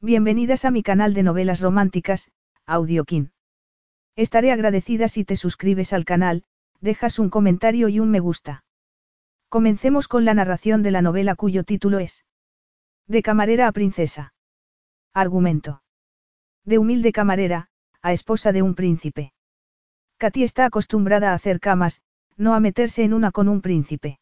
Bienvenidas a mi canal de novelas románticas, Audiokin. Estaré agradecida si te suscribes al canal, dejas un comentario y un me gusta. Comencemos con la narración de la novela cuyo título es De camarera a princesa. Argumento. De humilde camarera, a esposa de un príncipe. Katy está acostumbrada a hacer camas, no a meterse en una con un príncipe.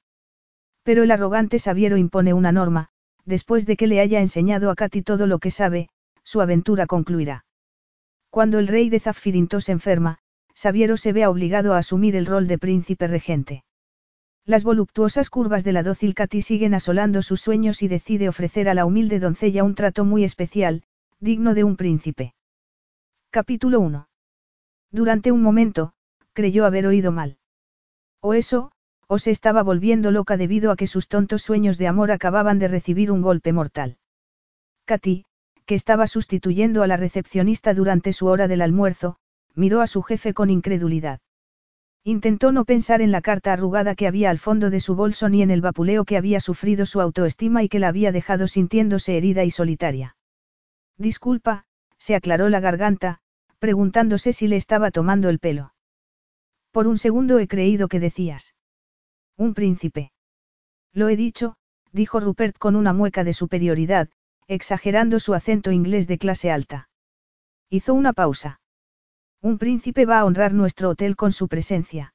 Pero el arrogante Sabiero impone una norma, después de que le haya enseñado a Katy todo lo que sabe, su aventura concluirá. Cuando el rey de Zaffirinto se enferma, Sabiero se ve obligado a asumir el rol de príncipe regente. Las voluptuosas curvas de la dócil Katy siguen asolando sus sueños y decide ofrecer a la humilde doncella un trato muy especial, digno de un príncipe. Capítulo 1. Durante un momento, creyó haber oído mal. O eso, o se estaba volviendo loca debido a que sus tontos sueños de amor acababan de recibir un golpe mortal. Katy, que estaba sustituyendo a la recepcionista durante su hora del almuerzo, miró a su jefe con incredulidad. Intentó no pensar en la carta arrugada que había al fondo de su bolso ni en el vapuleo que había sufrido su autoestima y que la había dejado sintiéndose herida y solitaria. Disculpa, se aclaró la garganta, preguntándose si le estaba tomando el pelo. Por un segundo he creído que decías. Un príncipe. Lo he dicho, dijo Rupert con una mueca de superioridad, exagerando su acento inglés de clase alta. Hizo una pausa. Un príncipe va a honrar nuestro hotel con su presencia.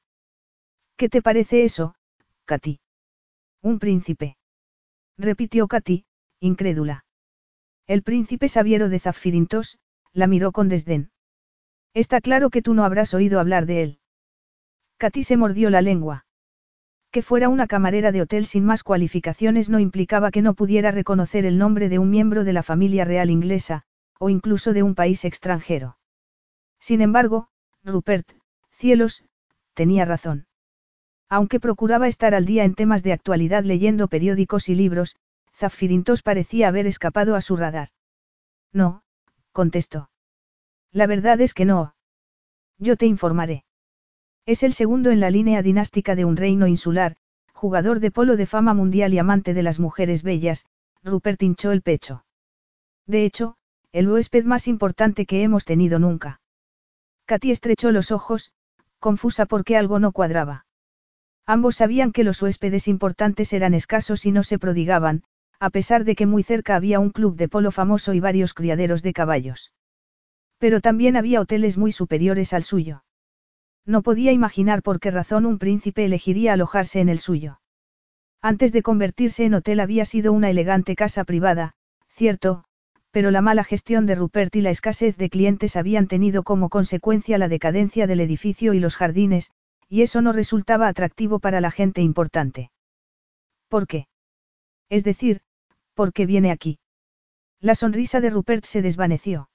¿Qué te parece eso, Katy? Un príncipe. Repitió Katy, incrédula. El príncipe Sabiero de Zaffirintos, la miró con desdén. Está claro que tú no habrás oído hablar de él. Katy se mordió la lengua. Que fuera una camarera de hotel sin más cualificaciones no implicaba que no pudiera reconocer el nombre de un miembro de la familia real inglesa, o incluso de un país extranjero. Sin embargo, Rupert, cielos, tenía razón. Aunque procuraba estar al día en temas de actualidad leyendo periódicos y libros, Zaffirintos parecía haber escapado a su radar. No, contestó. La verdad es que no. Yo te informaré. Es el segundo en la línea dinástica de un reino insular, jugador de polo de fama mundial y amante de las mujeres bellas, Rupert hinchó el pecho. De hecho, el huésped más importante que hemos tenido nunca. Katy estrechó los ojos, confusa porque algo no cuadraba. Ambos sabían que los huéspedes importantes eran escasos y no se prodigaban, a pesar de que muy cerca había un club de polo famoso y varios criaderos de caballos. Pero también había hoteles muy superiores al suyo. No podía imaginar por qué razón un príncipe elegiría alojarse en el suyo. Antes de convertirse en hotel había sido una elegante casa privada, cierto, pero la mala gestión de Rupert y la escasez de clientes habían tenido como consecuencia la decadencia del edificio y los jardines, y eso no resultaba atractivo para la gente importante. ¿Por qué? Es decir, ¿por qué viene aquí? La sonrisa de Rupert se desvaneció.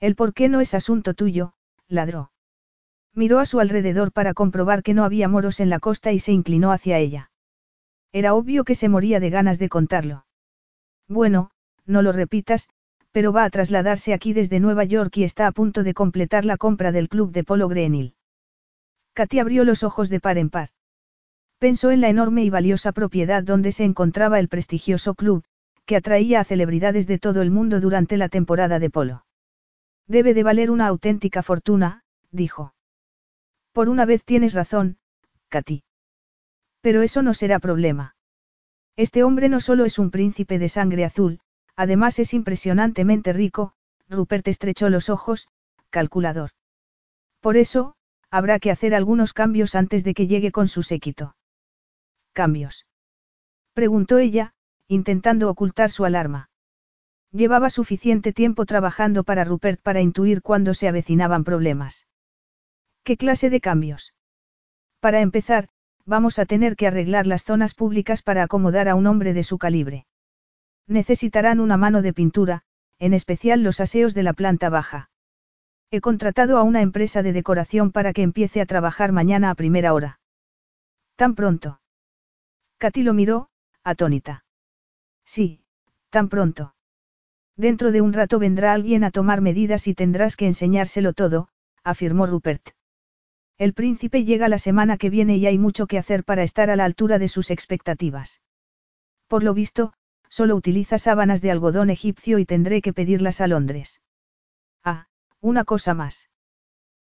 El por qué no es asunto tuyo, ladró. Miró a su alrededor para comprobar que no había moros en la costa y se inclinó hacia ella. Era obvio que se moría de ganas de contarlo. Bueno, no lo repitas, pero va a trasladarse aquí desde Nueva York y está a punto de completar la compra del club de Polo Greenhill. Katy abrió los ojos de par en par. Pensó en la enorme y valiosa propiedad donde se encontraba el prestigioso club, que atraía a celebridades de todo el mundo durante la temporada de polo. Debe de valer una auténtica fortuna, dijo. Por una vez tienes razón, Katy. Pero eso no será problema. Este hombre no solo es un príncipe de sangre azul, además es impresionantemente rico, Rupert estrechó los ojos, calculador. Por eso, habrá que hacer algunos cambios antes de que llegue con su séquito. ¿Cambios? Preguntó ella, intentando ocultar su alarma. Llevaba suficiente tiempo trabajando para Rupert para intuir cuándo se avecinaban problemas. ¿Qué clase de cambios? Para empezar, vamos a tener que arreglar las zonas públicas para acomodar a un hombre de su calibre. Necesitarán una mano de pintura, en especial los aseos de la planta baja. He contratado a una empresa de decoración para que empiece a trabajar mañana a primera hora. ¿Tan pronto? Katy lo miró, atónita. Sí, tan pronto. Dentro de un rato vendrá alguien a tomar medidas y tendrás que enseñárselo todo, afirmó Rupert. El príncipe llega la semana que viene y hay mucho que hacer para estar a la altura de sus expectativas. Por lo visto, solo utiliza sábanas de algodón egipcio y tendré que pedirlas a Londres. Ah, una cosa más.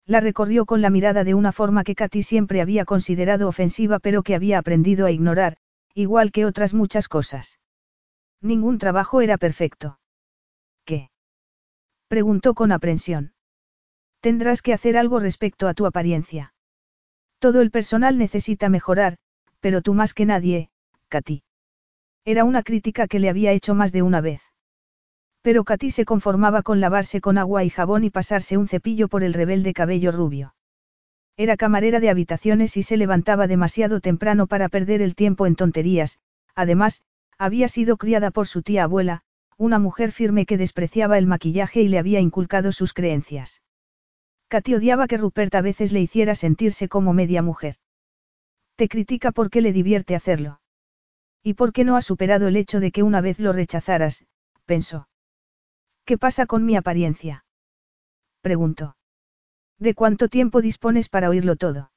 La recorrió con la mirada de una forma que Katy siempre había considerado ofensiva pero que había aprendido a ignorar, igual que otras muchas cosas. Ningún trabajo era perfecto. ¿Qué? Preguntó con aprensión. Tendrás que hacer algo respecto a tu apariencia. Todo el personal necesita mejorar, pero tú más que nadie, Katy. Era una crítica que le había hecho más de una vez. Pero Katy se conformaba con lavarse con agua y jabón y pasarse un cepillo por el rebelde cabello rubio. Era camarera de habitaciones y se levantaba demasiado temprano para perder el tiempo en tonterías, además, había sido criada por su tía abuela, una mujer firme que despreciaba el maquillaje y le había inculcado sus creencias. Katy odiaba que Rupert a veces le hiciera sentirse como media mujer. Te critica porque le divierte hacerlo. ¿Y por qué no ha superado el hecho de que una vez lo rechazaras? pensó. ¿Qué pasa con mi apariencia? Preguntó. ¿De cuánto tiempo dispones para oírlo todo?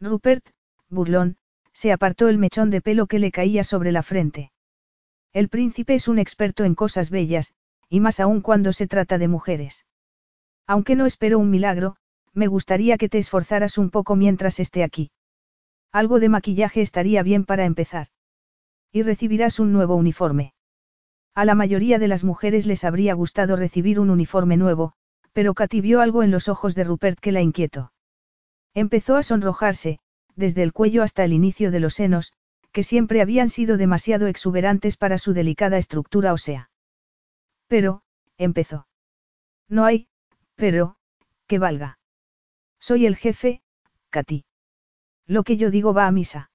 Rupert, burlón, se apartó el mechón de pelo que le caía sobre la frente. El príncipe es un experto en cosas bellas, y más aún cuando se trata de mujeres. Aunque no espero un milagro, me gustaría que te esforzaras un poco mientras esté aquí. Algo de maquillaje estaría bien para empezar. Y recibirás un nuevo uniforme. A la mayoría de las mujeres les habría gustado recibir un uniforme nuevo, pero Katy algo en los ojos de Rupert que la inquietó. Empezó a sonrojarse, desde el cuello hasta el inicio de los senos, que siempre habían sido demasiado exuberantes para su delicada estructura ósea. Pero, empezó. No hay, pero, que valga. Soy el jefe, Katy. Lo que yo digo va a misa.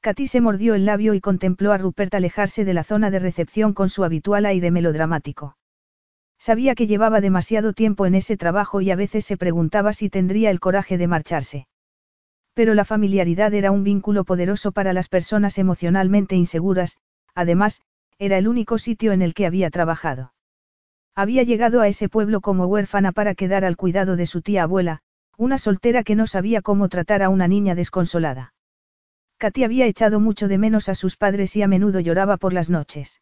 Katy se mordió el labio y contempló a Rupert alejarse de la zona de recepción con su habitual aire melodramático. Sabía que llevaba demasiado tiempo en ese trabajo y a veces se preguntaba si tendría el coraje de marcharse. Pero la familiaridad era un vínculo poderoso para las personas emocionalmente inseguras, además, era el único sitio en el que había trabajado. Había llegado a ese pueblo como huérfana para quedar al cuidado de su tía abuela, una soltera que no sabía cómo tratar a una niña desconsolada. Katy había echado mucho de menos a sus padres y a menudo lloraba por las noches.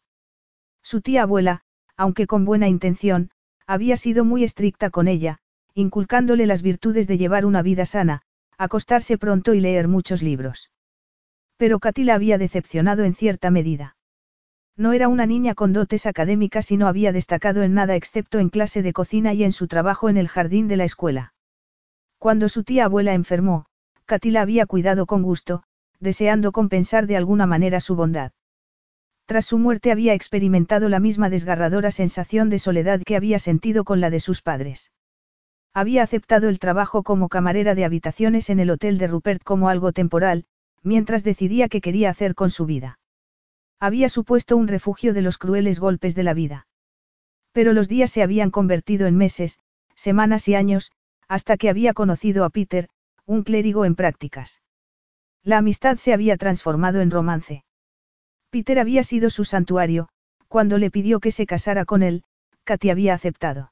Su tía abuela, aunque con buena intención, había sido muy estricta con ella, inculcándole las virtudes de llevar una vida sana, acostarse pronto y leer muchos libros. Pero Katy la había decepcionado en cierta medida. No era una niña con dotes académicas y no había destacado en nada excepto en clase de cocina y en su trabajo en el jardín de la escuela. Cuando su tía abuela enfermó, Katy la había cuidado con gusto, deseando compensar de alguna manera su bondad. Tras su muerte había experimentado la misma desgarradora sensación de soledad que había sentido con la de sus padres. Había aceptado el trabajo como camarera de habitaciones en el hotel de Rupert como algo temporal, mientras decidía qué quería hacer con su vida. Había supuesto un refugio de los crueles golpes de la vida. Pero los días se habían convertido en meses, semanas y años, hasta que había conocido a Peter, un clérigo en prácticas. La amistad se había transformado en romance. Peter había sido su santuario, cuando le pidió que se casara con él, Katy había aceptado.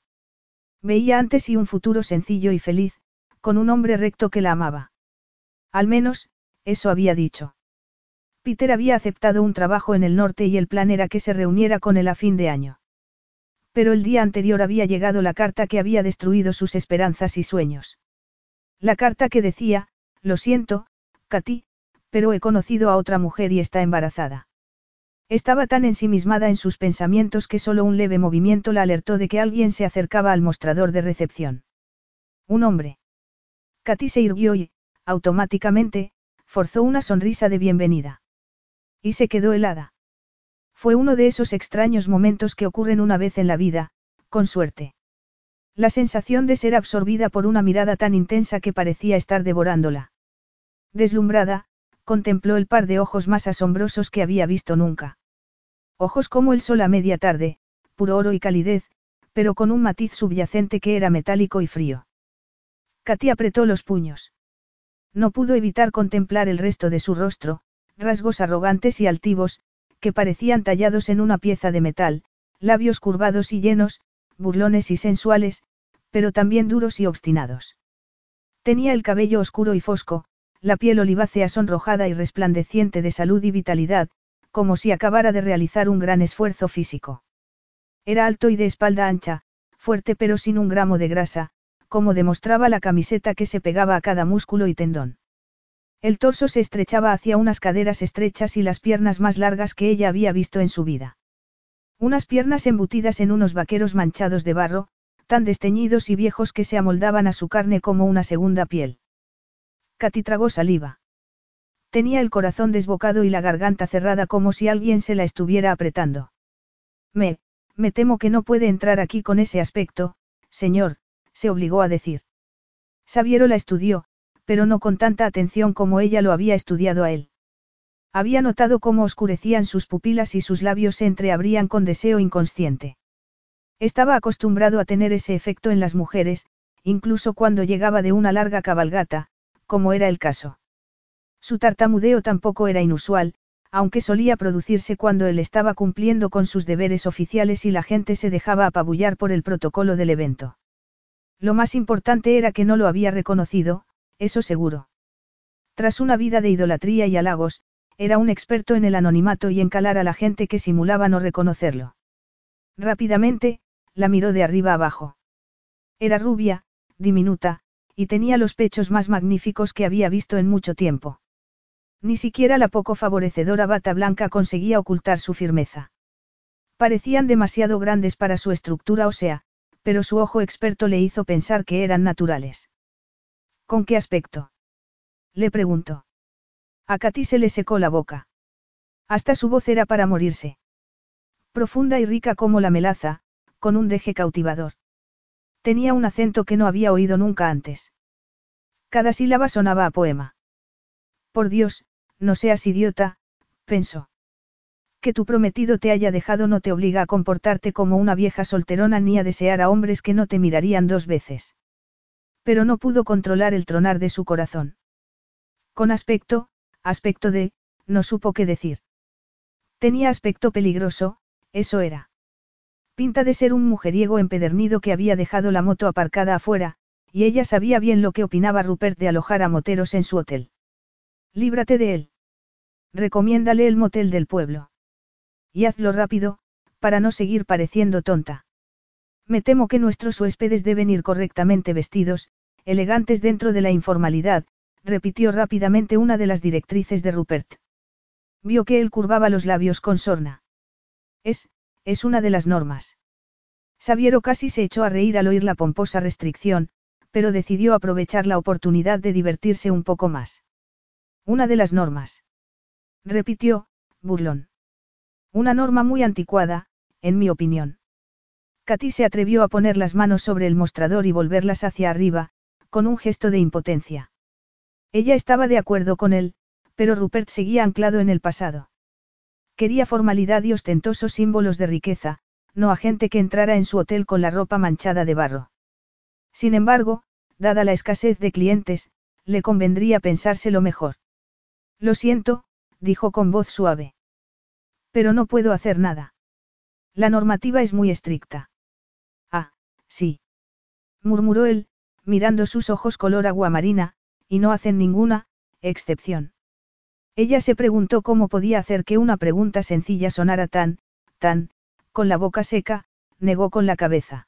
Veía antes y un futuro sencillo y feliz, con un hombre recto que la amaba. Al menos, eso había dicho. Peter había aceptado un trabajo en el norte y el plan era que se reuniera con él a fin de año. Pero el día anterior había llegado la carta que había destruido sus esperanzas y sueños. La carta que decía, lo siento, Katy, pero he conocido a otra mujer y está embarazada. Estaba tan ensimismada en sus pensamientos que solo un leve movimiento la alertó de que alguien se acercaba al mostrador de recepción. Un hombre. Katy se irguió y, automáticamente, forzó una sonrisa de bienvenida. Y se quedó helada. Fue uno de esos extraños momentos que ocurren una vez en la vida, con suerte. La sensación de ser absorbida por una mirada tan intensa que parecía estar devorándola. Deslumbrada, contempló el par de ojos más asombrosos que había visto nunca. Ojos como el sol a media tarde, puro oro y calidez, pero con un matiz subyacente que era metálico y frío. Katy apretó los puños. No pudo evitar contemplar el resto de su rostro, rasgos arrogantes y altivos, que parecían tallados en una pieza de metal, labios curvados y llenos, burlones y sensuales, pero también duros y obstinados. Tenía el cabello oscuro y fosco, la piel olivácea sonrojada y resplandeciente de salud y vitalidad, como si acabara de realizar un gran esfuerzo físico. Era alto y de espalda ancha, fuerte pero sin un gramo de grasa, como demostraba la camiseta que se pegaba a cada músculo y tendón. El torso se estrechaba hacia unas caderas estrechas y las piernas más largas que ella había visto en su vida. Unas piernas embutidas en unos vaqueros manchados de barro, tan desteñidos y viejos que se amoldaban a su carne como una segunda piel. Katy tragó saliva. Tenía el corazón desbocado y la garganta cerrada como si alguien se la estuviera apretando. Me, me temo que no puede entrar aquí con ese aspecto, señor, se obligó a decir. Sabiero la estudió, pero no con tanta atención como ella lo había estudiado a él. Había notado cómo oscurecían sus pupilas y sus labios se entreabrían con deseo inconsciente. Estaba acostumbrado a tener ese efecto en las mujeres, incluso cuando llegaba de una larga cabalgata, como era el caso. Su tartamudeo tampoco era inusual, aunque solía producirse cuando él estaba cumpliendo con sus deberes oficiales y la gente se dejaba apabullar por el protocolo del evento. Lo más importante era que no lo había reconocido, eso seguro. Tras una vida de idolatría y halagos, era un experto en el anonimato y en calar a la gente que simulaba no reconocerlo. Rápidamente, la miró de arriba abajo. Era rubia, diminuta, y tenía los pechos más magníficos que había visto en mucho tiempo. Ni siquiera la poco favorecedora bata blanca conseguía ocultar su firmeza. Parecían demasiado grandes para su estructura ósea, pero su ojo experto le hizo pensar que eran naturales. ¿Con qué aspecto? Le preguntó. A Katy se le secó la boca. Hasta su voz era para morirse. Profunda y rica como la melaza, con un deje cautivador. Tenía un acento que no había oído nunca antes. Cada sílaba sonaba a poema. Por Dios, no seas idiota, pensó. Que tu prometido te haya dejado no te obliga a comportarte como una vieja solterona ni a desear a hombres que no te mirarían dos veces. Pero no pudo controlar el tronar de su corazón. Con aspecto, aspecto de, no supo qué decir. Tenía aspecto peligroso, eso era. Pinta de ser un mujeriego empedernido que había dejado la moto aparcada afuera, y ella sabía bien lo que opinaba Rupert de alojar a moteros en su hotel. Líbrate de él. Recomiéndale el motel del pueblo. Y hazlo rápido, para no seguir pareciendo tonta. Me temo que nuestros huéspedes deben ir correctamente vestidos, elegantes dentro de la informalidad, repitió rápidamente una de las directrices de Rupert. Vio que él curvaba los labios con sorna. Es, es una de las normas. Sabiero casi se echó a reír al oír la pomposa restricción, pero decidió aprovechar la oportunidad de divertirse un poco más. Una de las normas. Repitió, burlón. Una norma muy anticuada, en mi opinión. Katy se atrevió a poner las manos sobre el mostrador y volverlas hacia arriba, con un gesto de impotencia. Ella estaba de acuerdo con él, pero Rupert seguía anclado en el pasado. Quería formalidad y ostentosos símbolos de riqueza, no a gente que entrara en su hotel con la ropa manchada de barro. Sin embargo, dada la escasez de clientes, le convendría pensárselo mejor. Lo siento, dijo con voz suave. Pero no puedo hacer nada. La normativa es muy estricta. Ah, sí. murmuró él, mirando sus ojos color agua marina, y no hacen ninguna, excepción. Ella se preguntó cómo podía hacer que una pregunta sencilla sonara tan, tan, con la boca seca, negó con la cabeza.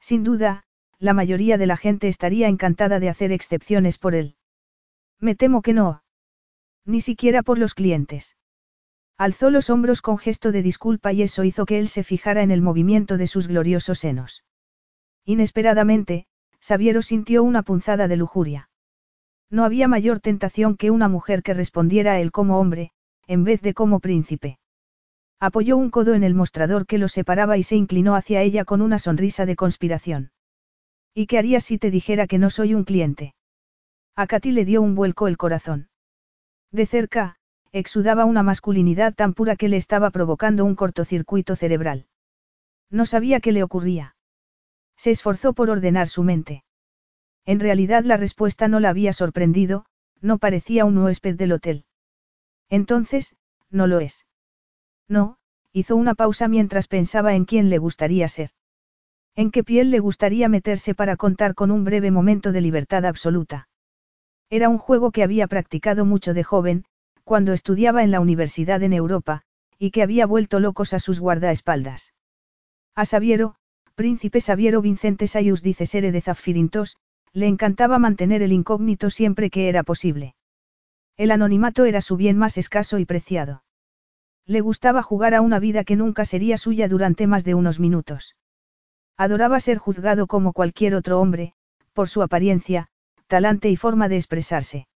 Sin duda, la mayoría de la gente estaría encantada de hacer excepciones por él. Me temo que no. Ni siquiera por los clientes. Alzó los hombros con gesto de disculpa y eso hizo que él se fijara en el movimiento de sus gloriosos senos. Inesperadamente, Sabiero sintió una punzada de lujuria. No había mayor tentación que una mujer que respondiera a él como hombre, en vez de como príncipe. Apoyó un codo en el mostrador que lo separaba y se inclinó hacia ella con una sonrisa de conspiración. ¿Y qué harías si te dijera que no soy un cliente? A Katy le dio un vuelco el corazón. De cerca, exudaba una masculinidad tan pura que le estaba provocando un cortocircuito cerebral. No sabía qué le ocurría. Se esforzó por ordenar su mente. En realidad la respuesta no la había sorprendido, no parecía un huésped del hotel. Entonces, no lo es. No, hizo una pausa mientras pensaba en quién le gustaría ser. En qué piel le gustaría meterse para contar con un breve momento de libertad absoluta. Era un juego que había practicado mucho de joven, cuando estudiaba en la universidad en Europa, y que había vuelto locos a sus guardaespaldas. A Sabiero, príncipe Sabiero Vicente Sayus dice Sere de Zaffirintos, le encantaba mantener el incógnito siempre que era posible. El anonimato era su bien más escaso y preciado. Le gustaba jugar a una vida que nunca sería suya durante más de unos minutos. Adoraba ser juzgado como cualquier otro hombre, por su apariencia, talante y forma de expresarse.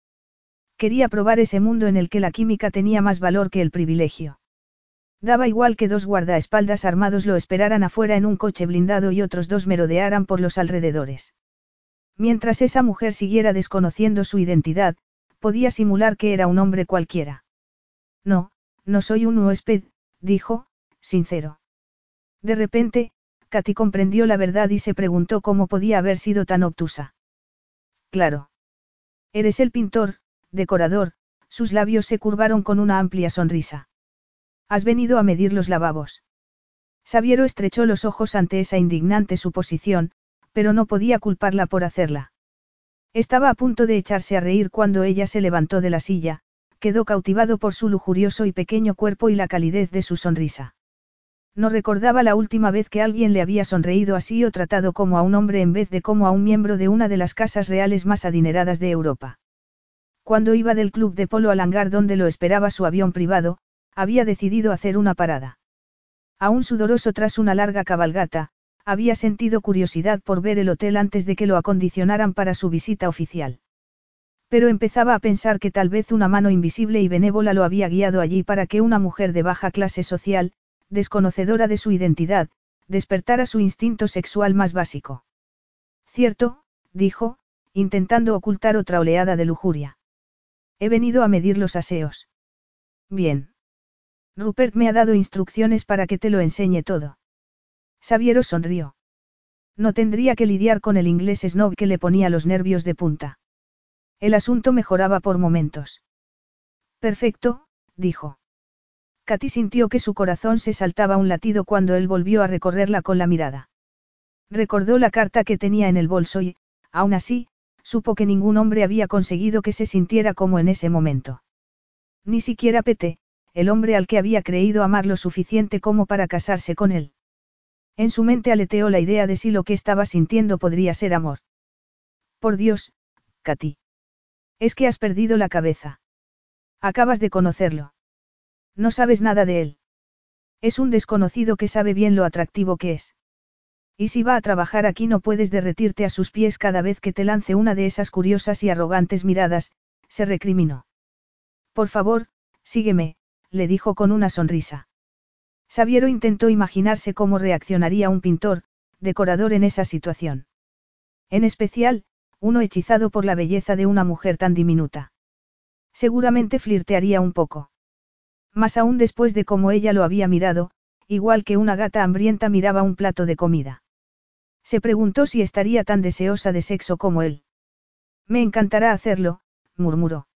Quería probar ese mundo en el que la química tenía más valor que el privilegio. Daba igual que dos guardaespaldas armados lo esperaran afuera en un coche blindado y otros dos merodearan por los alrededores. Mientras esa mujer siguiera desconociendo su identidad, podía simular que era un hombre cualquiera. No, no soy un huésped, dijo, sincero. De repente, Katy comprendió la verdad y se preguntó cómo podía haber sido tan obtusa. Claro. Eres el pintor, decorador, sus labios se curvaron con una amplia sonrisa. Has venido a medir los lavabos. Sabiero estrechó los ojos ante esa indignante suposición, pero no podía culparla por hacerla. Estaba a punto de echarse a reír cuando ella se levantó de la silla, quedó cautivado por su lujurioso y pequeño cuerpo y la calidez de su sonrisa. No recordaba la última vez que alguien le había sonreído así o tratado como a un hombre en vez de como a un miembro de una de las casas reales más adineradas de Europa. Cuando iba del club de polo al hangar donde lo esperaba su avión privado, había decidido hacer una parada. Aún sudoroso tras una larga cabalgata, había sentido curiosidad por ver el hotel antes de que lo acondicionaran para su visita oficial. Pero empezaba a pensar que tal vez una mano invisible y benévola lo había guiado allí para que una mujer de baja clase social, desconocedora de su identidad, despertara su instinto sexual más básico. Cierto, dijo, intentando ocultar otra oleada de lujuria. He venido a medir los aseos. Bien. Rupert me ha dado instrucciones para que te lo enseñe todo. Sabiero sonrió. No tendría que lidiar con el inglés snob que le ponía los nervios de punta. El asunto mejoraba por momentos. Perfecto, dijo. Katy sintió que su corazón se saltaba un latido cuando él volvió a recorrerla con la mirada. Recordó la carta que tenía en el bolso y, aún así, supo que ningún hombre había conseguido que se sintiera como en ese momento. Ni siquiera Pete, el hombre al que había creído amar lo suficiente como para casarse con él. En su mente aleteó la idea de si lo que estaba sintiendo podría ser amor. Por Dios, Katy. Es que has perdido la cabeza. Acabas de conocerlo. No sabes nada de él. Es un desconocido que sabe bien lo atractivo que es. Y si va a trabajar aquí no puedes derretirte a sus pies cada vez que te lance una de esas curiosas y arrogantes miradas, se recriminó. Por favor, sígueme, le dijo con una sonrisa. Sabiero intentó imaginarse cómo reaccionaría un pintor, decorador en esa situación. En especial, uno hechizado por la belleza de una mujer tan diminuta. Seguramente flirtearía un poco. Más aún después de cómo ella lo había mirado, igual que una gata hambrienta miraba un plato de comida. Se preguntó si estaría tan deseosa de sexo como él. Me encantará hacerlo, murmuró.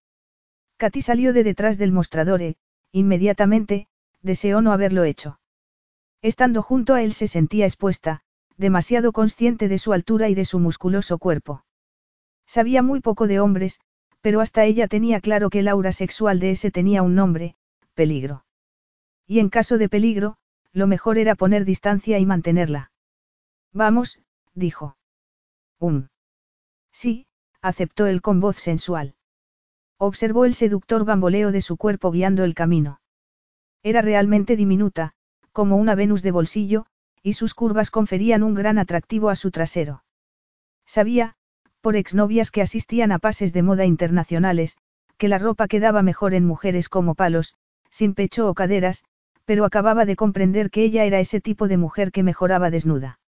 Katy salió de detrás del mostrador e, inmediatamente, deseó no haberlo hecho. Estando junto a él se sentía expuesta, demasiado consciente de su altura y de su musculoso cuerpo. Sabía muy poco de hombres, pero hasta ella tenía claro que el aura sexual de ese tenía un nombre, peligro. Y en caso de peligro, lo mejor era poner distancia y mantenerla. Vamos, dijo. Um. Sí, aceptó él con voz sensual. Observó el seductor bamboleo de su cuerpo guiando el camino. Era realmente diminuta, como una Venus de bolsillo, y sus curvas conferían un gran atractivo a su trasero. Sabía, por exnovias que asistían a pases de moda internacionales, que la ropa quedaba mejor en mujeres como palos, sin pecho o caderas, pero acababa de comprender que ella era ese tipo de mujer que mejoraba desnuda.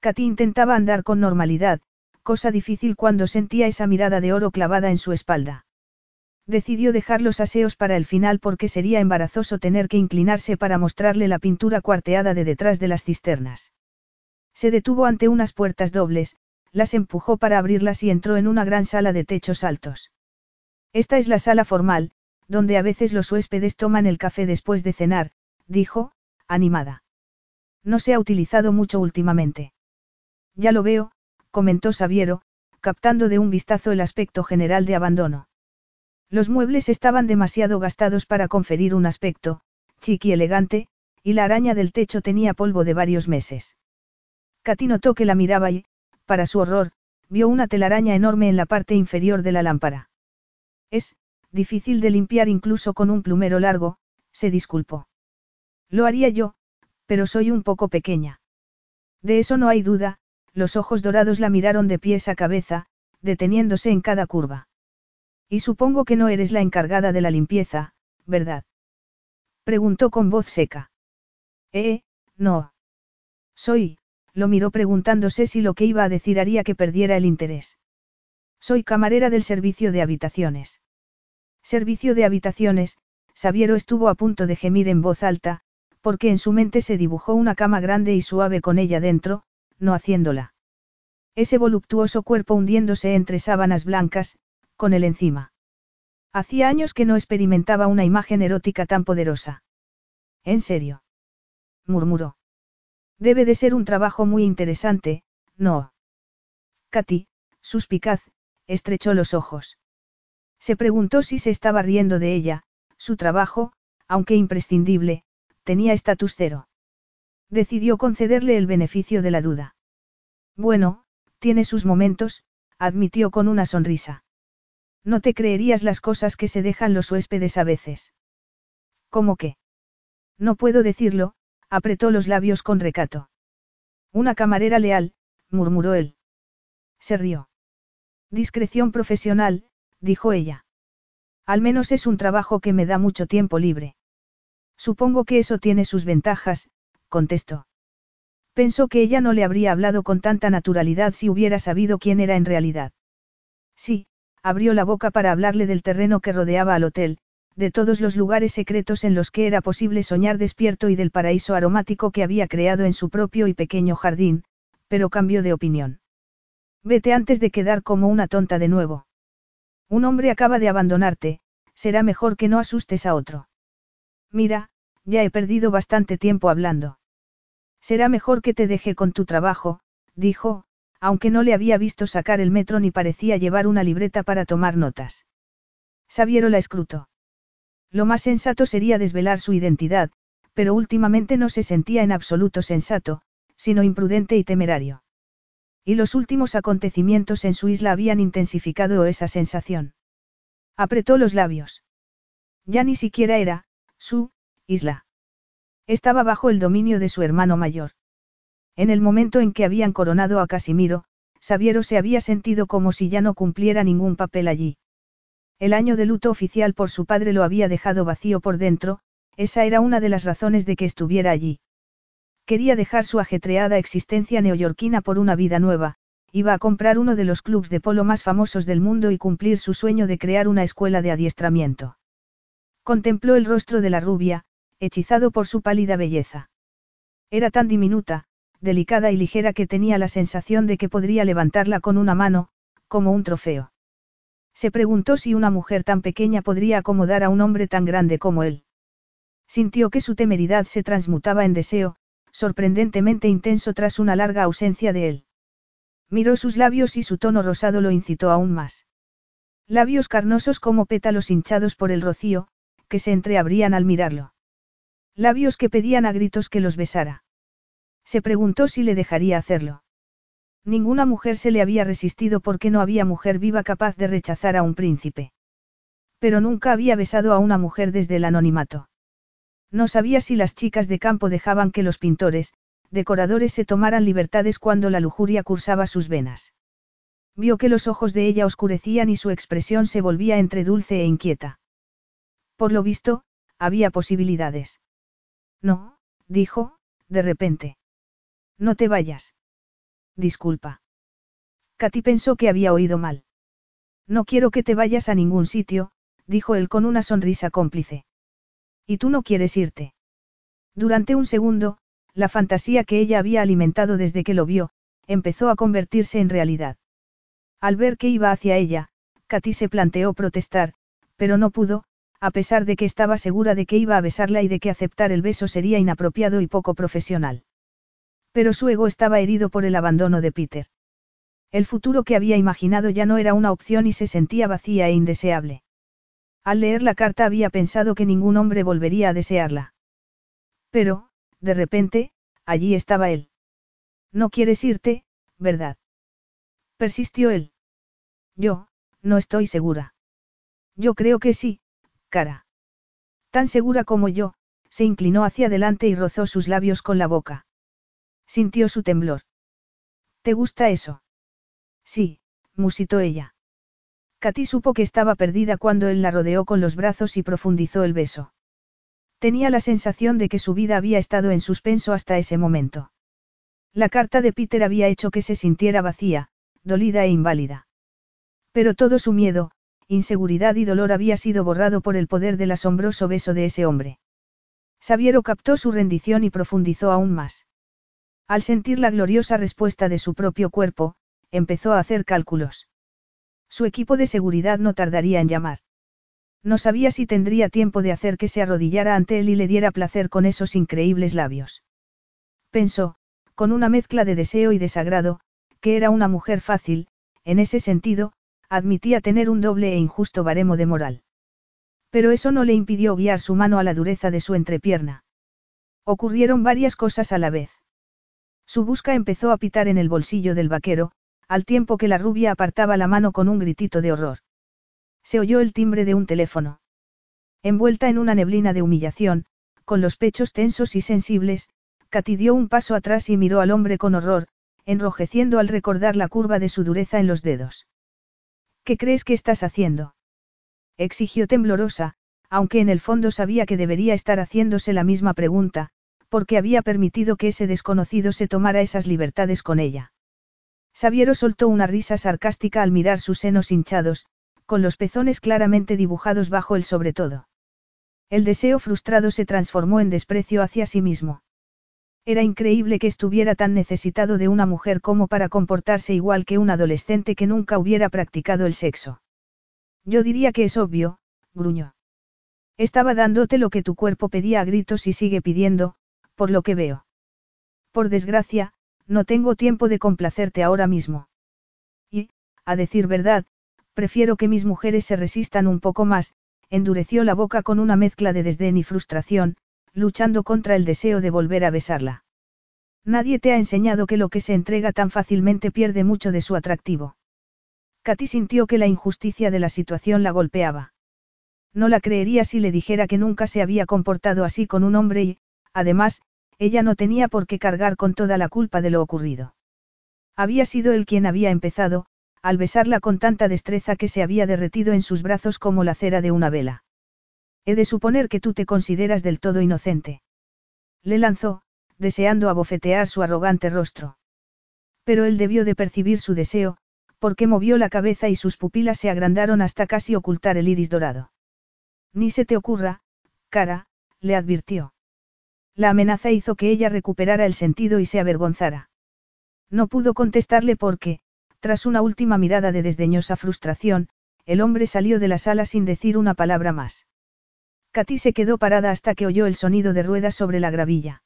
Katy intentaba andar con normalidad, cosa difícil cuando sentía esa mirada de oro clavada en su espalda. Decidió dejar los aseos para el final porque sería embarazoso tener que inclinarse para mostrarle la pintura cuarteada de detrás de las cisternas. Se detuvo ante unas puertas dobles, las empujó para abrirlas y entró en una gran sala de techos altos. Esta es la sala formal, donde a veces los huéspedes toman el café después de cenar, dijo, animada. No se ha utilizado mucho últimamente. Ya lo veo, comentó Sabiero, captando de un vistazo el aspecto general de abandono. Los muebles estaban demasiado gastados para conferir un aspecto, chic y elegante, y la araña del techo tenía polvo de varios meses. Katy notó que la miraba y, para su horror, vio una telaraña enorme en la parte inferior de la lámpara. Es, difícil de limpiar incluso con un plumero largo, se disculpó. Lo haría yo, pero soy un poco pequeña. De eso no hay duda, los ojos dorados la miraron de pies a cabeza, deteniéndose en cada curva. Y supongo que no eres la encargada de la limpieza, ¿verdad? Preguntó con voz seca. Eh, no. Soy, lo miró preguntándose si lo que iba a decir haría que perdiera el interés. Soy camarera del servicio de habitaciones. Servicio de habitaciones, Sabiero estuvo a punto de gemir en voz alta, porque en su mente se dibujó una cama grande y suave con ella dentro, no haciéndola. Ese voluptuoso cuerpo hundiéndose entre sábanas blancas, con él encima. Hacía años que no experimentaba una imagen erótica tan poderosa. ¿En serio? murmuró. Debe de ser un trabajo muy interesante, ¿no? Katy, suspicaz, estrechó los ojos. Se preguntó si se estaba riendo de ella, su trabajo, aunque imprescindible, tenía estatus cero. Decidió concederle el beneficio de la duda. Bueno, tiene sus momentos, admitió con una sonrisa. No te creerías las cosas que se dejan los huéspedes a veces. ¿Cómo qué? No puedo decirlo, apretó los labios con recato. Una camarera leal, murmuró él. Se rió. Discreción profesional, dijo ella. Al menos es un trabajo que me da mucho tiempo libre. Supongo que eso tiene sus ventajas, contestó. Pensó que ella no le habría hablado con tanta naturalidad si hubiera sabido quién era en realidad. Sí, abrió la boca para hablarle del terreno que rodeaba al hotel, de todos los lugares secretos en los que era posible soñar despierto y del paraíso aromático que había creado en su propio y pequeño jardín, pero cambió de opinión. Vete antes de quedar como una tonta de nuevo. Un hombre acaba de abandonarte, será mejor que no asustes a otro. Mira, ya he perdido bastante tiempo hablando. Será mejor que te deje con tu trabajo, dijo, aunque no le había visto sacar el metro ni parecía llevar una libreta para tomar notas. Sabiero la escrutó. Lo más sensato sería desvelar su identidad, pero últimamente no se sentía en absoluto sensato, sino imprudente y temerario. Y los últimos acontecimientos en su isla habían intensificado esa sensación. Apretó los labios. Ya ni siquiera era, su, isla. Estaba bajo el dominio de su hermano mayor. En el momento en que habían coronado a Casimiro, Sabiero se había sentido como si ya no cumpliera ningún papel allí. El año de luto oficial por su padre lo había dejado vacío por dentro, esa era una de las razones de que estuviera allí. Quería dejar su ajetreada existencia neoyorquina por una vida nueva, iba a comprar uno de los clubs de polo más famosos del mundo y cumplir su sueño de crear una escuela de adiestramiento. Contempló el rostro de la rubia, hechizado por su pálida belleza. Era tan diminuta, delicada y ligera que tenía la sensación de que podría levantarla con una mano, como un trofeo. Se preguntó si una mujer tan pequeña podría acomodar a un hombre tan grande como él. Sintió que su temeridad se transmutaba en deseo, sorprendentemente intenso tras una larga ausencia de él. Miró sus labios y su tono rosado lo incitó aún más. Labios carnosos como pétalos hinchados por el rocío, que se entreabrían al mirarlo. Labios que pedían a gritos que los besara. Se preguntó si le dejaría hacerlo. Ninguna mujer se le había resistido porque no había mujer viva capaz de rechazar a un príncipe. Pero nunca había besado a una mujer desde el anonimato. No sabía si las chicas de campo dejaban que los pintores, decoradores se tomaran libertades cuando la lujuria cursaba sus venas. Vio que los ojos de ella oscurecían y su expresión se volvía entre dulce e inquieta. Por lo visto, había posibilidades. No, dijo, de repente. No te vayas. Disculpa. Katy pensó que había oído mal. No quiero que te vayas a ningún sitio, dijo él con una sonrisa cómplice. ¿Y tú no quieres irte? Durante un segundo, la fantasía que ella había alimentado desde que lo vio, empezó a convertirse en realidad. Al ver que iba hacia ella, Katy se planteó protestar, pero no pudo, a pesar de que estaba segura de que iba a besarla y de que aceptar el beso sería inapropiado y poco profesional. Pero su ego estaba herido por el abandono de Peter. El futuro que había imaginado ya no era una opción y se sentía vacía e indeseable. Al leer la carta había pensado que ningún hombre volvería a desearla. Pero, de repente, allí estaba él. No quieres irte, ¿verdad? Persistió él. Yo, no estoy segura. Yo creo que sí, cara. Tan segura como yo, se inclinó hacia adelante y rozó sus labios con la boca. Sintió su temblor. ¿Te gusta eso? Sí, musitó ella. Katy supo que estaba perdida cuando él la rodeó con los brazos y profundizó el beso. Tenía la sensación de que su vida había estado en suspenso hasta ese momento. La carta de Peter había hecho que se sintiera vacía, dolida e inválida. Pero todo su miedo, inseguridad y dolor había sido borrado por el poder del asombroso beso de ese hombre. Sabiero captó su rendición y profundizó aún más. Al sentir la gloriosa respuesta de su propio cuerpo, empezó a hacer cálculos. Su equipo de seguridad no tardaría en llamar. No sabía si tendría tiempo de hacer que se arrodillara ante él y le diera placer con esos increíbles labios. Pensó, con una mezcla de deseo y desagrado, que era una mujer fácil, en ese sentido, admitía tener un doble e injusto baremo de moral. Pero eso no le impidió guiar su mano a la dureza de su entrepierna. Ocurrieron varias cosas a la vez. Su busca empezó a pitar en el bolsillo del vaquero, al tiempo que la rubia apartaba la mano con un gritito de horror. Se oyó el timbre de un teléfono. Envuelta en una neblina de humillación, con los pechos tensos y sensibles, Katy dio un paso atrás y miró al hombre con horror, enrojeciendo al recordar la curva de su dureza en los dedos. ¿Qué crees que estás haciendo? exigió temblorosa, aunque en el fondo sabía que debería estar haciéndose la misma pregunta, porque había permitido que ese desconocido se tomara esas libertades con ella. Sabiero soltó una risa sarcástica al mirar sus senos hinchados, con los pezones claramente dibujados bajo el sobre todo. El deseo frustrado se transformó en desprecio hacia sí mismo. Era increíble que estuviera tan necesitado de una mujer como para comportarse igual que un adolescente que nunca hubiera practicado el sexo. Yo diría que es obvio, gruñó. Estaba dándote lo que tu cuerpo pedía a gritos y sigue pidiendo, por lo que veo. Por desgracia, no tengo tiempo de complacerte ahora mismo. Y, a decir verdad, prefiero que mis mujeres se resistan un poco más, endureció la boca con una mezcla de desdén y frustración, luchando contra el deseo de volver a besarla. Nadie te ha enseñado que lo que se entrega tan fácilmente pierde mucho de su atractivo. Katy sintió que la injusticia de la situación la golpeaba. No la creería si le dijera que nunca se había comportado así con un hombre y, además, ella no tenía por qué cargar con toda la culpa de lo ocurrido. Había sido él quien había empezado, al besarla con tanta destreza que se había derretido en sus brazos como la cera de una vela. He de suponer que tú te consideras del todo inocente. Le lanzó, deseando abofetear su arrogante rostro. Pero él debió de percibir su deseo, porque movió la cabeza y sus pupilas se agrandaron hasta casi ocultar el iris dorado. Ni se te ocurra, cara, le advirtió. La amenaza hizo que ella recuperara el sentido y se avergonzara. No pudo contestarle porque, tras una última mirada de desdeñosa frustración, el hombre salió de la sala sin decir una palabra más. Katy se quedó parada hasta que oyó el sonido de ruedas sobre la gravilla.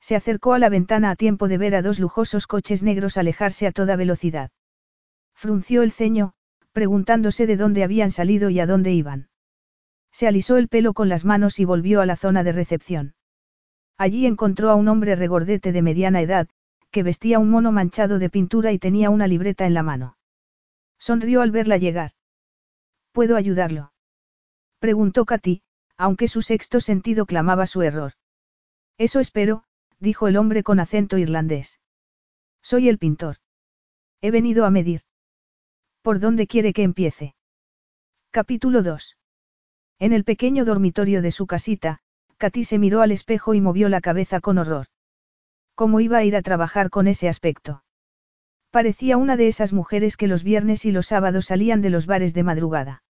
Se acercó a la ventana a tiempo de ver a dos lujosos coches negros alejarse a toda velocidad. Frunció el ceño, preguntándose de dónde habían salido y a dónde iban. Se alisó el pelo con las manos y volvió a la zona de recepción. Allí encontró a un hombre regordete de mediana edad, que vestía un mono manchado de pintura y tenía una libreta en la mano. Sonrió al verla llegar. ¿Puedo ayudarlo? Preguntó Katy, aunque su sexto sentido clamaba su error. Eso espero, dijo el hombre con acento irlandés. Soy el pintor. He venido a medir. ¿Por dónde quiere que empiece? Capítulo 2. En el pequeño dormitorio de su casita, Katy se miró al espejo y movió la cabeza con horror. ¿Cómo iba a ir a trabajar con ese aspecto? Parecía una de esas mujeres que los viernes y los sábados salían de los bares de madrugada.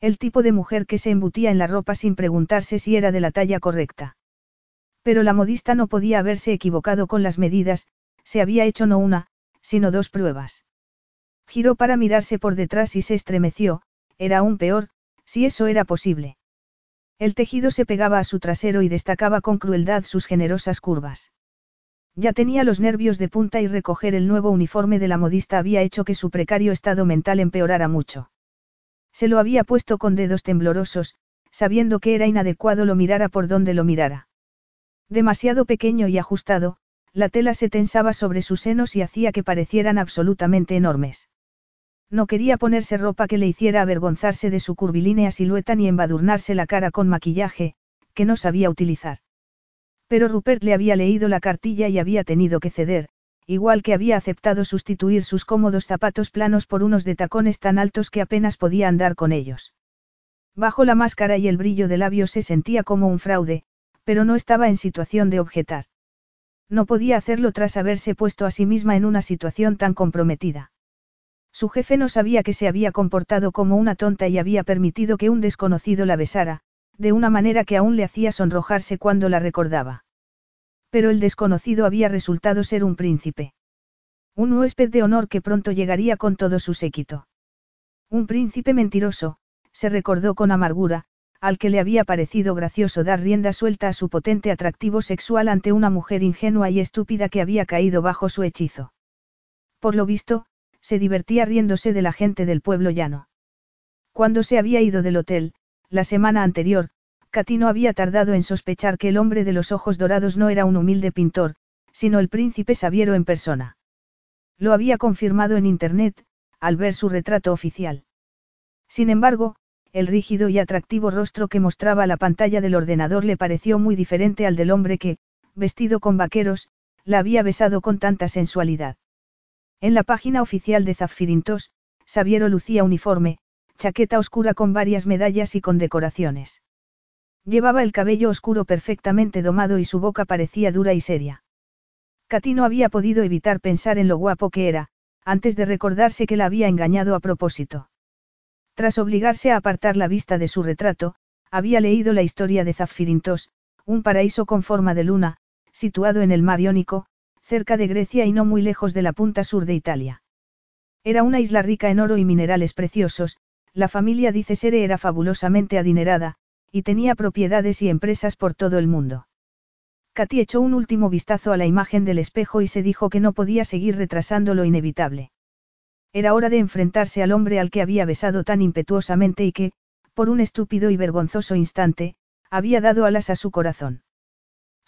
El tipo de mujer que se embutía en la ropa sin preguntarse si era de la talla correcta. Pero la modista no podía haberse equivocado con las medidas, se había hecho no una, sino dos pruebas. Giró para mirarse por detrás y se estremeció, era aún peor, si eso era posible. El tejido se pegaba a su trasero y destacaba con crueldad sus generosas curvas. Ya tenía los nervios de punta y recoger el nuevo uniforme de la modista había hecho que su precario estado mental empeorara mucho. Se lo había puesto con dedos temblorosos, sabiendo que era inadecuado lo mirara por donde lo mirara. Demasiado pequeño y ajustado, la tela se tensaba sobre sus senos y hacía que parecieran absolutamente enormes. No quería ponerse ropa que le hiciera avergonzarse de su curvilínea silueta ni embadurnarse la cara con maquillaje, que no sabía utilizar. Pero Rupert le había leído la cartilla y había tenido que ceder, igual que había aceptado sustituir sus cómodos zapatos planos por unos de tacones tan altos que apenas podía andar con ellos. Bajo la máscara y el brillo de labios se sentía como un fraude, pero no estaba en situación de objetar. No podía hacerlo tras haberse puesto a sí misma en una situación tan comprometida. Su jefe no sabía que se había comportado como una tonta y había permitido que un desconocido la besara, de una manera que aún le hacía sonrojarse cuando la recordaba. Pero el desconocido había resultado ser un príncipe. Un huésped de honor que pronto llegaría con todo su séquito. Un príncipe mentiroso, se recordó con amargura, al que le había parecido gracioso dar rienda suelta a su potente atractivo sexual ante una mujer ingenua y estúpida que había caído bajo su hechizo. Por lo visto, se divertía riéndose de la gente del pueblo llano. Cuando se había ido del hotel, la semana anterior, Katy no había tardado en sospechar que el hombre de los ojos dorados no era un humilde pintor, sino el príncipe Sabiero en persona. Lo había confirmado en Internet, al ver su retrato oficial. Sin embargo, el rígido y atractivo rostro que mostraba la pantalla del ordenador le pareció muy diferente al del hombre que, vestido con vaqueros, la había besado con tanta sensualidad. En la página oficial de Zaffirintos, Sabiero lucía uniforme, chaqueta oscura con varias medallas y con decoraciones. Llevaba el cabello oscuro perfectamente domado y su boca parecía dura y seria. Katy no había podido evitar pensar en lo guapo que era, antes de recordarse que la había engañado a propósito. Tras obligarse a apartar la vista de su retrato, había leído la historia de Zaffirintos, un paraíso con forma de luna, situado en el mar Iónico, cerca de Grecia y no muy lejos de la punta sur de Italia. Era una isla rica en oro y minerales preciosos, la familia Dicesere era fabulosamente adinerada, y tenía propiedades y empresas por todo el mundo. Katy echó un último vistazo a la imagen del espejo y se dijo que no podía seguir retrasando lo inevitable. Era hora de enfrentarse al hombre al que había besado tan impetuosamente y que, por un estúpido y vergonzoso instante, había dado alas a su corazón.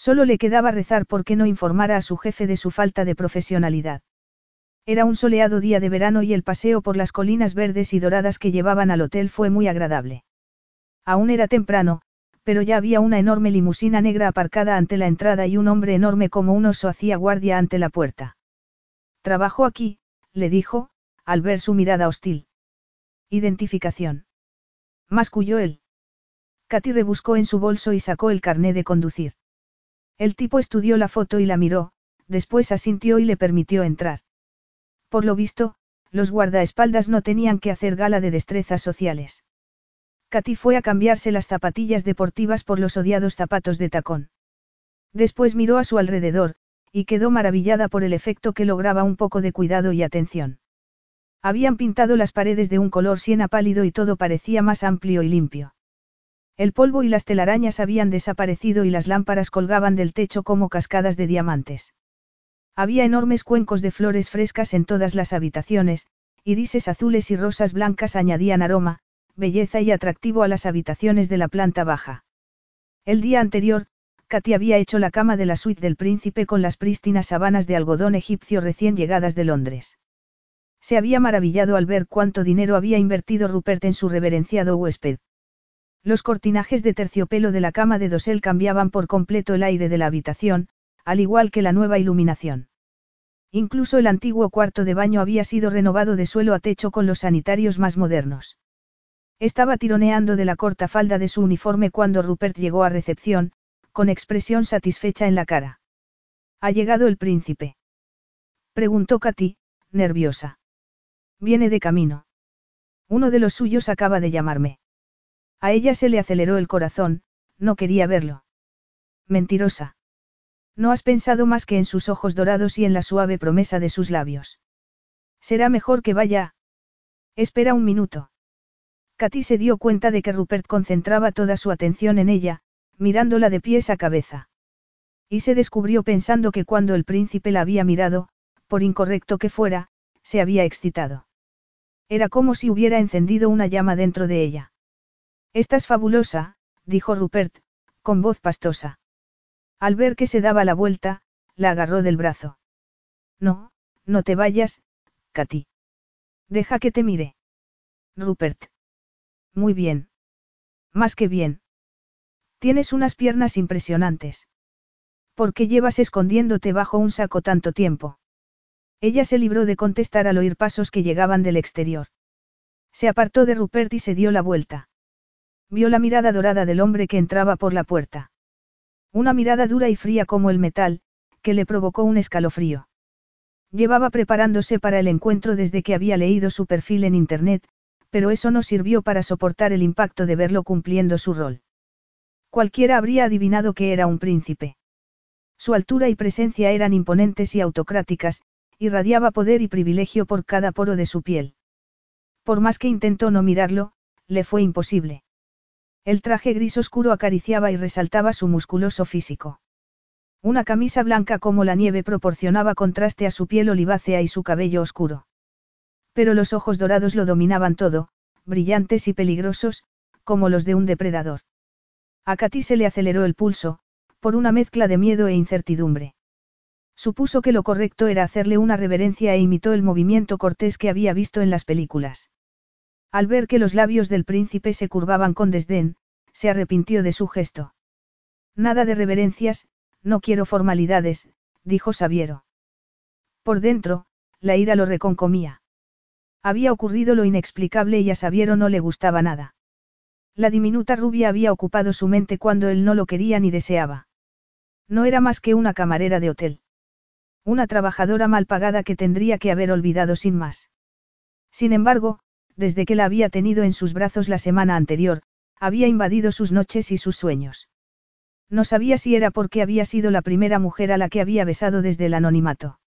Solo le quedaba rezar porque no informara a su jefe de su falta de profesionalidad. Era un soleado día de verano y el paseo por las colinas verdes y doradas que llevaban al hotel fue muy agradable. Aún era temprano, pero ya había una enorme limusina negra aparcada ante la entrada y un hombre enorme como un oso hacía guardia ante la puerta. Trabajo aquí, le dijo, al ver su mirada hostil. Identificación. Masculló él. Katy rebuscó en su bolso y sacó el carné de conducir. El tipo estudió la foto y la miró, después asintió y le permitió entrar. Por lo visto, los guardaespaldas no tenían que hacer gala de destrezas sociales. Katy fue a cambiarse las zapatillas deportivas por los odiados zapatos de tacón. Después miró a su alrededor, y quedó maravillada por el efecto que lograba un poco de cuidado y atención. Habían pintado las paredes de un color siena pálido y todo parecía más amplio y limpio. El polvo y las telarañas habían desaparecido y las lámparas colgaban del techo como cascadas de diamantes. Había enormes cuencos de flores frescas en todas las habitaciones, irises azules y rosas blancas añadían aroma, belleza y atractivo a las habitaciones de la planta baja. El día anterior, Katy había hecho la cama de la suite del príncipe con las prístinas sabanas de algodón egipcio recién llegadas de Londres. Se había maravillado al ver cuánto dinero había invertido Rupert en su reverenciado huésped. Los cortinajes de terciopelo de la cama de dosel cambiaban por completo el aire de la habitación, al igual que la nueva iluminación. Incluso el antiguo cuarto de baño había sido renovado de suelo a techo con los sanitarios más modernos. Estaba tironeando de la corta falda de su uniforme cuando Rupert llegó a recepción, con expresión satisfecha en la cara. ¿Ha llegado el príncipe? Preguntó Katy, nerviosa. Viene de camino. Uno de los suyos acaba de llamarme. A ella se le aceleró el corazón, no quería verlo. Mentirosa. No has pensado más que en sus ojos dorados y en la suave promesa de sus labios. Será mejor que vaya. Espera un minuto. Katy se dio cuenta de que Rupert concentraba toda su atención en ella, mirándola de pies a cabeza. Y se descubrió pensando que cuando el príncipe la había mirado, por incorrecto que fuera, se había excitado. Era como si hubiera encendido una llama dentro de ella. Estás fabulosa, dijo Rupert, con voz pastosa. Al ver que se daba la vuelta, la agarró del brazo. No, no te vayas, Katy. Deja que te mire. Rupert. Muy bien. Más que bien. Tienes unas piernas impresionantes. ¿Por qué llevas escondiéndote bajo un saco tanto tiempo? Ella se libró de contestar al oír pasos que llegaban del exterior. Se apartó de Rupert y se dio la vuelta. Vio la mirada dorada del hombre que entraba por la puerta. Una mirada dura y fría como el metal, que le provocó un escalofrío. Llevaba preparándose para el encuentro desde que había leído su perfil en Internet, pero eso no sirvió para soportar el impacto de verlo cumpliendo su rol. Cualquiera habría adivinado que era un príncipe. Su altura y presencia eran imponentes y autocráticas, irradiaba poder y privilegio por cada poro de su piel. Por más que intentó no mirarlo, le fue imposible. El traje gris oscuro acariciaba y resaltaba su musculoso físico. Una camisa blanca como la nieve proporcionaba contraste a su piel olivácea y su cabello oscuro. Pero los ojos dorados lo dominaban todo, brillantes y peligrosos, como los de un depredador. A Katy se le aceleró el pulso, por una mezcla de miedo e incertidumbre. Supuso que lo correcto era hacerle una reverencia e imitó el movimiento cortés que había visto en las películas. Al ver que los labios del príncipe se curvaban con desdén, se arrepintió de su gesto. Nada de reverencias, no quiero formalidades, dijo Sabiero. Por dentro, la ira lo reconcomía. Había ocurrido lo inexplicable y a Sabiero no le gustaba nada. La diminuta rubia había ocupado su mente cuando él no lo quería ni deseaba. No era más que una camarera de hotel. Una trabajadora mal pagada que tendría que haber olvidado sin más. Sin embargo, desde que la había tenido en sus brazos la semana anterior, había invadido sus noches y sus sueños. No sabía si era porque había sido la primera mujer a la que había besado desde el anonimato.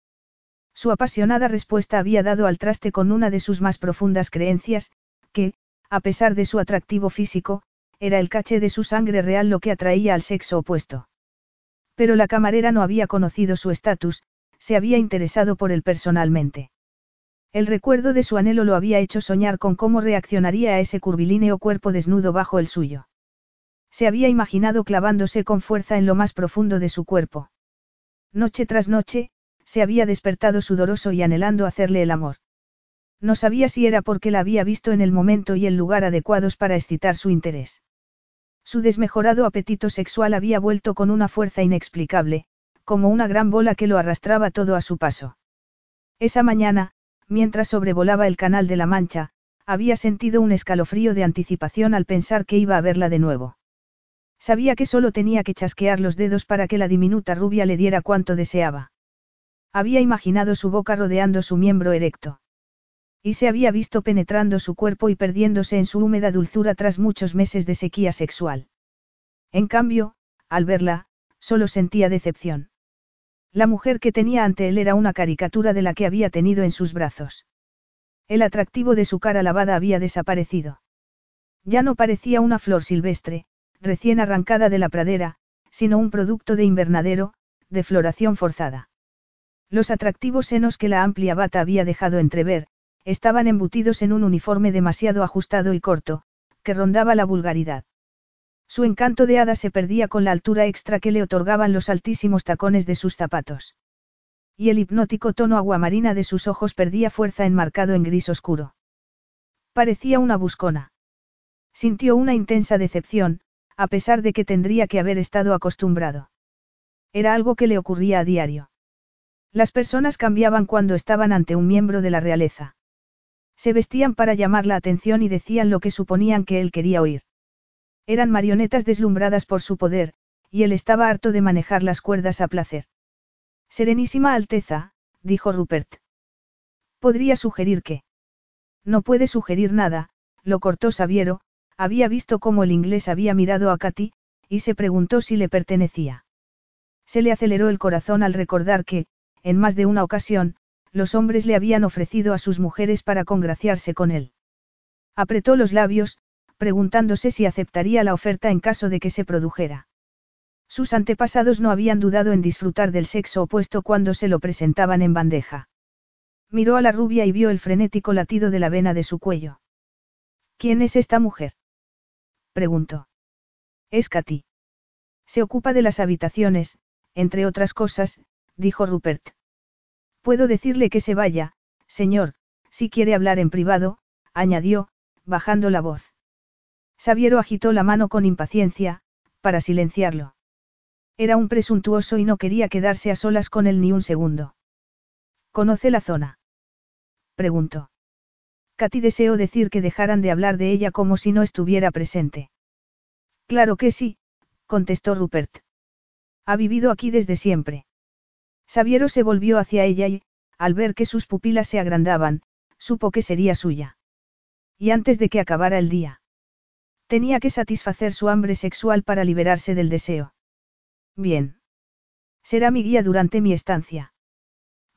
Su apasionada respuesta había dado al traste con una de sus más profundas creencias, que, a pesar de su atractivo físico, era el caché de su sangre real lo que atraía al sexo opuesto. Pero la camarera no había conocido su estatus, se había interesado por él personalmente. El recuerdo de su anhelo lo había hecho soñar con cómo reaccionaría a ese curvilíneo cuerpo desnudo bajo el suyo. Se había imaginado clavándose con fuerza en lo más profundo de su cuerpo. Noche tras noche, se había despertado sudoroso y anhelando hacerle el amor. No sabía si era porque la había visto en el momento y el lugar adecuados para excitar su interés. Su desmejorado apetito sexual había vuelto con una fuerza inexplicable, como una gran bola que lo arrastraba todo a su paso. Esa mañana, mientras sobrevolaba el canal de la Mancha, había sentido un escalofrío de anticipación al pensar que iba a verla de nuevo. Sabía que solo tenía que chasquear los dedos para que la diminuta rubia le diera cuanto deseaba. Había imaginado su boca rodeando su miembro erecto. Y se había visto penetrando su cuerpo y perdiéndose en su húmeda dulzura tras muchos meses de sequía sexual. En cambio, al verla, solo sentía decepción. La mujer que tenía ante él era una caricatura de la que había tenido en sus brazos. El atractivo de su cara lavada había desaparecido. Ya no parecía una flor silvestre, recién arrancada de la pradera, sino un producto de invernadero, de floración forzada. Los atractivos senos que la amplia bata había dejado entrever, estaban embutidos en un uniforme demasiado ajustado y corto, que rondaba la vulgaridad. Su encanto de hada se perdía con la altura extra que le otorgaban los altísimos tacones de sus zapatos. Y el hipnótico tono aguamarina de sus ojos perdía fuerza enmarcado en gris oscuro. Parecía una buscona. Sintió una intensa decepción, a pesar de que tendría que haber estado acostumbrado. Era algo que le ocurría a diario. Las personas cambiaban cuando estaban ante un miembro de la realeza. Se vestían para llamar la atención y decían lo que suponían que él quería oír. Eran marionetas deslumbradas por su poder, y él estaba harto de manejar las cuerdas a placer. Serenísima Alteza, dijo Rupert. Podría sugerir que. No puede sugerir nada, lo cortó Sabiero, había visto cómo el inglés había mirado a Katy, y se preguntó si le pertenecía. Se le aceleró el corazón al recordar que, en más de una ocasión, los hombres le habían ofrecido a sus mujeres para congraciarse con él. Apretó los labios, preguntándose si aceptaría la oferta en caso de que se produjera. Sus antepasados no habían dudado en disfrutar del sexo opuesto cuando se lo presentaban en bandeja. Miró a la rubia y vio el frenético latido de la vena de su cuello. ¿Quién es esta mujer? preguntó. Es Katy. Se ocupa de las habitaciones, entre otras cosas, dijo Rupert. Puedo decirle que se vaya, señor, si quiere hablar en privado, añadió, bajando la voz. Sabiero agitó la mano con impaciencia, para silenciarlo. Era un presuntuoso y no quería quedarse a solas con él ni un segundo. ¿Conoce la zona? preguntó. Katy deseó decir que dejaran de hablar de ella como si no estuviera presente. Claro que sí, contestó Rupert. Ha vivido aquí desde siempre. Sabiero se volvió hacia ella y, al ver que sus pupilas se agrandaban, supo que sería suya. Y antes de que acabara el día. Tenía que satisfacer su hambre sexual para liberarse del deseo. Bien. Será mi guía durante mi estancia.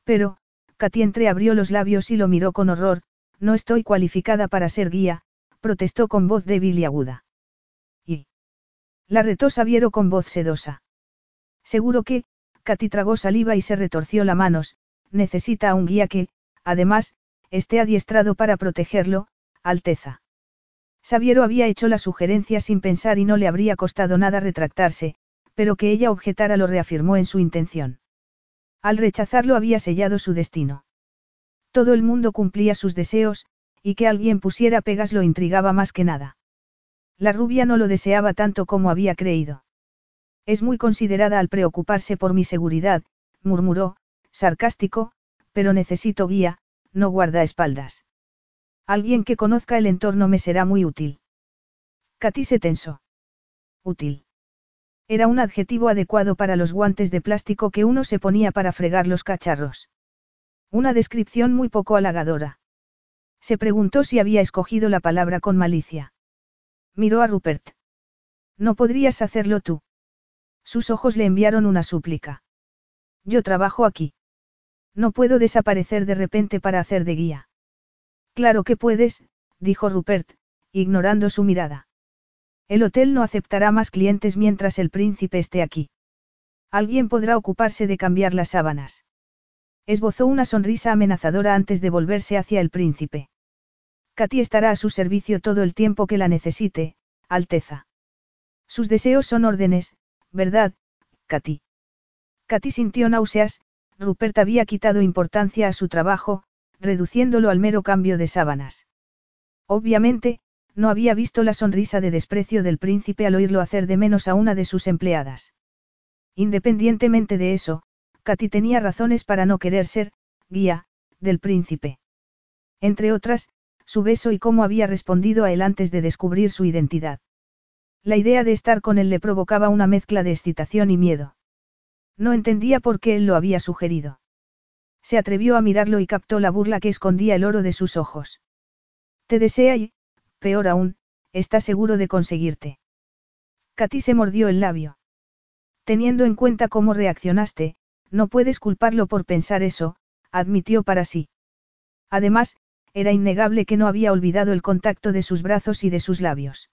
Pero, Katy entreabrió los labios y lo miró con horror, no estoy cualificada para ser guía, protestó con voz débil y aguda. Y. La retó Sabiero con voz sedosa. Seguro que, Katy tragó saliva y se retorció las manos, necesita a un guía que, además, esté adiestrado para protegerlo, Alteza. Sabiero había hecho la sugerencia sin pensar y no le habría costado nada retractarse, pero que ella objetara lo reafirmó en su intención. Al rechazarlo había sellado su destino. Todo el mundo cumplía sus deseos, y que alguien pusiera pegas lo intrigaba más que nada. La rubia no lo deseaba tanto como había creído. Es muy considerada al preocuparse por mi seguridad, murmuró, sarcástico, pero necesito guía, no guardaespaldas. Alguien que conozca el entorno me será muy útil. Katy se tensó. Útil. Era un adjetivo adecuado para los guantes de plástico que uno se ponía para fregar los cacharros. Una descripción muy poco halagadora. Se preguntó si había escogido la palabra con malicia. Miró a Rupert. No podrías hacerlo tú. Sus ojos le enviaron una súplica. Yo trabajo aquí. No puedo desaparecer de repente para hacer de guía. Claro que puedes, dijo Rupert, ignorando su mirada. El hotel no aceptará más clientes mientras el príncipe esté aquí. Alguien podrá ocuparse de cambiar las sábanas. Esbozó una sonrisa amenazadora antes de volverse hacia el príncipe. Katy estará a su servicio todo el tiempo que la necesite, Alteza. Sus deseos son órdenes, ¿verdad, Katy? Katy sintió náuseas, Rupert había quitado importancia a su trabajo, reduciéndolo al mero cambio de sábanas. Obviamente, no había visto la sonrisa de desprecio del príncipe al oírlo hacer de menos a una de sus empleadas. Independientemente de eso, Katy tenía razones para no querer ser, guía, del príncipe. Entre otras, su beso y cómo había respondido a él antes de descubrir su identidad. La idea de estar con él le provocaba una mezcla de excitación y miedo. No entendía por qué él lo había sugerido. Se atrevió a mirarlo y captó la burla que escondía el oro de sus ojos. Te desea y, peor aún, está seguro de conseguirte. Katy se mordió el labio. Teniendo en cuenta cómo reaccionaste, no puedes culparlo por pensar eso, admitió para sí. Además, era innegable que no había olvidado el contacto de sus brazos y de sus labios.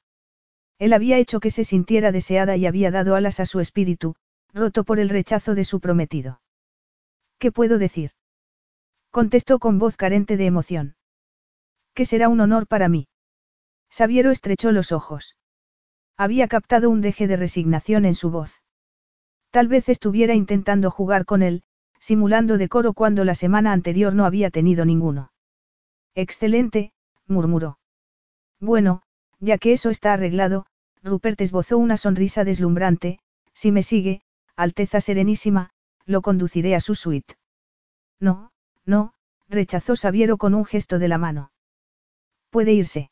Él había hecho que se sintiera deseada y había dado alas a su espíritu, roto por el rechazo de su prometido. ¿Qué puedo decir? Contestó con voz carente de emoción. Que será un honor para mí. Sabiero estrechó los ojos. Había captado un deje de resignación en su voz. Tal vez estuviera intentando jugar con él, simulando decoro cuando la semana anterior no había tenido ninguno. Excelente, murmuró. Bueno, ya que eso está arreglado, Rupert esbozó una sonrisa deslumbrante, si me sigue, Alteza Serenísima, lo conduciré a su suite. No, no, rechazó Sabiero con un gesto de la mano. Puede irse.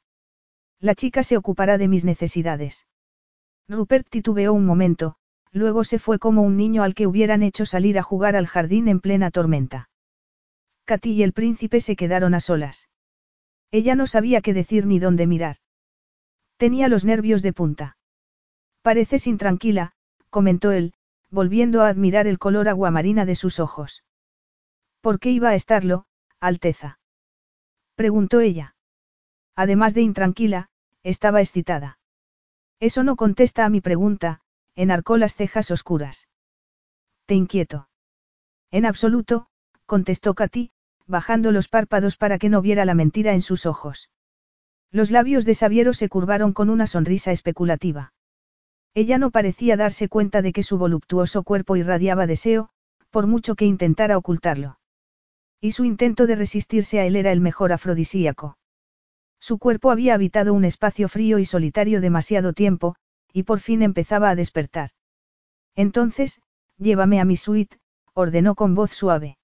La chica se ocupará de mis necesidades. Rupert titubeó un momento, luego se fue como un niño al que hubieran hecho salir a jugar al jardín en plena tormenta. Katy y el príncipe se quedaron a solas. Ella no sabía qué decir ni dónde mirar. Tenía los nervios de punta. Pareces intranquila, comentó él, volviendo a admirar el color aguamarina de sus ojos. ¿Por qué iba a estarlo, Alteza? preguntó ella. Además de intranquila, estaba excitada. Eso no contesta a mi pregunta, enarcó las cejas oscuras. Te inquieto. En absoluto, contestó Katy, bajando los párpados para que no viera la mentira en sus ojos. Los labios de Sabiero se curvaron con una sonrisa especulativa. Ella no parecía darse cuenta de que su voluptuoso cuerpo irradiaba deseo, por mucho que intentara ocultarlo. Y su intento de resistirse a él era el mejor afrodisíaco. Su cuerpo había habitado un espacio frío y solitario demasiado tiempo, y por fin empezaba a despertar. Entonces, llévame a mi suite, ordenó con voz suave.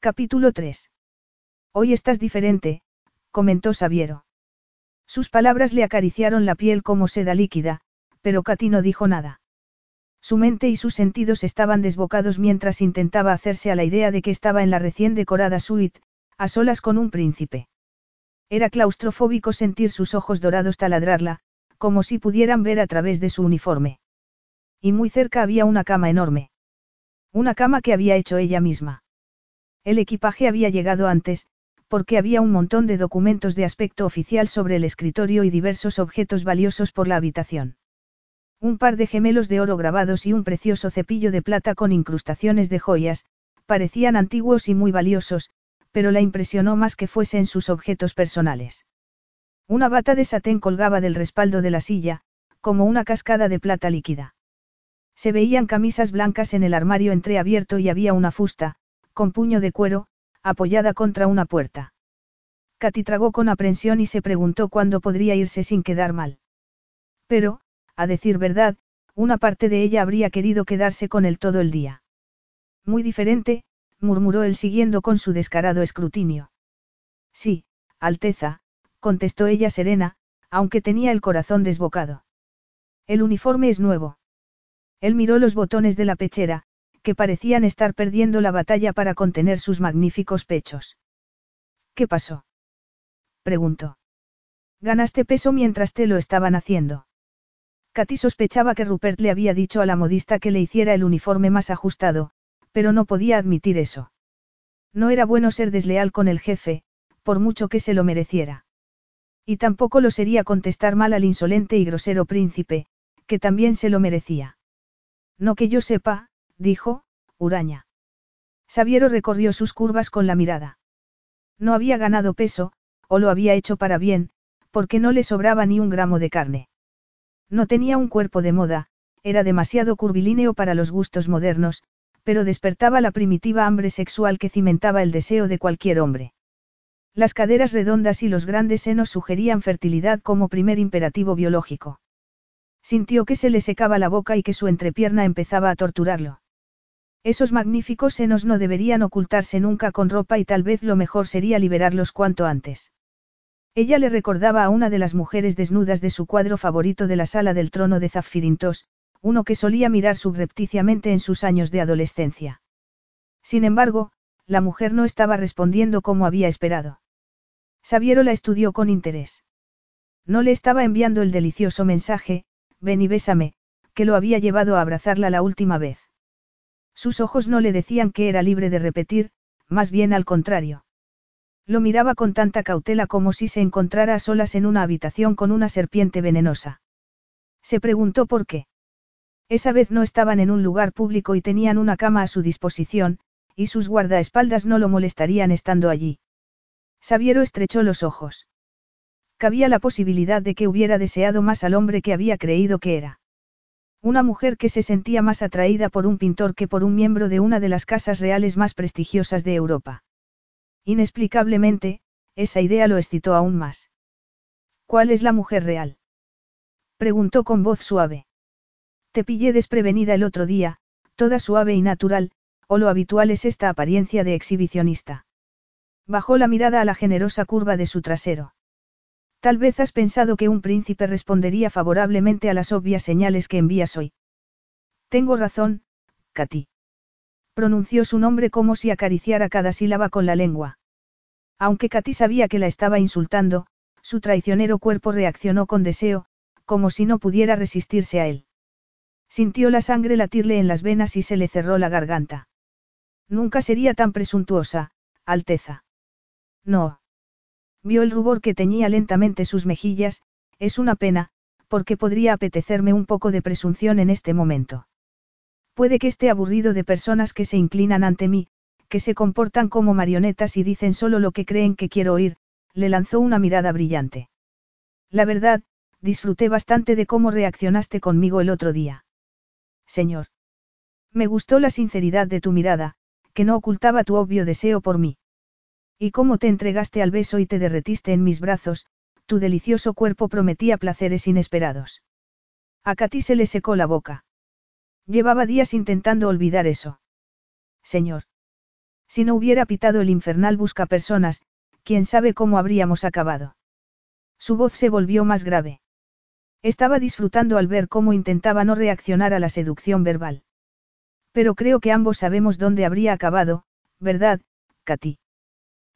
Capítulo 3. Hoy estás diferente, comentó Sabiero. Sus palabras le acariciaron la piel como seda líquida, pero Katy no dijo nada. Su mente y sus sentidos estaban desbocados mientras intentaba hacerse a la idea de que estaba en la recién decorada suite, a solas con un príncipe. Era claustrofóbico sentir sus ojos dorados taladrarla, como si pudieran ver a través de su uniforme. Y muy cerca había una cama enorme. Una cama que había hecho ella misma. El equipaje había llegado antes, porque había un montón de documentos de aspecto oficial sobre el escritorio y diversos objetos valiosos por la habitación. Un par de gemelos de oro grabados y un precioso cepillo de plata con incrustaciones de joyas, parecían antiguos y muy valiosos, pero la impresionó más que fuesen sus objetos personales. Una bata de satén colgaba del respaldo de la silla, como una cascada de plata líquida. Se veían camisas blancas en el armario entreabierto y había una fusta, con puño de cuero, apoyada contra una puerta. Katy tragó con aprensión y se preguntó cuándo podría irse sin quedar mal. Pero, a decir verdad, una parte de ella habría querido quedarse con él todo el día. Muy diferente, murmuró él siguiendo con su descarado escrutinio. Sí, Alteza, contestó ella serena, aunque tenía el corazón desbocado. El uniforme es nuevo. Él miró los botones de la pechera, que parecían estar perdiendo la batalla para contener sus magníficos pechos. ¿Qué pasó? preguntó. Ganaste peso mientras te lo estaban haciendo. Katy sospechaba que Rupert le había dicho a la modista que le hiciera el uniforme más ajustado, pero no podía admitir eso. No era bueno ser desleal con el jefe, por mucho que se lo mereciera. Y tampoco lo sería contestar mal al insolente y grosero príncipe, que también se lo merecía. No que yo sepa, dijo, huraña. Sabiero recorrió sus curvas con la mirada. No había ganado peso, o lo había hecho para bien, porque no le sobraba ni un gramo de carne. No tenía un cuerpo de moda, era demasiado curvilíneo para los gustos modernos, pero despertaba la primitiva hambre sexual que cimentaba el deseo de cualquier hombre. Las caderas redondas y los grandes senos sugerían fertilidad como primer imperativo biológico. Sintió que se le secaba la boca y que su entrepierna empezaba a torturarlo. Esos magníficos senos no deberían ocultarse nunca con ropa y tal vez lo mejor sería liberarlos cuanto antes. Ella le recordaba a una de las mujeres desnudas de su cuadro favorito de la sala del trono de Zaffirintos, uno que solía mirar subrepticiamente en sus años de adolescencia. Sin embargo, la mujer no estaba respondiendo como había esperado. Sabiero la estudió con interés. No le estaba enviando el delicioso mensaje, ven y bésame, que lo había llevado a abrazarla la última vez. Sus ojos no le decían que era libre de repetir, más bien al contrario. Lo miraba con tanta cautela como si se encontrara a solas en una habitación con una serpiente venenosa. Se preguntó por qué. Esa vez no estaban en un lugar público y tenían una cama a su disposición, y sus guardaespaldas no lo molestarían estando allí. Sabiero estrechó los ojos. Cabía la posibilidad de que hubiera deseado más al hombre que había creído que era. Una mujer que se sentía más atraída por un pintor que por un miembro de una de las casas reales más prestigiosas de Europa. Inexplicablemente, esa idea lo excitó aún más. ¿Cuál es la mujer real? Preguntó con voz suave. Te pillé desprevenida el otro día, toda suave y natural, o lo habitual es esta apariencia de exhibicionista. Bajó la mirada a la generosa curva de su trasero. Tal vez has pensado que un príncipe respondería favorablemente a las obvias señales que envías hoy. Tengo razón, Katy. Pronunció su nombre como si acariciara cada sílaba con la lengua. Aunque Katy sabía que la estaba insultando, su traicionero cuerpo reaccionó con deseo, como si no pudiera resistirse a él. Sintió la sangre latirle en las venas y se le cerró la garganta. Nunca sería tan presuntuosa, Alteza. No. Vio el rubor que teñía lentamente sus mejillas, es una pena, porque podría apetecerme un poco de presunción en este momento. Puede que esté aburrido de personas que se inclinan ante mí, que se comportan como marionetas y dicen solo lo que creen que quiero oír, le lanzó una mirada brillante. La verdad, disfruté bastante de cómo reaccionaste conmigo el otro día. Señor. Me gustó la sinceridad de tu mirada, que no ocultaba tu obvio deseo por mí. Y cómo te entregaste al beso y te derretiste en mis brazos, tu delicioso cuerpo prometía placeres inesperados. A Katy se le secó la boca. Llevaba días intentando olvidar eso. Señor. Si no hubiera pitado el infernal busca personas, quién sabe cómo habríamos acabado. Su voz se volvió más grave. Estaba disfrutando al ver cómo intentaba no reaccionar a la seducción verbal. Pero creo que ambos sabemos dónde habría acabado, ¿verdad, Katy?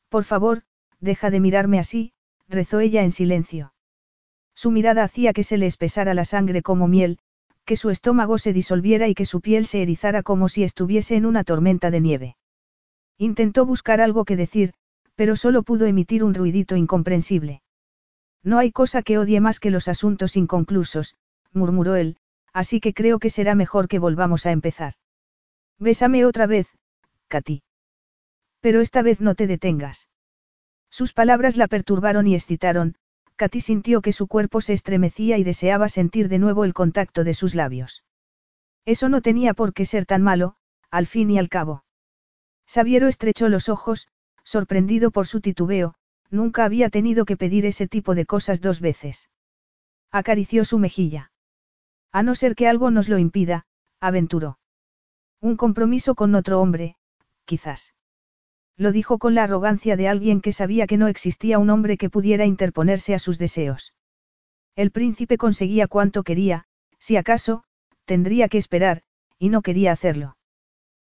Por favor, deja de mirarme así, rezó ella en silencio. Su mirada hacía que se le espesara la sangre como miel, que su estómago se disolviera y que su piel se erizara como si estuviese en una tormenta de nieve. Intentó buscar algo que decir, pero solo pudo emitir un ruidito incomprensible. No hay cosa que odie más que los asuntos inconclusos, murmuró él, así que creo que será mejor que volvamos a empezar. Bésame otra vez, Katy. Pero esta vez no te detengas. Sus palabras la perturbaron y excitaron, Katy sintió que su cuerpo se estremecía y deseaba sentir de nuevo el contacto de sus labios. Eso no tenía por qué ser tan malo, al fin y al cabo. Sabiero estrechó los ojos, sorprendido por su titubeo, nunca había tenido que pedir ese tipo de cosas dos veces. Acarició su mejilla. A no ser que algo nos lo impida, aventuró. Un compromiso con otro hombre, quizás. Lo dijo con la arrogancia de alguien que sabía que no existía un hombre que pudiera interponerse a sus deseos. El príncipe conseguía cuanto quería, si acaso, tendría que esperar, y no quería hacerlo.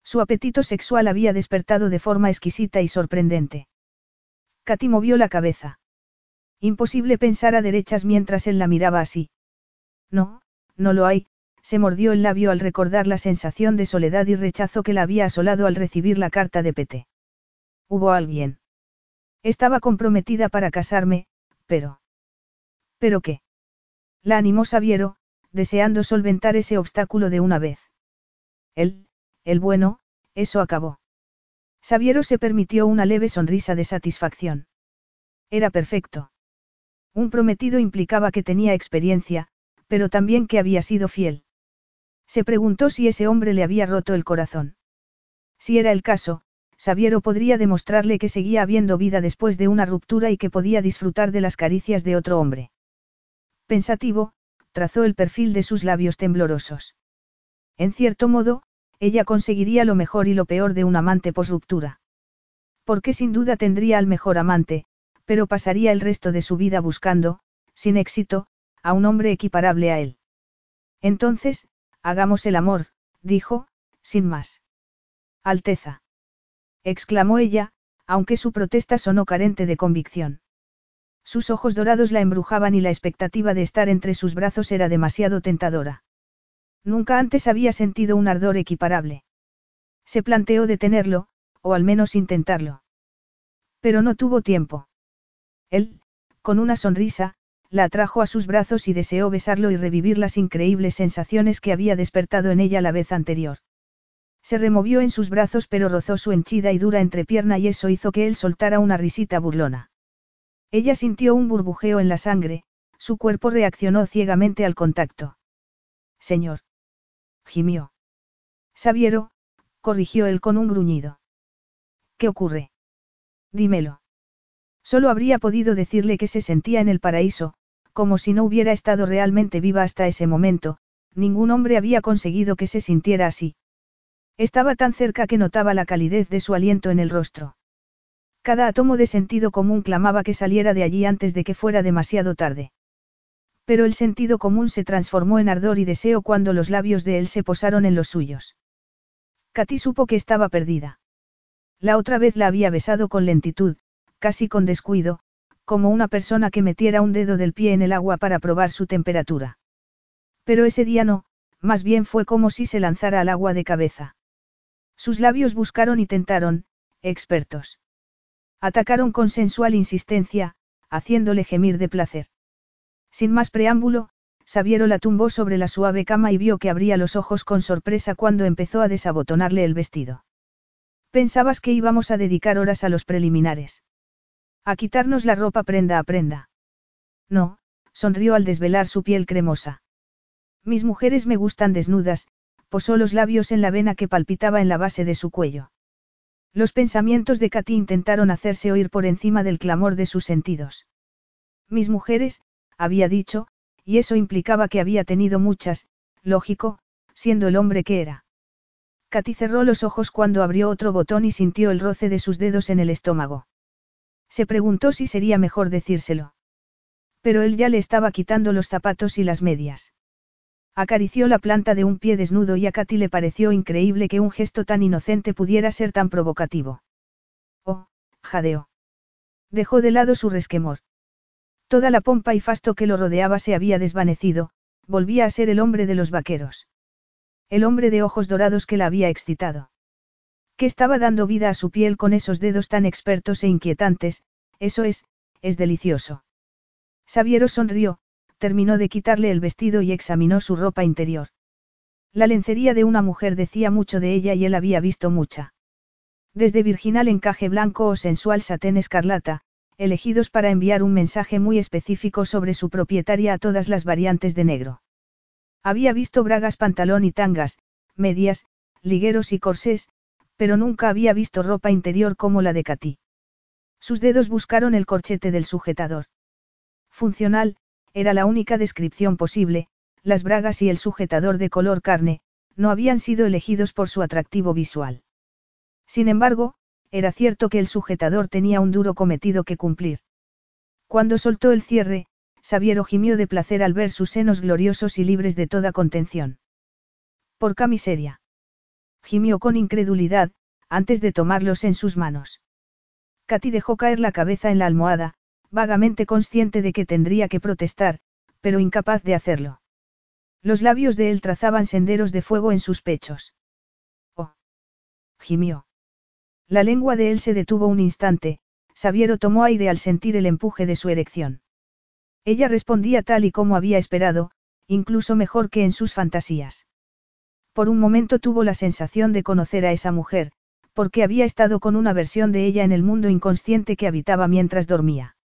Su apetito sexual había despertado de forma exquisita y sorprendente. Katy movió la cabeza. Imposible pensar a derechas mientras él la miraba así. No, no lo hay, se mordió el labio al recordar la sensación de soledad y rechazo que la había asolado al recibir la carta de Pete. Hubo alguien. Estaba comprometida para casarme, pero... ¿Pero qué? La animó Sabiero, deseando solventar ese obstáculo de una vez. Él, el bueno, eso acabó. Sabiero se permitió una leve sonrisa de satisfacción. Era perfecto. Un prometido implicaba que tenía experiencia, pero también que había sido fiel. Se preguntó si ese hombre le había roto el corazón. Si era el caso, Sabiero podría demostrarle que seguía habiendo vida después de una ruptura y que podía disfrutar de las caricias de otro hombre. Pensativo, trazó el perfil de sus labios temblorosos. En cierto modo, ella conseguiría lo mejor y lo peor de un amante ruptura. Porque sin duda tendría al mejor amante, pero pasaría el resto de su vida buscando, sin éxito, a un hombre equiparable a él. Entonces, hagamos el amor, dijo, sin más. Alteza exclamó ella, aunque su protesta sonó carente de convicción. Sus ojos dorados la embrujaban y la expectativa de estar entre sus brazos era demasiado tentadora. Nunca antes había sentido un ardor equiparable. Se planteó detenerlo, o al menos intentarlo. Pero no tuvo tiempo. Él, con una sonrisa, la atrajo a sus brazos y deseó besarlo y revivir las increíbles sensaciones que había despertado en ella la vez anterior. Se removió en sus brazos pero rozó su henchida y dura entrepierna y eso hizo que él soltara una risita burlona. Ella sintió un burbujeo en la sangre, su cuerpo reaccionó ciegamente al contacto. Señor. Gimió. Sabiero, corrigió él con un gruñido. ¿Qué ocurre? Dímelo. Solo habría podido decirle que se sentía en el paraíso, como si no hubiera estado realmente viva hasta ese momento, ningún hombre había conseguido que se sintiera así. Estaba tan cerca que notaba la calidez de su aliento en el rostro. Cada átomo de sentido común clamaba que saliera de allí antes de que fuera demasiado tarde. Pero el sentido común se transformó en ardor y deseo cuando los labios de él se posaron en los suyos. Katy supo que estaba perdida. La otra vez la había besado con lentitud, casi con descuido, como una persona que metiera un dedo del pie en el agua para probar su temperatura. Pero ese día no, más bien fue como si se lanzara al agua de cabeza. Sus labios buscaron y tentaron, expertos. Atacaron con sensual insistencia, haciéndole gemir de placer. Sin más preámbulo, Sabiero la tumbó sobre la suave cama y vio que abría los ojos con sorpresa cuando empezó a desabotonarle el vestido. Pensabas que íbamos a dedicar horas a los preliminares. A quitarnos la ropa prenda a prenda. No, sonrió al desvelar su piel cremosa. Mis mujeres me gustan desnudas, posó los labios en la vena que palpitaba en la base de su cuello. Los pensamientos de Katy intentaron hacerse oír por encima del clamor de sus sentidos. Mis mujeres, había dicho, y eso implicaba que había tenido muchas, lógico, siendo el hombre que era. Katy cerró los ojos cuando abrió otro botón y sintió el roce de sus dedos en el estómago. Se preguntó si sería mejor decírselo. Pero él ya le estaba quitando los zapatos y las medias. Acarició la planta de un pie desnudo y a Katy le pareció increíble que un gesto tan inocente pudiera ser tan provocativo. Oh, jadeó. Dejó de lado su resquemor. Toda la pompa y fasto que lo rodeaba se había desvanecido, volvía a ser el hombre de los vaqueros. El hombre de ojos dorados que la había excitado. Que estaba dando vida a su piel con esos dedos tan expertos e inquietantes, eso es, es delicioso. Sabiero sonrió, terminó de quitarle el vestido y examinó su ropa interior. La lencería de una mujer decía mucho de ella y él había visto mucha. Desde virginal encaje blanco o sensual satén escarlata, elegidos para enviar un mensaje muy específico sobre su propietaria a todas las variantes de negro. Había visto bragas pantalón y tangas, medias, ligueros y corsés, pero nunca había visto ropa interior como la de Katy. Sus dedos buscaron el corchete del sujetador. Funcional, era la única descripción posible, las bragas y el sujetador de color carne, no habían sido elegidos por su atractivo visual. Sin embargo, era cierto que el sujetador tenía un duro cometido que cumplir. Cuando soltó el cierre, Sabiero gimió de placer al ver sus senos gloriosos y libres de toda contención. Por camiseria. Gimió con incredulidad, antes de tomarlos en sus manos. Katy dejó caer la cabeza en la almohada, vagamente consciente de que tendría que protestar, pero incapaz de hacerlo. Los labios de él trazaban senderos de fuego en sus pechos. Oh. Gimió. La lengua de él se detuvo un instante, Sabiero tomó aire al sentir el empuje de su erección. Ella respondía tal y como había esperado, incluso mejor que en sus fantasías. Por un momento tuvo la sensación de conocer a esa mujer, porque había estado con una versión de ella en el mundo inconsciente que habitaba mientras dormía.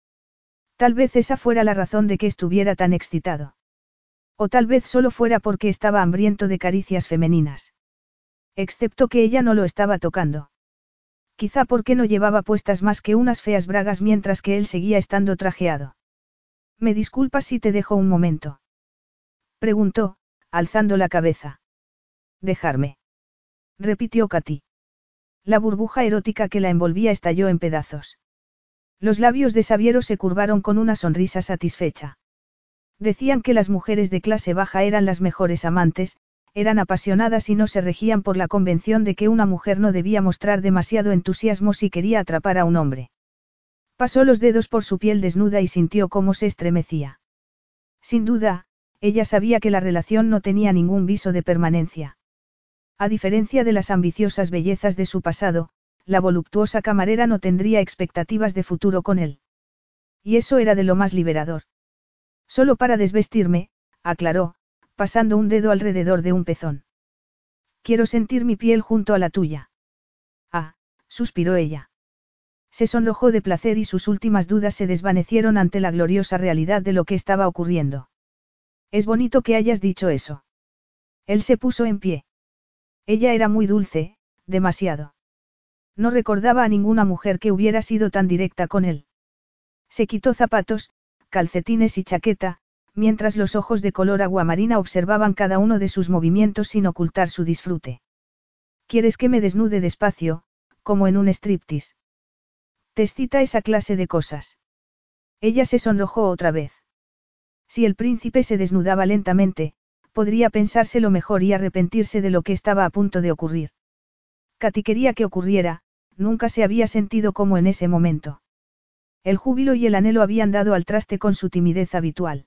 Tal vez esa fuera la razón de que estuviera tan excitado. O tal vez solo fuera porque estaba hambriento de caricias femeninas. Excepto que ella no lo estaba tocando. Quizá porque no llevaba puestas más que unas feas bragas mientras que él seguía estando trajeado. ¿Me disculpas si te dejo un momento? Preguntó, alzando la cabeza. Dejarme. Repitió Katy. La burbuja erótica que la envolvía estalló en pedazos. Los labios de Sabiero se curvaron con una sonrisa satisfecha. Decían que las mujeres de clase baja eran las mejores amantes, eran apasionadas y no se regían por la convención de que una mujer no debía mostrar demasiado entusiasmo si quería atrapar a un hombre. Pasó los dedos por su piel desnuda y sintió cómo se estremecía. Sin duda, ella sabía que la relación no tenía ningún viso de permanencia. A diferencia de las ambiciosas bellezas de su pasado, la voluptuosa camarera no tendría expectativas de futuro con él. Y eso era de lo más liberador. Solo para desvestirme, aclaró, pasando un dedo alrededor de un pezón. Quiero sentir mi piel junto a la tuya. Ah, suspiró ella. Se sonrojó de placer y sus últimas dudas se desvanecieron ante la gloriosa realidad de lo que estaba ocurriendo. Es bonito que hayas dicho eso. Él se puso en pie. Ella era muy dulce, demasiado. No recordaba a ninguna mujer que hubiera sido tan directa con él. Se quitó zapatos, calcetines y chaqueta, mientras los ojos de color aguamarina observaban cada uno de sus movimientos sin ocultar su disfrute. ¿Quieres que me desnude despacio, como en un striptease? Te excita esa clase de cosas. Ella se sonrojó otra vez. Si el príncipe se desnudaba lentamente, podría pensárselo mejor y arrepentirse de lo que estaba a punto de ocurrir. Katy quería que ocurriera, nunca se había sentido como en ese momento. El júbilo y el anhelo habían dado al traste con su timidez habitual.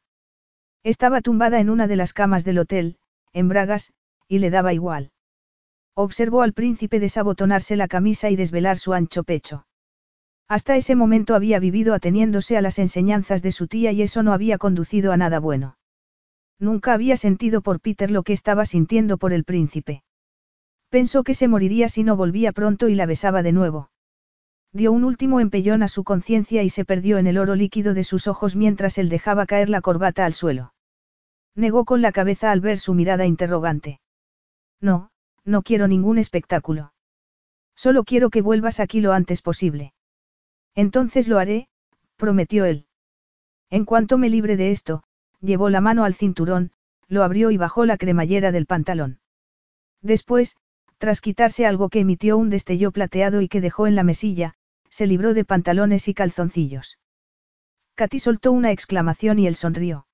Estaba tumbada en una de las camas del hotel, en bragas, y le daba igual. Observó al príncipe desabotonarse la camisa y desvelar su ancho pecho. Hasta ese momento había vivido ateniéndose a las enseñanzas de su tía y eso no había conducido a nada bueno. Nunca había sentido por Peter lo que estaba sintiendo por el príncipe. Pensó que se moriría si no volvía pronto y la besaba de nuevo. Dio un último empellón a su conciencia y se perdió en el oro líquido de sus ojos mientras él dejaba caer la corbata al suelo. Negó con la cabeza al ver su mirada interrogante. No, no quiero ningún espectáculo. Solo quiero que vuelvas aquí lo antes posible. Entonces lo haré, prometió él. En cuanto me libre de esto, llevó la mano al cinturón, lo abrió y bajó la cremallera del pantalón. Después, tras quitarse algo que emitió un destello plateado y que dejó en la mesilla, se libró de pantalones y calzoncillos. Katy soltó una exclamación y él sonrió.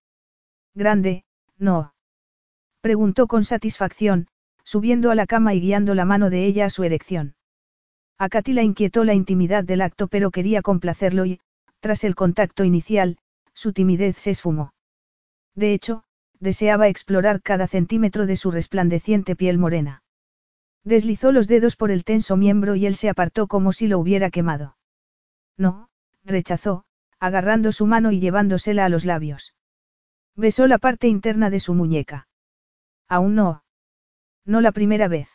Grande, no. Preguntó con satisfacción, subiendo a la cama y guiando la mano de ella a su erección. A Katy la inquietó la intimidad del acto pero quería complacerlo y, tras el contacto inicial, su timidez se esfumó. De hecho, deseaba explorar cada centímetro de su resplandeciente piel morena. Deslizó los dedos por el tenso miembro y él se apartó como si lo hubiera quemado. No, rechazó, agarrando su mano y llevándosela a los labios. Besó la parte interna de su muñeca. Aún no. No la primera vez.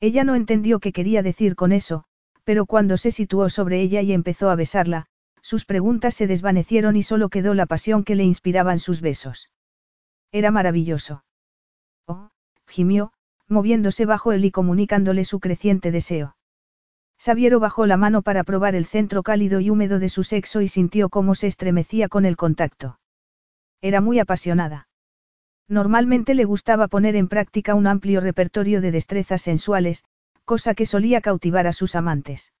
Ella no entendió qué quería decir con eso, pero cuando se situó sobre ella y empezó a besarla, sus preguntas se desvanecieron y solo quedó la pasión que le inspiraban sus besos. Era maravilloso. Oh, gimió, moviéndose bajo él y comunicándole su creciente deseo. Sabiero bajó la mano para probar el centro cálido y húmedo de su sexo y sintió cómo se estremecía con el contacto. Era muy apasionada. Normalmente le gustaba poner en práctica un amplio repertorio de destrezas sensuales, cosa que solía cautivar a sus amantes.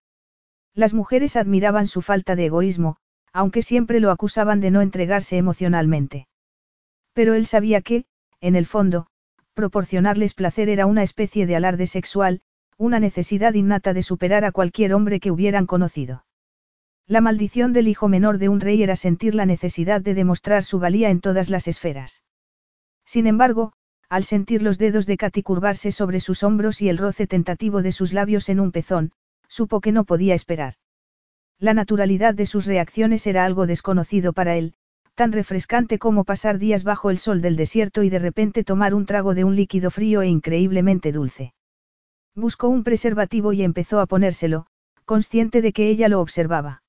Las mujeres admiraban su falta de egoísmo, aunque siempre lo acusaban de no entregarse emocionalmente. Pero él sabía que, en el fondo, proporcionarles placer era una especie de alarde sexual, una necesidad innata de superar a cualquier hombre que hubieran conocido. La maldición del hijo menor de un rey era sentir la necesidad de demostrar su valía en todas las esferas. Sin embargo, al sentir los dedos de Katy curvarse sobre sus hombros y el roce tentativo de sus labios en un pezón, supo que no podía esperar. La naturalidad de sus reacciones era algo desconocido para él, tan refrescante como pasar días bajo el sol del desierto y de repente tomar un trago de un líquido frío e increíblemente dulce. Buscó un preservativo y empezó a ponérselo, consciente de que ella lo observaba.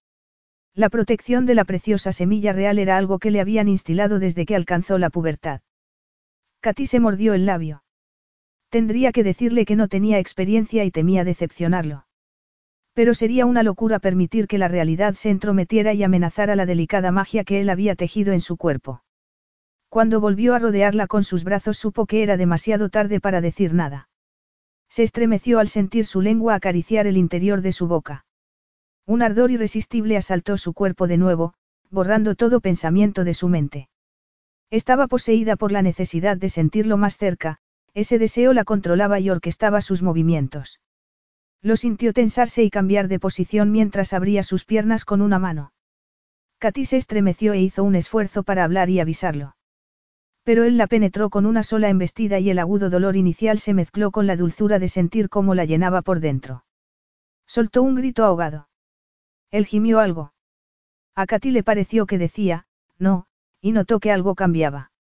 La protección de la preciosa semilla real era algo que le habían instilado desde que alcanzó la pubertad. Katy se mordió el labio. Tendría que decirle que no tenía experiencia y temía decepcionarlo. Pero sería una locura permitir que la realidad se entrometiera y amenazara la delicada magia que él había tejido en su cuerpo. Cuando volvió a rodearla con sus brazos supo que era demasiado tarde para decir nada. Se estremeció al sentir su lengua acariciar el interior de su boca. Un ardor irresistible asaltó su cuerpo de nuevo, borrando todo pensamiento de su mente. Estaba poseída por la necesidad de sentirlo más cerca, ese deseo la controlaba y orquestaba sus movimientos. Lo sintió tensarse y cambiar de posición mientras abría sus piernas con una mano. Katy se estremeció e hizo un esfuerzo para hablar y avisarlo. Pero él la penetró con una sola embestida y el agudo dolor inicial se mezcló con la dulzura de sentir cómo la llenaba por dentro. Soltó un grito ahogado. Él gimió algo. A Katy le pareció que decía, no, y notó que algo cambiaba.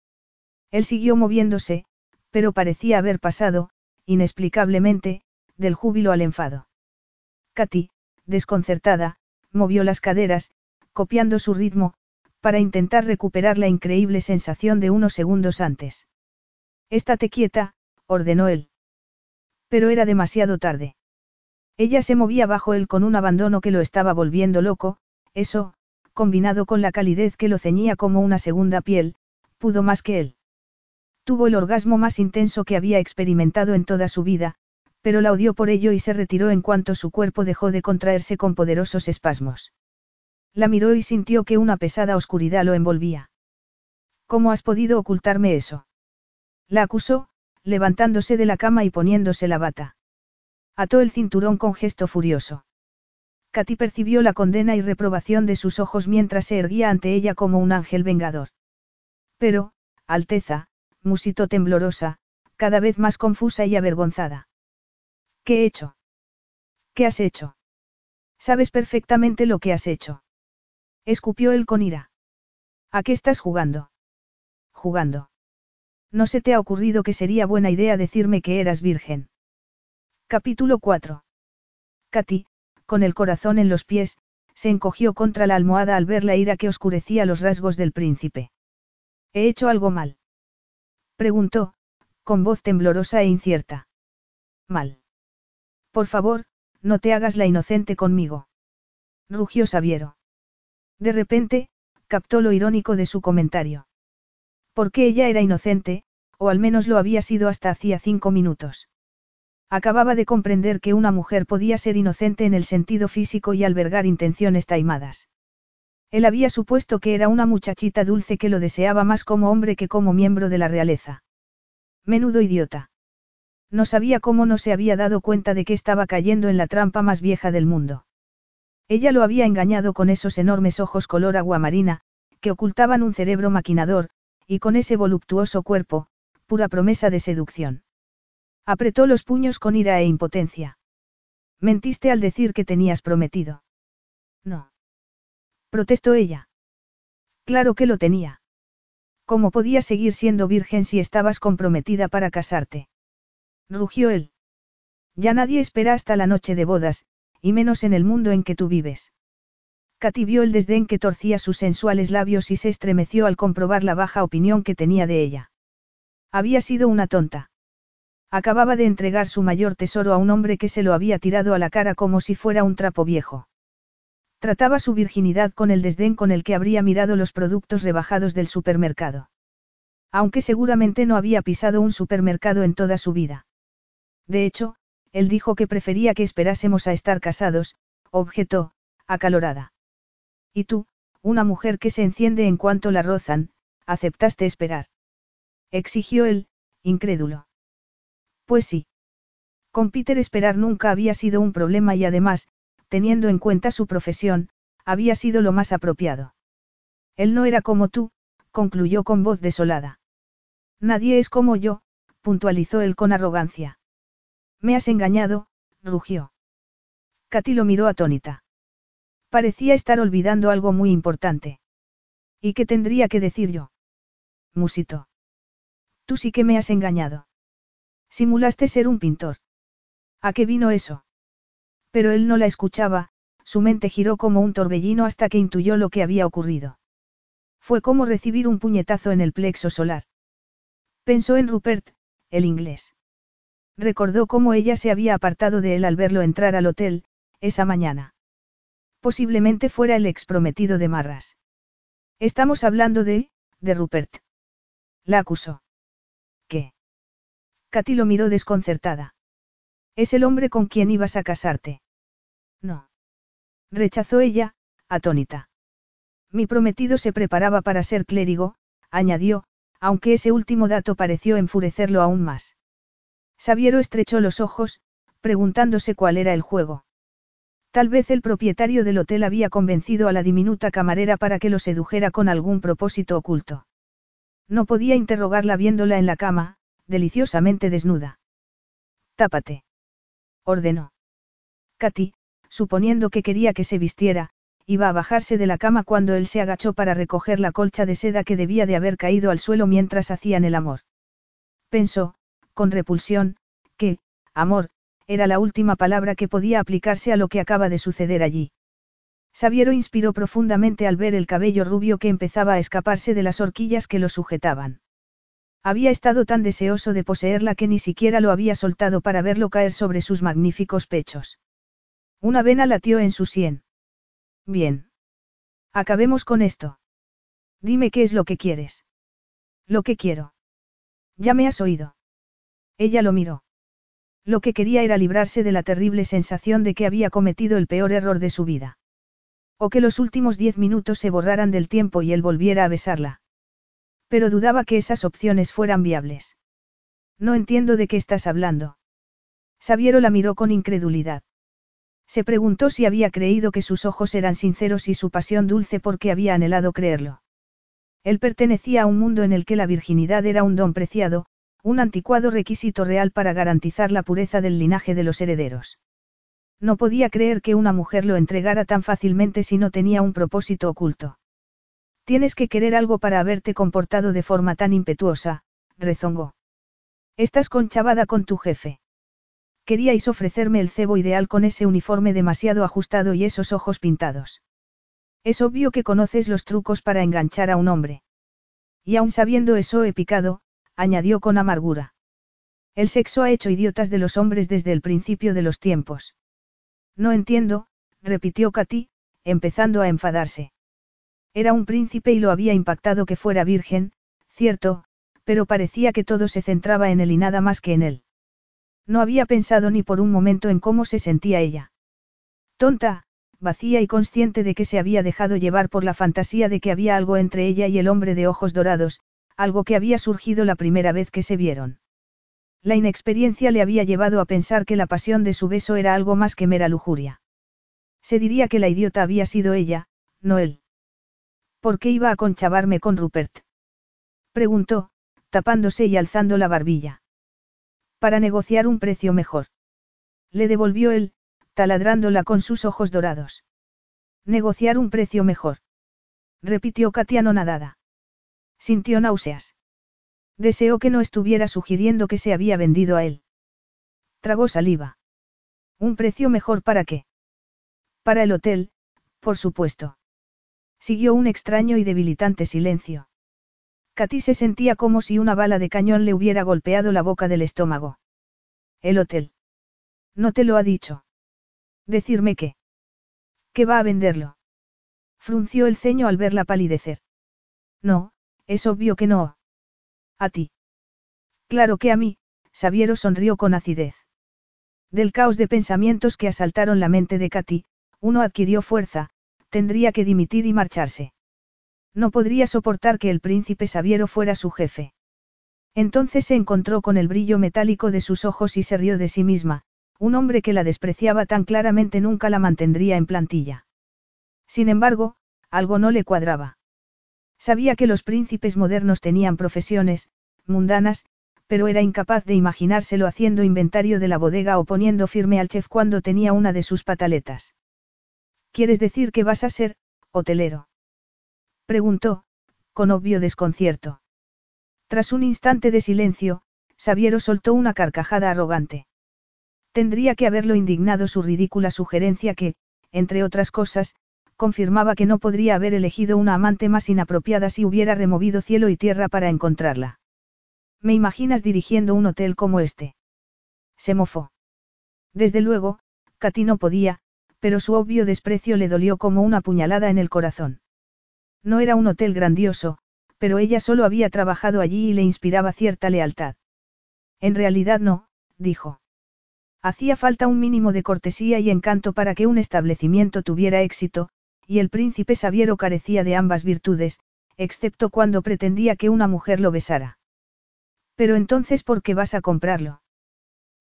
Él siguió moviéndose, pero parecía haber pasado, inexplicablemente, del júbilo al enfado. Katy, desconcertada, movió las caderas, copiando su ritmo, para intentar recuperar la increíble sensación de unos segundos antes. Estate quieta, ordenó él. Pero era demasiado tarde. Ella se movía bajo él con un abandono que lo estaba volviendo loco, eso, combinado con la calidez que lo ceñía como una segunda piel, pudo más que él. Tuvo el orgasmo más intenso que había experimentado en toda su vida, pero la odió por ello y se retiró en cuanto su cuerpo dejó de contraerse con poderosos espasmos. La miró y sintió que una pesada oscuridad lo envolvía. ¿Cómo has podido ocultarme eso? La acusó, levantándose de la cama y poniéndose la bata. Ató el cinturón con gesto furioso. Katy percibió la condena y reprobación de sus ojos mientras se erguía ante ella como un ángel vengador. Pero, Alteza, musitó temblorosa, cada vez más confusa y avergonzada. ¿Qué he hecho? ¿Qué has hecho? Sabes perfectamente lo que has hecho. Escupió él con ira. ¿A qué estás jugando? Jugando. ¿No se te ha ocurrido que sería buena idea decirme que eras virgen? Capítulo 4. Katy, con el corazón en los pies, se encogió contra la almohada al ver la ira que oscurecía los rasgos del príncipe. ¿He hecho algo mal? Preguntó, con voz temblorosa e incierta. Mal. Por favor, no te hagas la inocente conmigo. Rugió Sabiero. De repente, captó lo irónico de su comentario. Porque ella era inocente, o al menos lo había sido hasta hacía cinco minutos. Acababa de comprender que una mujer podía ser inocente en el sentido físico y albergar intenciones taimadas. Él había supuesto que era una muchachita dulce que lo deseaba más como hombre que como miembro de la realeza. Menudo idiota. No sabía cómo no se había dado cuenta de que estaba cayendo en la trampa más vieja del mundo. Ella lo había engañado con esos enormes ojos color aguamarina, que ocultaban un cerebro maquinador, y con ese voluptuoso cuerpo, pura promesa de seducción. Apretó los puños con ira e impotencia. Mentiste al decir que tenías prometido. No. Protestó ella. Claro que lo tenía. ¿Cómo podías seguir siendo virgen si estabas comprometida para casarte? Rugió él. Ya nadie espera hasta la noche de bodas, y menos en el mundo en que tú vives. Katy vio el desdén que torcía sus sensuales labios y se estremeció al comprobar la baja opinión que tenía de ella. Había sido una tonta. Acababa de entregar su mayor tesoro a un hombre que se lo había tirado a la cara como si fuera un trapo viejo. Trataba su virginidad con el desdén con el que habría mirado los productos rebajados del supermercado. Aunque seguramente no había pisado un supermercado en toda su vida. De hecho, él dijo que prefería que esperásemos a estar casados, objetó, acalorada. Y tú, una mujer que se enciende en cuanto la rozan, aceptaste esperar. Exigió él, incrédulo. Pues sí. Con Peter esperar nunca había sido un problema y además, teniendo en cuenta su profesión, había sido lo más apropiado. Él no era como tú, concluyó con voz desolada. Nadie es como yo, puntualizó él con arrogancia. Me has engañado, rugió. Katy lo miró atónita. Parecía estar olvidando algo muy importante. ¿Y qué tendría que decir yo? Musito. Tú sí que me has engañado. Simulaste ser un pintor. ¿A qué vino eso? Pero él no la escuchaba, su mente giró como un torbellino hasta que intuyó lo que había ocurrido. Fue como recibir un puñetazo en el plexo solar. Pensó en Rupert, el inglés. Recordó cómo ella se había apartado de él al verlo entrar al hotel, esa mañana. Posiblemente fuera el exprometido de Marras. Estamos hablando de, de Rupert. La acusó. ¿Qué? Katy lo miró desconcertada. Es el hombre con quien ibas a casarte. No. Rechazó ella, atónita. Mi prometido se preparaba para ser clérigo, añadió, aunque ese último dato pareció enfurecerlo aún más. Sabiero estrechó los ojos, preguntándose cuál era el juego. Tal vez el propietario del hotel había convencido a la diminuta camarera para que lo sedujera con algún propósito oculto. No podía interrogarla viéndola en la cama, deliciosamente desnuda. Tápate. Ordenó. Katy, suponiendo que quería que se vistiera, iba a bajarse de la cama cuando él se agachó para recoger la colcha de seda que debía de haber caído al suelo mientras hacían el amor. Pensó, con repulsión, que, amor, era la última palabra que podía aplicarse a lo que acaba de suceder allí. Sabiero inspiró profundamente al ver el cabello rubio que empezaba a escaparse de las horquillas que lo sujetaban. Había estado tan deseoso de poseerla que ni siquiera lo había soltado para verlo caer sobre sus magníficos pechos. Una vena latió en su sien. Bien. Acabemos con esto. Dime qué es lo que quieres. Lo que quiero. Ya me has oído. Ella lo miró. Lo que quería era librarse de la terrible sensación de que había cometido el peor error de su vida. O que los últimos diez minutos se borraran del tiempo y él volviera a besarla. Pero dudaba que esas opciones fueran viables. No entiendo de qué estás hablando. Sabiero la miró con incredulidad. Se preguntó si había creído que sus ojos eran sinceros y su pasión dulce porque había anhelado creerlo. Él pertenecía a un mundo en el que la virginidad era un don preciado, un anticuado requisito real para garantizar la pureza del linaje de los herederos. No podía creer que una mujer lo entregara tan fácilmente si no tenía un propósito oculto. Tienes que querer algo para haberte comportado de forma tan impetuosa, rezongó. Estás conchavada con tu jefe. Queríais ofrecerme el cebo ideal con ese uniforme demasiado ajustado y esos ojos pintados. Es obvio que conoces los trucos para enganchar a un hombre. Y aun sabiendo eso he picado, añadió con amargura. El sexo ha hecho idiotas de los hombres desde el principio de los tiempos. No entiendo, repitió Katy, empezando a enfadarse. Era un príncipe y lo había impactado que fuera virgen, cierto, pero parecía que todo se centraba en él y nada más que en él. No había pensado ni por un momento en cómo se sentía ella. Tonta, vacía y consciente de que se había dejado llevar por la fantasía de que había algo entre ella y el hombre de ojos dorados, algo que había surgido la primera vez que se vieron. La inexperiencia le había llevado a pensar que la pasión de su beso era algo más que mera lujuria. Se diría que la idiota había sido ella, no él. ¿Por qué iba a conchavarme con Rupert? Preguntó, tapándose y alzando la barbilla. Para negociar un precio mejor. Le devolvió él, taladrándola con sus ojos dorados. Negociar un precio mejor. Repitió Katia nadada. Sintió náuseas. Deseó que no estuviera sugiriendo que se había vendido a él. Tragó saliva. ¿Un precio mejor para qué? Para el hotel, por supuesto. Siguió un extraño y debilitante silencio. Katy se sentía como si una bala de cañón le hubiera golpeado la boca del estómago. El hotel. No te lo ha dicho. Decirme qué. ¿Qué va a venderlo? Frunció el ceño al verla palidecer. No, es obvio que no. A ti. Claro que a mí, Sabiero sonrió con acidez. Del caos de pensamientos que asaltaron la mente de Katy, uno adquirió fuerza, tendría que dimitir y marcharse. No podría soportar que el príncipe Sabiero fuera su jefe. Entonces se encontró con el brillo metálico de sus ojos y se rió de sí misma, un hombre que la despreciaba tan claramente nunca la mantendría en plantilla. Sin embargo, algo no le cuadraba. Sabía que los príncipes modernos tenían profesiones, mundanas, pero era incapaz de imaginárselo haciendo inventario de la bodega o poniendo firme al chef cuando tenía una de sus pataletas. ¿Quieres decir que vas a ser, hotelero? Preguntó, con obvio desconcierto. Tras un instante de silencio, Sabiero soltó una carcajada arrogante. Tendría que haberlo indignado su ridícula sugerencia que, entre otras cosas, confirmaba que no podría haber elegido una amante más inapropiada si hubiera removido cielo y tierra para encontrarla. ¿Me imaginas dirigiendo un hotel como este? Se mofó. Desde luego, Katy no podía, pero su obvio desprecio le dolió como una puñalada en el corazón. No era un hotel grandioso, pero ella solo había trabajado allí y le inspiraba cierta lealtad. En realidad no, dijo. Hacía falta un mínimo de cortesía y encanto para que un establecimiento tuviera éxito, y el príncipe Sabiero carecía de ambas virtudes, excepto cuando pretendía que una mujer lo besara. Pero entonces, ¿por qué vas a comprarlo?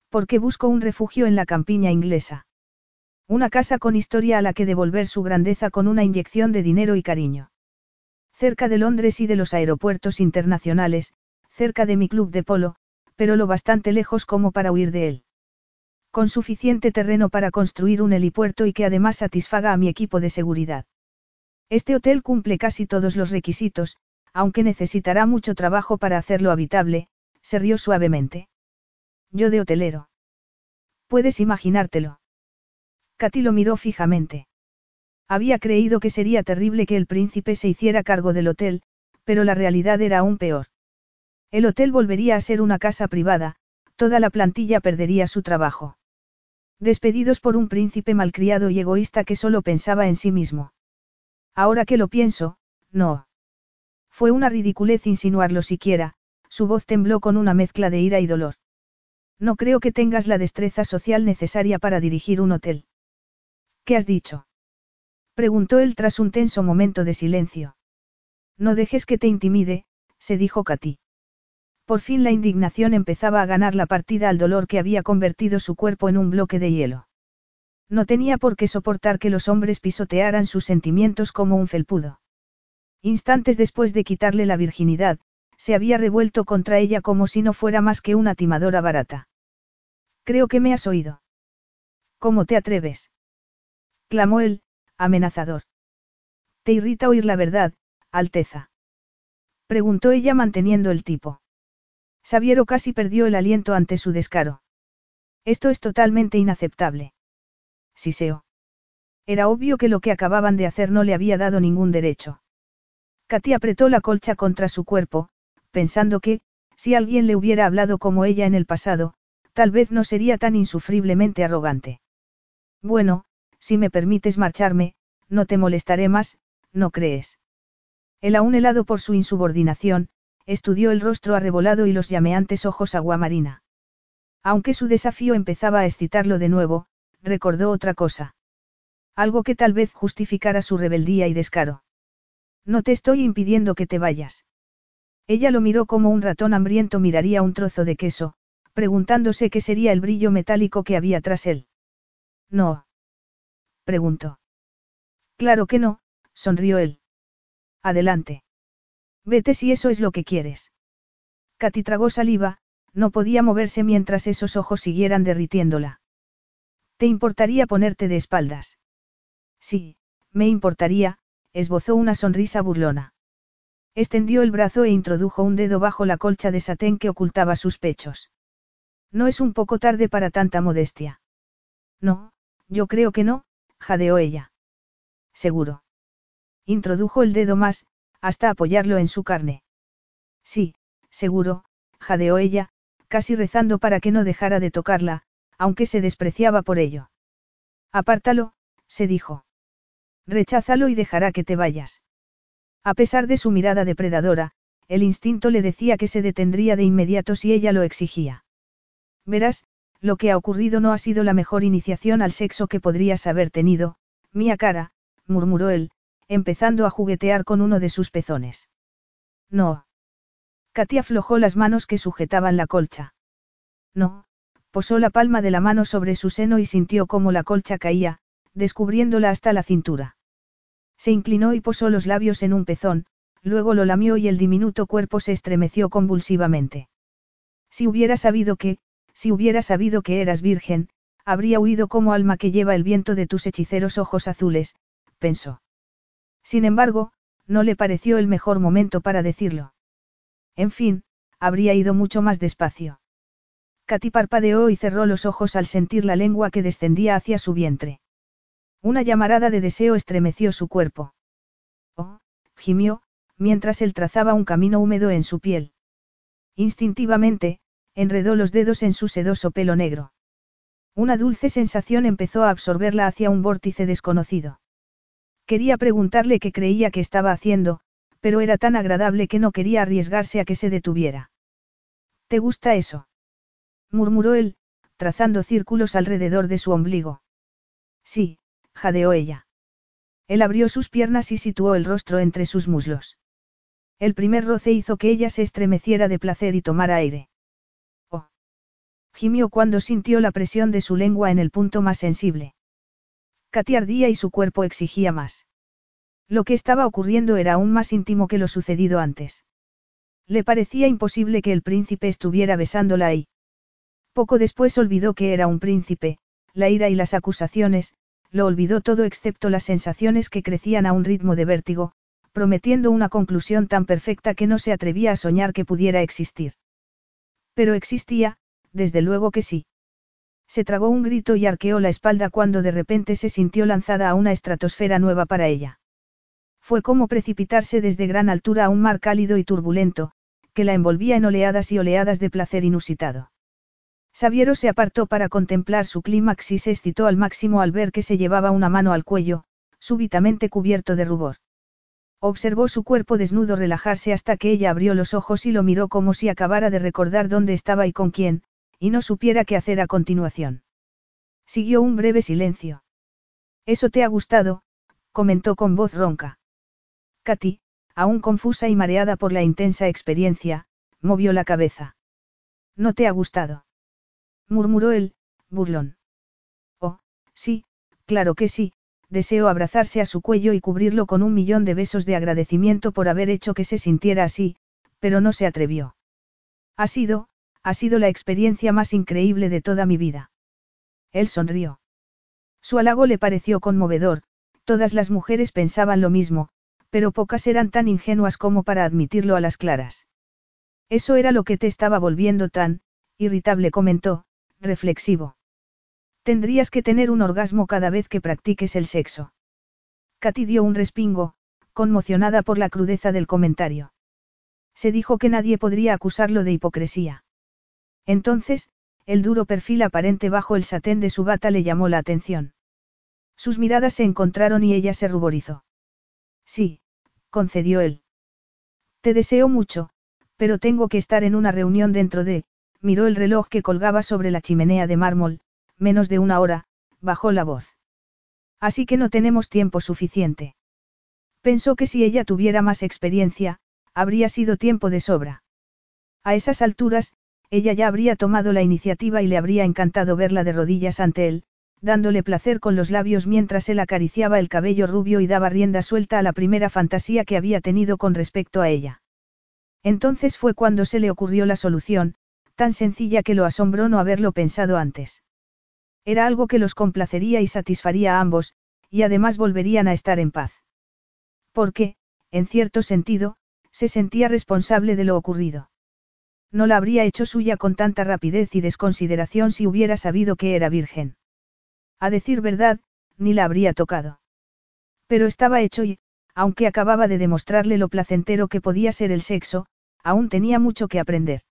Porque busco un refugio en la campiña inglesa. Una casa con historia a la que devolver su grandeza con una inyección de dinero y cariño. Cerca de Londres y de los aeropuertos internacionales, cerca de mi club de polo, pero lo bastante lejos como para huir de él con suficiente terreno para construir un helipuerto y que además satisfaga a mi equipo de seguridad. Este hotel cumple casi todos los requisitos, aunque necesitará mucho trabajo para hacerlo habitable, se rió suavemente. Yo de hotelero. Puedes imaginártelo. Katy lo miró fijamente. Había creído que sería terrible que el príncipe se hiciera cargo del hotel, pero la realidad era aún peor. El hotel volvería a ser una casa privada, toda la plantilla perdería su trabajo. Despedidos por un príncipe malcriado y egoísta que solo pensaba en sí mismo. Ahora que lo pienso, no. Fue una ridiculez insinuarlo siquiera, su voz tembló con una mezcla de ira y dolor. No creo que tengas la destreza social necesaria para dirigir un hotel. ¿Qué has dicho? Preguntó él tras un tenso momento de silencio. No dejes que te intimide, se dijo Katy. Por fin la indignación empezaba a ganar la partida al dolor que había convertido su cuerpo en un bloque de hielo. No tenía por qué soportar que los hombres pisotearan sus sentimientos como un felpudo. Instantes después de quitarle la virginidad, se había revuelto contra ella como si no fuera más que una timadora barata. Creo que me has oído. ¿Cómo te atreves? clamó él, amenazador. ¿Te irrita oír la verdad, Alteza? preguntó ella manteniendo el tipo. Sabiero casi perdió el aliento ante su descaro. Esto es totalmente inaceptable. Siseo. Era obvio que lo que acababan de hacer no le había dado ningún derecho. Katy apretó la colcha contra su cuerpo, pensando que, si alguien le hubiera hablado como ella en el pasado, tal vez no sería tan insufriblemente arrogante. Bueno, si me permites marcharme, no te molestaré más, ¿no crees? El aún helado por su insubordinación, estudió el rostro arrebolado y los llameantes ojos aguamarina. Aunque su desafío empezaba a excitarlo de nuevo, recordó otra cosa. Algo que tal vez justificara su rebeldía y descaro. No te estoy impidiendo que te vayas. Ella lo miró como un ratón hambriento miraría un trozo de queso, preguntándose qué sería el brillo metálico que había tras él. No. Preguntó. Claro que no, sonrió él. Adelante. Vete si eso es lo que quieres. Katy tragó saliva, no podía moverse mientras esos ojos siguieran derritiéndola. ¿Te importaría ponerte de espaldas? Sí, me importaría, esbozó una sonrisa burlona. Extendió el brazo e introdujo un dedo bajo la colcha de satén que ocultaba sus pechos. No es un poco tarde para tanta modestia. No, yo creo que no, jadeó ella. Seguro. Introdujo el dedo más, hasta apoyarlo en su carne. Sí, seguro, jadeó ella, casi rezando para que no dejara de tocarla, aunque se despreciaba por ello. Apártalo, se dijo. Recházalo y dejará que te vayas. A pesar de su mirada depredadora, el instinto le decía que se detendría de inmediato si ella lo exigía. Verás, lo que ha ocurrido no ha sido la mejor iniciación al sexo que podrías haber tenido, mía cara, murmuró él, empezando a juguetear con uno de sus pezones. No. Katy aflojó las manos que sujetaban la colcha. No, posó la palma de la mano sobre su seno y sintió cómo la colcha caía, descubriéndola hasta la cintura. Se inclinó y posó los labios en un pezón, luego lo lamió y el diminuto cuerpo se estremeció convulsivamente. Si hubiera sabido que, si hubiera sabido que eras virgen, habría huido como alma que lleva el viento de tus hechiceros ojos azules, pensó. Sin embargo, no le pareció el mejor momento para decirlo. En fin, habría ido mucho más despacio. Katy parpadeó y cerró los ojos al sentir la lengua que descendía hacia su vientre. Una llamarada de deseo estremeció su cuerpo. Oh, gimió, mientras él trazaba un camino húmedo en su piel. Instintivamente, enredó los dedos en su sedoso pelo negro. Una dulce sensación empezó a absorberla hacia un vórtice desconocido. Quería preguntarle qué creía que estaba haciendo, pero era tan agradable que no quería arriesgarse a que se detuviera. ¿Te gusta eso? murmuró él, trazando círculos alrededor de su ombligo. Sí, jadeó ella. Él abrió sus piernas y situó el rostro entre sus muslos. El primer roce hizo que ella se estremeciera de placer y tomara aire. Oh. Gimió cuando sintió la presión de su lengua en el punto más sensible. Katy ardía y su cuerpo exigía más. Lo que estaba ocurriendo era aún más íntimo que lo sucedido antes. Le parecía imposible que el príncipe estuviera besándola ahí. Poco después olvidó que era un príncipe, la ira y las acusaciones, lo olvidó todo excepto las sensaciones que crecían a un ritmo de vértigo, prometiendo una conclusión tan perfecta que no se atrevía a soñar que pudiera existir. Pero existía, desde luego que sí. Se tragó un grito y arqueó la espalda cuando de repente se sintió lanzada a una estratosfera nueva para ella. Fue como precipitarse desde gran altura a un mar cálido y turbulento, que la envolvía en oleadas y oleadas de placer inusitado. Sabiero se apartó para contemplar su clímax y se excitó al máximo al ver que se llevaba una mano al cuello, súbitamente cubierto de rubor. Observó su cuerpo desnudo relajarse hasta que ella abrió los ojos y lo miró como si acabara de recordar dónde estaba y con quién, y no supiera qué hacer a continuación. Siguió un breve silencio. Eso te ha gustado, comentó con voz ronca. Katy, aún confusa y mareada por la intensa experiencia, movió la cabeza. ¿No te ha gustado? murmuró él, burlón. Oh, sí, claro que sí, deseó abrazarse a su cuello y cubrirlo con un millón de besos de agradecimiento por haber hecho que se sintiera así, pero no se atrevió. Ha sido, ha sido la experiencia más increíble de toda mi vida. Él sonrió. Su halago le pareció conmovedor, todas las mujeres pensaban lo mismo, pero pocas eran tan ingenuas como para admitirlo a las claras. Eso era lo que te estaba volviendo tan, irritable comentó, reflexivo. Tendrías que tener un orgasmo cada vez que practiques el sexo. Katy dio un respingo, conmocionada por la crudeza del comentario. Se dijo que nadie podría acusarlo de hipocresía. Entonces, el duro perfil aparente bajo el satén de su bata le llamó la atención. Sus miradas se encontraron y ella se ruborizó. Sí, concedió él. Te deseo mucho, pero tengo que estar en una reunión dentro de, miró el reloj que colgaba sobre la chimenea de mármol, menos de una hora, bajó la voz. Así que no tenemos tiempo suficiente. Pensó que si ella tuviera más experiencia, habría sido tiempo de sobra. A esas alturas, ella ya habría tomado la iniciativa y le habría encantado verla de rodillas ante él, dándole placer con los labios mientras él acariciaba el cabello rubio y daba rienda suelta a la primera fantasía que había tenido con respecto a ella. Entonces fue cuando se le ocurrió la solución, tan sencilla que lo asombró no haberlo pensado antes. Era algo que los complacería y satisfaría a ambos, y además volverían a estar en paz. Porque, en cierto sentido, se sentía responsable de lo ocurrido. No la habría hecho suya con tanta rapidez y desconsideración si hubiera sabido que era virgen. A decir verdad, ni la habría tocado. Pero estaba hecho y, aunque acababa de demostrarle lo placentero que podía ser el sexo, aún tenía mucho que aprender.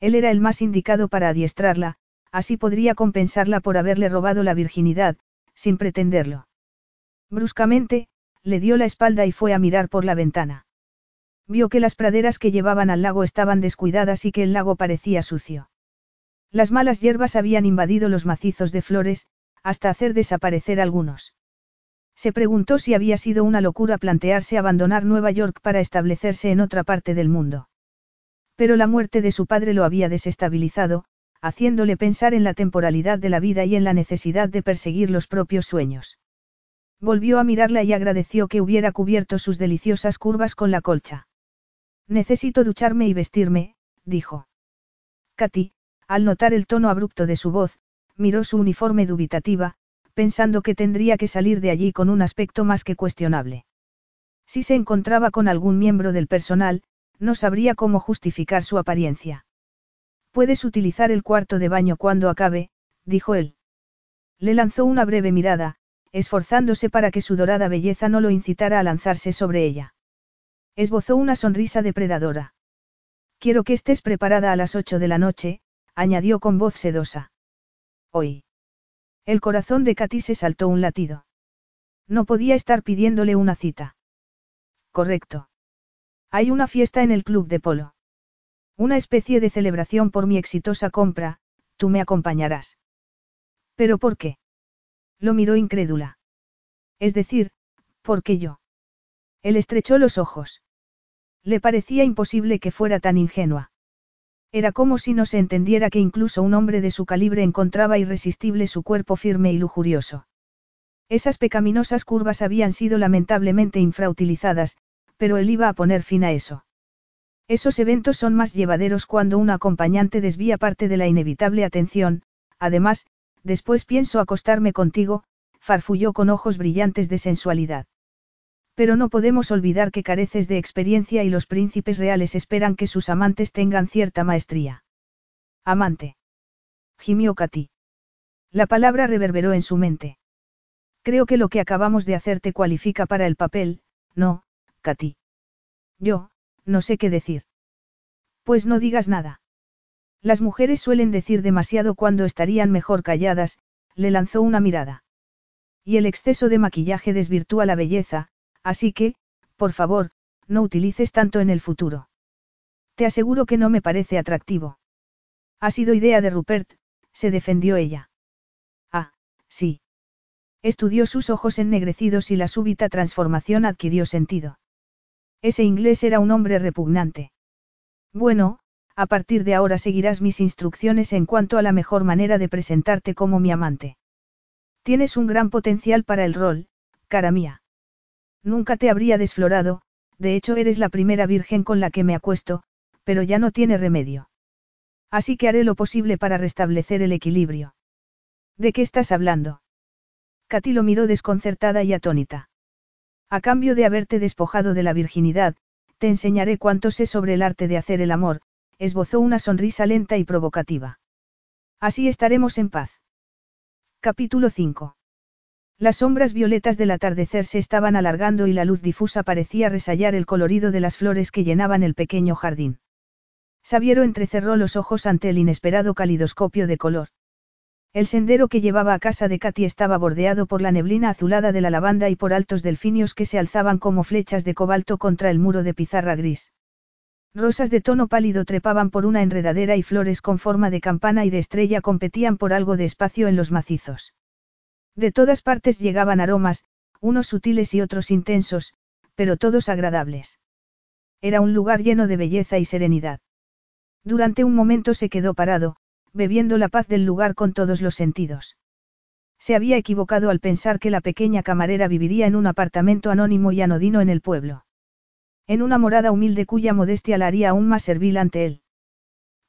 Él era el más indicado para adiestrarla, así podría compensarla por haberle robado la virginidad, sin pretenderlo. Bruscamente, le dio la espalda y fue a mirar por la ventana. Vio que las praderas que llevaban al lago estaban descuidadas y que el lago parecía sucio. Las malas hierbas habían invadido los macizos de flores, hasta hacer desaparecer algunos. Se preguntó si había sido una locura plantearse abandonar Nueva York para establecerse en otra parte del mundo. Pero la muerte de su padre lo había desestabilizado, haciéndole pensar en la temporalidad de la vida y en la necesidad de perseguir los propios sueños. Volvió a mirarla y agradeció que hubiera cubierto sus deliciosas curvas con la colcha. Necesito ducharme y vestirme, dijo. Katy, al notar el tono abrupto de su voz, miró su uniforme dubitativa, pensando que tendría que salir de allí con un aspecto más que cuestionable. Si se encontraba con algún miembro del personal, no sabría cómo justificar su apariencia. Puedes utilizar el cuarto de baño cuando acabe, dijo él. Le lanzó una breve mirada, esforzándose para que su dorada belleza no lo incitara a lanzarse sobre ella. Esbozó una sonrisa depredadora. Quiero que estés preparada a las ocho de la noche, añadió con voz sedosa. Hoy. El corazón de Katy se saltó un latido. No podía estar pidiéndole una cita. Correcto. Hay una fiesta en el club de polo. Una especie de celebración por mi exitosa compra, tú me acompañarás. ¿Pero por qué? Lo miró incrédula. Es decir, ¿por qué yo? Él estrechó los ojos. Le parecía imposible que fuera tan ingenua. Era como si no se entendiera que incluso un hombre de su calibre encontraba irresistible su cuerpo firme y lujurioso. Esas pecaminosas curvas habían sido lamentablemente infrautilizadas, pero él iba a poner fin a eso. Esos eventos son más llevaderos cuando un acompañante desvía parte de la inevitable atención, además, después pienso acostarme contigo, farfulló con ojos brillantes de sensualidad. Pero no podemos olvidar que careces de experiencia y los príncipes reales esperan que sus amantes tengan cierta maestría. Amante. Gimió Katy. La palabra reverberó en su mente. Creo que lo que acabamos de hacer te cualifica para el papel, no, Katy. Yo, no sé qué decir. Pues no digas nada. Las mujeres suelen decir demasiado cuando estarían mejor calladas, le lanzó una mirada. Y el exceso de maquillaje desvirtúa la belleza, así que, por favor, no utilices tanto en el futuro. Te aseguro que no me parece atractivo. Ha sido idea de Rupert, se defendió ella. Ah, sí. Estudió sus ojos ennegrecidos y la súbita transformación adquirió sentido. Ese inglés era un hombre repugnante. Bueno, a partir de ahora seguirás mis instrucciones en cuanto a la mejor manera de presentarte como mi amante. Tienes un gran potencial para el rol, cara mía. Nunca te habría desflorado, de hecho eres la primera virgen con la que me acuesto, pero ya no tiene remedio. Así que haré lo posible para restablecer el equilibrio. ¿De qué estás hablando? Katy lo miró desconcertada y atónita. A cambio de haberte despojado de la virginidad, te enseñaré cuánto sé sobre el arte de hacer el amor, esbozó una sonrisa lenta y provocativa. Así estaremos en paz. Capítulo 5. Las sombras violetas del atardecer se estaban alargando y la luz difusa parecía resallar el colorido de las flores que llenaban el pequeño jardín. Sabiero entrecerró los ojos ante el inesperado calidoscopio de color. El sendero que llevaba a casa de Katy estaba bordeado por la neblina azulada de la lavanda y por altos delfinios que se alzaban como flechas de cobalto contra el muro de pizarra gris. Rosas de tono pálido trepaban por una enredadera y flores con forma de campana y de estrella competían por algo de espacio en los macizos. De todas partes llegaban aromas, unos sutiles y otros intensos, pero todos agradables. Era un lugar lleno de belleza y serenidad. Durante un momento se quedó parado, bebiendo la paz del lugar con todos los sentidos. Se había equivocado al pensar que la pequeña camarera viviría en un apartamento anónimo y anodino en el pueblo. En una morada humilde cuya modestia la haría aún más servil ante él.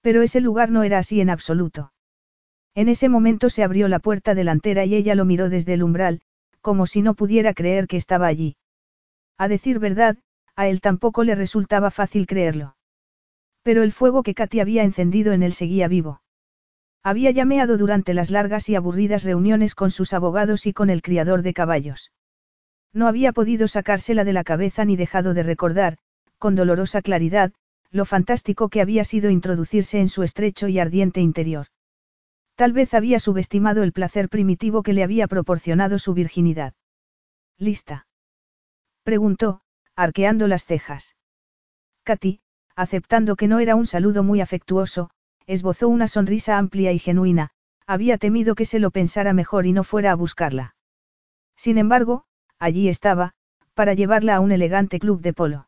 Pero ese lugar no era así en absoluto. En ese momento se abrió la puerta delantera y ella lo miró desde el umbral, como si no pudiera creer que estaba allí. A decir verdad, a él tampoco le resultaba fácil creerlo. Pero el fuego que Katy había encendido en él seguía vivo. Había llameado durante las largas y aburridas reuniones con sus abogados y con el criador de caballos. No había podido sacársela de la cabeza ni dejado de recordar, con dolorosa claridad, lo fantástico que había sido introducirse en su estrecho y ardiente interior. Tal vez había subestimado el placer primitivo que le había proporcionado su virginidad. ¿Lista? preguntó, arqueando las cejas. Katy, aceptando que no era un saludo muy afectuoso, esbozó una sonrisa amplia y genuina, había temido que se lo pensara mejor y no fuera a buscarla. Sin embargo, allí estaba, para llevarla a un elegante club de polo.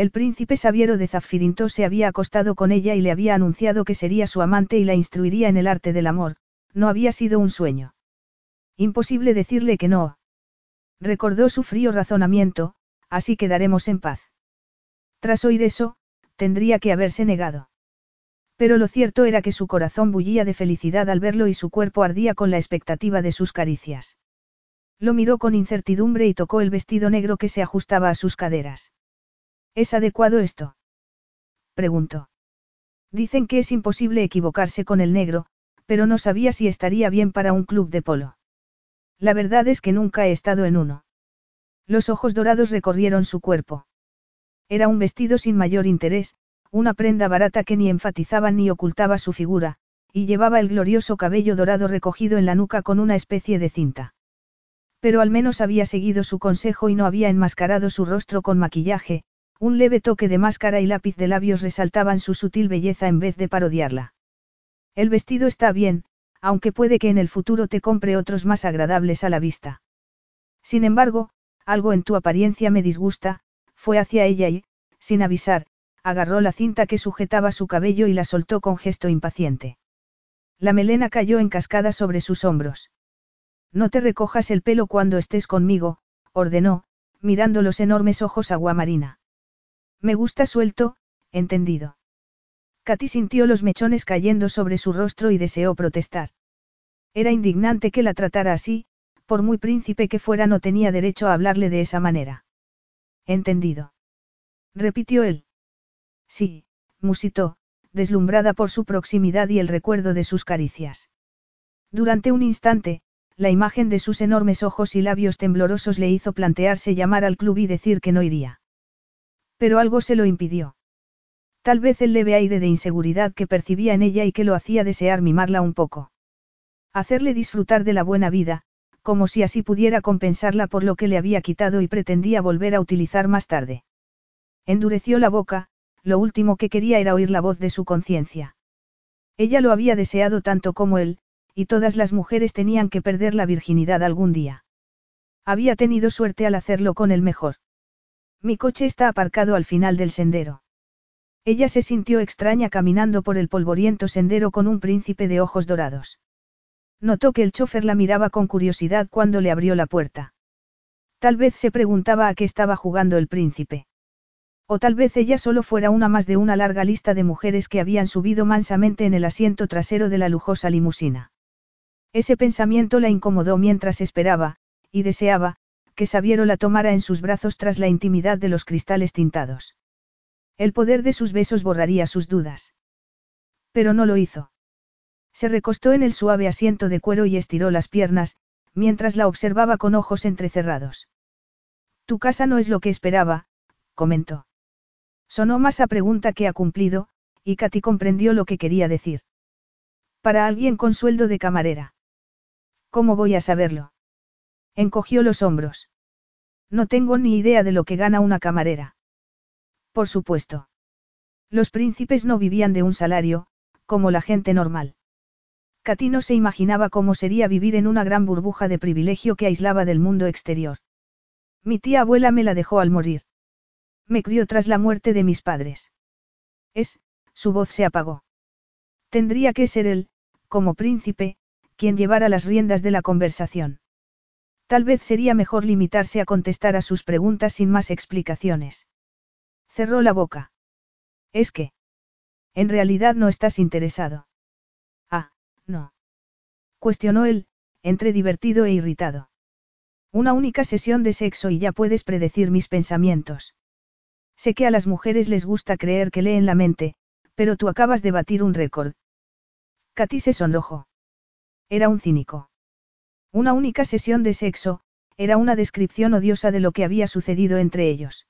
El príncipe Sabiero de Zafirinto se había acostado con ella y le había anunciado que sería su amante y la instruiría en el arte del amor, no había sido un sueño. Imposible decirle que no. Recordó su frío razonamiento, así quedaremos en paz. Tras oír eso, tendría que haberse negado. Pero lo cierto era que su corazón bullía de felicidad al verlo y su cuerpo ardía con la expectativa de sus caricias. Lo miró con incertidumbre y tocó el vestido negro que se ajustaba a sus caderas. ¿Es adecuado esto? preguntó. Dicen que es imposible equivocarse con el negro, pero no sabía si estaría bien para un club de polo. La verdad es que nunca he estado en uno. Los ojos dorados recorrieron su cuerpo. Era un vestido sin mayor interés, una prenda barata que ni enfatizaba ni ocultaba su figura, y llevaba el glorioso cabello dorado recogido en la nuca con una especie de cinta. Pero al menos había seguido su consejo y no había enmascarado su rostro con maquillaje, un leve toque de máscara y lápiz de labios resaltaban su sutil belleza en vez de parodiarla. El vestido está bien, aunque puede que en el futuro te compre otros más agradables a la vista. Sin embargo, algo en tu apariencia me disgusta, fue hacia ella y, sin avisar, agarró la cinta que sujetaba su cabello y la soltó con gesto impaciente. La melena cayó en cascada sobre sus hombros. No te recojas el pelo cuando estés conmigo, ordenó, mirando los enormes ojos aguamarina. Me gusta suelto, entendido. Katy sintió los mechones cayendo sobre su rostro y deseó protestar. Era indignante que la tratara así, por muy príncipe que fuera no tenía derecho a hablarle de esa manera. Entendido. Repitió él. Sí, musitó, deslumbrada por su proximidad y el recuerdo de sus caricias. Durante un instante, la imagen de sus enormes ojos y labios temblorosos le hizo plantearse llamar al club y decir que no iría. Pero algo se lo impidió. Tal vez el leve aire de inseguridad que percibía en ella y que lo hacía desear mimarla un poco. Hacerle disfrutar de la buena vida, como si así pudiera compensarla por lo que le había quitado y pretendía volver a utilizar más tarde. Endureció la boca, lo último que quería era oír la voz de su conciencia. Ella lo había deseado tanto como él, y todas las mujeres tenían que perder la virginidad algún día. Había tenido suerte al hacerlo con el mejor. Mi coche está aparcado al final del sendero. Ella se sintió extraña caminando por el polvoriento sendero con un príncipe de ojos dorados. Notó que el chofer la miraba con curiosidad cuando le abrió la puerta. Tal vez se preguntaba a qué estaba jugando el príncipe. O tal vez ella solo fuera una más de una larga lista de mujeres que habían subido mansamente en el asiento trasero de la lujosa limusina. Ese pensamiento la incomodó mientras esperaba, y deseaba, que Sabiero la tomara en sus brazos tras la intimidad de los cristales tintados. El poder de sus besos borraría sus dudas. Pero no lo hizo. Se recostó en el suave asiento de cuero y estiró las piernas, mientras la observaba con ojos entrecerrados. Tu casa no es lo que esperaba, comentó. Sonó más a pregunta que a cumplido, y Katy comprendió lo que quería decir. Para alguien con sueldo de camarera. ¿Cómo voy a saberlo? Encogió los hombros. No tengo ni idea de lo que gana una camarera. Por supuesto. Los príncipes no vivían de un salario, como la gente normal. Katy no se imaginaba cómo sería vivir en una gran burbuja de privilegio que aislaba del mundo exterior. Mi tía abuela me la dejó al morir. Me crió tras la muerte de mis padres. Es, su voz se apagó. Tendría que ser él, como príncipe, quien llevara las riendas de la conversación. Tal vez sería mejor limitarse a contestar a sus preguntas sin más explicaciones. Cerró la boca. Es que. En realidad no estás interesado. Ah, no. Cuestionó él, entre divertido e irritado. Una única sesión de sexo y ya puedes predecir mis pensamientos. Sé que a las mujeres les gusta creer que leen la mente, pero tú acabas de batir un récord. Katy se sonrojó. Era un cínico. Una única sesión de sexo, era una descripción odiosa de lo que había sucedido entre ellos.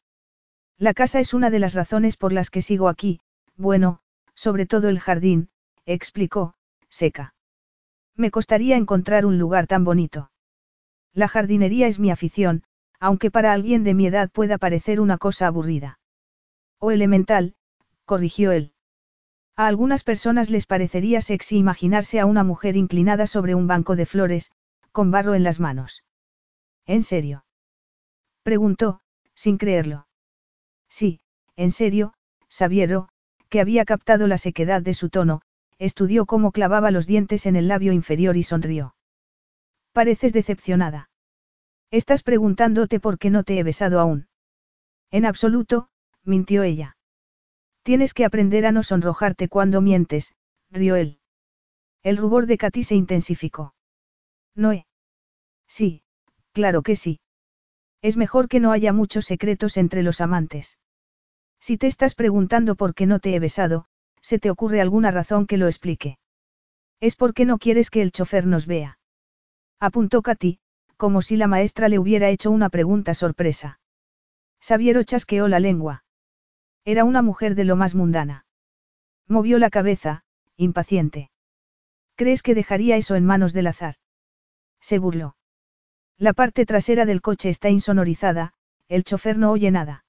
La casa es una de las razones por las que sigo aquí, bueno, sobre todo el jardín, explicó, seca. Me costaría encontrar un lugar tan bonito. La jardinería es mi afición, aunque para alguien de mi edad pueda parecer una cosa aburrida. O elemental, corrigió él. A algunas personas les parecería sexy imaginarse a una mujer inclinada sobre un banco de flores, con barro en las manos. ¿En serio? Preguntó, sin creerlo. Sí, en serio, Sabiero, que había captado la sequedad de su tono, estudió cómo clavaba los dientes en el labio inferior y sonrió. Pareces decepcionada. Estás preguntándote por qué no te he besado aún. En absoluto, mintió ella. Tienes que aprender a no sonrojarte cuando mientes, rió él. El rubor de Katy se intensificó. Noé. Sí, claro que sí. Es mejor que no haya muchos secretos entre los amantes. Si te estás preguntando por qué no te he besado, ¿se te ocurre alguna razón que lo explique? Es porque no quieres que el chofer nos vea. Apuntó Katy, como si la maestra le hubiera hecho una pregunta sorpresa. Sabiero chasqueó la lengua. Era una mujer de lo más mundana. Movió la cabeza, impaciente. ¿Crees que dejaría eso en manos del azar? Se burló. La parte trasera del coche está insonorizada, el chofer no oye nada.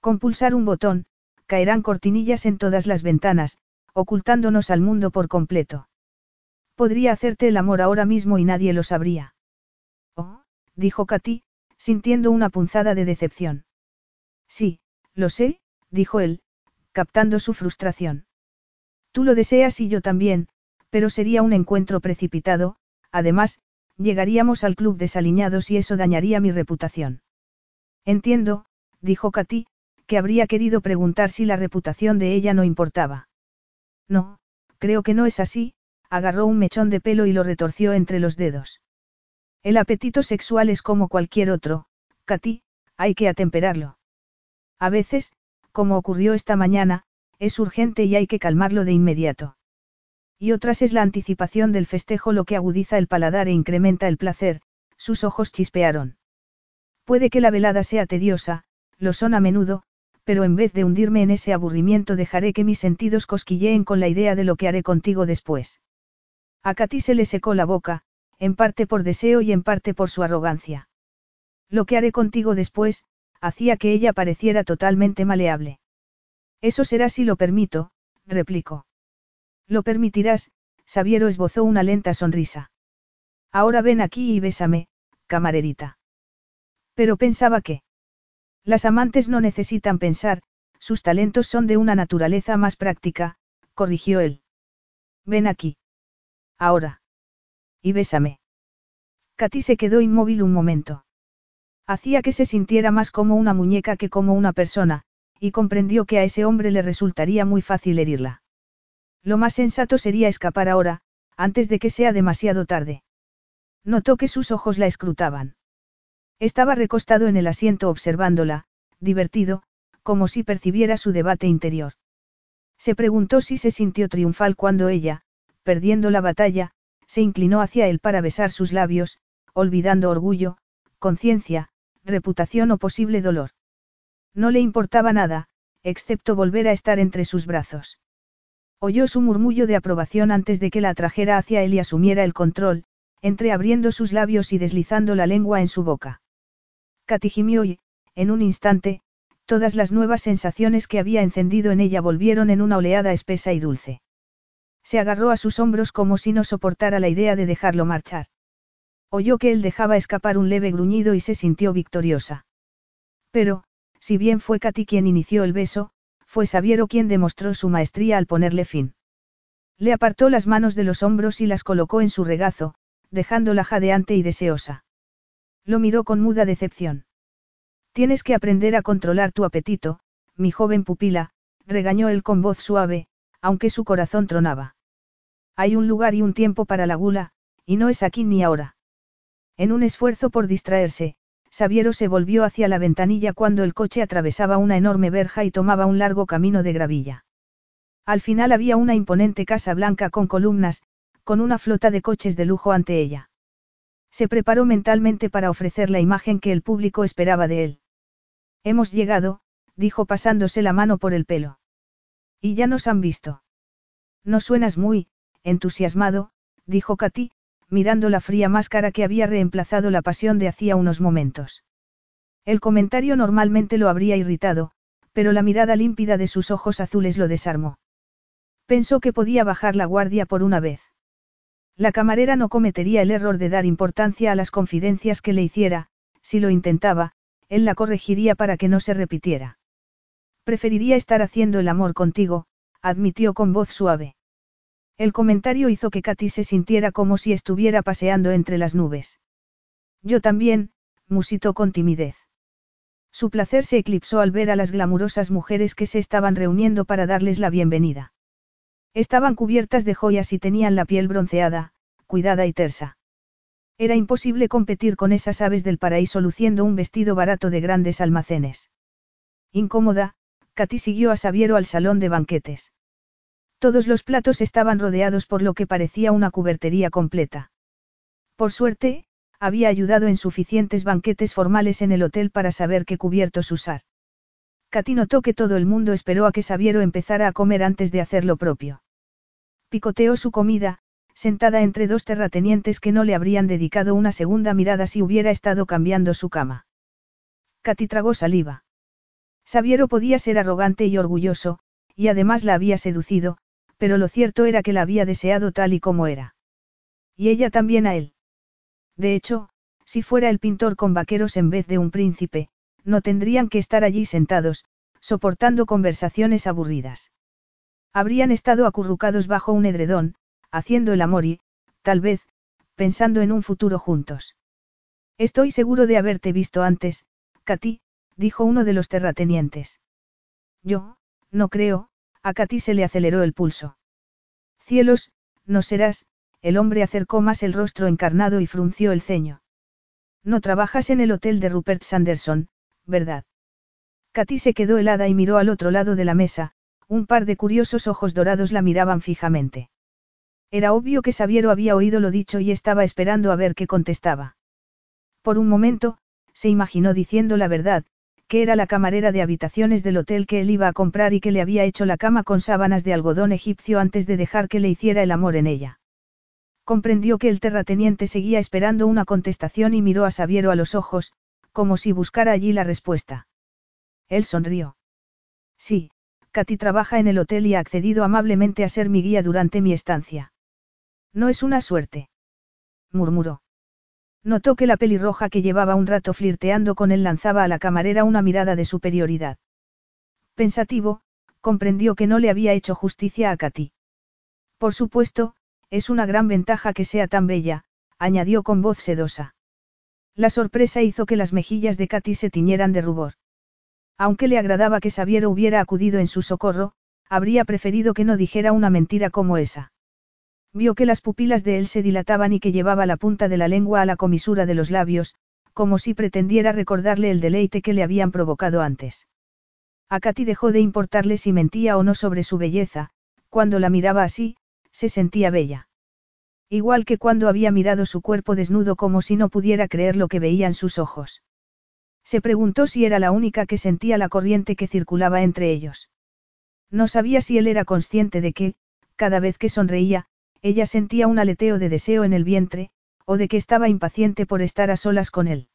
Con pulsar un botón, caerán cortinillas en todas las ventanas, ocultándonos al mundo por completo. Podría hacerte el amor ahora mismo y nadie lo sabría. Oh, dijo Katy, sintiendo una punzada de decepción. Sí, lo sé, dijo él, captando su frustración. Tú lo deseas y yo también, pero sería un encuentro precipitado, además, llegaríamos al club desaliñados y eso dañaría mi reputación. Entiendo, dijo Katy, que habría querido preguntar si la reputación de ella no importaba. No, creo que no es así, agarró un mechón de pelo y lo retorció entre los dedos. El apetito sexual es como cualquier otro, Katy, hay que atemperarlo. A veces, como ocurrió esta mañana, es urgente y hay que calmarlo de inmediato. Y otras es la anticipación del festejo lo que agudiza el paladar e incrementa el placer, sus ojos chispearon. Puede que la velada sea tediosa, lo son a menudo, pero en vez de hundirme en ese aburrimiento dejaré que mis sentidos cosquilleen con la idea de lo que haré contigo después. A Katy se le secó la boca, en parte por deseo y en parte por su arrogancia. Lo que haré contigo después, hacía que ella pareciera totalmente maleable. Eso será si lo permito, replicó. Lo permitirás, Sabiero esbozó una lenta sonrisa. Ahora ven aquí y bésame, camarerita. Pero pensaba que... Las amantes no necesitan pensar, sus talentos son de una naturaleza más práctica, corrigió él. Ven aquí. Ahora. Y bésame. Katy se quedó inmóvil un momento. Hacía que se sintiera más como una muñeca que como una persona, y comprendió que a ese hombre le resultaría muy fácil herirla. Lo más sensato sería escapar ahora, antes de que sea demasiado tarde. Notó que sus ojos la escrutaban. Estaba recostado en el asiento observándola, divertido, como si percibiera su debate interior. Se preguntó si se sintió triunfal cuando ella, perdiendo la batalla, se inclinó hacia él para besar sus labios, olvidando orgullo, conciencia, reputación o posible dolor. No le importaba nada, excepto volver a estar entre sus brazos. Oyó su murmullo de aprobación antes de que la atrajera hacia él y asumiera el control, entreabriendo sus labios y deslizando la lengua en su boca. Katy y, en un instante, todas las nuevas sensaciones que había encendido en ella volvieron en una oleada espesa y dulce. Se agarró a sus hombros como si no soportara la idea de dejarlo marchar. Oyó que él dejaba escapar un leve gruñido y se sintió victoriosa. Pero, si bien fue Katy quien inició el beso, fue Sabiero quien demostró su maestría al ponerle fin. Le apartó las manos de los hombros y las colocó en su regazo, dejándola jadeante y deseosa. Lo miró con muda decepción. Tienes que aprender a controlar tu apetito, mi joven pupila, regañó él con voz suave, aunque su corazón tronaba. Hay un lugar y un tiempo para la gula, y no es aquí ni ahora. En un esfuerzo por distraerse, Sabiero se volvió hacia la ventanilla cuando el coche atravesaba una enorme verja y tomaba un largo camino de gravilla. Al final había una imponente casa blanca con columnas, con una flota de coches de lujo ante ella. Se preparó mentalmente para ofrecer la imagen que el público esperaba de él. Hemos llegado, dijo pasándose la mano por el pelo. Y ya nos han visto. No suenas muy, entusiasmado, dijo Katy, mirando la fría máscara que había reemplazado la pasión de hacía unos momentos. El comentario normalmente lo habría irritado, pero la mirada límpida de sus ojos azules lo desarmó. Pensó que podía bajar la guardia por una vez. La camarera no cometería el error de dar importancia a las confidencias que le hiciera, si lo intentaba, él la corregiría para que no se repitiera. Preferiría estar haciendo el amor contigo, admitió con voz suave. El comentario hizo que Katy se sintiera como si estuviera paseando entre las nubes. Yo también, musitó con timidez. Su placer se eclipsó al ver a las glamurosas mujeres que se estaban reuniendo para darles la bienvenida. Estaban cubiertas de joyas y tenían la piel bronceada, cuidada y tersa. Era imposible competir con esas aves del paraíso luciendo un vestido barato de grandes almacenes. Incómoda, Katy siguió a Sabiero al salón de banquetes. Todos los platos estaban rodeados por lo que parecía una cubertería completa. Por suerte, había ayudado en suficientes banquetes formales en el hotel para saber qué cubiertos usar. Katy notó que todo el mundo esperó a que Sabiero empezara a comer antes de hacer lo propio. Picoteó su comida, sentada entre dos terratenientes que no le habrían dedicado una segunda mirada si hubiera estado cambiando su cama. Katy tragó saliva. Sabiero podía ser arrogante y orgulloso, y además la había seducido, pero lo cierto era que la había deseado tal y como era. Y ella también a él. De hecho, si fuera el pintor con vaqueros en vez de un príncipe, no tendrían que estar allí sentados, soportando conversaciones aburridas. Habrían estado acurrucados bajo un edredón, haciendo el amor y, tal vez, pensando en un futuro juntos. Estoy seguro de haberte visto antes, Katy, dijo uno de los terratenientes. Yo, no creo, a Katy se le aceleró el pulso. Cielos, no serás, el hombre acercó más el rostro encarnado y frunció el ceño. No trabajas en el hotel de Rupert Sanderson, ¿verdad? Katy se quedó helada y miró al otro lado de la mesa, un par de curiosos ojos dorados la miraban fijamente. Era obvio que Sabiero había oído lo dicho y estaba esperando a ver qué contestaba. Por un momento, se imaginó diciendo la verdad, que era la camarera de habitaciones del hotel que él iba a comprar y que le había hecho la cama con sábanas de algodón egipcio antes de dejar que le hiciera el amor en ella. Comprendió que el terrateniente seguía esperando una contestación y miró a Sabiero a los ojos, como si buscara allí la respuesta. Él sonrió. Sí, Katy trabaja en el hotel y ha accedido amablemente a ser mi guía durante mi estancia. No es una suerte. murmuró. Notó que la pelirroja que llevaba un rato flirteando con él lanzaba a la camarera una mirada de superioridad. Pensativo, comprendió que no le había hecho justicia a Katy. Por supuesto, es una gran ventaja que sea tan bella, añadió con voz sedosa. La sorpresa hizo que las mejillas de Katy se tiñeran de rubor. Aunque le agradaba que Sabiero hubiera acudido en su socorro, habría preferido que no dijera una mentira como esa. Vio que las pupilas de él se dilataban y que llevaba la punta de la lengua a la comisura de los labios, como si pretendiera recordarle el deleite que le habían provocado antes. A Katy dejó de importarle si mentía o no sobre su belleza, cuando la miraba así, se sentía bella. Igual que cuando había mirado su cuerpo desnudo como si no pudiera creer lo que veían sus ojos. Se preguntó si era la única que sentía la corriente que circulaba entre ellos. No sabía si él era consciente de que, cada vez que sonreía, ella sentía un aleteo de deseo en el vientre, o de que estaba impaciente por estar a solas con él.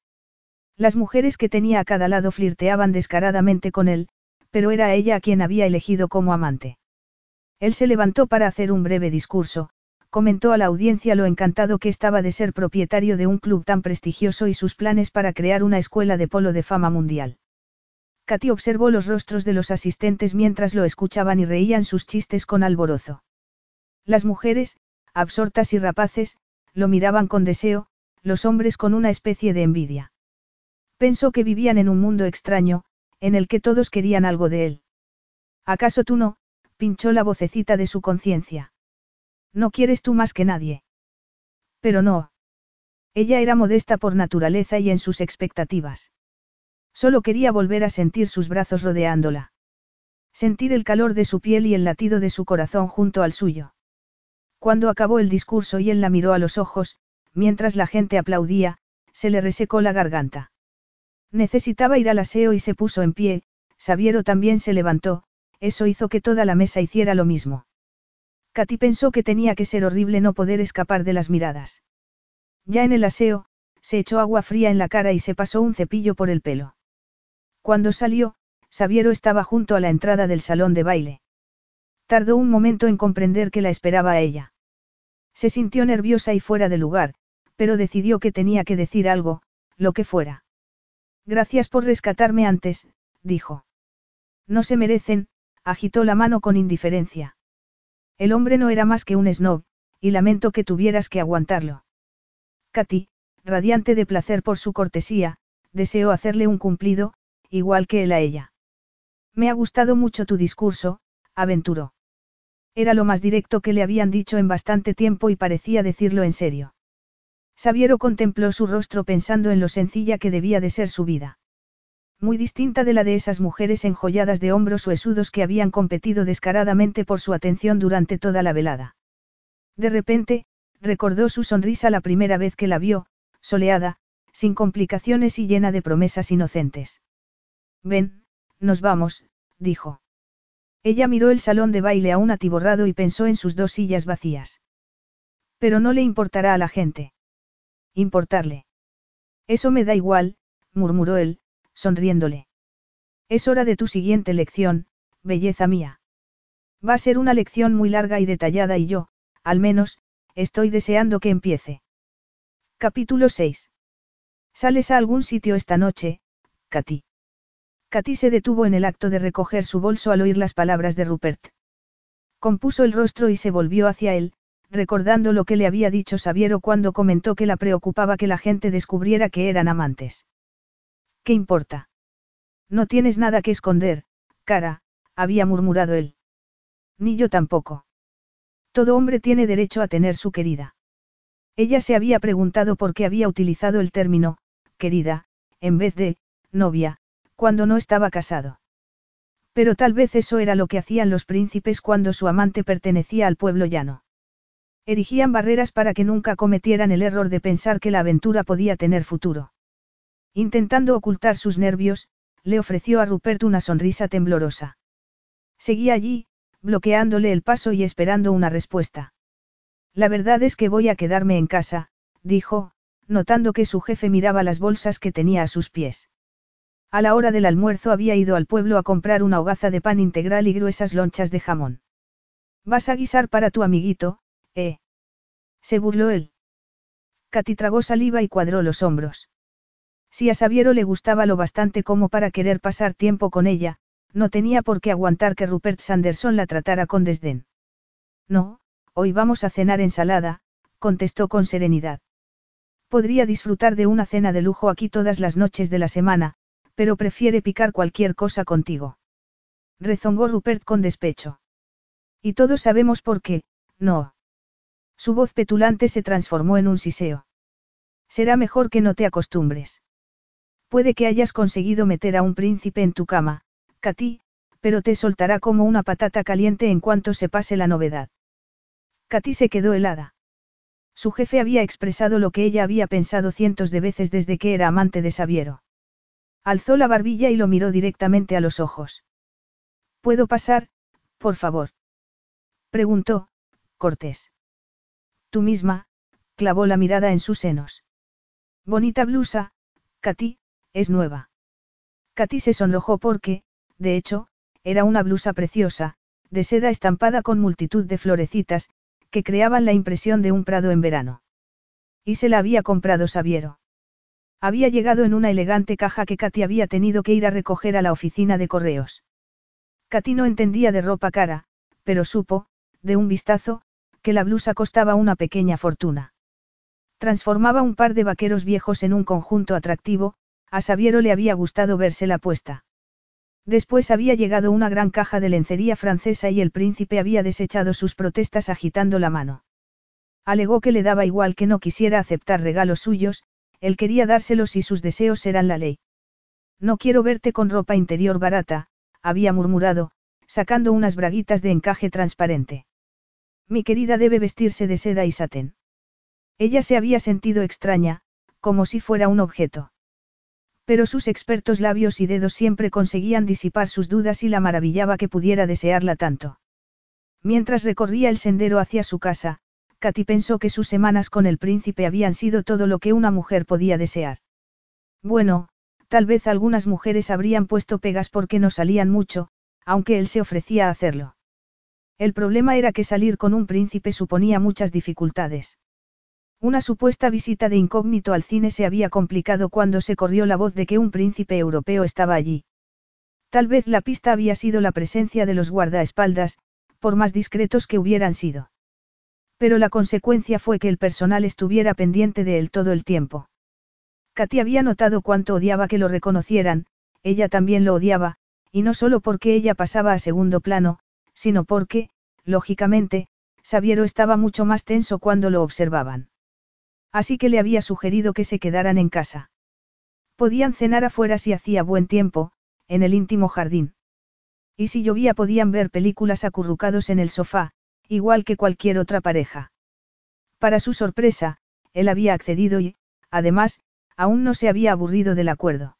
Las mujeres que tenía a cada lado flirteaban descaradamente con él, pero era ella a quien había elegido como amante. Él se levantó para hacer un breve discurso, comentó a la audiencia lo encantado que estaba de ser propietario de un club tan prestigioso y sus planes para crear una escuela de polo de fama mundial. Katy observó los rostros de los asistentes mientras lo escuchaban y reían sus chistes con alborozo. Las mujeres, absortas y rapaces, lo miraban con deseo, los hombres con una especie de envidia. Pensó que vivían en un mundo extraño, en el que todos querían algo de él. ¿Acaso tú no? pinchó la vocecita de su conciencia. No quieres tú más que nadie. Pero no. Ella era modesta por naturaleza y en sus expectativas. Solo quería volver a sentir sus brazos rodeándola. Sentir el calor de su piel y el latido de su corazón junto al suyo. Cuando acabó el discurso y él la miró a los ojos, mientras la gente aplaudía, se le resecó la garganta. Necesitaba ir al aseo y se puso en pie, Sabiero también se levantó, eso hizo que toda la mesa hiciera lo mismo. Katy pensó que tenía que ser horrible no poder escapar de las miradas. Ya en el aseo, se echó agua fría en la cara y se pasó un cepillo por el pelo. Cuando salió, Sabiero estaba junto a la entrada del salón de baile. Tardó un momento en comprender que la esperaba a ella. Se sintió nerviosa y fuera de lugar, pero decidió que tenía que decir algo, lo que fuera. Gracias por rescatarme antes, dijo. No se merecen, agitó la mano con indiferencia. El hombre no era más que un snob, y lamento que tuvieras que aguantarlo. Katy, radiante de placer por su cortesía, deseó hacerle un cumplido, igual que él a ella. Me ha gustado mucho tu discurso, aventuró. Era lo más directo que le habían dicho en bastante tiempo y parecía decirlo en serio. Sabiero contempló su rostro pensando en lo sencilla que debía de ser su vida muy distinta de la de esas mujeres enjolladas de hombros huesudos que habían competido descaradamente por su atención durante toda la velada. De repente, recordó su sonrisa la primera vez que la vio, soleada, sin complicaciones y llena de promesas inocentes. Ven, nos vamos, dijo. Ella miró el salón de baile aún atiborrado y pensó en sus dos sillas vacías. Pero no le importará a la gente. Importarle. Eso me da igual, murmuró él, sonriéndole. Es hora de tu siguiente lección, belleza mía. Va a ser una lección muy larga y detallada y yo, al menos, estoy deseando que empiece. Capítulo 6. ¿Sales a algún sitio esta noche, Katy? Katy se detuvo en el acto de recoger su bolso al oír las palabras de Rupert. Compuso el rostro y se volvió hacia él, recordando lo que le había dicho Sabiero cuando comentó que la preocupaba que la gente descubriera que eran amantes. ¿Qué importa? No tienes nada que esconder, cara, había murmurado él. Ni yo tampoco. Todo hombre tiene derecho a tener su querida. Ella se había preguntado por qué había utilizado el término, querida, en vez de, novia, cuando no estaba casado. Pero tal vez eso era lo que hacían los príncipes cuando su amante pertenecía al pueblo llano. Erigían barreras para que nunca cometieran el error de pensar que la aventura podía tener futuro. Intentando ocultar sus nervios, le ofreció a Rupert una sonrisa temblorosa. Seguía allí, bloqueándole el paso y esperando una respuesta. La verdad es que voy a quedarme en casa, dijo, notando que su jefe miraba las bolsas que tenía a sus pies. A la hora del almuerzo había ido al pueblo a comprar una hogaza de pan integral y gruesas lonchas de jamón. Vas a guisar para tu amiguito, ¿eh? Se burló él. Katy tragó saliva y cuadró los hombros. Si a Sabiero le gustaba lo bastante como para querer pasar tiempo con ella, no tenía por qué aguantar que Rupert Sanderson la tratara con desdén. No, hoy vamos a cenar ensalada, contestó con serenidad. Podría disfrutar de una cena de lujo aquí todas las noches de la semana, pero prefiere picar cualquier cosa contigo. Rezongó Rupert con despecho. Y todos sabemos por qué, no. Su voz petulante se transformó en un siseo. Será mejor que no te acostumbres. Puede que hayas conseguido meter a un príncipe en tu cama, Katy, pero te soltará como una patata caliente en cuanto se pase la novedad. Katy se quedó helada. Su jefe había expresado lo que ella había pensado cientos de veces desde que era amante de Sabiero. Alzó la barbilla y lo miró directamente a los ojos. ¿Puedo pasar, por favor? Preguntó, Cortés. Tú misma, clavó la mirada en sus senos. Bonita blusa, Katy, es nueva. Katy se sonrojó porque, de hecho, era una blusa preciosa, de seda estampada con multitud de florecitas, que creaban la impresión de un prado en verano. Y se la había comprado Sabiero. Había llegado en una elegante caja que Katy había tenido que ir a recoger a la oficina de correos. Katy no entendía de ropa cara, pero supo, de un vistazo, que la blusa costaba una pequeña fortuna. Transformaba un par de vaqueros viejos en un conjunto atractivo, a Sabiero le había gustado verse la puesta. Después había llegado una gran caja de lencería francesa y el príncipe había desechado sus protestas agitando la mano. Alegó que le daba igual que no quisiera aceptar regalos suyos, él quería dárselos y sus deseos eran la ley. No quiero verte con ropa interior barata, había murmurado, sacando unas braguitas de encaje transparente. Mi querida debe vestirse de seda y satén. Ella se había sentido extraña, como si fuera un objeto. Pero sus expertos labios y dedos siempre conseguían disipar sus dudas y la maravillaba que pudiera desearla tanto. Mientras recorría el sendero hacia su casa, Katy pensó que sus semanas con el príncipe habían sido todo lo que una mujer podía desear. Bueno, tal vez algunas mujeres habrían puesto pegas porque no salían mucho, aunque él se ofrecía a hacerlo. El problema era que salir con un príncipe suponía muchas dificultades. Una supuesta visita de incógnito al cine se había complicado cuando se corrió la voz de que un príncipe europeo estaba allí. Tal vez la pista había sido la presencia de los guardaespaldas, por más discretos que hubieran sido. Pero la consecuencia fue que el personal estuviera pendiente de él todo el tiempo. Katy había notado cuánto odiaba que lo reconocieran, ella también lo odiaba, y no solo porque ella pasaba a segundo plano, sino porque, lógicamente, Sabiero estaba mucho más tenso cuando lo observaban. Así que le había sugerido que se quedaran en casa. Podían cenar afuera si hacía buen tiempo, en el íntimo jardín. Y si llovía podían ver películas acurrucados en el sofá, igual que cualquier otra pareja. Para su sorpresa, él había accedido y, además, aún no se había aburrido del acuerdo.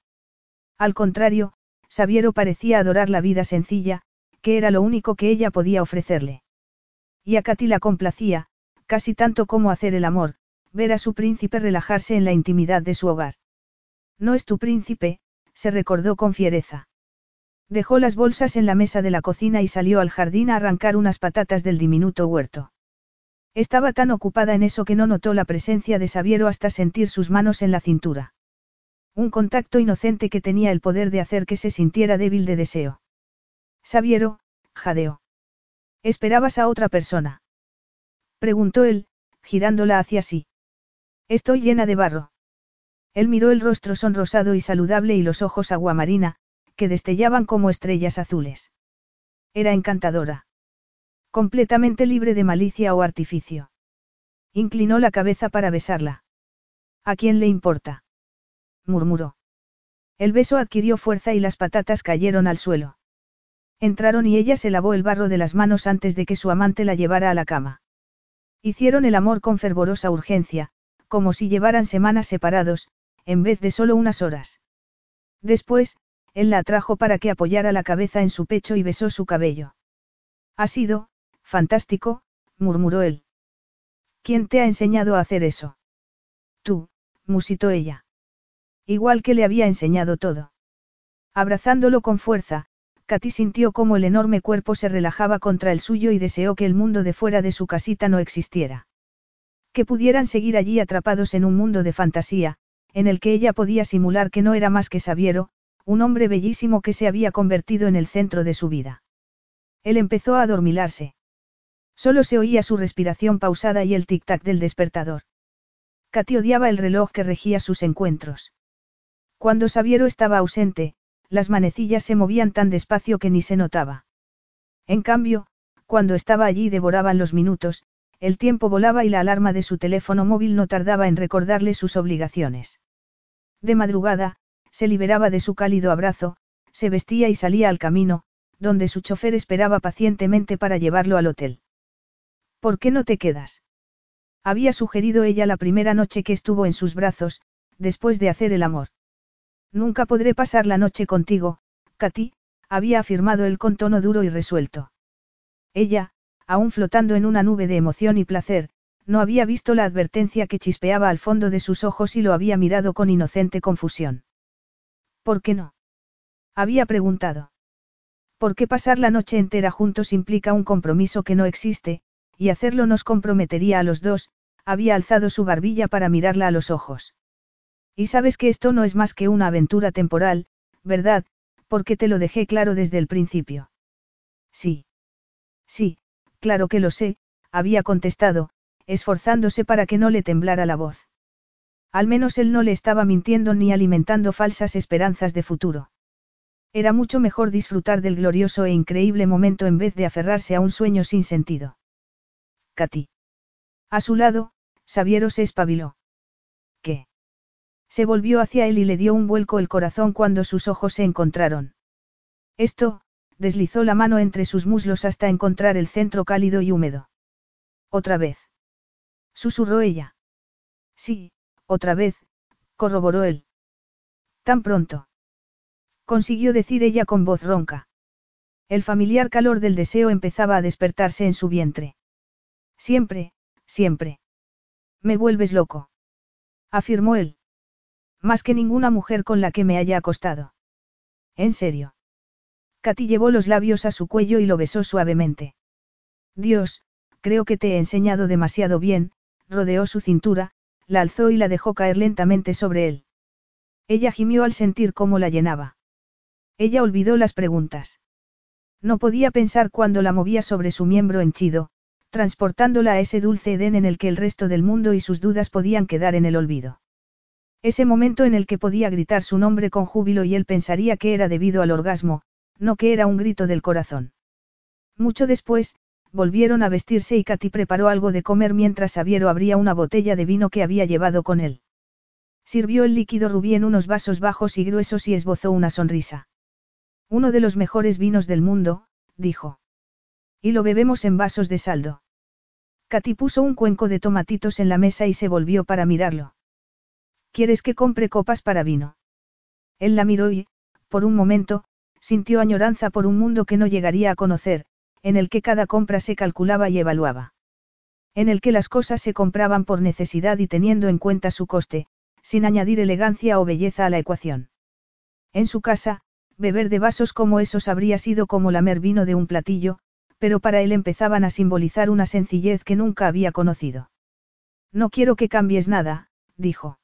Al contrario, Sabiero parecía adorar la vida sencilla, que era lo único que ella podía ofrecerle. Y a Katy la complacía, casi tanto como hacer el amor, ver a su príncipe relajarse en la intimidad de su hogar. No es tu príncipe, se recordó con fiereza. Dejó las bolsas en la mesa de la cocina y salió al jardín a arrancar unas patatas del diminuto huerto. Estaba tan ocupada en eso que no notó la presencia de Sabiero hasta sentir sus manos en la cintura. Un contacto inocente que tenía el poder de hacer que se sintiera débil de deseo. Sabiero, jadeó. ¿Esperabas a otra persona? Preguntó él, girándola hacia sí. Estoy llena de barro. Él miró el rostro sonrosado y saludable y los ojos aguamarina, que destellaban como estrellas azules. Era encantadora. Completamente libre de malicia o artificio. Inclinó la cabeza para besarla. ¿A quién le importa? murmuró. El beso adquirió fuerza y las patatas cayeron al suelo. Entraron y ella se lavó el barro de las manos antes de que su amante la llevara a la cama. Hicieron el amor con fervorosa urgencia, como si llevaran semanas separados, en vez de solo unas horas. Después, él la atrajo para que apoyara la cabeza en su pecho y besó su cabello. Ha sido, fantástico, murmuró él. ¿Quién te ha enseñado a hacer eso? Tú, musitó ella. Igual que le había enseñado todo. Abrazándolo con fuerza, Katy sintió cómo el enorme cuerpo se relajaba contra el suyo y deseó que el mundo de fuera de su casita no existiera. Que pudieran seguir allí atrapados en un mundo de fantasía, en el que ella podía simular que no era más que Sabiero, un hombre bellísimo que se había convertido en el centro de su vida. Él empezó a adormilarse. Solo se oía su respiración pausada y el tic-tac del despertador. Katy odiaba el reloj que regía sus encuentros. Cuando Sabiero estaba ausente, las manecillas se movían tan despacio que ni se notaba. En cambio, cuando estaba allí devoraban los minutos, el tiempo volaba y la alarma de su teléfono móvil no tardaba en recordarle sus obligaciones. De madrugada, se liberaba de su cálido abrazo, se vestía y salía al camino, donde su chofer esperaba pacientemente para llevarlo al hotel. ¿Por qué no te quedas? Había sugerido ella la primera noche que estuvo en sus brazos, después de hacer el amor. Nunca podré pasar la noche contigo, Katy, había afirmado él con tono duro y resuelto. Ella, aún flotando en una nube de emoción y placer, no había visto la advertencia que chispeaba al fondo de sus ojos y lo había mirado con inocente confusión. ¿Por qué no? Había preguntado. Porque pasar la noche entera juntos implica un compromiso que no existe, y hacerlo nos comprometería a los dos, había alzado su barbilla para mirarla a los ojos. Y sabes que esto no es más que una aventura temporal, ¿verdad? Porque te lo dejé claro desde el principio. Sí. Sí, claro que lo sé, había contestado, esforzándose para que no le temblara la voz. Al menos él no le estaba mintiendo ni alimentando falsas esperanzas de futuro. Era mucho mejor disfrutar del glorioso e increíble momento en vez de aferrarse a un sueño sin sentido. Katy. A su lado, Sabiero se espabiló. ¿Qué? Se volvió hacia él y le dio un vuelco el corazón cuando sus ojos se encontraron. Esto, deslizó la mano entre sus muslos hasta encontrar el centro cálido y húmedo. Otra vez. Susurró ella. Sí, otra vez, corroboró él. Tan pronto. Consiguió decir ella con voz ronca. El familiar calor del deseo empezaba a despertarse en su vientre. Siempre, siempre. Me vuelves loco. Afirmó él. Más que ninguna mujer con la que me haya acostado. En serio. Katy llevó los labios a su cuello y lo besó suavemente. Dios, creo que te he enseñado demasiado bien, rodeó su cintura, la alzó y la dejó caer lentamente sobre él. Ella gimió al sentir cómo la llenaba. Ella olvidó las preguntas. No podía pensar cuando la movía sobre su miembro henchido, transportándola a ese dulce Edén en el que el resto del mundo y sus dudas podían quedar en el olvido. Ese momento en el que podía gritar su nombre con júbilo y él pensaría que era debido al orgasmo, no que era un grito del corazón. Mucho después, volvieron a vestirse y Katy preparó algo de comer mientras Sabiero abría una botella de vino que había llevado con él. Sirvió el líquido rubí en unos vasos bajos y gruesos y esbozó una sonrisa. Uno de los mejores vinos del mundo, dijo. Y lo bebemos en vasos de saldo. Katy puso un cuenco de tomatitos en la mesa y se volvió para mirarlo. ¿Quieres que compre copas para vino? Él la miró y, por un momento, sintió añoranza por un mundo que no llegaría a conocer, en el que cada compra se calculaba y evaluaba. En el que las cosas se compraban por necesidad y teniendo en cuenta su coste, sin añadir elegancia o belleza a la ecuación. En su casa, beber de vasos como esos habría sido como lamer vino de un platillo, pero para él empezaban a simbolizar una sencillez que nunca había conocido. No quiero que cambies nada, dijo.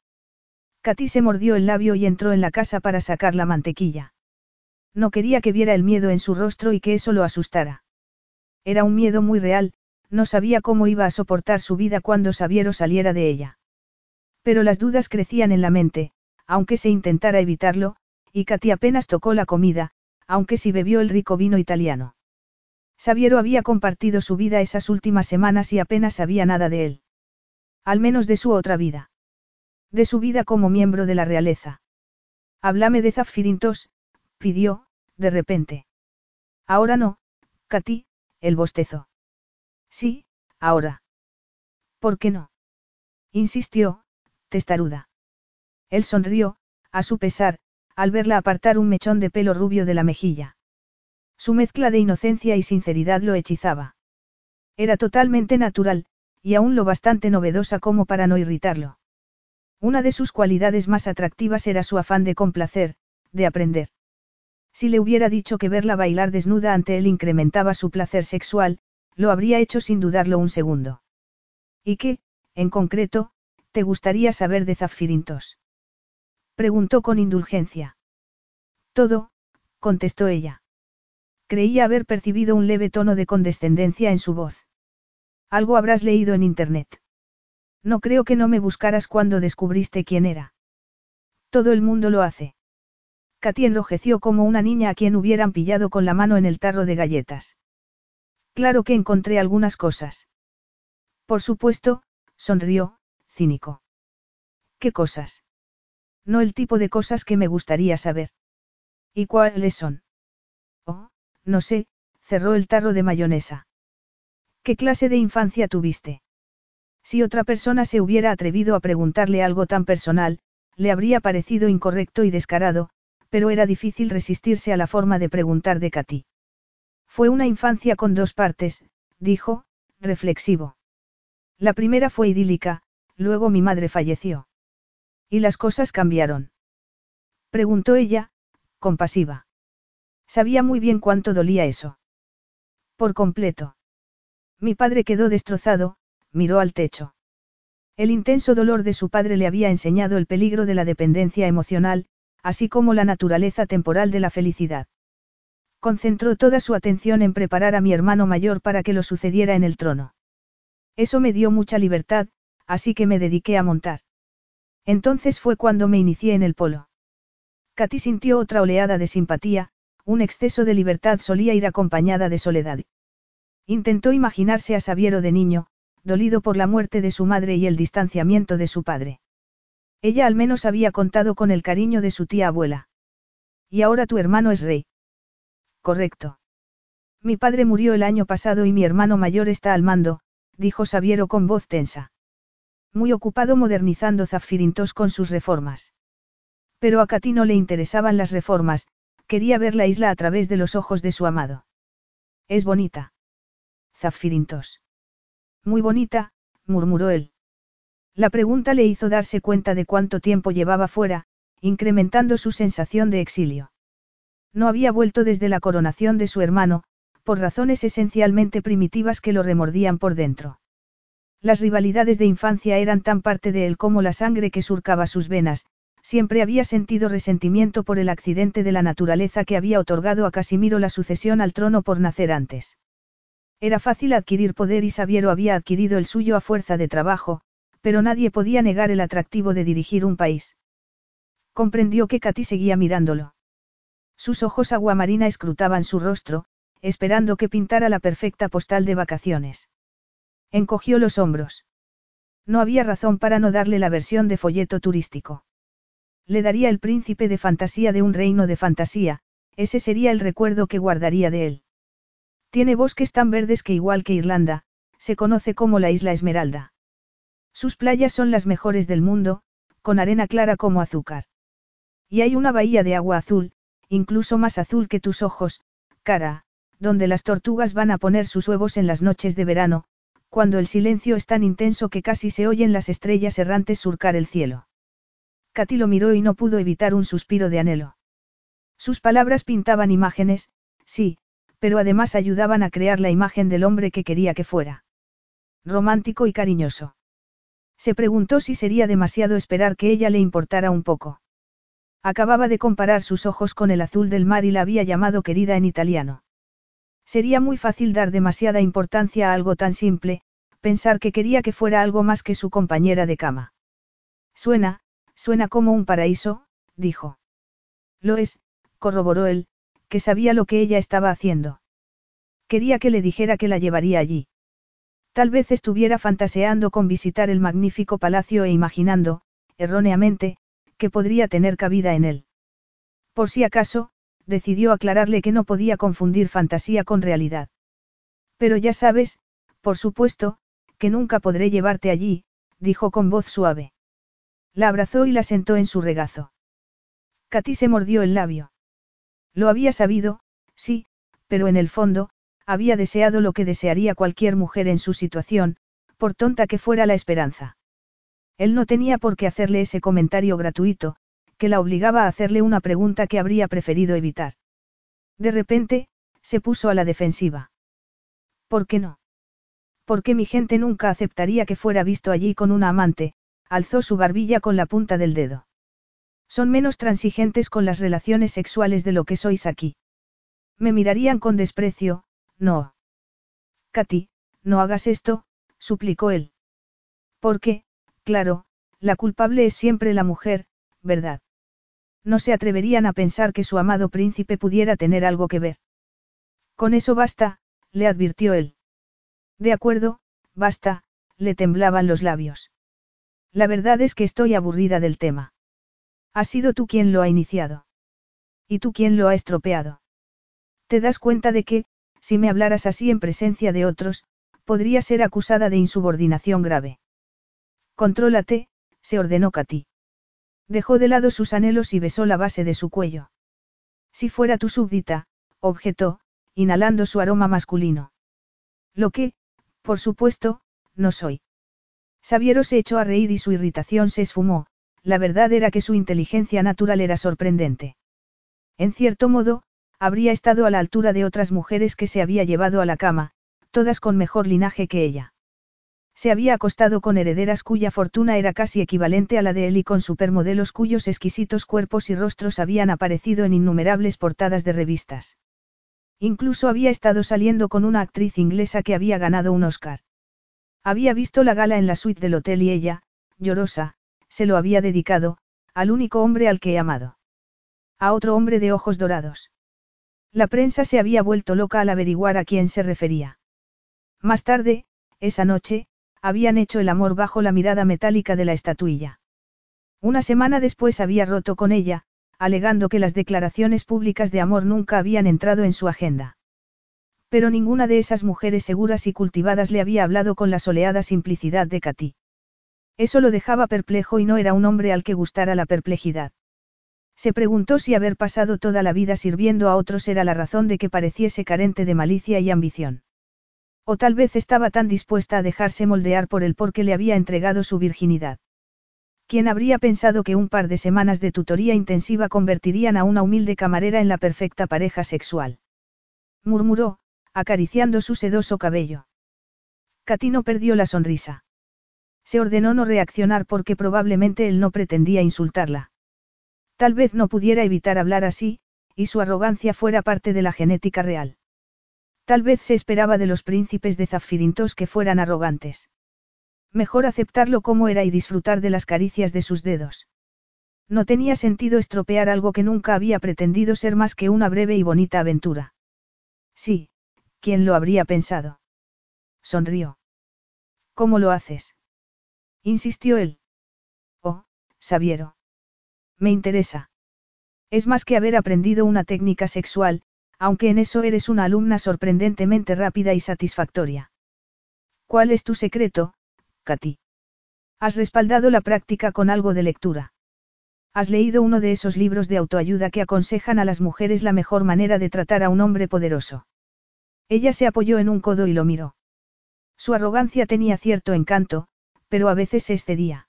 Katy se mordió el labio y entró en la casa para sacar la mantequilla. No quería que viera el miedo en su rostro y que eso lo asustara. Era un miedo muy real, no sabía cómo iba a soportar su vida cuando Sabiero saliera de ella. Pero las dudas crecían en la mente, aunque se intentara evitarlo, y Katy apenas tocó la comida, aunque sí bebió el rico vino italiano. Sabiero había compartido su vida esas últimas semanas y apenas sabía nada de él. Al menos de su otra vida. De su vida como miembro de la realeza. Háblame de Zaffirintos, pidió, de repente. Ahora no, Katy, el bostezo. Sí, ahora. ¿Por qué no? Insistió, testaruda. Él sonrió, a su pesar, al verla apartar un mechón de pelo rubio de la mejilla. Su mezcla de inocencia y sinceridad lo hechizaba. Era totalmente natural, y aún lo bastante novedosa como para no irritarlo. Una de sus cualidades más atractivas era su afán de complacer, de aprender. Si le hubiera dicho que verla bailar desnuda ante él incrementaba su placer sexual, lo habría hecho sin dudarlo un segundo. ¿Y qué, en concreto, te gustaría saber de Zafirintos? Preguntó con indulgencia. Todo, contestó ella. Creía haber percibido un leve tono de condescendencia en su voz. Algo habrás leído en Internet. No creo que no me buscaras cuando descubriste quién era. Todo el mundo lo hace. Katy enrojeció como una niña a quien hubieran pillado con la mano en el tarro de galletas. Claro que encontré algunas cosas. Por supuesto, sonrió, cínico. ¿Qué cosas? No el tipo de cosas que me gustaría saber. ¿Y cuáles son? Oh, no sé, cerró el tarro de mayonesa. ¿Qué clase de infancia tuviste? Si otra persona se hubiera atrevido a preguntarle algo tan personal, le habría parecido incorrecto y descarado, pero era difícil resistirse a la forma de preguntar de Katy. Fue una infancia con dos partes, dijo, reflexivo. La primera fue idílica, luego mi madre falleció. ¿Y las cosas cambiaron? Preguntó ella, compasiva. Sabía muy bien cuánto dolía eso. Por completo. Mi padre quedó destrozado, miró al techo. El intenso dolor de su padre le había enseñado el peligro de la dependencia emocional, así como la naturaleza temporal de la felicidad. Concentró toda su atención en preparar a mi hermano mayor para que lo sucediera en el trono. Eso me dio mucha libertad, así que me dediqué a montar. Entonces fue cuando me inicié en el polo. Katy sintió otra oleada de simpatía, un exceso de libertad solía ir acompañada de soledad. Intentó imaginarse a Sabiero de niño, dolido por la muerte de su madre y el distanciamiento de su padre. Ella al menos había contado con el cariño de su tía abuela. Y ahora tu hermano es rey. Correcto. Mi padre murió el año pasado y mi hermano mayor está al mando, dijo Sabiero con voz tensa. Muy ocupado modernizando Zafirintos con sus reformas. Pero a Katy no le interesaban las reformas, quería ver la isla a través de los ojos de su amado. Es bonita. Zafirintos. Muy bonita, murmuró él. La pregunta le hizo darse cuenta de cuánto tiempo llevaba fuera, incrementando su sensación de exilio. No había vuelto desde la coronación de su hermano, por razones esencialmente primitivas que lo remordían por dentro. Las rivalidades de infancia eran tan parte de él como la sangre que surcaba sus venas, siempre había sentido resentimiento por el accidente de la naturaleza que había otorgado a Casimiro la sucesión al trono por nacer antes. Era fácil adquirir poder y Sabiero había adquirido el suyo a fuerza de trabajo, pero nadie podía negar el atractivo de dirigir un país. Comprendió que Katy seguía mirándolo. Sus ojos aguamarina escrutaban su rostro, esperando que pintara la perfecta postal de vacaciones. Encogió los hombros. No había razón para no darle la versión de folleto turístico. Le daría el príncipe de fantasía de un reino de fantasía, ese sería el recuerdo que guardaría de él. Tiene bosques tan verdes que igual que Irlanda, se conoce como la Isla Esmeralda. Sus playas son las mejores del mundo, con arena clara como azúcar. Y hay una bahía de agua azul, incluso más azul que tus ojos, cara, donde las tortugas van a poner sus huevos en las noches de verano, cuando el silencio es tan intenso que casi se oyen las estrellas errantes surcar el cielo. Katy lo miró y no pudo evitar un suspiro de anhelo. Sus palabras pintaban imágenes, sí, pero además ayudaban a crear la imagen del hombre que quería que fuera. Romántico y cariñoso. Se preguntó si sería demasiado esperar que ella le importara un poco. Acababa de comparar sus ojos con el azul del mar y la había llamado querida en italiano. Sería muy fácil dar demasiada importancia a algo tan simple, pensar que quería que fuera algo más que su compañera de cama. Suena, suena como un paraíso, dijo. Lo es, corroboró él, que sabía lo que ella estaba haciendo. Quería que le dijera que la llevaría allí. Tal vez estuviera fantaseando con visitar el magnífico palacio e imaginando, erróneamente, que podría tener cabida en él. Por si acaso, decidió aclararle que no podía confundir fantasía con realidad. Pero ya sabes, por supuesto, que nunca podré llevarte allí, dijo con voz suave. La abrazó y la sentó en su regazo. Katy se mordió el labio. Lo había sabido, sí, pero en el fondo, había deseado lo que desearía cualquier mujer en su situación, por tonta que fuera la esperanza. Él no tenía por qué hacerle ese comentario gratuito, que la obligaba a hacerle una pregunta que habría preferido evitar. De repente, se puso a la defensiva. ¿Por qué no? Porque mi gente nunca aceptaría que fuera visto allí con una amante, alzó su barbilla con la punta del dedo. Son menos transigentes con las relaciones sexuales de lo que sois aquí. Me mirarían con desprecio, no. Katy, no hagas esto, suplicó él. Porque, claro, la culpable es siempre la mujer, ¿verdad? No se atreverían a pensar que su amado príncipe pudiera tener algo que ver. Con eso basta, le advirtió él. De acuerdo, basta, le temblaban los labios. La verdad es que estoy aburrida del tema. Has sido tú quien lo ha iniciado. Y tú quien lo ha estropeado. Te das cuenta de que, si me hablaras así en presencia de otros, podría ser acusada de insubordinación grave. Contrólate, se ordenó Katy. Dejó de lado sus anhelos y besó la base de su cuello. Si fuera tu súbdita, objetó, inhalando su aroma masculino. Lo que, por supuesto, no soy. Sabiero se echó a reír y su irritación se esfumó, la verdad era que su inteligencia natural era sorprendente. En cierto modo, habría estado a la altura de otras mujeres que se había llevado a la cama, todas con mejor linaje que ella. Se había acostado con herederas cuya fortuna era casi equivalente a la de él y con supermodelos cuyos exquisitos cuerpos y rostros habían aparecido en innumerables portadas de revistas. Incluso había estado saliendo con una actriz inglesa que había ganado un Oscar. Había visto la gala en la suite del hotel y ella, llorosa, se lo había dedicado, al único hombre al que he amado. A otro hombre de ojos dorados. La prensa se había vuelto loca al averiguar a quién se refería. Más tarde, esa noche, habían hecho el amor bajo la mirada metálica de la estatuilla. Una semana después había roto con ella, alegando que las declaraciones públicas de amor nunca habían entrado en su agenda. Pero ninguna de esas mujeres seguras y cultivadas le había hablado con la soleada simplicidad de Katy. Eso lo dejaba perplejo y no era un hombre al que gustara la perplejidad. Se preguntó si haber pasado toda la vida sirviendo a otros era la razón de que pareciese carente de malicia y ambición. O tal vez estaba tan dispuesta a dejarse moldear por él porque le había entregado su virginidad. ¿Quién habría pensado que un par de semanas de tutoría intensiva convertirían a una humilde camarera en la perfecta pareja sexual? murmuró, acariciando su sedoso cabello. Catino perdió la sonrisa. Se ordenó no reaccionar porque probablemente él no pretendía insultarla. Tal vez no pudiera evitar hablar así, y su arrogancia fuera parte de la genética real. Tal vez se esperaba de los príncipes de Zafirintos que fueran arrogantes. Mejor aceptarlo como era y disfrutar de las caricias de sus dedos. No tenía sentido estropear algo que nunca había pretendido ser más que una breve y bonita aventura. Sí, ¿quién lo habría pensado? Sonrió. ¿Cómo lo haces? Insistió él. Oh, Sabiero. Me interesa. Es más que haber aprendido una técnica sexual, aunque en eso eres una alumna sorprendentemente rápida y satisfactoria. ¿Cuál es tu secreto, Katy? Has respaldado la práctica con algo de lectura. Has leído uno de esos libros de autoayuda que aconsejan a las mujeres la mejor manera de tratar a un hombre poderoso. Ella se apoyó en un codo y lo miró. Su arrogancia tenía cierto encanto, pero a veces se excedía.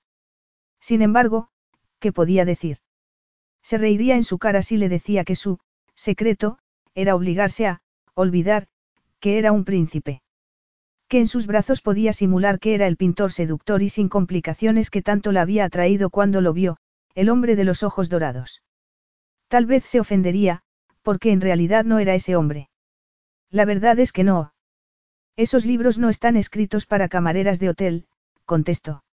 Sin embargo, ¿qué podía decir? Se reiría en su cara si le decía que su secreto era obligarse a, olvidar, que era un príncipe. Que en sus brazos podía simular que era el pintor seductor y sin complicaciones que tanto la había atraído cuando lo vio, el hombre de los ojos dorados. Tal vez se ofendería, porque en realidad no era ese hombre. La verdad es que no. Esos libros no están escritos para camareras de hotel, contestó.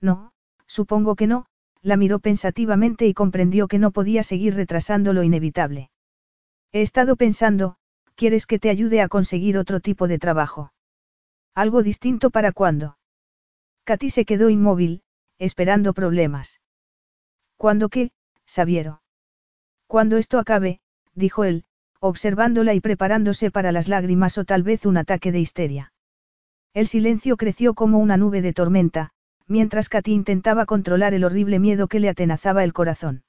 No, supongo que no, la miró pensativamente y comprendió que no podía seguir retrasando lo inevitable. He estado pensando, ¿quieres que te ayude a conseguir otro tipo de trabajo? Algo distinto para cuándo. Katy se quedó inmóvil, esperando problemas. ¿Cuándo qué, Sabiero? Cuando esto acabe, dijo él, observándola y preparándose para las lágrimas o tal vez un ataque de histeria. El silencio creció como una nube de tormenta, mientras Katy intentaba controlar el horrible miedo que le atenazaba el corazón.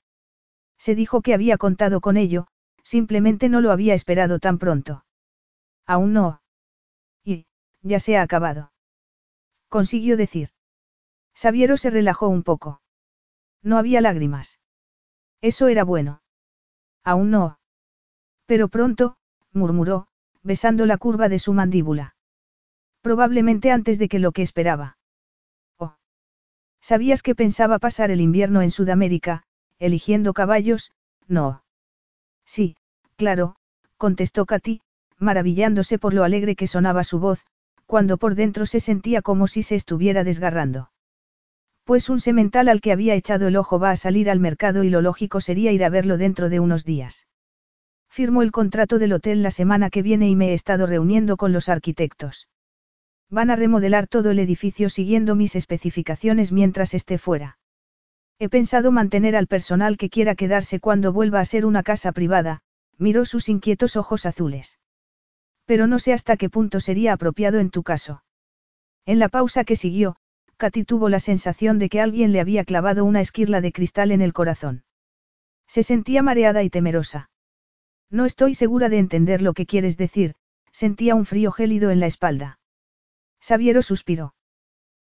Se dijo que había contado con ello, Simplemente no lo había esperado tan pronto. Aún no. Y, ya se ha acabado. Consiguió decir. Sabiero se relajó un poco. No había lágrimas. Eso era bueno. Aún no. Pero pronto, murmuró, besando la curva de su mandíbula. Probablemente antes de que lo que esperaba. ¿Sabías que pensaba pasar el invierno en Sudamérica, eligiendo caballos? No. Sí, claro, contestó Katy, maravillándose por lo alegre que sonaba su voz, cuando por dentro se sentía como si se estuviera desgarrando. Pues un semental al que había echado el ojo va a salir al mercado y lo lógico sería ir a verlo dentro de unos días. Firmo el contrato del hotel la semana que viene y me he estado reuniendo con los arquitectos. Van a remodelar todo el edificio siguiendo mis especificaciones mientras esté fuera. He pensado mantener al personal que quiera quedarse cuando vuelva a ser una casa privada, miró sus inquietos ojos azules. Pero no sé hasta qué punto sería apropiado en tu caso. En la pausa que siguió, Katy tuvo la sensación de que alguien le había clavado una esquirla de cristal en el corazón. Se sentía mareada y temerosa. No estoy segura de entender lo que quieres decir, sentía un frío gélido en la espalda. Sabiero suspiró.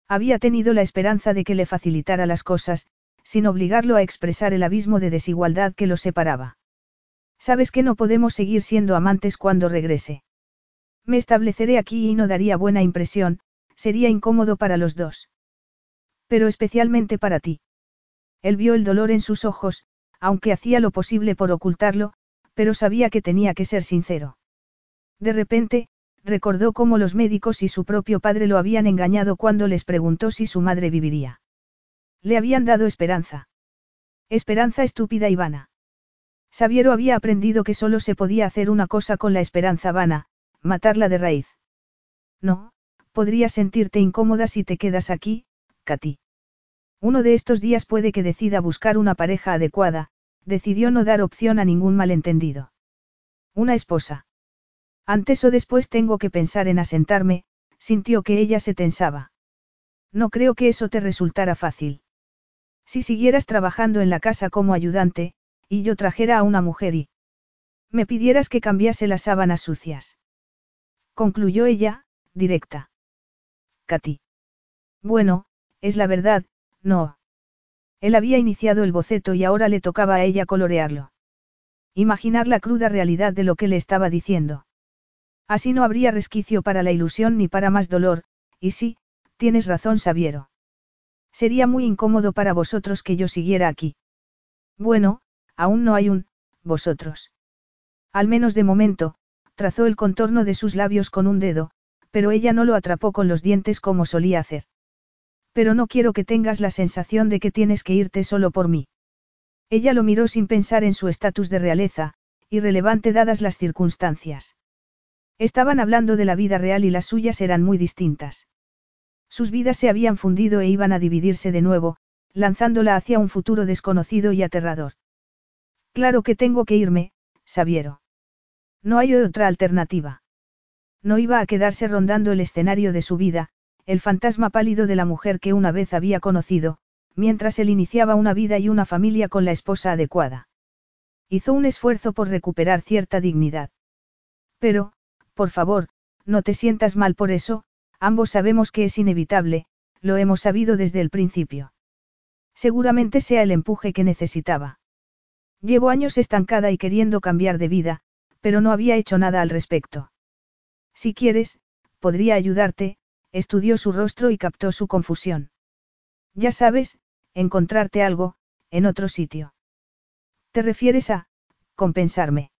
Había tenido la esperanza de que le facilitara las cosas, sin obligarlo a expresar el abismo de desigualdad que los separaba. Sabes que no podemos seguir siendo amantes cuando regrese. Me estableceré aquí y no daría buena impresión, sería incómodo para los dos. Pero especialmente para ti. Él vio el dolor en sus ojos, aunque hacía lo posible por ocultarlo, pero sabía que tenía que ser sincero. De repente, recordó cómo los médicos y su propio padre lo habían engañado cuando les preguntó si su madre viviría. Le habían dado esperanza. Esperanza estúpida y vana. Sabiero había aprendido que solo se podía hacer una cosa con la esperanza vana, matarla de raíz. No, podrías sentirte incómoda si te quedas aquí, Katy. Uno de estos días puede que decida buscar una pareja adecuada, decidió no dar opción a ningún malentendido. Una esposa. Antes o después tengo que pensar en asentarme, sintió que ella se tensaba. No creo que eso te resultara fácil. Si siguieras trabajando en la casa como ayudante, y yo trajera a una mujer y... Me pidieras que cambiase las sábanas sucias. Concluyó ella, directa. Katy. Bueno, es la verdad, no. Él había iniciado el boceto y ahora le tocaba a ella colorearlo. Imaginar la cruda realidad de lo que le estaba diciendo. Así no habría resquicio para la ilusión ni para más dolor, y sí, tienes razón, Sabiero. Sería muy incómodo para vosotros que yo siguiera aquí. Bueno, aún no hay un, vosotros. Al menos de momento, trazó el contorno de sus labios con un dedo, pero ella no lo atrapó con los dientes como solía hacer. Pero no quiero que tengas la sensación de que tienes que irte solo por mí. Ella lo miró sin pensar en su estatus de realeza, irrelevante dadas las circunstancias. Estaban hablando de la vida real y las suyas eran muy distintas. Sus vidas se habían fundido e iban a dividirse de nuevo, lanzándola hacia un futuro desconocido y aterrador. Claro que tengo que irme, Sabiero. No hay otra alternativa. No iba a quedarse rondando el escenario de su vida, el fantasma pálido de la mujer que una vez había conocido, mientras él iniciaba una vida y una familia con la esposa adecuada. Hizo un esfuerzo por recuperar cierta dignidad. Pero, por favor, no te sientas mal por eso, Ambos sabemos que es inevitable, lo hemos sabido desde el principio. Seguramente sea el empuje que necesitaba. Llevo años estancada y queriendo cambiar de vida, pero no había hecho nada al respecto. Si quieres, podría ayudarte, estudió su rostro y captó su confusión. Ya sabes, encontrarte algo, en otro sitio. ¿Te refieres a, compensarme?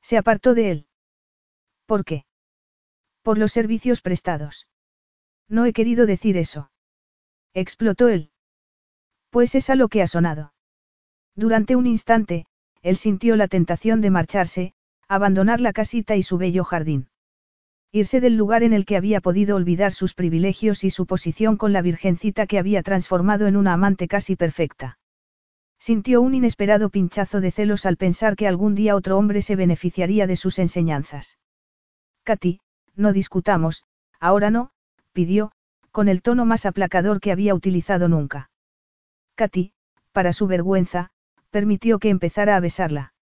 Se apartó de él. ¿Por qué? Por los servicios prestados. No he querido decir eso. Explotó él. Pues es a lo que ha sonado. Durante un instante, él sintió la tentación de marcharse, abandonar la casita y su bello jardín. Irse del lugar en el que había podido olvidar sus privilegios y su posición con la virgencita que había transformado en una amante casi perfecta. Sintió un inesperado pinchazo de celos al pensar que algún día otro hombre se beneficiaría de sus enseñanzas. Katy, no discutamos, ahora no, pidió, con el tono más aplacador que había utilizado nunca. Katy, para su vergüenza, permitió que empezara a besarla.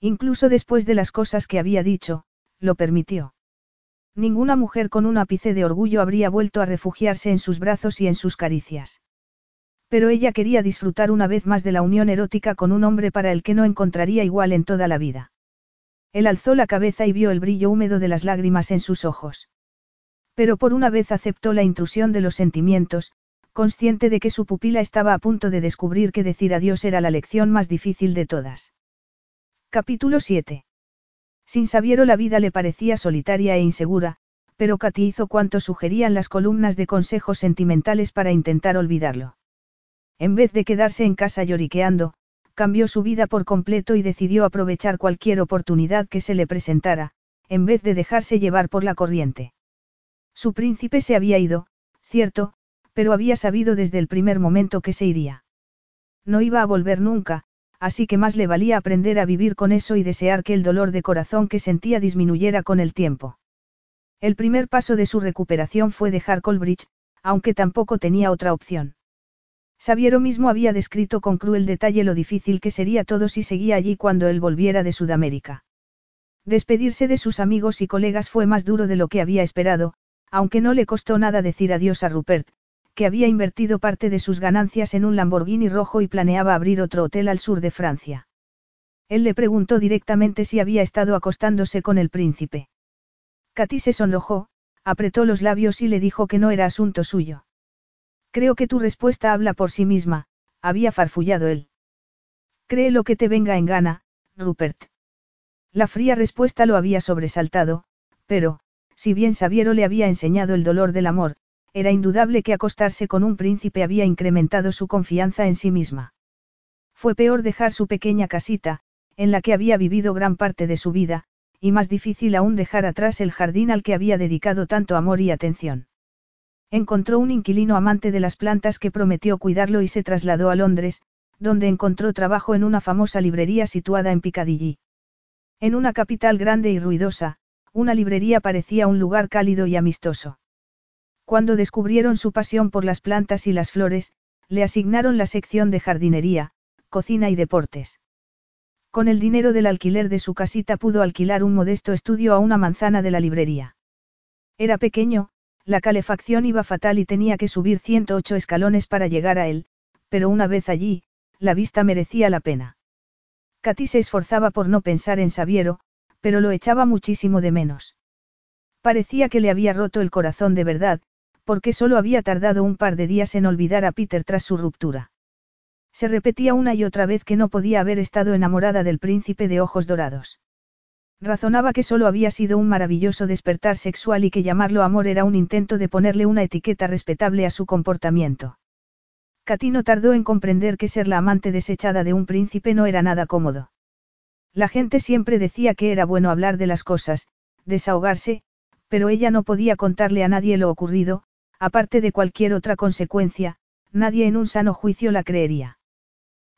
Incluso después de las cosas que había dicho, lo permitió. Ninguna mujer con un ápice de orgullo habría vuelto a refugiarse en sus brazos y en sus caricias. Pero ella quería disfrutar una vez más de la unión erótica con un hombre para el que no encontraría igual en toda la vida. Él alzó la cabeza y vio el brillo húmedo de las lágrimas en sus ojos. Pero por una vez aceptó la intrusión de los sentimientos, consciente de que su pupila estaba a punto de descubrir que decir adiós era la lección más difícil de todas. Capítulo 7. Sin Sabiero la vida le parecía solitaria e insegura, pero Katy hizo cuanto sugerían las columnas de consejos sentimentales para intentar olvidarlo. En vez de quedarse en casa lloriqueando, cambió su vida por completo y decidió aprovechar cualquier oportunidad que se le presentara, en vez de dejarse llevar por la corriente. Su príncipe se había ido, cierto, pero había sabido desde el primer momento que se iría. No iba a volver nunca, así que más le valía aprender a vivir con eso y desear que el dolor de corazón que sentía disminuyera con el tiempo. El primer paso de su recuperación fue dejar Colbridge, aunque tampoco tenía otra opción. Sabiero mismo había descrito con cruel detalle lo difícil que sería todo si seguía allí cuando él volviera de Sudamérica. Despedirse de sus amigos y colegas fue más duro de lo que había esperado, aunque no le costó nada decir adiós a Rupert, que había invertido parte de sus ganancias en un Lamborghini rojo y planeaba abrir otro hotel al sur de Francia. Él le preguntó directamente si había estado acostándose con el príncipe. Katy se sonrojó, apretó los labios y le dijo que no era asunto suyo. Creo que tu respuesta habla por sí misma, había farfullado él. Cree lo que te venga en gana, Rupert. La fría respuesta lo había sobresaltado, pero, si bien Sabiero le había enseñado el dolor del amor, era indudable que acostarse con un príncipe había incrementado su confianza en sí misma. Fue peor dejar su pequeña casita, en la que había vivido gran parte de su vida, y más difícil aún dejar atrás el jardín al que había dedicado tanto amor y atención. Encontró un inquilino amante de las plantas que prometió cuidarlo y se trasladó a Londres, donde encontró trabajo en una famosa librería situada en Piccadilly. En una capital grande y ruidosa, una librería parecía un lugar cálido y amistoso. Cuando descubrieron su pasión por las plantas y las flores, le asignaron la sección de jardinería, cocina y deportes. Con el dinero del alquiler de su casita pudo alquilar un modesto estudio a una manzana de la librería. Era pequeño, la calefacción iba fatal y tenía que subir 108 escalones para llegar a él, pero una vez allí, la vista merecía la pena. Katy se esforzaba por no pensar en Sabiero, pero lo echaba muchísimo de menos. Parecía que le había roto el corazón de verdad, porque solo había tardado un par de días en olvidar a Peter tras su ruptura. Se repetía una y otra vez que no podía haber estado enamorada del príncipe de ojos dorados. Razonaba que solo había sido un maravilloso despertar sexual y que llamarlo amor era un intento de ponerle una etiqueta respetable a su comportamiento. Katy no tardó en comprender que ser la amante desechada de un príncipe no era nada cómodo. La gente siempre decía que era bueno hablar de las cosas, desahogarse, pero ella no podía contarle a nadie lo ocurrido, aparte de cualquier otra consecuencia, nadie en un sano juicio la creería.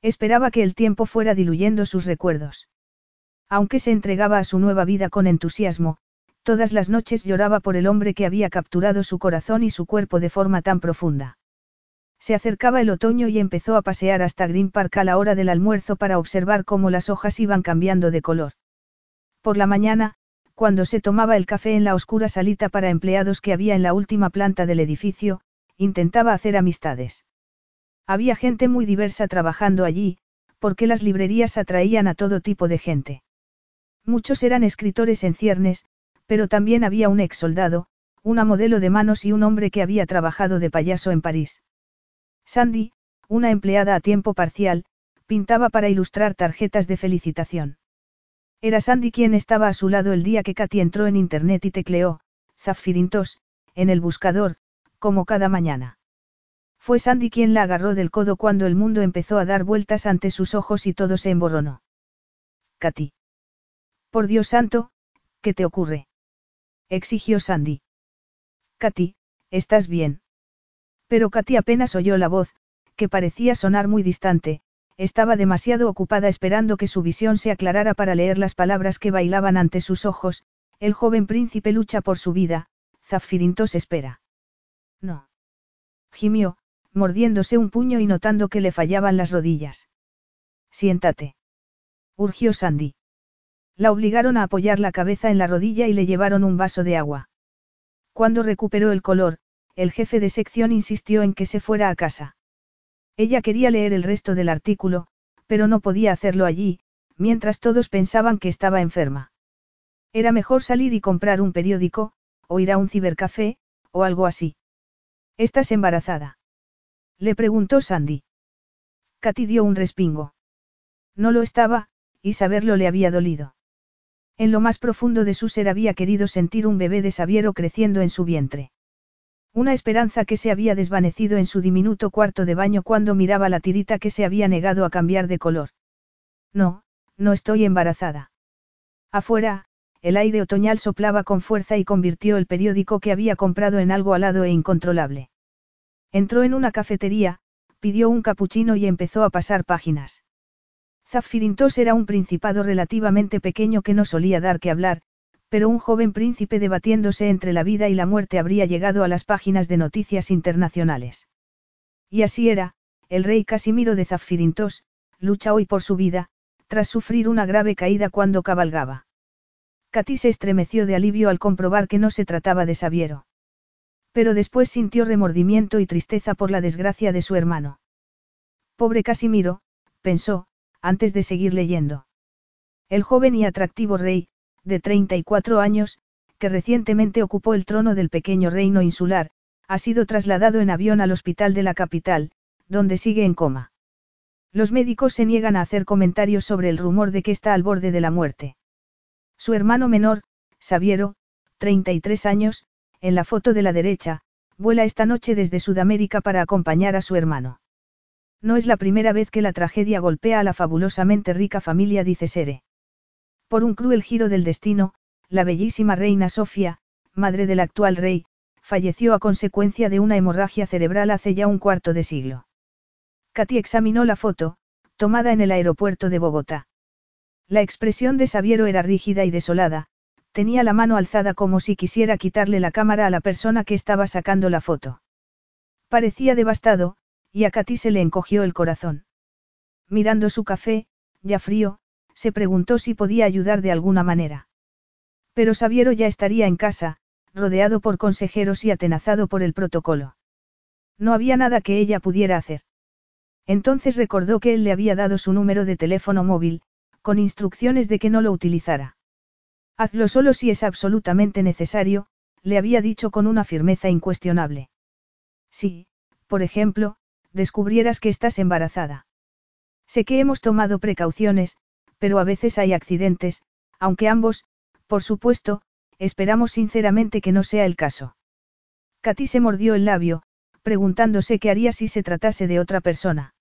Esperaba que el tiempo fuera diluyendo sus recuerdos. Aunque se entregaba a su nueva vida con entusiasmo, todas las noches lloraba por el hombre que había capturado su corazón y su cuerpo de forma tan profunda. Se acercaba el otoño y empezó a pasear hasta Green Park a la hora del almuerzo para observar cómo las hojas iban cambiando de color. Por la mañana, cuando se tomaba el café en la oscura salita para empleados que había en la última planta del edificio, intentaba hacer amistades. Había gente muy diversa trabajando allí, porque las librerías atraían a todo tipo de gente. Muchos eran escritores en ciernes, pero también había un ex soldado, una modelo de manos y un hombre que había trabajado de payaso en París. Sandy, una empleada a tiempo parcial, pintaba para ilustrar tarjetas de felicitación. Era Sandy quien estaba a su lado el día que Katy entró en internet y tecleó, Zaffirintos, en el buscador, como cada mañana. Fue Sandy quien la agarró del codo cuando el mundo empezó a dar vueltas ante sus ojos y todo se emborronó. Katy. Por Dios santo, ¿qué te ocurre? exigió Sandy. Katy, ¿estás bien? Pero Katy apenas oyó la voz, que parecía sonar muy distante, estaba demasiado ocupada esperando que su visión se aclarara para leer las palabras que bailaban ante sus ojos, el joven príncipe lucha por su vida, Zafirintos espera. No. Gimió, mordiéndose un puño y notando que le fallaban las rodillas. Siéntate. Urgió Sandy. La obligaron a apoyar la cabeza en la rodilla y le llevaron un vaso de agua. Cuando recuperó el color, el jefe de sección insistió en que se fuera a casa. Ella quería leer el resto del artículo, pero no podía hacerlo allí, mientras todos pensaban que estaba enferma. Era mejor salir y comprar un periódico, o ir a un cibercafé, o algo así. ¿Estás embarazada? Le preguntó Sandy. Katy dio un respingo. No lo estaba, y saberlo le había dolido. En lo más profundo de su ser había querido sentir un bebé de Sabiero creciendo en su vientre. Una esperanza que se había desvanecido en su diminuto cuarto de baño cuando miraba la tirita que se había negado a cambiar de color. No, no estoy embarazada. Afuera, el aire otoñal soplaba con fuerza y convirtió el periódico que había comprado en algo alado e incontrolable. Entró en una cafetería, pidió un capuchino y empezó a pasar páginas. Zafirintos era un principado relativamente pequeño que no solía dar que hablar, pero un joven príncipe debatiéndose entre la vida y la muerte habría llegado a las páginas de noticias internacionales. Y así era, el rey Casimiro de Zafirintos, lucha hoy por su vida, tras sufrir una grave caída cuando cabalgaba. Katy se estremeció de alivio al comprobar que no se trataba de Sabiero. Pero después sintió remordimiento y tristeza por la desgracia de su hermano. Pobre Casimiro, pensó, antes de seguir leyendo. El joven y atractivo rey, de 34 años, que recientemente ocupó el trono del pequeño reino insular, ha sido trasladado en avión al hospital de la capital, donde sigue en coma. Los médicos se niegan a hacer comentarios sobre el rumor de que está al borde de la muerte. Su hermano menor, Sabiero, 33 años, en la foto de la derecha, vuela esta noche desde Sudamérica para acompañar a su hermano. No es la primera vez que la tragedia golpea a la fabulosamente rica familia, dice Sere. Por un cruel giro del destino, la bellísima reina Sofía, madre del actual rey, falleció a consecuencia de una hemorragia cerebral hace ya un cuarto de siglo. Katy examinó la foto, tomada en el aeropuerto de Bogotá. La expresión de Sabiero era rígida y desolada, tenía la mano alzada como si quisiera quitarle la cámara a la persona que estaba sacando la foto. Parecía devastado, y a Katy se le encogió el corazón. Mirando su café, ya frío, se preguntó si podía ayudar de alguna manera. Pero Sabiero ya estaría en casa, rodeado por consejeros y atenazado por el protocolo. No había nada que ella pudiera hacer. Entonces recordó que él le había dado su número de teléfono móvil, con instrucciones de que no lo utilizara. Hazlo solo si es absolutamente necesario, le había dicho con una firmeza incuestionable. Si, por ejemplo, descubrieras que estás embarazada. Sé que hemos tomado precauciones, pero a veces hay accidentes, aunque ambos, por supuesto, esperamos sinceramente que no sea el caso. Katy se mordió el labio, preguntándose qué haría si se tratase de otra persona.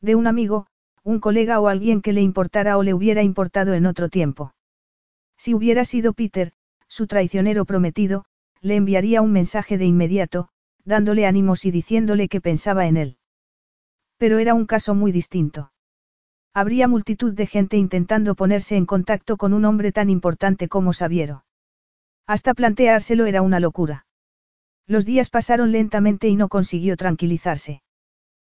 De un amigo, un colega o alguien que le importara o le hubiera importado en otro tiempo. Si hubiera sido Peter, su traicionero prometido, le enviaría un mensaje de inmediato, dándole ánimos y diciéndole que pensaba en él. Pero era un caso muy distinto. Habría multitud de gente intentando ponerse en contacto con un hombre tan importante como Sabiero. Hasta planteárselo era una locura. Los días pasaron lentamente y no consiguió tranquilizarse.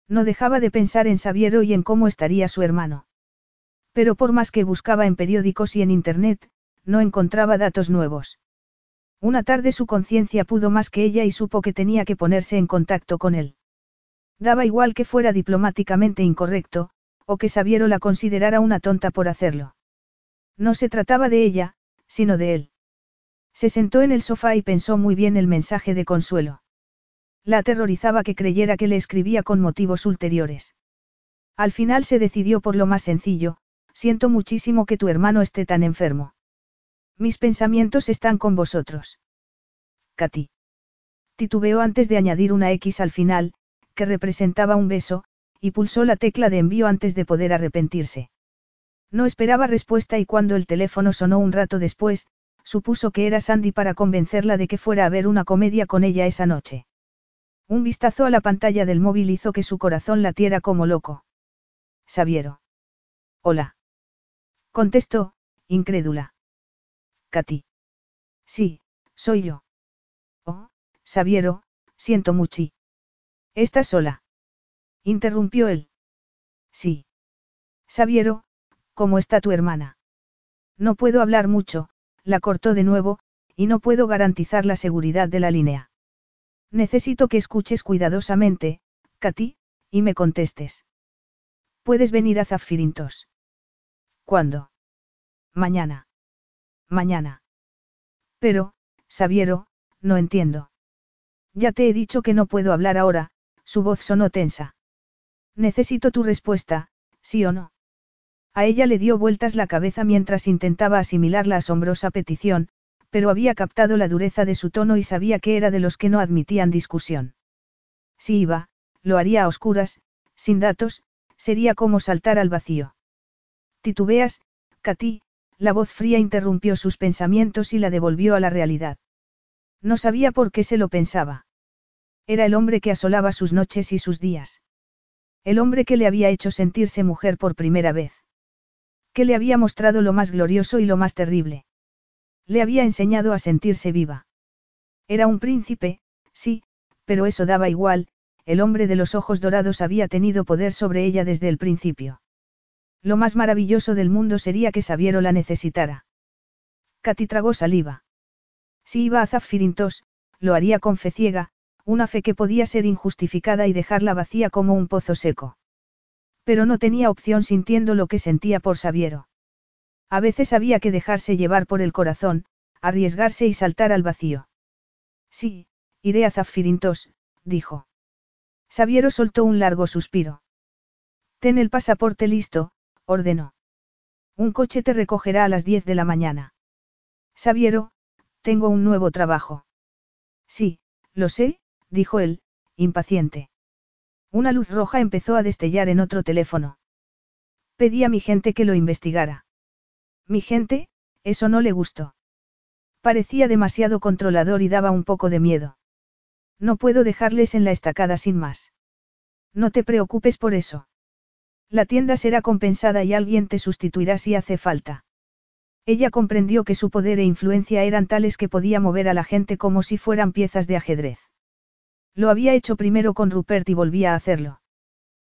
No dejaba de pensar en Sabiero y en cómo estaría su hermano. Pero por más que buscaba en periódicos y en Internet, no encontraba datos nuevos. Una tarde su conciencia pudo más que ella y supo que tenía que ponerse en contacto con él. Daba igual que fuera diplomáticamente incorrecto, o que Sabiero la considerara una tonta por hacerlo. No se trataba de ella, sino de él. Se sentó en el sofá y pensó muy bien el mensaje de consuelo. La aterrorizaba que creyera que le escribía con motivos ulteriores. Al final se decidió por lo más sencillo, siento muchísimo que tu hermano esté tan enfermo. Mis pensamientos están con vosotros. Katy. Titubeó antes de añadir una X al final, que representaba un beso, y pulsó la tecla de envío antes de poder arrepentirse. No esperaba respuesta y cuando el teléfono sonó un rato después, supuso que era Sandy para convencerla de que fuera a ver una comedia con ella esa noche. Un vistazo a la pantalla del móvil hizo que su corazón latiera como loco. Sabiero. Hola. Contestó, incrédula. Katy. Sí, soy yo. Oh, Sabiero, siento mucho. ¿Estás sola? Interrumpió él. Sí. Sabiero, ¿cómo está tu hermana? No puedo hablar mucho, la cortó de nuevo, y no puedo garantizar la seguridad de la línea. Necesito que escuches cuidadosamente, Katy, y me contestes. Puedes venir a Zafirintos. ¿Cuándo? Mañana. Mañana. Pero, Sabiero, no entiendo. Ya te he dicho que no puedo hablar ahora, su voz sonó tensa. Necesito tu respuesta, sí o no. A ella le dio vueltas la cabeza mientras intentaba asimilar la asombrosa petición, pero había captado la dureza de su tono y sabía que era de los que no admitían discusión. Si iba, lo haría a oscuras, sin datos, sería como saltar al vacío. Titubeas, Katy, la voz fría interrumpió sus pensamientos y la devolvió a la realidad. No sabía por qué se lo pensaba. Era el hombre que asolaba sus noches y sus días. El hombre que le había hecho sentirse mujer por primera vez. Que le había mostrado lo más glorioso y lo más terrible. Le había enseñado a sentirse viva. Era un príncipe, sí, pero eso daba igual, el hombre de los ojos dorados había tenido poder sobre ella desde el principio. Lo más maravilloso del mundo sería que Sabiero la necesitara. Katy tragó saliva. Si iba a Zaffirintos, lo haría con fe ciega, una fe que podía ser injustificada y dejarla vacía como un pozo seco. Pero no tenía opción sintiendo lo que sentía por Sabiero. A veces había que dejarse llevar por el corazón, arriesgarse y saltar al vacío. Sí, iré a Zaffirintos, dijo. Sabiero soltó un largo suspiro. Ten el pasaporte listo, ordenó. Un coche te recogerá a las 10 de la mañana. Sabiero, tengo un nuevo trabajo. Sí, lo sé, dijo él, impaciente. Una luz roja empezó a destellar en otro teléfono. Pedí a mi gente que lo investigara. Mi gente, eso no le gustó. Parecía demasiado controlador y daba un poco de miedo. No puedo dejarles en la estacada sin más. No te preocupes por eso. La tienda será compensada y alguien te sustituirá si hace falta. Ella comprendió que su poder e influencia eran tales que podía mover a la gente como si fueran piezas de ajedrez. Lo había hecho primero con Rupert y volvía a hacerlo.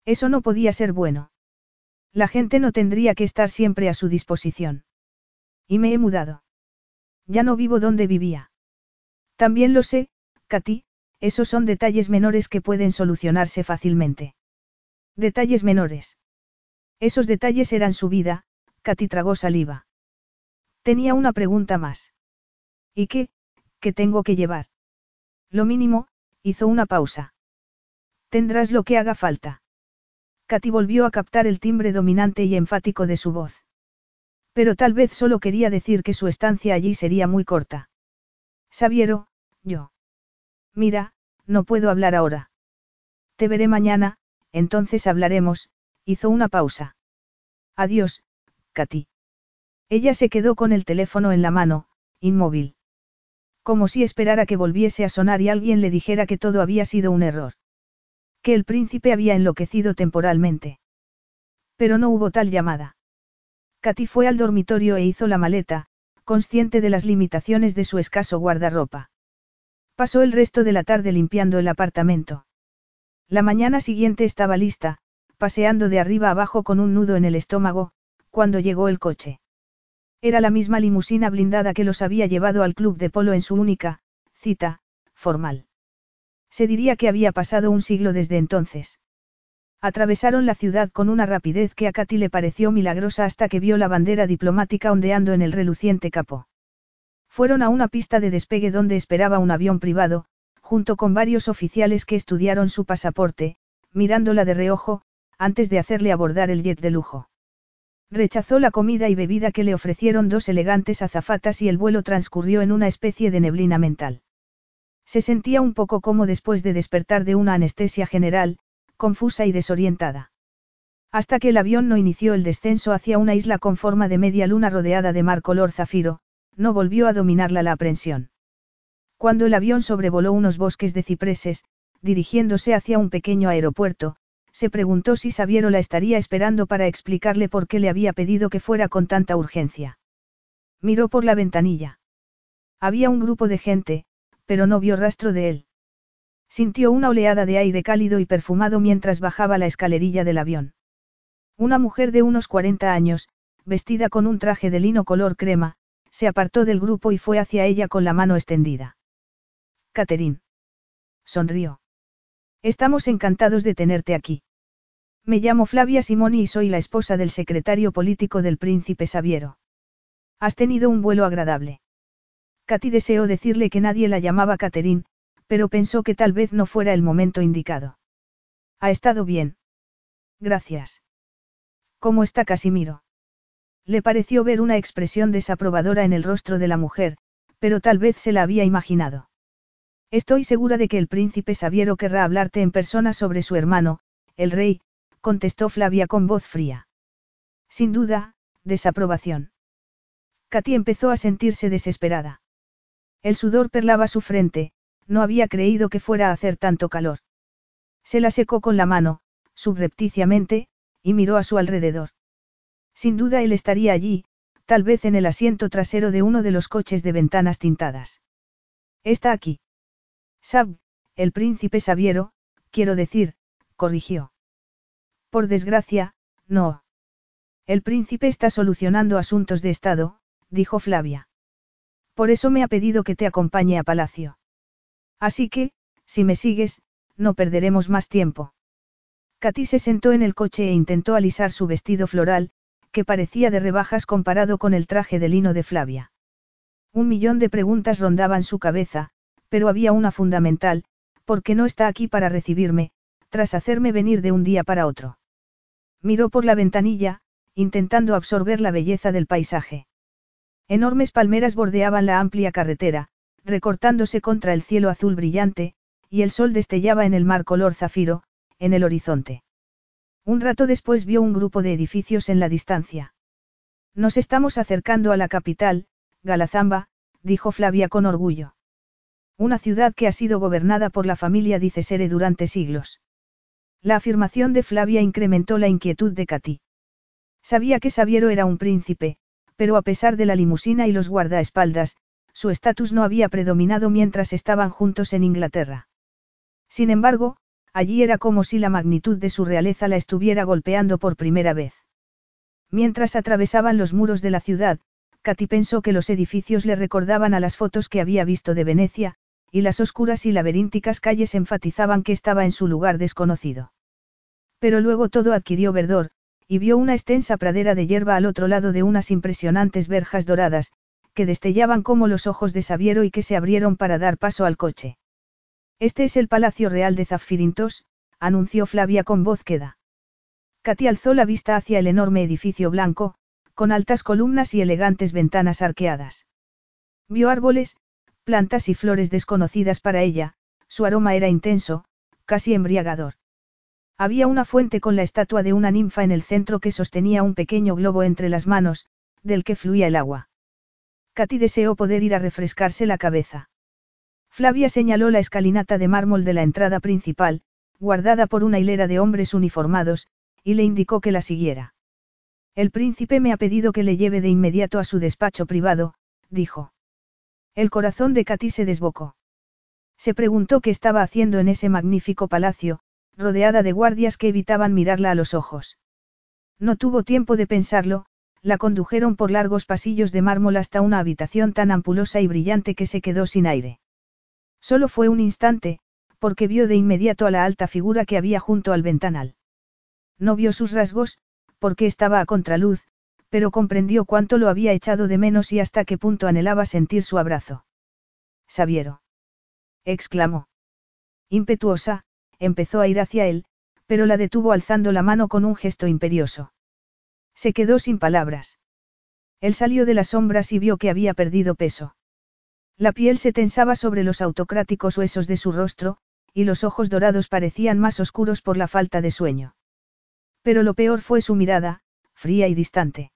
Eso no podía ser bueno. La gente no tendría que estar siempre a su disposición. Y me he mudado. Ya no vivo donde vivía. También lo sé, Katy, esos son detalles menores que pueden solucionarse fácilmente. Detalles menores. Esos detalles eran su vida, Katy tragó saliva. Tenía una pregunta más. ¿Y qué, qué tengo que llevar? Lo mínimo, hizo una pausa. Tendrás lo que haga falta. Katy volvió a captar el timbre dominante y enfático de su voz. Pero tal vez solo quería decir que su estancia allí sería muy corta. Sabiero, yo. Mira, no puedo hablar ahora. Te veré mañana, entonces hablaremos, hizo una pausa. Adiós, Katy. Ella se quedó con el teléfono en la mano, inmóvil. Como si esperara que volviese a sonar y alguien le dijera que todo había sido un error. Que el príncipe había enloquecido temporalmente. Pero no hubo tal llamada. Katy fue al dormitorio e hizo la maleta, consciente de las limitaciones de su escaso guardarropa. Pasó el resto de la tarde limpiando el apartamento. La mañana siguiente estaba lista, paseando de arriba abajo con un nudo en el estómago, cuando llegó el coche. Era la misma limusina blindada que los había llevado al club de polo en su única, cita, formal. Se diría que había pasado un siglo desde entonces. Atravesaron la ciudad con una rapidez que a Katy le pareció milagrosa hasta que vio la bandera diplomática ondeando en el reluciente capó. Fueron a una pista de despegue donde esperaba un avión privado, junto con varios oficiales que estudiaron su pasaporte, mirándola de reojo, antes de hacerle abordar el jet de lujo. Rechazó la comida y bebida que le ofrecieron dos elegantes azafatas y el vuelo transcurrió en una especie de neblina mental. Se sentía un poco como después de despertar de una anestesia general, confusa y desorientada. Hasta que el avión no inició el descenso hacia una isla con forma de media luna rodeada de mar color zafiro, no volvió a dominarla la aprensión. Cuando el avión sobrevoló unos bosques de cipreses, dirigiéndose hacia un pequeño aeropuerto, se preguntó si Sabiero la estaría esperando para explicarle por qué le había pedido que fuera con tanta urgencia. Miró por la ventanilla. Había un grupo de gente, pero no vio rastro de él. Sintió una oleada de aire cálido y perfumado mientras bajaba la escalerilla del avión. Una mujer de unos 40 años, vestida con un traje de lino color crema, se apartó del grupo y fue hacia ella con la mano extendida. Catherine. Sonrió. Estamos encantados de tenerte aquí. Me llamo Flavia Simoni y soy la esposa del secretario político del príncipe Sabiero. Has tenido un vuelo agradable. Katy deseó decirle que nadie la llamaba Catherine, pero pensó que tal vez no fuera el momento indicado. Ha estado bien. Gracias. ¿Cómo está Casimiro? Le pareció ver una expresión desaprobadora en el rostro de la mujer, pero tal vez se la había imaginado. Estoy segura de que el príncipe Sabiero querrá hablarte en persona sobre su hermano, el rey, contestó Flavia con voz fría. Sin duda, desaprobación. Katy empezó a sentirse desesperada. El sudor perlaba su frente, no había creído que fuera a hacer tanto calor. Se la secó con la mano, subrepticiamente, y miró a su alrededor. Sin duda él estaría allí, tal vez en el asiento trasero de uno de los coches de ventanas tintadas. Está aquí. Sab, el príncipe Sabiero, quiero decir, corrigió. Por desgracia, no. El príncipe está solucionando asuntos de Estado, dijo Flavia. Por eso me ha pedido que te acompañe a palacio. Así que, si me sigues, no perderemos más tiempo. Katy se sentó en el coche e intentó alisar su vestido floral, que parecía de rebajas comparado con el traje de lino de Flavia. Un millón de preguntas rondaban su cabeza, pero había una fundamental, ¿por qué no está aquí para recibirme, tras hacerme venir de un día para otro? Miró por la ventanilla, intentando absorber la belleza del paisaje. Enormes palmeras bordeaban la amplia carretera, recortándose contra el cielo azul brillante, y el sol destellaba en el mar color zafiro, en el horizonte. Un rato después vio un grupo de edificios en la distancia. Nos estamos acercando a la capital, Galazamba, dijo Flavia con orgullo. Una ciudad que ha sido gobernada por la familia Dicesere durante siglos. La afirmación de Flavia incrementó la inquietud de Katy. Sabía que Sabiero era un príncipe, pero a pesar de la limusina y los guardaespaldas, su estatus no había predominado mientras estaban juntos en Inglaterra. Sin embargo, allí era como si la magnitud de su realeza la estuviera golpeando por primera vez. Mientras atravesaban los muros de la ciudad, Katy pensó que los edificios le recordaban a las fotos que había visto de Venecia, y las oscuras y laberínticas calles enfatizaban que estaba en su lugar desconocido. Pero luego todo adquirió verdor, y vio una extensa pradera de hierba al otro lado de unas impresionantes verjas doradas, que destellaban como los ojos de Sabiero y que se abrieron para dar paso al coche. Este es el Palacio Real de Zafirintos, anunció Flavia con voz queda. Katy alzó la vista hacia el enorme edificio blanco, con altas columnas y elegantes ventanas arqueadas. Vio árboles, plantas y flores desconocidas para ella, su aroma era intenso, casi embriagador. Había una fuente con la estatua de una ninfa en el centro que sostenía un pequeño globo entre las manos, del que fluía el agua. Katy deseó poder ir a refrescarse la cabeza. Flavia señaló la escalinata de mármol de la entrada principal, guardada por una hilera de hombres uniformados, y le indicó que la siguiera. El príncipe me ha pedido que le lleve de inmediato a su despacho privado, dijo. El corazón de Katy se desbocó. Se preguntó qué estaba haciendo en ese magnífico palacio, rodeada de guardias que evitaban mirarla a los ojos. No tuvo tiempo de pensarlo, la condujeron por largos pasillos de mármol hasta una habitación tan ampulosa y brillante que se quedó sin aire. Solo fue un instante, porque vio de inmediato a la alta figura que había junto al ventanal. No vio sus rasgos, porque estaba a contraluz, pero comprendió cuánto lo había echado de menos y hasta qué punto anhelaba sentir su abrazo. Sabiero. exclamó. Impetuosa, empezó a ir hacia él, pero la detuvo alzando la mano con un gesto imperioso. Se quedó sin palabras. Él salió de las sombras y vio que había perdido peso. La piel se tensaba sobre los autocráticos huesos de su rostro, y los ojos dorados parecían más oscuros por la falta de sueño. Pero lo peor fue su mirada, fría y distante.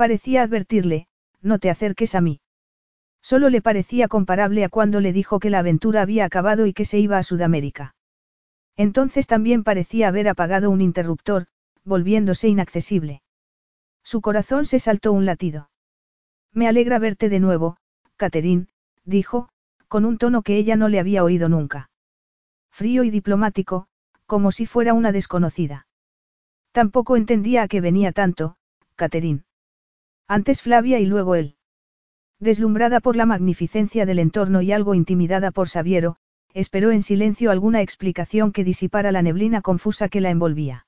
Parecía advertirle, no te acerques a mí. Solo le parecía comparable a cuando le dijo que la aventura había acabado y que se iba a Sudamérica. Entonces también parecía haber apagado un interruptor, volviéndose inaccesible. Su corazón se saltó un latido. Me alegra verte de nuevo, Catherine, dijo, con un tono que ella no le había oído nunca. Frío y diplomático, como si fuera una desconocida. Tampoco entendía a qué venía tanto, Catherine. Antes Flavia y luego él. Deslumbrada por la magnificencia del entorno y algo intimidada por Sabiero, esperó en silencio alguna explicación que disipara la neblina confusa que la envolvía.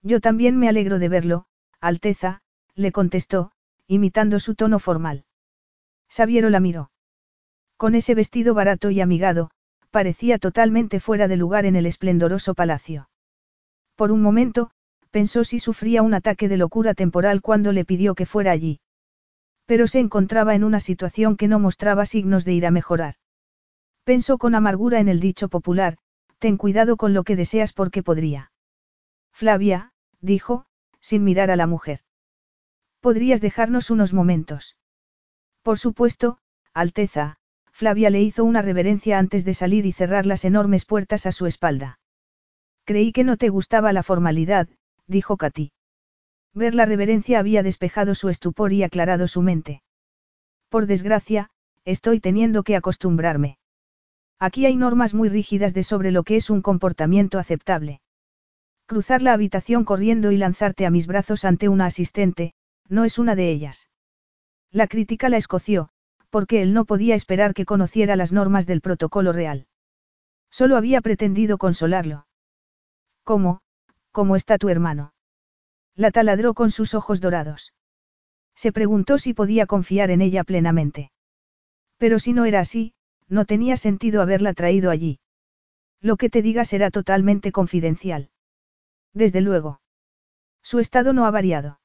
Yo también me alegro de verlo, Alteza, le contestó, imitando su tono formal. Sabiero la miró. Con ese vestido barato y amigado, parecía totalmente fuera de lugar en el esplendoroso palacio. Por un momento, pensó si sufría un ataque de locura temporal cuando le pidió que fuera allí. Pero se encontraba en una situación que no mostraba signos de ir a mejorar. Pensó con amargura en el dicho popular, ten cuidado con lo que deseas porque podría. Flavia, dijo, sin mirar a la mujer. ¿Podrías dejarnos unos momentos? Por supuesto, Alteza, Flavia le hizo una reverencia antes de salir y cerrar las enormes puertas a su espalda. Creí que no te gustaba la formalidad, dijo Katy. Ver la reverencia había despejado su estupor y aclarado su mente. Por desgracia, estoy teniendo que acostumbrarme. Aquí hay normas muy rígidas de sobre lo que es un comportamiento aceptable. Cruzar la habitación corriendo y lanzarte a mis brazos ante una asistente, no es una de ellas. La crítica la escoció, porque él no podía esperar que conociera las normas del protocolo real. Solo había pretendido consolarlo. ¿Cómo? ¿Cómo está tu hermano? La taladró con sus ojos dorados. Se preguntó si podía confiar en ella plenamente. Pero si no era así, no tenía sentido haberla traído allí. Lo que te diga será totalmente confidencial. Desde luego. Su estado no ha variado.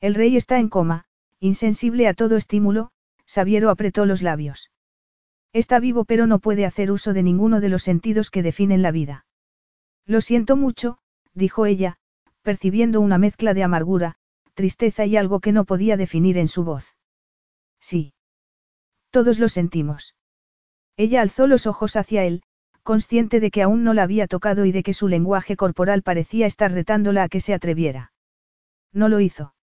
El rey está en coma, insensible a todo estímulo, Sabiero apretó los labios. Está vivo pero no puede hacer uso de ninguno de los sentidos que definen la vida. Lo siento mucho, dijo ella, percibiendo una mezcla de amargura, tristeza y algo que no podía definir en su voz. Sí. Todos lo sentimos. Ella alzó los ojos hacia él, consciente de que aún no la había tocado y de que su lenguaje corporal parecía estar retándola a que se atreviera. No lo hizo.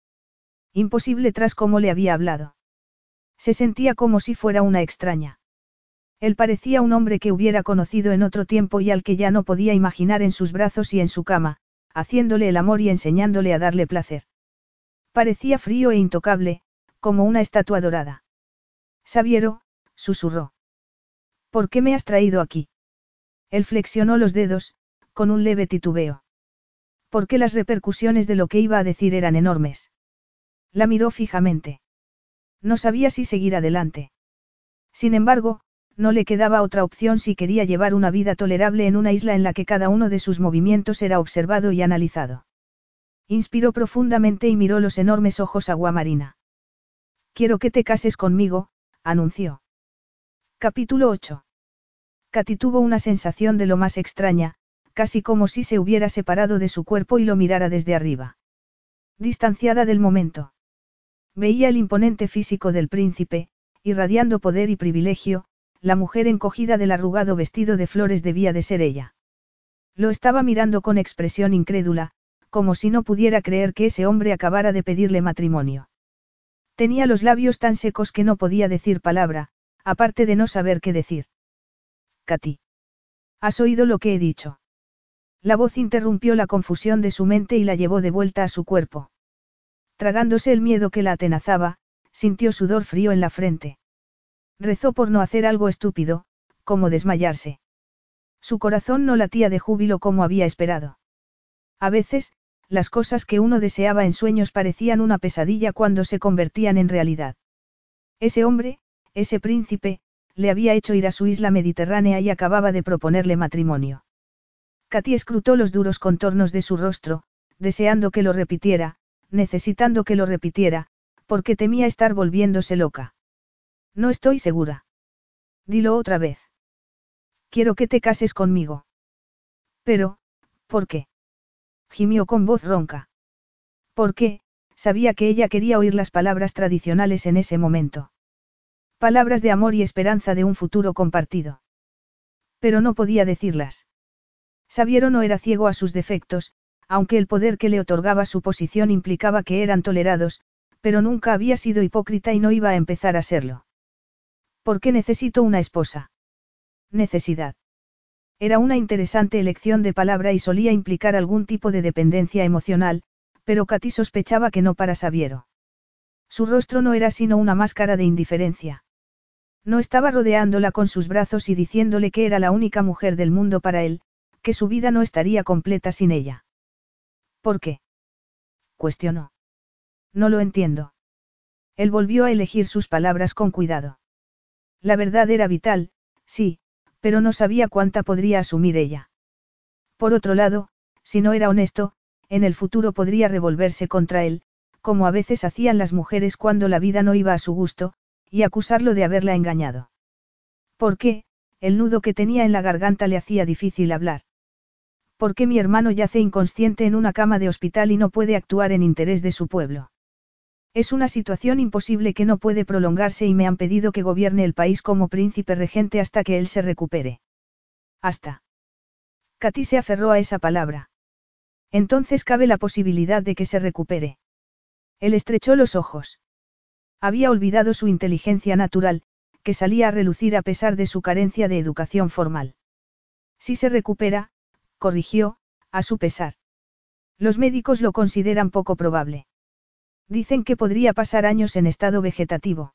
Imposible tras cómo le había hablado. Se sentía como si fuera una extraña. Él parecía un hombre que hubiera conocido en otro tiempo y al que ya no podía imaginar en sus brazos y en su cama, haciéndole el amor y enseñándole a darle placer. Parecía frío e intocable, como una estatua dorada. Sabiero, susurró. ¿Por qué me has traído aquí? Él flexionó los dedos, con un leve titubeo. Porque las repercusiones de lo que iba a decir eran enormes. La miró fijamente. No sabía si seguir adelante. Sin embargo, no le quedaba otra opción si quería llevar una vida tolerable en una isla en la que cada uno de sus movimientos era observado y analizado. Inspiró profundamente y miró los enormes ojos aguamarina. Quiero que te cases conmigo, anunció. Capítulo 8. Katy tuvo una sensación de lo más extraña, casi como si se hubiera separado de su cuerpo y lo mirara desde arriba. Distanciada del momento. Veía el imponente físico del príncipe, irradiando poder y privilegio, la mujer encogida del arrugado vestido de flores debía de ser ella. Lo estaba mirando con expresión incrédula, como si no pudiera creer que ese hombre acabara de pedirle matrimonio. Tenía los labios tan secos que no podía decir palabra, aparte de no saber qué decir. Katy. ¿Has oído lo que he dicho? La voz interrumpió la confusión de su mente y la llevó de vuelta a su cuerpo. Tragándose el miedo que la atenazaba, sintió sudor frío en la frente. Rezó por no hacer algo estúpido, como desmayarse. Su corazón no latía de júbilo como había esperado. A veces, las cosas que uno deseaba en sueños parecían una pesadilla cuando se convertían en realidad. Ese hombre, ese príncipe, le había hecho ir a su isla mediterránea y acababa de proponerle matrimonio. Katy escrutó los duros contornos de su rostro, deseando que lo repitiera, necesitando que lo repitiera, porque temía estar volviéndose loca. No estoy segura. Dilo otra vez. Quiero que te cases conmigo. Pero, ¿por qué? Gimió con voz ronca. ¿Por qué? Sabía que ella quería oír las palabras tradicionales en ese momento. Palabras de amor y esperanza de un futuro compartido. Pero no podía decirlas. Sabiero no era ciego a sus defectos, aunque el poder que le otorgaba su posición implicaba que eran tolerados, pero nunca había sido hipócrita y no iba a empezar a serlo. ¿Por qué necesito una esposa? Necesidad. Era una interesante elección de palabra y solía implicar algún tipo de dependencia emocional, pero Katy sospechaba que no para Sabiero. Su rostro no era sino una máscara de indiferencia. No estaba rodeándola con sus brazos y diciéndole que era la única mujer del mundo para él, que su vida no estaría completa sin ella. ¿Por qué? cuestionó. No lo entiendo. Él volvió a elegir sus palabras con cuidado. La verdad era vital, sí, pero no sabía cuánta podría asumir ella. Por otro lado, si no era honesto, en el futuro podría revolverse contra él, como a veces hacían las mujeres cuando la vida no iba a su gusto, y acusarlo de haberla engañado. ¿Por qué? El nudo que tenía en la garganta le hacía difícil hablar. ¿Por qué mi hermano yace inconsciente en una cama de hospital y no puede actuar en interés de su pueblo? Es una situación imposible que no puede prolongarse y me han pedido que gobierne el país como príncipe regente hasta que él se recupere. Hasta. Katy se aferró a esa palabra. Entonces cabe la posibilidad de que se recupere. Él estrechó los ojos. Había olvidado su inteligencia natural, que salía a relucir a pesar de su carencia de educación formal. Si se recupera, corrigió, a su pesar. Los médicos lo consideran poco probable. Dicen que podría pasar años en estado vegetativo.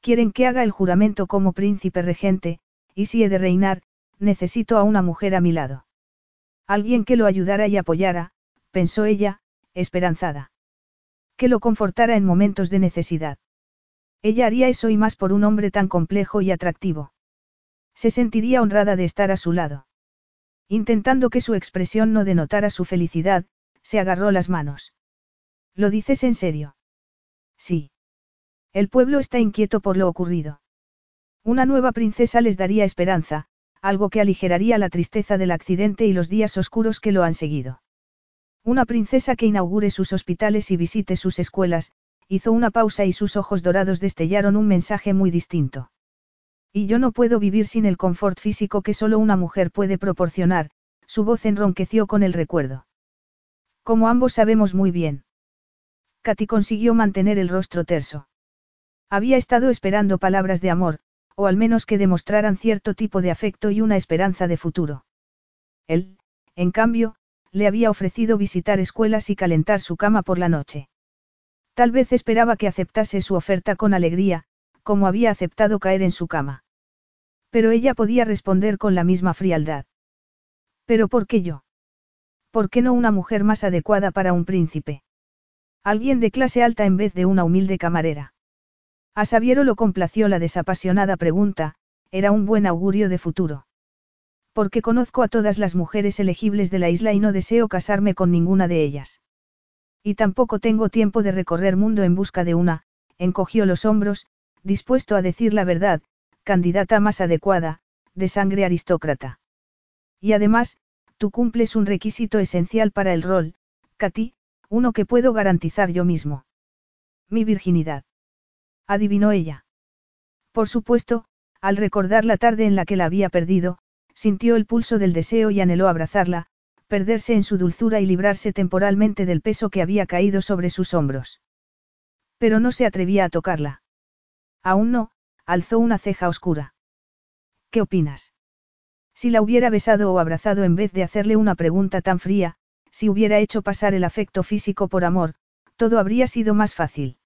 Quieren que haga el juramento como príncipe regente, y si he de reinar, necesito a una mujer a mi lado. Alguien que lo ayudara y apoyara, pensó ella, esperanzada. Que lo confortara en momentos de necesidad. Ella haría eso y más por un hombre tan complejo y atractivo. Se sentiría honrada de estar a su lado. Intentando que su expresión no denotara su felicidad, se agarró las manos. ¿Lo dices en serio? Sí. El pueblo está inquieto por lo ocurrido. Una nueva princesa les daría esperanza, algo que aligeraría la tristeza del accidente y los días oscuros que lo han seguido. Una princesa que inaugure sus hospitales y visite sus escuelas, hizo una pausa y sus ojos dorados destellaron un mensaje muy distinto. Y yo no puedo vivir sin el confort físico que solo una mujer puede proporcionar, su voz enronqueció con el recuerdo. Como ambos sabemos muy bien. Katy consiguió mantener el rostro terso. Había estado esperando palabras de amor, o al menos que demostraran cierto tipo de afecto y una esperanza de futuro. Él, en cambio, le había ofrecido visitar escuelas y calentar su cama por la noche. Tal vez esperaba que aceptase su oferta con alegría, como había aceptado caer en su cama. Pero ella podía responder con la misma frialdad. ¿Pero por qué yo? ¿Por qué no una mujer más adecuada para un príncipe? Alguien de clase alta en vez de una humilde camarera. A Sabiero lo complació la desapasionada pregunta, era un buen augurio de futuro. Porque conozco a todas las mujeres elegibles de la isla y no deseo casarme con ninguna de ellas. Y tampoco tengo tiempo de recorrer mundo en busca de una, encogió los hombros, dispuesto a decir la verdad, candidata más adecuada, de sangre aristócrata. Y además, tú cumples un requisito esencial para el rol, Katy, uno que puedo garantizar yo mismo. Mi virginidad. Adivinó ella. Por supuesto, al recordar la tarde en la que la había perdido, sintió el pulso del deseo y anheló abrazarla, perderse en su dulzura y librarse temporalmente del peso que había caído sobre sus hombros. Pero no se atrevía a tocarla. Aún no, alzó una ceja oscura. ¿Qué opinas? Si la hubiera besado o abrazado en vez de hacerle una pregunta tan fría, si hubiera hecho pasar el afecto físico por amor, todo habría sido más fácil.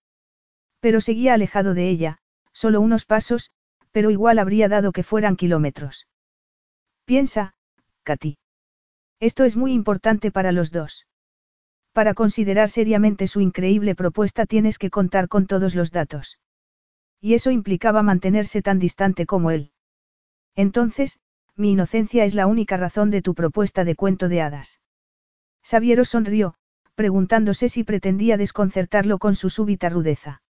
Pero seguía alejado de ella, solo unos pasos, pero igual habría dado que fueran kilómetros. Piensa, Katy. Esto es muy importante para los dos. Para considerar seriamente su increíble propuesta tienes que contar con todos los datos. Y eso implicaba mantenerse tan distante como él. Entonces, mi inocencia es la única razón de tu propuesta de cuento de hadas. Sabiero sonrió, preguntándose si pretendía desconcertarlo con su súbita rudeza.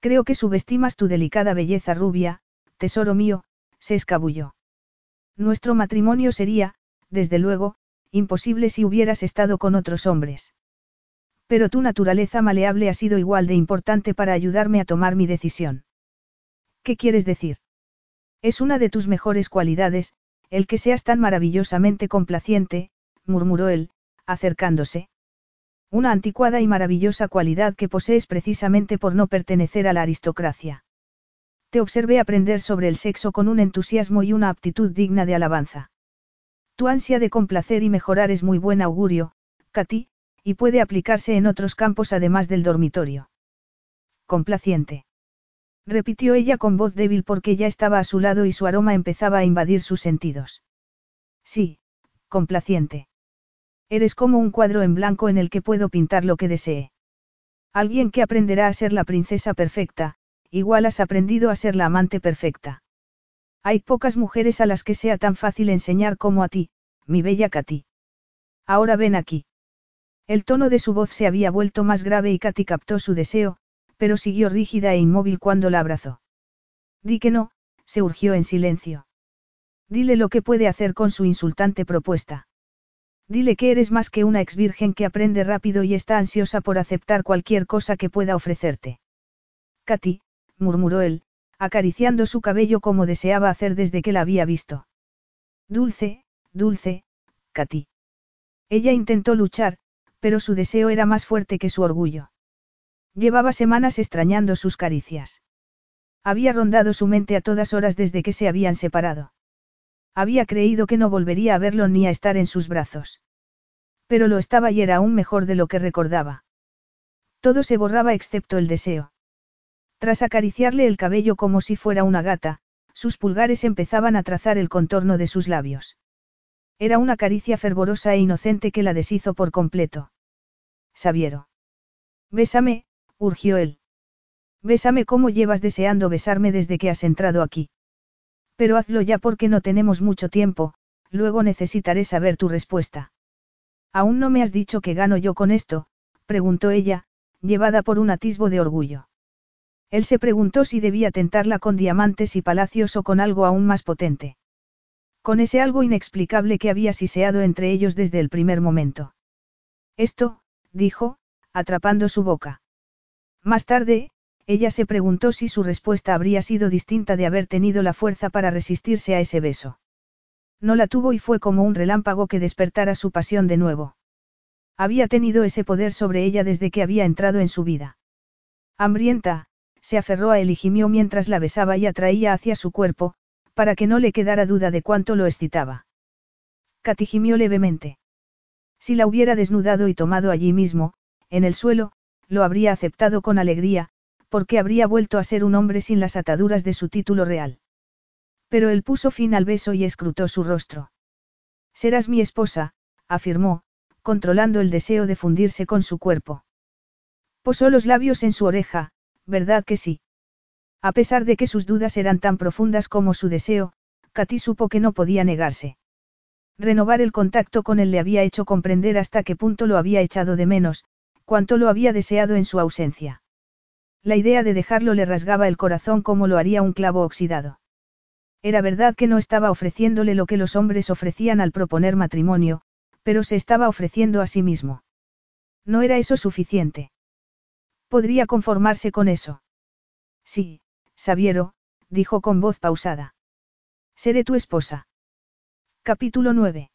Creo que subestimas tu delicada belleza rubia, tesoro mío, se escabulló. Nuestro matrimonio sería, desde luego, imposible si hubieras estado con otros hombres. Pero tu naturaleza maleable ha sido igual de importante para ayudarme a tomar mi decisión. ¿Qué quieres decir? Es una de tus mejores cualidades, el que seas tan maravillosamente complaciente, murmuró él, acercándose. Una anticuada y maravillosa cualidad que posees precisamente por no pertenecer a la aristocracia. Te observé aprender sobre el sexo con un entusiasmo y una aptitud digna de alabanza. Tu ansia de complacer y mejorar es muy buen augurio, Katy, y puede aplicarse en otros campos además del dormitorio. Complaciente. Repitió ella con voz débil porque ya estaba a su lado y su aroma empezaba a invadir sus sentidos. Sí, complaciente. Eres como un cuadro en blanco en el que puedo pintar lo que desee. Alguien que aprenderá a ser la princesa perfecta, igual has aprendido a ser la amante perfecta. Hay pocas mujeres a las que sea tan fácil enseñar como a ti, mi bella Katy. Ahora ven aquí. El tono de su voz se había vuelto más grave y Katy captó su deseo, pero siguió rígida e inmóvil cuando la abrazó. Di que no, se urgió en silencio. Dile lo que puede hacer con su insultante propuesta. Dile que eres más que una ex virgen que aprende rápido y está ansiosa por aceptar cualquier cosa que pueda ofrecerte. Katy, murmuró él, acariciando su cabello como deseaba hacer desde que la había visto. Dulce, dulce, Katy. Ella intentó luchar, pero su deseo era más fuerte que su orgullo. Llevaba semanas extrañando sus caricias. Había rondado su mente a todas horas desde que se habían separado. Había creído que no volvería a verlo ni a estar en sus brazos. Pero lo estaba y era aún mejor de lo que recordaba. Todo se borraba excepto el deseo. Tras acariciarle el cabello como si fuera una gata, sus pulgares empezaban a trazar el contorno de sus labios. Era una caricia fervorosa e inocente que la deshizo por completo. Sabiero. Bésame, urgió él. Bésame como llevas deseando besarme desde que has entrado aquí. Pero hazlo ya porque no tenemos mucho tiempo, luego necesitaré saber tu respuesta. Aún no me has dicho qué gano yo con esto, preguntó ella, llevada por un atisbo de orgullo. Él se preguntó si debía tentarla con diamantes y palacios o con algo aún más potente. Con ese algo inexplicable que había siseado entre ellos desde el primer momento. Esto, dijo, atrapando su boca. Más tarde, ella se preguntó si su respuesta habría sido distinta de haber tenido la fuerza para resistirse a ese beso. No la tuvo y fue como un relámpago que despertara su pasión de nuevo. Había tenido ese poder sobre ella desde que había entrado en su vida. Hambrienta, se aferró a él y gimió mientras la besaba y atraía hacia su cuerpo, para que no le quedara duda de cuánto lo excitaba. Katy gimió levemente. Si la hubiera desnudado y tomado allí mismo, en el suelo, lo habría aceptado con alegría, porque habría vuelto a ser un hombre sin las ataduras de su título real. Pero él puso fin al beso y escrutó su rostro. Serás mi esposa, afirmó, controlando el deseo de fundirse con su cuerpo. Posó los labios en su oreja, ¿verdad que sí? A pesar de que sus dudas eran tan profundas como su deseo, Katy supo que no podía negarse. Renovar el contacto con él le había hecho comprender hasta qué punto lo había echado de menos, cuánto lo había deseado en su ausencia. La idea de dejarlo le rasgaba el corazón como lo haría un clavo oxidado. Era verdad que no estaba ofreciéndole lo que los hombres ofrecían al proponer matrimonio, pero se estaba ofreciendo a sí mismo. No era eso suficiente. Podría conformarse con eso. Sí, Sabiero, dijo con voz pausada. Seré tu esposa. Capítulo 9.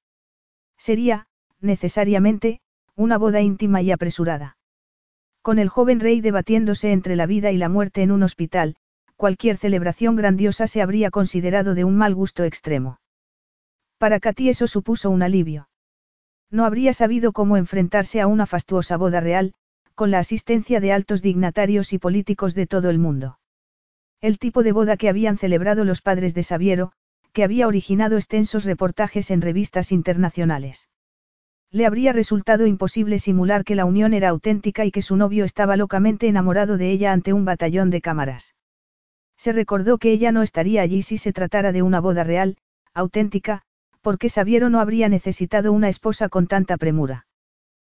Sería, necesariamente, una boda íntima y apresurada. Con el joven rey debatiéndose entre la vida y la muerte en un hospital, cualquier celebración grandiosa se habría considerado de un mal gusto extremo. Para Katy eso supuso un alivio. No habría sabido cómo enfrentarse a una fastuosa boda real, con la asistencia de altos dignatarios y políticos de todo el mundo. El tipo de boda que habían celebrado los padres de Sabiero, que había originado extensos reportajes en revistas internacionales. Le habría resultado imposible simular que la unión era auténtica y que su novio estaba locamente enamorado de ella ante un batallón de cámaras. Se recordó que ella no estaría allí si se tratara de una boda real, auténtica, porque Sabiero no habría necesitado una esposa con tanta premura.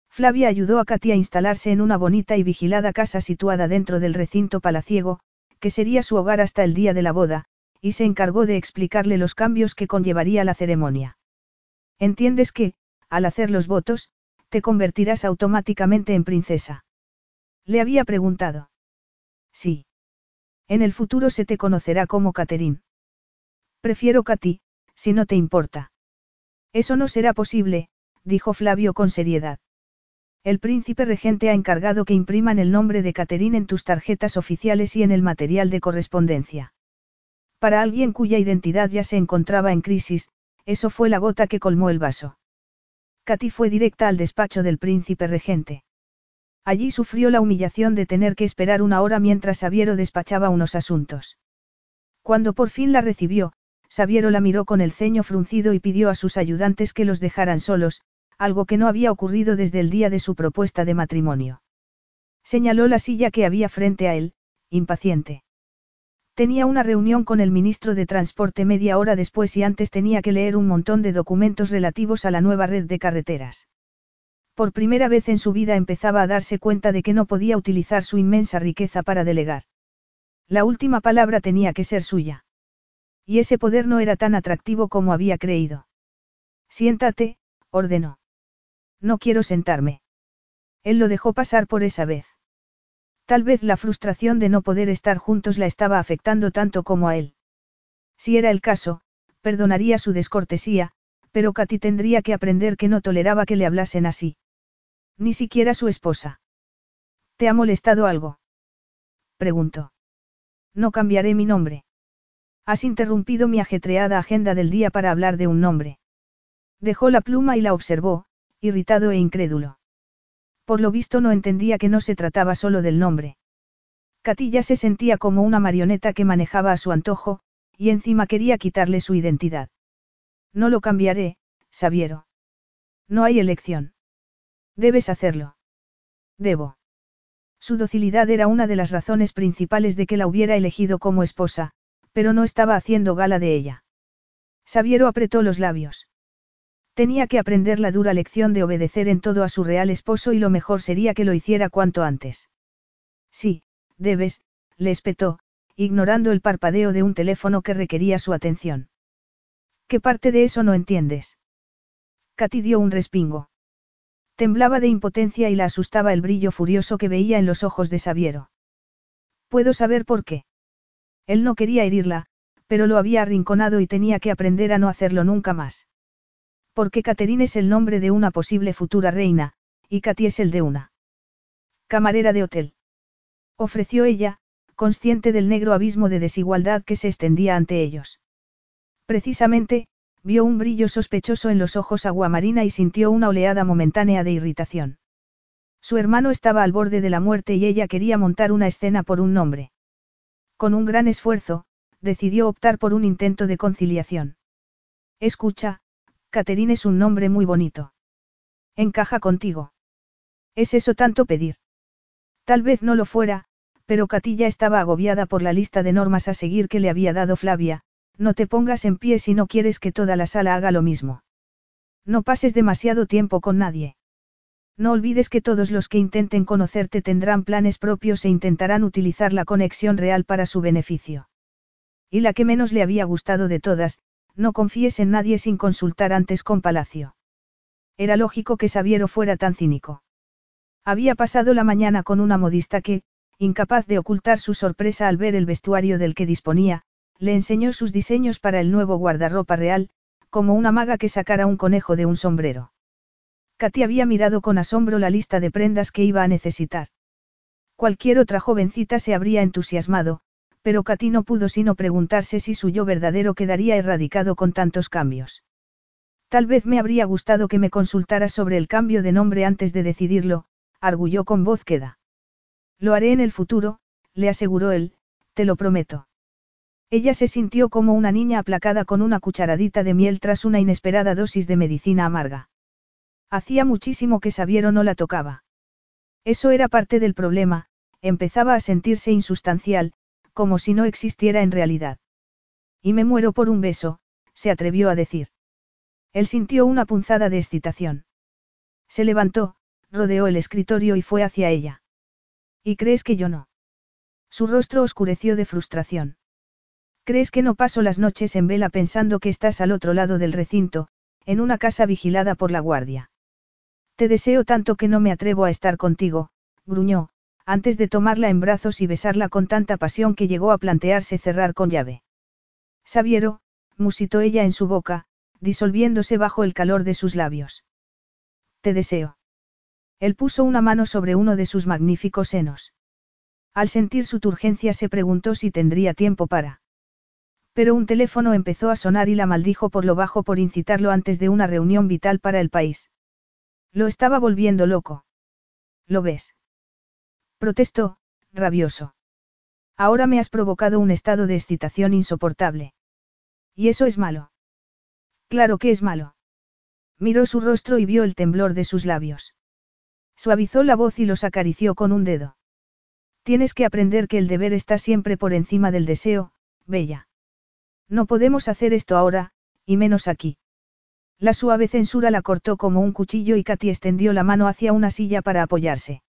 Flavia ayudó a Katy a instalarse en una bonita y vigilada casa situada dentro del recinto palaciego, que sería su hogar hasta el día de la boda, y se encargó de explicarle los cambios que conllevaría la ceremonia. Entiendes que, al hacer los votos, te convertirás automáticamente en princesa. Le había preguntado. Sí. En el futuro se te conocerá como Catherine. Prefiero Katy, si no te importa. Eso no será posible, dijo Flavio con seriedad. El príncipe regente ha encargado que impriman el nombre de Catherine en tus tarjetas oficiales y en el material de correspondencia. Para alguien cuya identidad ya se encontraba en crisis, eso fue la gota que colmó el vaso. Katy fue directa al despacho del príncipe regente. Allí sufrió la humillación de tener que esperar una hora mientras Sabiero despachaba unos asuntos. Cuando por fin la recibió, Sabiero la miró con el ceño fruncido y pidió a sus ayudantes que los dejaran solos, algo que no había ocurrido desde el día de su propuesta de matrimonio. Señaló la silla que había frente a él, impaciente. Tenía una reunión con el ministro de Transporte media hora después y antes tenía que leer un montón de documentos relativos a la nueva red de carreteras. Por primera vez en su vida empezaba a darse cuenta de que no podía utilizar su inmensa riqueza para delegar. La última palabra tenía que ser suya. Y ese poder no era tan atractivo como había creído. Siéntate, ordenó. No quiero sentarme. Él lo dejó pasar por esa vez. Tal vez la frustración de no poder estar juntos la estaba afectando tanto como a él. Si era el caso, perdonaría su descortesía, Pero Katy tendría que aprender que no toleraba que le hablasen así. Ni siquiera su esposa. ¿Te ha molestado algo? Preguntó. No cambiaré mi nombre. Has interrumpido mi ajetreada agenda del día para hablar de un nombre. Dejó la pluma y la observó, irritado e incrédulo. Por lo visto no entendía que no se trataba solo del nombre. Catilla se sentía como una marioneta que manejaba a su antojo, y encima quería quitarle su identidad. No lo cambiaré, Sabiero. No hay elección. Debes hacerlo. Debo. Su docilidad era una de las razones principales de que la hubiera elegido como esposa, pero no estaba haciendo gala de ella. Sabiero apretó los labios. Tenía que aprender la dura lección de obedecer en todo a su real esposo y lo mejor sería que lo hiciera cuanto antes. Sí, debes, le espetó, ignorando el parpadeo de un teléfono que requería su atención. ¿Qué parte de eso no entiendes? Katy dio un respingo. Temblaba de impotencia y la asustaba el brillo furioso que veía en los ojos de Sabiero. ¿Puedo saber por qué? Él no quería herirla, pero lo había arrinconado y tenía que aprender a no hacerlo nunca más. Porque Catherine es el nombre de una posible futura reina, y Katy es el de una. Camarera de hotel. Ofreció ella, consciente del negro abismo de desigualdad que se extendía ante ellos. Precisamente, vio un brillo sospechoso en los ojos aguamarina y sintió una oleada momentánea de irritación. Su hermano estaba al borde de la muerte y ella quería montar una escena por un nombre. Con un gran esfuerzo, decidió optar por un intento de conciliación. Escucha, Catherine es un nombre muy bonito. Encaja contigo. ¿Es eso tanto pedir? Tal vez no lo fuera, pero Catilla estaba agobiada por la lista de normas a seguir que le había dado Flavia, no te pongas en pie si no quieres que toda la sala haga lo mismo. No pases demasiado tiempo con nadie. No olvides que todos los que intenten conocerte tendrán planes propios e intentarán utilizar la conexión real para su beneficio. Y la que menos le había gustado de todas, no confíes en nadie sin consultar antes con Palacio. Era lógico que Sabiero fuera tan cínico. Había pasado la mañana con una modista que, incapaz de ocultar su sorpresa al ver el vestuario del que disponía, le enseñó sus diseños para el nuevo guardarropa real, como una maga que sacara un conejo de un sombrero. Katy había mirado con asombro la lista de prendas que iba a necesitar. Cualquier otra jovencita se habría entusiasmado, pero Katy no pudo sino preguntarse si su yo verdadero quedaría erradicado con tantos cambios. Tal vez me habría gustado que me consultara sobre el cambio de nombre antes de decidirlo, arguyó con voz queda. Lo haré en el futuro, le aseguró él, te lo prometo. Ella se sintió como una niña aplacada con una cucharadita de miel tras una inesperada dosis de medicina amarga. Hacía muchísimo que Sabiero no la tocaba. Eso era parte del problema, empezaba a sentirse insustancial, como si no existiera en realidad. Y me muero por un beso, se atrevió a decir. Él sintió una punzada de excitación. Se levantó, rodeó el escritorio y fue hacia ella. ¿Y crees que yo no? Su rostro oscureció de frustración. ¿Crees que no paso las noches en vela pensando que estás al otro lado del recinto, en una casa vigilada por la guardia? Te deseo tanto que no me atrevo a estar contigo, gruñó, antes de tomarla en brazos y besarla con tanta pasión que llegó a plantearse cerrar con llave. Sabiero, musitó ella en su boca, disolviéndose bajo el calor de sus labios. Te deseo. Él puso una mano sobre uno de sus magníficos senos. Al sentir su turgencia se preguntó si tendría tiempo para. Pero un teléfono empezó a sonar y la maldijo por lo bajo por incitarlo antes de una reunión vital para el país. Lo estaba volviendo loco. ¿Lo ves? Protestó, rabioso. Ahora me has provocado un estado de excitación insoportable. ¿Y eso es malo? Claro que es malo. Miró su rostro y vio el temblor de sus labios. Suavizó la voz y los acarició con un dedo. Tienes que aprender que el deber está siempre por encima del deseo, Bella. No podemos hacer esto ahora, y menos aquí. La suave censura la cortó como un cuchillo y Katy extendió la mano hacia una silla para apoyarse.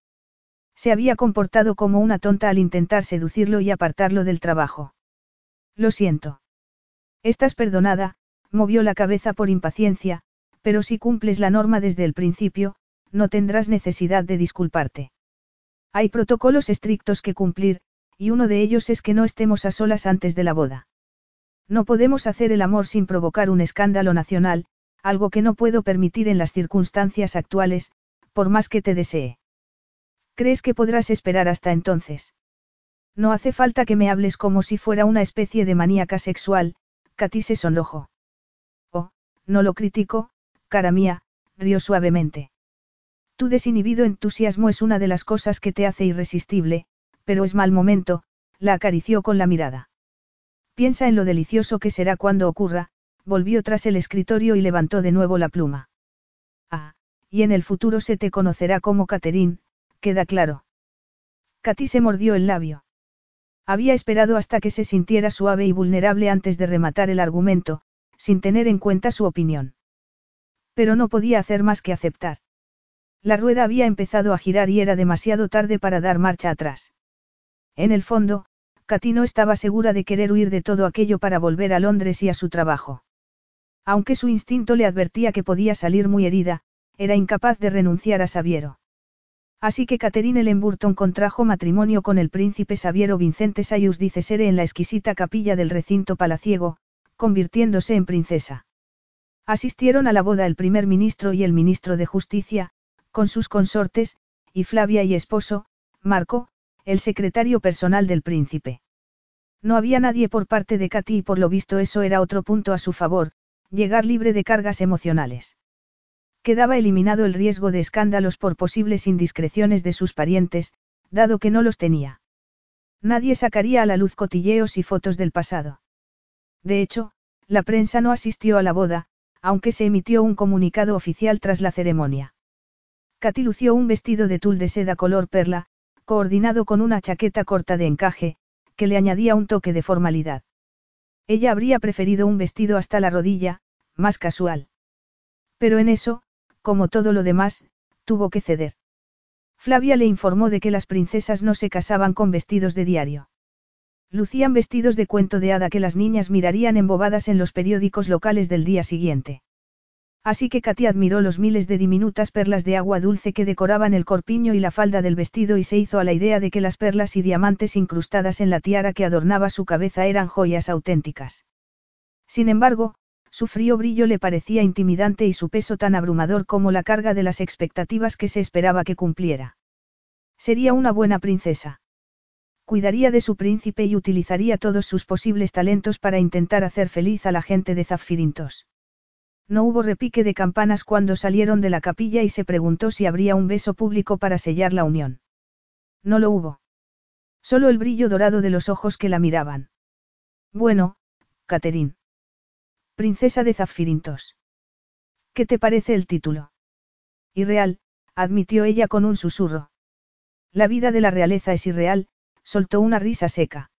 Se había comportado como una tonta al intentar seducirlo y apartarlo del trabajo. Lo siento. Estás perdonada, movió la cabeza por impaciencia, pero si cumples la norma desde el principio, no tendrás necesidad de disculparte. Hay protocolos estrictos que cumplir, y uno de ellos es que no estemos a solas antes de la boda. No podemos hacer el amor sin provocar un escándalo nacional, algo que no puedo permitir en las circunstancias actuales, por más que te desee. ¿Crees que podrás esperar hasta entonces? No hace falta que me hables como si fuera una especie de maníaca sexual, Katy se sonrojó. Oh, no lo critico, cara mía, rió suavemente. Tu desinhibido entusiasmo es una de las cosas que te hace irresistible, pero es mal momento, la acarició con la mirada. Piensa en lo delicioso que será cuando ocurra, volvió tras el escritorio y levantó de nuevo la pluma. Ah, y en el futuro se te conocerá como Catherine, queda claro. Katy se mordió el labio. Había esperado hasta que se sintiera suave y vulnerable antes de rematar el argumento, sin tener en cuenta su opinión. Pero no podía hacer más que aceptar. La rueda había empezado a girar y era demasiado tarde para dar marcha atrás. En el fondo, Katy no estaba segura de querer huir de todo aquello para volver a Londres y a su trabajo. Aunque su instinto le advertía que podía salir muy herida, era incapaz de renunciar a Saviero. Así que Catherine Lemburton contrajo matrimonio con el príncipe Saviero Vicente Sayus di Cesare en la exquisita capilla del recinto palaciego, convirtiéndose en princesa. Asistieron a la boda el primer ministro y el ministro de Justicia, con sus consortes, y Flavia y esposo, Marco, el secretario personal del príncipe. No había nadie por parte de Katy y por lo visto eso era otro punto a su favor, llegar libre de cargas emocionales. Quedaba eliminado el riesgo de escándalos por posibles indiscreciones de sus parientes, dado que no los tenía. Nadie sacaría a la luz cotilleos y fotos del pasado. De hecho, la prensa no asistió a la boda, aunque se emitió un comunicado oficial tras la ceremonia. Katy lució un vestido de tul de seda color perla, coordinado con una chaqueta corta de encaje, que le añadía un toque de formalidad. Ella habría preferido un vestido hasta la rodilla, más casual. Pero en eso, como todo lo demás, tuvo que ceder. Flavia le informó de que las princesas no se casaban con vestidos de diario. Lucían vestidos de cuento de hada que las niñas mirarían embobadas en los periódicos locales del día siguiente. Así que Katy admiró los miles de diminutas perlas de agua dulce que decoraban el corpiño y la falda del vestido y se hizo a la idea de que las perlas y diamantes incrustadas en la tiara que adornaba su cabeza eran joyas auténticas. Sin embargo, su frío brillo le parecía intimidante y su peso tan abrumador como la carga de las expectativas que se esperaba que cumpliera. Sería una buena princesa. Cuidaría de su príncipe y utilizaría todos sus posibles talentos para intentar hacer feliz a la gente de Zaffirintos. No hubo repique de campanas cuando salieron de la capilla y se preguntó si habría un beso público para sellar la unión. No lo hubo. Solo el brillo dorado de los ojos que la miraban. Bueno, Catherine. Princesa de Zaffirintos. ¿Qué te parece el título? Irreal, admitió ella con un susurro. La vida de la realeza es irreal, soltó una risa seca.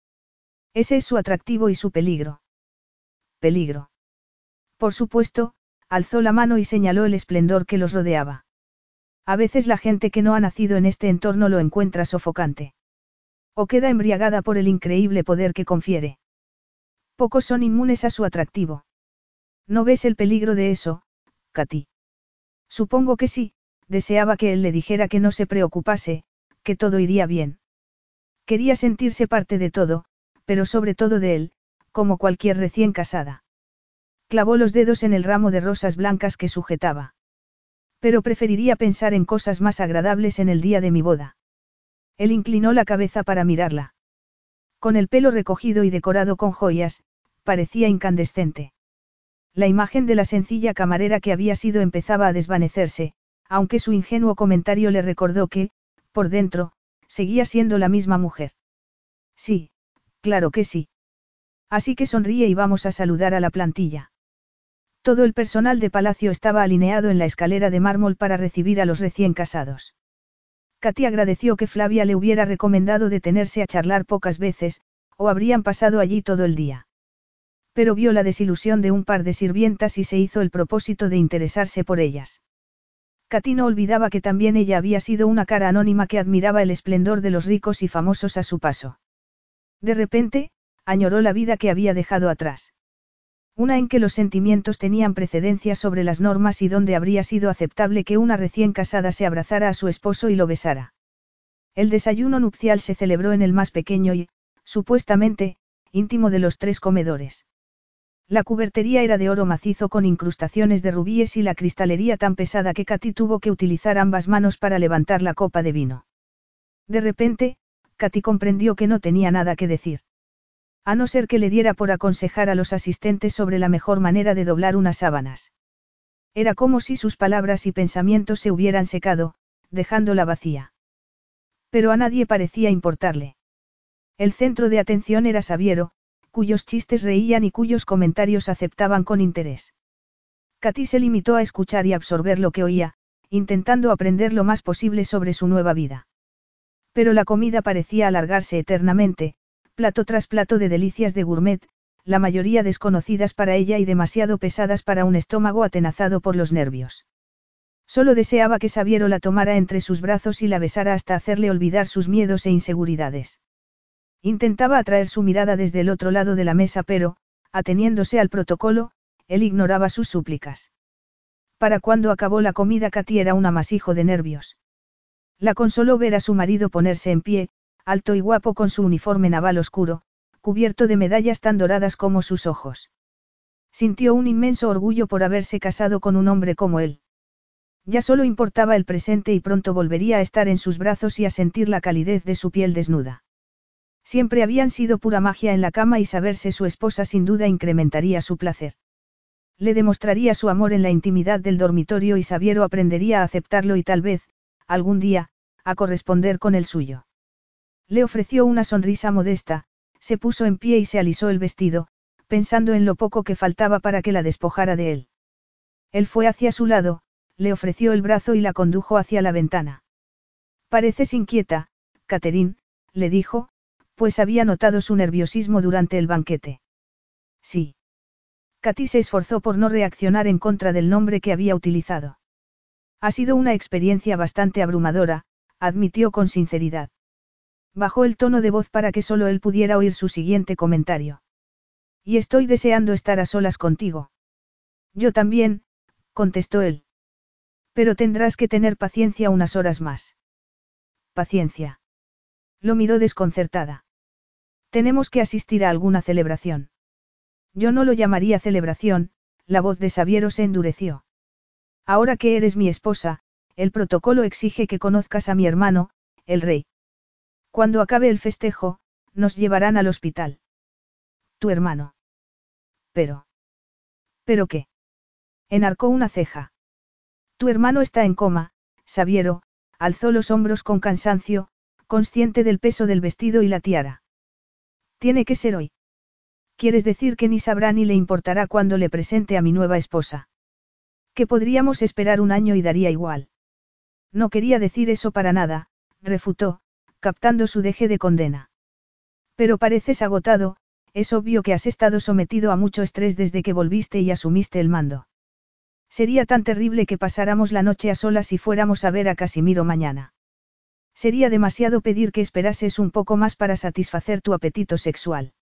Ese es su atractivo y su peligro. Peligro. Por supuesto, alzó la mano y señaló el esplendor que los rodeaba. A veces la gente que no ha nacido en este entorno lo encuentra sofocante. O queda embriagada por el increíble poder que confiere. Pocos son inmunes a su atractivo. ¿No ves el peligro de eso, Katy? Supongo que sí, deseaba que él le dijera que no se preocupase, que todo iría bien. Quería sentirse parte de todo, pero sobre todo de él, como cualquier recién casada. Clavó los dedos en el ramo de rosas blancas que sujetaba. Pero preferiría pensar en cosas más agradables en el día de mi boda. Él inclinó la cabeza para mirarla. Con el pelo recogido y decorado con joyas, parecía incandescente. La imagen de la sencilla camarera que había sido empezaba a desvanecerse, aunque su ingenuo comentario le recordó que, por dentro, seguía siendo la misma mujer. Sí, claro que sí. Así que sonríe y vamos a saludar a la plantilla. Todo el personal de palacio estaba alineado en la escalera de mármol para recibir a los recién casados. Katy agradeció que Flavia le hubiera recomendado detenerse a charlar pocas veces, o habrían pasado allí todo el día pero vio la desilusión de un par de sirvientas y se hizo el propósito de interesarse por ellas. Katy no olvidaba que también ella había sido una cara anónima que admiraba el esplendor de los ricos y famosos a su paso. De repente, añoró la vida que había dejado atrás. Una en que los sentimientos tenían precedencia sobre las normas y donde habría sido aceptable que una recién casada se abrazara a su esposo y lo besara. El desayuno nupcial se celebró en el más pequeño y, supuestamente, íntimo de los tres comedores. La cubertería era de oro macizo con incrustaciones de rubíes y la cristalería tan pesada que Katy tuvo que utilizar ambas manos para levantar la copa de vino. De repente, Katy comprendió que no tenía nada que decir. A no ser que le diera por aconsejar a los asistentes sobre la mejor manera de doblar unas sábanas. Era como si sus palabras y pensamientos se hubieran secado, dejándola vacía. Pero a nadie parecía importarle. El centro de atención era Sabiero, cuyos chistes reían y cuyos comentarios aceptaban con interés. Katy se limitó a escuchar y absorber lo que oía, intentando aprender lo más posible sobre su nueva vida. Pero la comida parecía alargarse eternamente, plato tras plato de delicias de gourmet, la mayoría desconocidas para ella y demasiado pesadas para un estómago atenazado por los nervios. Solo deseaba que Sabiero la tomara entre sus brazos y la besara hasta hacerle olvidar sus miedos e inseguridades. Intentaba atraer su mirada desde el otro lado de la mesa pero, ateniéndose al protocolo, él ignoraba sus súplicas. Para cuando acabó la comida Katy era un amasijo de nervios. La consoló ver a su marido ponerse en pie, alto y guapo con su uniforme naval oscuro, cubierto de medallas tan doradas como sus ojos. Sintió un inmenso orgullo por haberse casado con un hombre como él. Ya solo importaba el presente y pronto volvería a estar en sus brazos y a sentir la calidez de su piel desnuda. Siempre habían sido pura magia en la cama y saberse su esposa sin duda incrementaría su placer. Le demostraría su amor en la intimidad del dormitorio y Sabiero aprendería a aceptarlo y tal vez, algún día, a corresponder con el suyo. Le ofreció una sonrisa modesta, se puso en pie y se alisó el vestido, pensando en lo poco que faltaba para que la despojara de él. Él fue hacia su lado, le ofreció el brazo y la condujo hacia la ventana. Pareces inquieta, Catherine, le dijo, pues había notado su nerviosismo durante el banquete. Sí. Katy se esforzó por no reaccionar en contra del nombre que había utilizado. Ha sido una experiencia bastante abrumadora, admitió con sinceridad. Bajó el tono de voz para que solo él pudiera oír su siguiente comentario. Y estoy deseando estar a solas contigo. Yo también, contestó él. Pero tendrás que tener paciencia unas horas más. Paciencia. Lo miró desconcertada. Tenemos que asistir a alguna celebración. Yo no lo llamaría celebración, la voz de Sabiero se endureció. Ahora que eres mi esposa, el protocolo exige que conozcas a mi hermano, el rey. Cuando acabe el festejo, nos llevarán al hospital. Tu hermano. Pero. ¿Pero qué? Enarcó una ceja. Tu hermano está en coma, Sabiero, alzó los hombros con cansancio, consciente del peso del vestido y la tiara. Tiene que ser hoy. ¿Quieres decir que ni sabrá ni le importará cuando le presente a mi nueva esposa? Que podríamos esperar un año y daría igual. No quería decir eso para nada, refutó, captando su deje de condena. Pero pareces agotado, es obvio que has estado sometido a mucho estrés desde que volviste y asumiste el mando. Sería tan terrible que pasáramos la noche a solas y fuéramos a ver a Casimiro mañana. Sería demasiado pedir que esperases un poco más para satisfacer tu apetito sexual.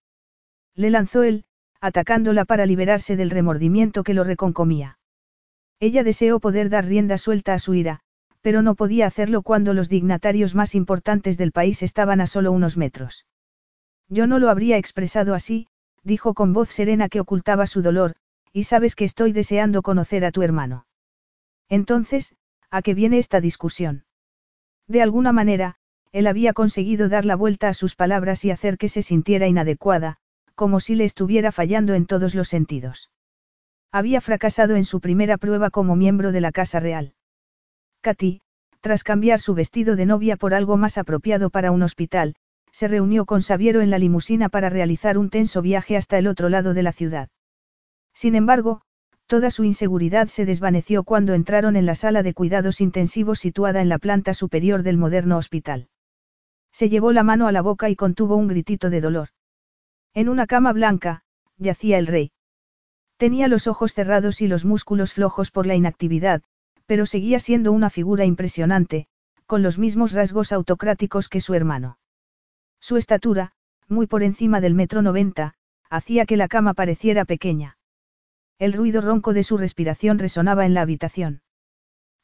Le lanzó él, atacándola para liberarse del remordimiento que lo reconcomía. Ella deseó poder dar rienda suelta a su ira, pero no podía hacerlo cuando los dignatarios más importantes del país estaban a solo unos metros. Yo no lo habría expresado así, dijo con voz serena que ocultaba su dolor, y sabes que estoy deseando conocer a tu hermano. Entonces, ¿a qué viene esta discusión? De alguna manera, él había conseguido dar la vuelta a sus palabras y hacer que se sintiera inadecuada, como si le estuviera fallando en todos los sentidos. Había fracasado en su primera prueba como miembro de la Casa Real. Katy, tras cambiar su vestido de novia por algo más apropiado para un hospital, se reunió con Sabiero en la limusina para realizar un tenso viaje hasta el otro lado de la ciudad. Sin embargo, Toda su inseguridad se desvaneció cuando entraron en la sala de cuidados intensivos situada en la planta superior del moderno hospital. Se llevó la mano a la boca y contuvo un gritito de dolor. En una cama blanca, yacía el rey. Tenía los ojos cerrados y los músculos flojos por la inactividad, pero seguía siendo una figura impresionante, con los mismos rasgos autocráticos que su hermano. Su estatura, muy por encima del metro noventa, hacía que la cama pareciera pequeña. El ruido ronco de su respiración resonaba en la habitación.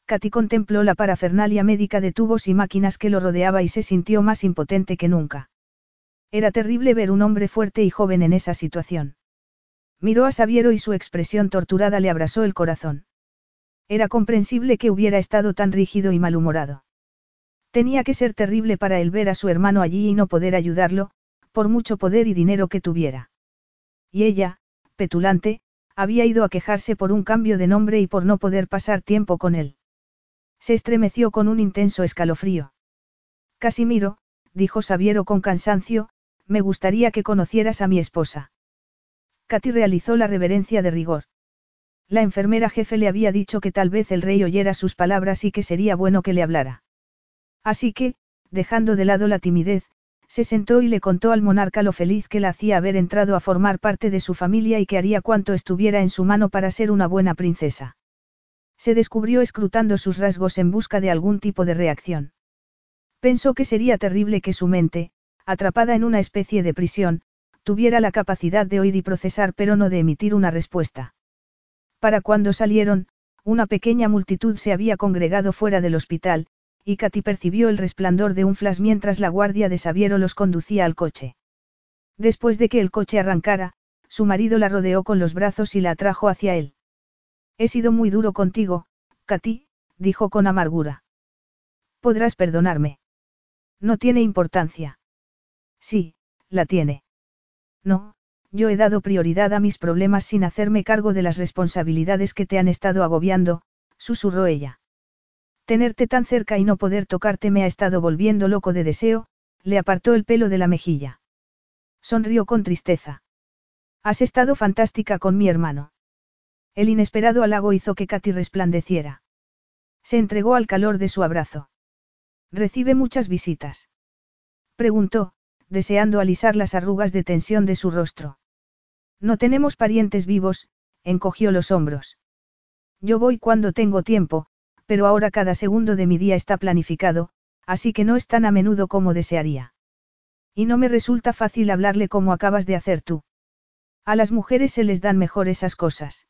Katy contempló la parafernalia médica de tubos y máquinas que lo rodeaba y se sintió más impotente que nunca. Era terrible ver un hombre fuerte y joven en esa situación. Miró a Sabiero y su expresión torturada le abrasó el corazón. Era comprensible que hubiera estado tan rígido y malhumorado. Tenía que ser terrible para él ver a su hermano allí y no poder ayudarlo, por mucho poder y dinero que tuviera. Y ella, petulante, había ido a quejarse por un cambio de nombre y por no poder pasar tiempo con él. Se estremeció con un intenso escalofrío. Casimiro, dijo Sabiero con cansancio, me gustaría que conocieras a mi esposa. Katy realizó la reverencia de rigor. La enfermera jefe le había dicho que tal vez el rey oyera sus palabras y que sería bueno que le hablara. Así que, dejando de lado la timidez, se sentó y le contó al monarca lo feliz que la hacía haber entrado a formar parte de su familia y que haría cuanto estuviera en su mano para ser una buena princesa. Se descubrió escrutando sus rasgos en busca de algún tipo de reacción. Pensó que sería terrible que su mente, atrapada en una especie de prisión, tuviera la capacidad de oír y procesar pero no de emitir una respuesta. Para cuando salieron, una pequeña multitud se había congregado fuera del hospital, y Katy percibió el resplandor de un flash mientras la guardia de Sabiero los conducía al coche. Después de que el coche arrancara, su marido la rodeó con los brazos y la atrajo hacia él. He sido muy duro contigo, Katy, dijo con amargura. Podrás perdonarme. No tiene importancia. Sí, la tiene. No, yo he dado prioridad a mis problemas sin hacerme cargo de las responsabilidades que te han estado agobiando, susurró ella. Tenerte tan cerca y no poder tocarte me ha estado volviendo loco de deseo, le apartó el pelo de la mejilla. Sonrió con tristeza. Has estado fantástica con mi hermano. El inesperado halago hizo que Katy resplandeciera. Se entregó al calor de su abrazo. ¿Recibe muchas visitas? Preguntó, deseando alisar las arrugas de tensión de su rostro. No tenemos parientes vivos, encogió los hombros. Yo voy cuando tengo tiempo, pero ahora cada segundo de mi día está planificado, así que no es tan a menudo como desearía. Y no me resulta fácil hablarle como acabas de hacer tú. A las mujeres se les dan mejor esas cosas.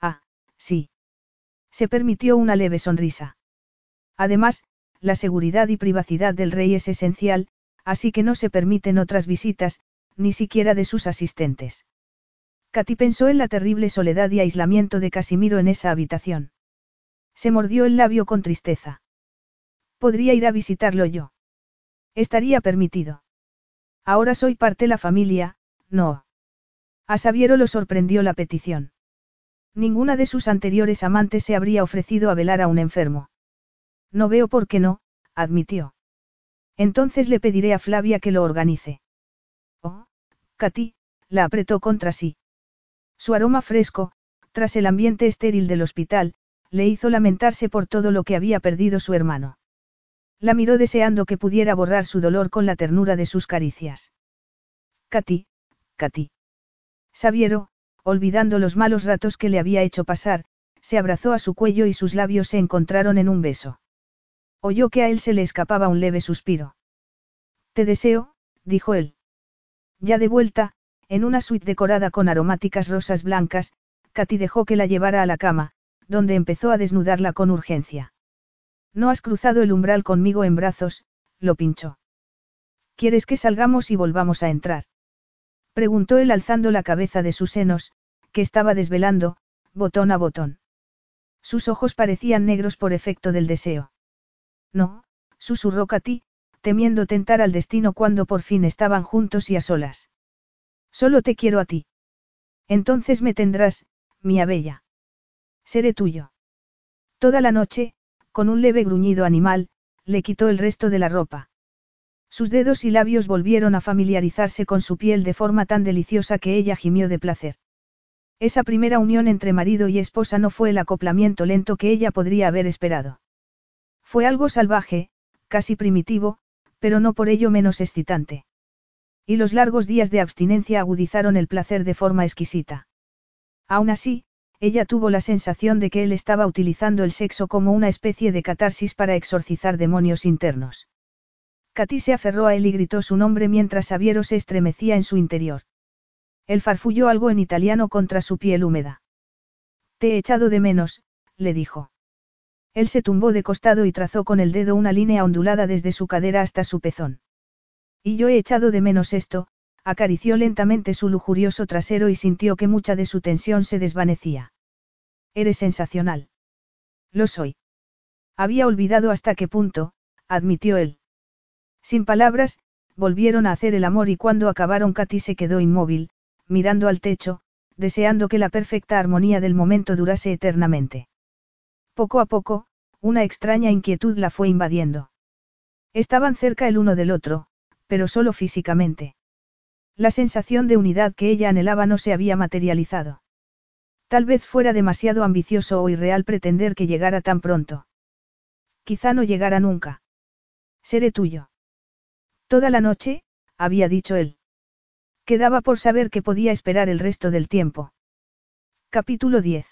Ah, sí. Se permitió una leve sonrisa. Además, la seguridad y privacidad del rey es esencial, así que no se permiten otras visitas, ni siquiera de sus asistentes. Katy pensó en la terrible soledad y aislamiento de Casimiro en esa habitación. Se mordió el labio con tristeza. Podría ir a visitarlo yo. Estaría permitido. Ahora soy parte de la familia, no. A Sabiero lo sorprendió la petición. Ninguna de sus anteriores amantes se habría ofrecido a velar a un enfermo. No veo por qué no, admitió. Entonces le pediré a Flavia que lo organice. Oh, Katy, la apretó contra sí. Su aroma fresco, tras el ambiente estéril del hospital, le hizo lamentarse por todo lo que había perdido su hermano. La miró deseando que pudiera borrar su dolor con la ternura de sus caricias. Katy, Katy. Sabiero, olvidando los malos ratos que le había hecho pasar, se abrazó a su cuello y sus labios se encontraron en un beso. Oyó que a él se le escapaba un leve suspiro. Te deseo, dijo él. Ya de vuelta, en una suite decorada con aromáticas rosas blancas, Katy dejó que la llevara a la cama, donde empezó a desnudarla con urgencia. No has cruzado el umbral conmigo en brazos, lo pinchó. ¿Quieres que salgamos y volvamos a entrar? Preguntó él alzando la cabeza de sus senos, que estaba desvelando, botón a botón. Sus ojos parecían negros por efecto del deseo. No, susurró Katy, temiendo tentar al destino cuando por fin estaban juntos y a solas. Solo te quiero a ti. Entonces me tendrás, mía bella. Seré tuyo. Toda la noche, con un leve gruñido animal, le quitó el resto de la ropa. Sus dedos y labios volvieron a familiarizarse con su piel de forma tan deliciosa que ella gimió de placer. Esa primera unión entre marido y esposa no fue el acoplamiento lento que ella podría haber esperado. Fue algo salvaje, casi primitivo, pero no por ello menos excitante. Y los largos días de abstinencia agudizaron el placer de forma exquisita. Aún así, ella tuvo la sensación de que él estaba utilizando el sexo como una especie de catarsis para exorcizar demonios internos. Katy se aferró a él y gritó su nombre mientras Sabiero se estremecía en su interior. Él farfulló algo en italiano contra su piel húmeda. Te he echado de menos, le dijo. Él se tumbó de costado y trazó con el dedo una línea ondulada desde su cadera hasta su pezón. Y yo he echado de menos esto, acarició lentamente su lujurioso trasero y sintió que mucha de su tensión se desvanecía. Eres sensacional. Lo soy. Había olvidado hasta qué punto, admitió él. Sin palabras, volvieron a hacer el amor y cuando acabaron Katy se quedó inmóvil, mirando al techo, deseando que la perfecta armonía del momento durase eternamente. Poco a poco, una extraña inquietud la fue invadiendo. Estaban cerca el uno del otro, pero solo físicamente. La sensación de unidad que ella anhelaba no se había materializado. Tal vez fuera demasiado ambicioso o irreal pretender que llegara tan pronto. Quizá no llegara nunca. Seré tuyo. Toda la noche, había dicho él. Quedaba por saber que podía esperar el resto del tiempo. Capítulo 10.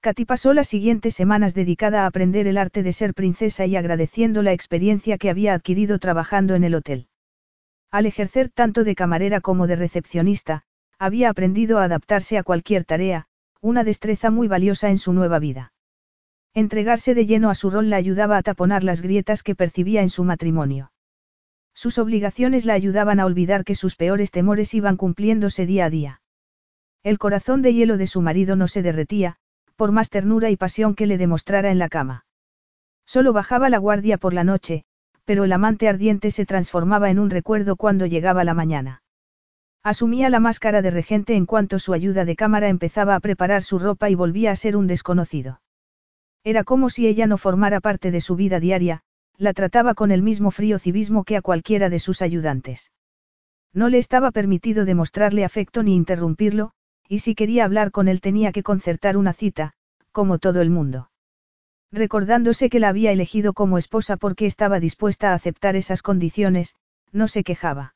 Katy pasó las siguientes semanas dedicada a aprender el arte de ser princesa y agradeciendo la experiencia que había adquirido trabajando en el hotel. Al ejercer tanto de camarera como de recepcionista, había aprendido a adaptarse a cualquier tarea, una destreza muy valiosa en su nueva vida. Entregarse de lleno a su rol la ayudaba a taponar las grietas que percibía en su matrimonio. Sus obligaciones la ayudaban a olvidar que sus peores temores iban cumpliéndose día a día. El corazón de hielo de su marido no se derretía, por más ternura y pasión que le demostrara en la cama. Solo bajaba la guardia por la noche, pero el amante ardiente se transformaba en un recuerdo cuando llegaba la mañana. Asumía la máscara de regente en cuanto su ayuda de cámara empezaba a preparar su ropa y volvía a ser un desconocido. Era como si ella no formara parte de su vida diaria, la trataba con el mismo frío civismo que a cualquiera de sus ayudantes. No le estaba permitido demostrarle afecto ni interrumpirlo, y si quería hablar con él tenía que concertar una cita, como todo el mundo recordándose que la había elegido como esposa porque estaba dispuesta a aceptar esas condiciones, no se quejaba.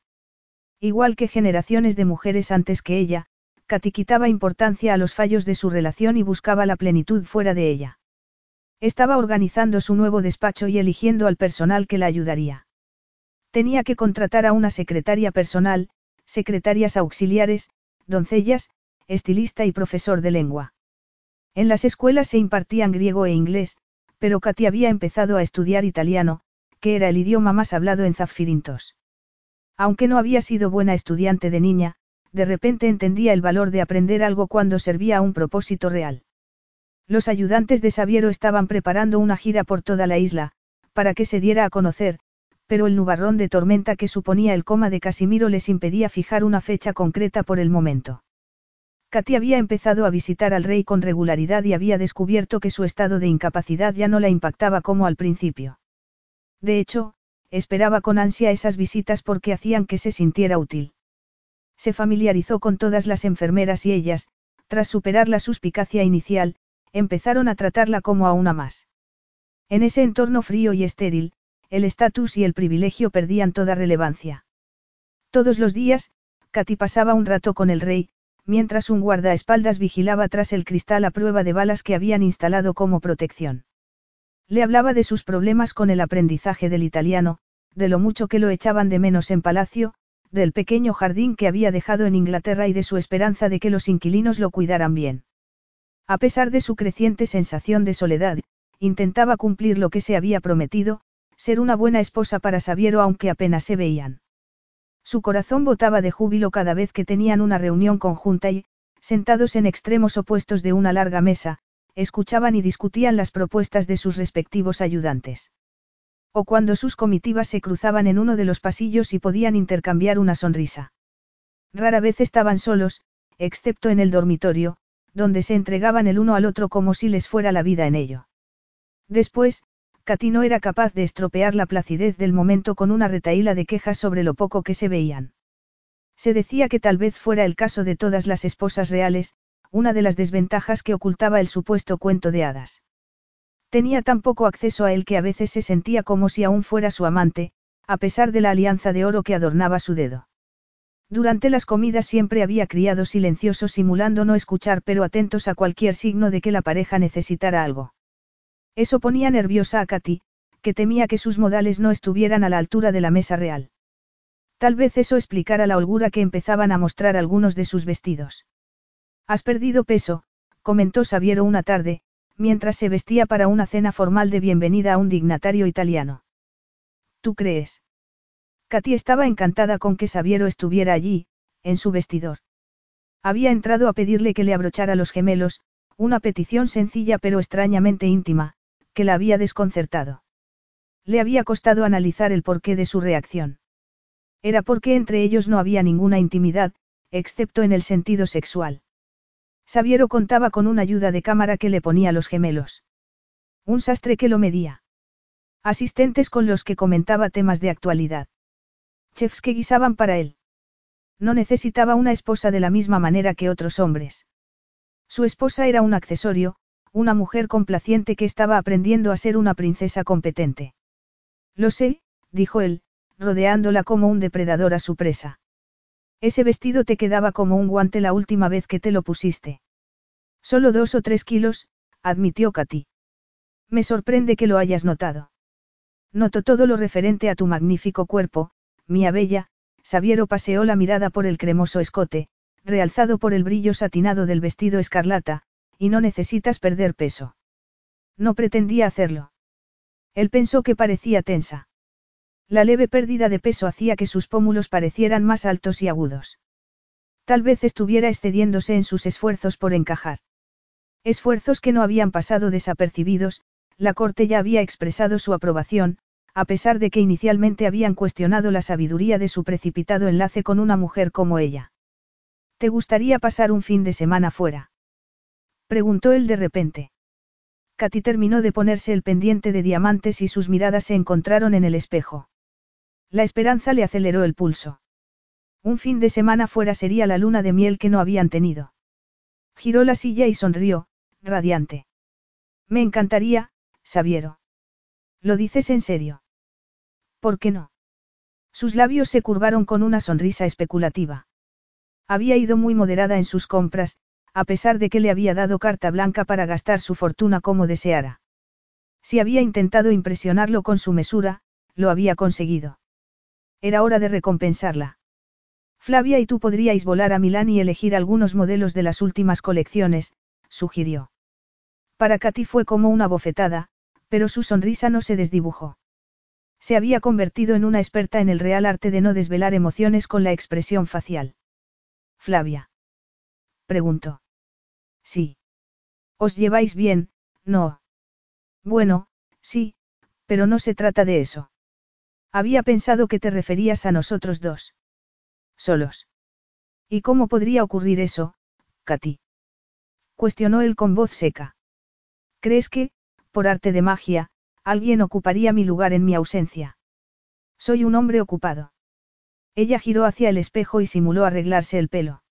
Igual que generaciones de mujeres antes que ella, Katy quitaba importancia a los fallos de su relación y buscaba la plenitud fuera de ella. Estaba organizando su nuevo despacho y eligiendo al personal que la ayudaría. Tenía que contratar a una secretaria personal, secretarias auxiliares, doncellas, estilista y profesor de lengua. En las escuelas se impartían griego e inglés, pero Katy había empezado a estudiar italiano, que era el idioma más hablado en Zaffirintos. Aunque no había sido buena estudiante de niña, de repente entendía el valor de aprender algo cuando servía a un propósito real. Los ayudantes de Sabiero estaban preparando una gira por toda la isla, para que se diera a conocer, pero el nubarrón de tormenta que suponía el coma de Casimiro les impedía fijar una fecha concreta por el momento. Katy había empezado a visitar al rey con regularidad y había descubierto que su estado de incapacidad ya no la impactaba como al principio. De hecho, esperaba con ansia esas visitas porque hacían que se sintiera útil. Se familiarizó con todas las enfermeras y ellas, tras superar la suspicacia inicial, empezaron a tratarla como a una más. En ese entorno frío y estéril, el estatus y el privilegio perdían toda relevancia. Todos los días, Katy pasaba un rato con el rey, mientras un guardaespaldas vigilaba tras el cristal a prueba de balas que habían instalado como protección. Le hablaba de sus problemas con el aprendizaje del italiano, de lo mucho que lo echaban de menos en palacio, del pequeño jardín que había dejado en Inglaterra y de su esperanza de que los inquilinos lo cuidaran bien. A pesar de su creciente sensación de soledad, intentaba cumplir lo que se había prometido, ser una buena esposa para Sabiero aunque apenas se veían. Su corazón botaba de júbilo cada vez que tenían una reunión conjunta y, sentados en extremos opuestos de una larga mesa, escuchaban y discutían las propuestas de sus respectivos ayudantes. O cuando sus comitivas se cruzaban en uno de los pasillos y podían intercambiar una sonrisa. Rara vez estaban solos, excepto en el dormitorio, donde se entregaban el uno al otro como si les fuera la vida en ello. Después, Katy no era capaz de estropear la placidez del momento con una retaíla de quejas sobre lo poco que se veían. Se decía que tal vez fuera el caso de todas las esposas reales, una de las desventajas que ocultaba el supuesto cuento de hadas. Tenía tan poco acceso a él que a veces se sentía como si aún fuera su amante, a pesar de la alianza de oro que adornaba su dedo. Durante las comidas siempre había criado silenciosos simulando no escuchar pero atentos a cualquier signo de que la pareja necesitara algo. Eso ponía nerviosa a Katy, que temía que sus modales no estuvieran a la altura de la mesa real. Tal vez eso explicara la holgura que empezaban a mostrar algunos de sus vestidos. Has perdido peso, comentó Sabiero una tarde, mientras se vestía para una cena formal de bienvenida a un dignatario italiano. ¿Tú crees? Katy estaba encantada con que Sabiero estuviera allí, en su vestidor. Había entrado a pedirle que le abrochara los gemelos, una petición sencilla pero extrañamente íntima, que la había desconcertado. Le había costado analizar el porqué de su reacción. Era porque entre ellos no había ninguna intimidad, excepto en el sentido sexual. Sabiero contaba con una ayuda de cámara que le ponía los gemelos. Un sastre que lo medía. Asistentes con los que comentaba temas de actualidad. Chefs que guisaban para él. No necesitaba una esposa de la misma manera que otros hombres. Su esposa era un accesorio, una mujer complaciente que estaba aprendiendo a ser una princesa competente. Lo sé, dijo él, rodeándola como un depredador a su presa. Ese vestido te quedaba como un guante la última vez que te lo pusiste. Solo dos o tres kilos, admitió Katy. Me sorprende que lo hayas notado. Noto todo lo referente a tu magnífico cuerpo, mía bella, Sabiero paseó la mirada por el cremoso escote, realzado por el brillo satinado del vestido escarlata, y no necesitas perder peso. No pretendía hacerlo. Él pensó que parecía tensa. La leve pérdida de peso hacía que sus pómulos parecieran más altos y agudos. Tal vez estuviera excediéndose en sus esfuerzos por encajar. Esfuerzos que no habían pasado desapercibidos, la corte ya había expresado su aprobación, a pesar de que inicialmente habían cuestionado la sabiduría de su precipitado enlace con una mujer como ella. ¿Te gustaría pasar un fin de semana fuera? Preguntó él de repente. Katy terminó de ponerse el pendiente de diamantes y sus miradas se encontraron en el espejo. La esperanza le aceleró el pulso. Un fin de semana fuera sería la luna de miel que no habían tenido. Giró la silla y sonrió, radiante. Me encantaría, Sabiero. ¿Lo dices en serio? ¿Por qué no? Sus labios se curvaron con una sonrisa especulativa. Había ido muy moderada en sus compras, a pesar de que le había dado carta blanca para gastar su fortuna como deseara. Si había intentado impresionarlo con su mesura, lo había conseguido. Era hora de recompensarla. Flavia y tú podríais volar a Milán y elegir algunos modelos de las últimas colecciones, sugirió. Para Katy fue como una bofetada, pero su sonrisa no se desdibujó. Se había convertido en una experta en el real arte de no desvelar emociones con la expresión facial. Flavia. Preguntó. Sí. ¿Os lleváis bien, no? Bueno, sí, pero no se trata de eso. Había pensado que te referías a nosotros dos. Solos. ¿Y cómo podría ocurrir eso, Katy? Cuestionó él con voz seca. ¿Crees que, por arte de magia, alguien ocuparía mi lugar en mi ausencia? Soy un hombre ocupado. Ella giró hacia el espejo y simuló arreglarse el pelo.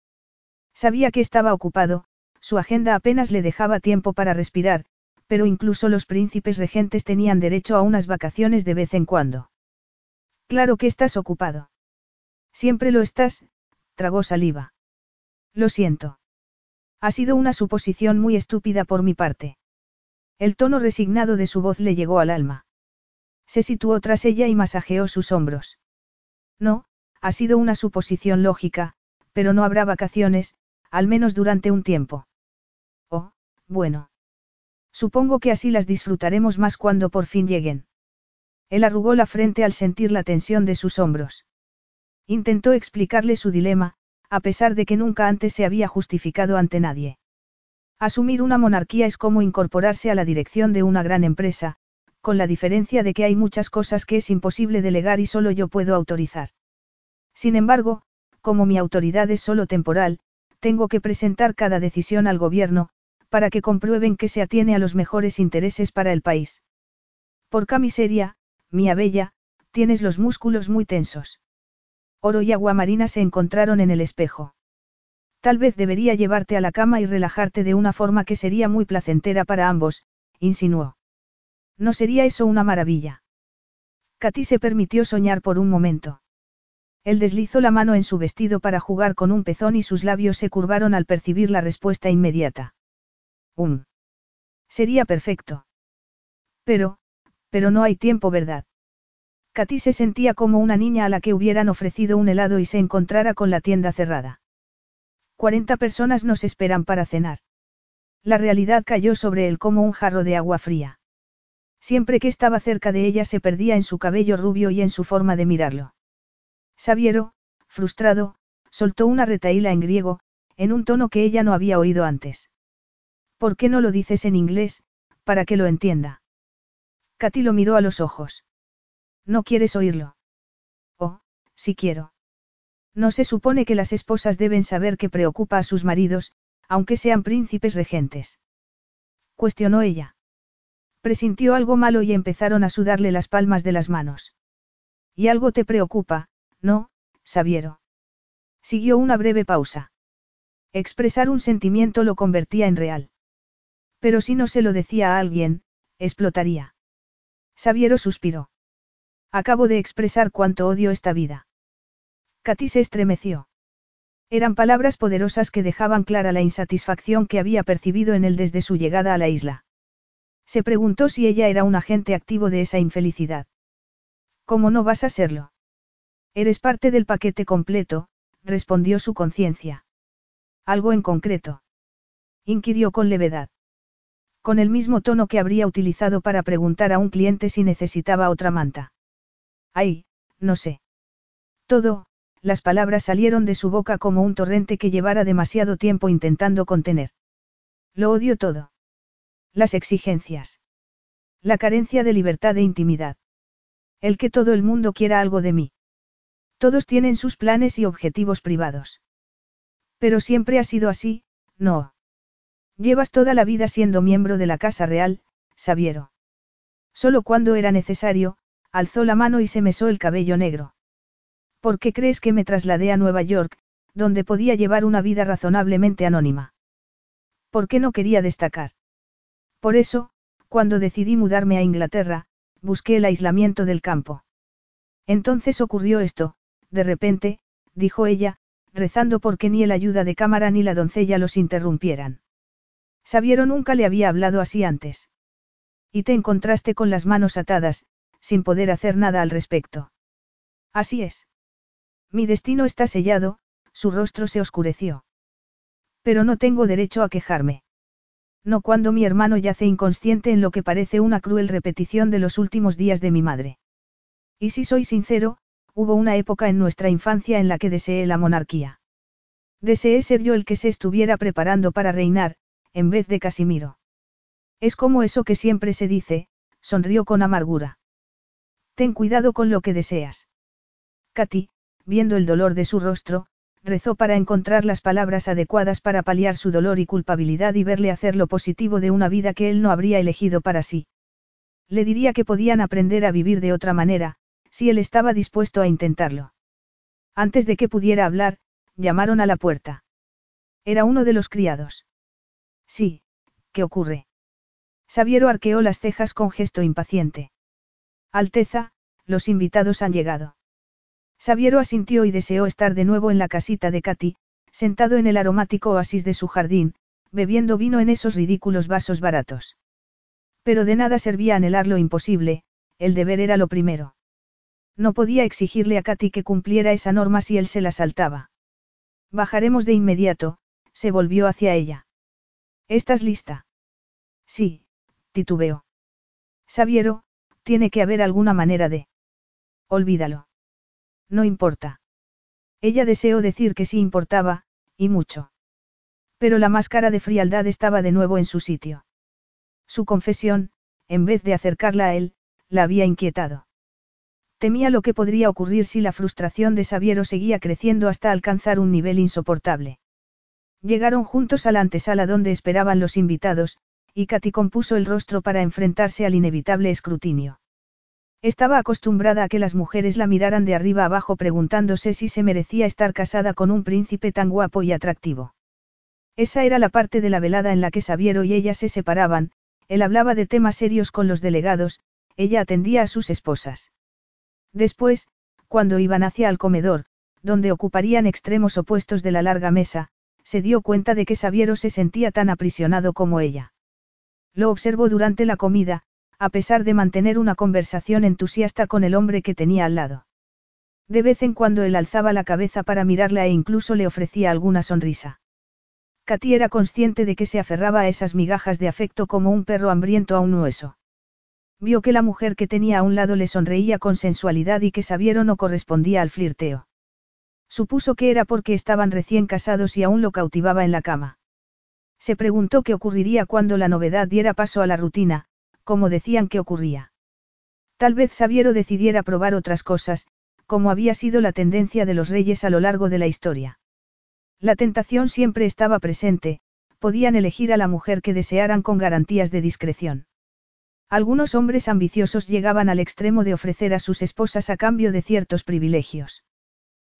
Sabía que estaba ocupado, su agenda apenas le dejaba tiempo para respirar, pero incluso los príncipes regentes tenían derecho a unas vacaciones de vez en cuando. Claro que estás ocupado. Siempre lo estás, tragó saliva. Lo siento. Ha sido una suposición muy estúpida por mi parte. El tono resignado de su voz le llegó al alma. Se situó tras ella y masajeó sus hombros. No, ha sido una suposición lógica, pero no habrá vacaciones, al menos durante un tiempo. Oh, bueno. Supongo que así las disfrutaremos más cuando por fin lleguen. Él arrugó la frente al sentir la tensión de sus hombros. Intentó explicarle su dilema, a pesar de que nunca antes se había justificado ante nadie. Asumir una monarquía es como incorporarse a la dirección de una gran empresa, con la diferencia de que hay muchas cosas que es imposible delegar y solo yo puedo autorizar. Sin embargo, como mi autoridad es solo temporal, tengo que presentar cada decisión al gobierno, para que comprueben que se atiene a los mejores intereses para el país. Por camiseria, mía bella, tienes los músculos muy tensos. Oro y agua marina se encontraron en el espejo. Tal vez debería llevarte a la cama y relajarte de una forma que sería muy placentera para ambos, insinuó. ¿No sería eso una maravilla? Katy se permitió soñar por un momento. Él deslizó la mano en su vestido para jugar con un pezón y sus labios se curvaron al percibir la respuesta inmediata. Um. Sería perfecto. Pero, pero no hay tiempo, ¿verdad? Katy se sentía como una niña a la que hubieran ofrecido un helado y se encontrara con la tienda cerrada. Cuarenta personas nos esperan para cenar. La realidad cayó sobre él como un jarro de agua fría. Siempre que estaba cerca de ella se perdía en su cabello rubio y en su forma de mirarlo. Sabiero, frustrado, soltó una retaíla en griego, en un tono que ella no había oído antes. ¿Por qué no lo dices en inglés, para que lo entienda? Katy lo miró a los ojos. ¿No quieres oírlo? Oh, sí quiero. No se supone que las esposas deben saber que preocupa a sus maridos, aunque sean príncipes regentes. Cuestionó ella. Presintió algo malo y empezaron a sudarle las palmas de las manos. Y algo te preocupa, ¿no, Sabiero? Siguió una breve pausa. Expresar un sentimiento lo convertía en real. Pero si no se lo decía a alguien, explotaría. Sabiero suspiró. Acabo de expresar cuánto odio esta vida. Katy se estremeció. Eran palabras poderosas que dejaban clara la insatisfacción que había percibido en él desde su llegada a la isla. Se preguntó si ella era un agente activo de esa infelicidad. ¿Cómo no vas a serlo? Eres parte del paquete completo, respondió su conciencia. ¿Algo en concreto? inquirió con levedad. Con el mismo tono que habría utilizado para preguntar a un cliente si necesitaba otra manta. Ay, no sé. Todo, las palabras salieron de su boca como un torrente que llevara demasiado tiempo intentando contener. Lo odio todo. Las exigencias. La carencia de libertad e intimidad. El que todo el mundo quiera algo de mí. Todos tienen sus planes y objetivos privados. Pero siempre ha sido así, no. Llevas toda la vida siendo miembro de la Casa Real, Sabiero. Solo cuando era necesario, alzó la mano y se mesó el cabello negro. ¿Por qué crees que me trasladé a Nueva York, donde podía llevar una vida razonablemente anónima? ¿Por qué no quería destacar? Por eso, cuando decidí mudarme a Inglaterra, busqué el aislamiento del campo. Entonces ocurrió esto, de repente, dijo ella, rezando porque ni el ayuda de cámara ni la doncella los interrumpieran. Sabiero nunca le había hablado así antes. Y te encontraste con las manos atadas, sin poder hacer nada al respecto. Así es. Mi destino está sellado, su rostro se oscureció. Pero no tengo derecho a quejarme. No cuando mi hermano yace inconsciente en lo que parece una cruel repetición de los últimos días de mi madre. Y si soy sincero, hubo una época en nuestra infancia en la que deseé la monarquía. Deseé ser yo el que se estuviera preparando para reinar, en vez de Casimiro. Es como eso que siempre se dice, sonrió con amargura. Ten cuidado con lo que deseas. Katy, viendo el dolor de su rostro, rezó para encontrar las palabras adecuadas para paliar su dolor y culpabilidad y verle hacer lo positivo de una vida que él no habría elegido para sí. Le diría que podían aprender a vivir de otra manera, si él estaba dispuesto a intentarlo. Antes de que pudiera hablar, llamaron a la puerta. Era uno de los criados. Sí, ¿qué ocurre? Sabiero arqueó las cejas con gesto impaciente. Alteza, los invitados han llegado. Sabiero asintió y deseó estar de nuevo en la casita de Katy, sentado en el aromático oasis de su jardín, bebiendo vino en esos ridículos vasos baratos. Pero de nada servía anhelar lo imposible, el deber era lo primero. No podía exigirle a Katy que cumpliera esa norma si él se la saltaba. Bajaremos de inmediato, se volvió hacia ella. ¿Estás lista? Sí, titubeó. Sabiero, tiene que haber alguna manera de. Olvídalo. No importa. Ella deseó decir que sí importaba, y mucho. Pero la máscara de frialdad estaba de nuevo en su sitio. Su confesión, en vez de acercarla a él, la había inquietado. Temía lo que podría ocurrir si la frustración de Sabiero seguía creciendo hasta alcanzar un nivel insoportable. Llegaron juntos a la antesala donde esperaban los invitados, y Katy compuso el rostro para enfrentarse al inevitable escrutinio. Estaba acostumbrada a que las mujeres la miraran de arriba abajo preguntándose si se merecía estar casada con un príncipe tan guapo y atractivo. Esa era la parte de la velada en la que Sabiero y ella se separaban, él hablaba de temas serios con los delegados, ella atendía a sus esposas. Después, cuando iban hacia el comedor, donde ocuparían extremos opuestos de la larga mesa, se dio cuenta de que Sabiero se sentía tan aprisionado como ella. Lo observó durante la comida, a pesar de mantener una conversación entusiasta con el hombre que tenía al lado. De vez en cuando él alzaba la cabeza para mirarla e incluso le ofrecía alguna sonrisa. Katy era consciente de que se aferraba a esas migajas de afecto como un perro hambriento a un hueso. Vio que la mujer que tenía a un lado le sonreía con sensualidad y que Sabiero no correspondía al flirteo. Supuso que era porque estaban recién casados y aún lo cautivaba en la cama. Se preguntó qué ocurriría cuando la novedad diera paso a la rutina, como decían que ocurría. Tal vez Sabiero decidiera probar otras cosas, como había sido la tendencia de los reyes a lo largo de la historia. La tentación siempre estaba presente, podían elegir a la mujer que desearan con garantías de discreción. Algunos hombres ambiciosos llegaban al extremo de ofrecer a sus esposas a cambio de ciertos privilegios.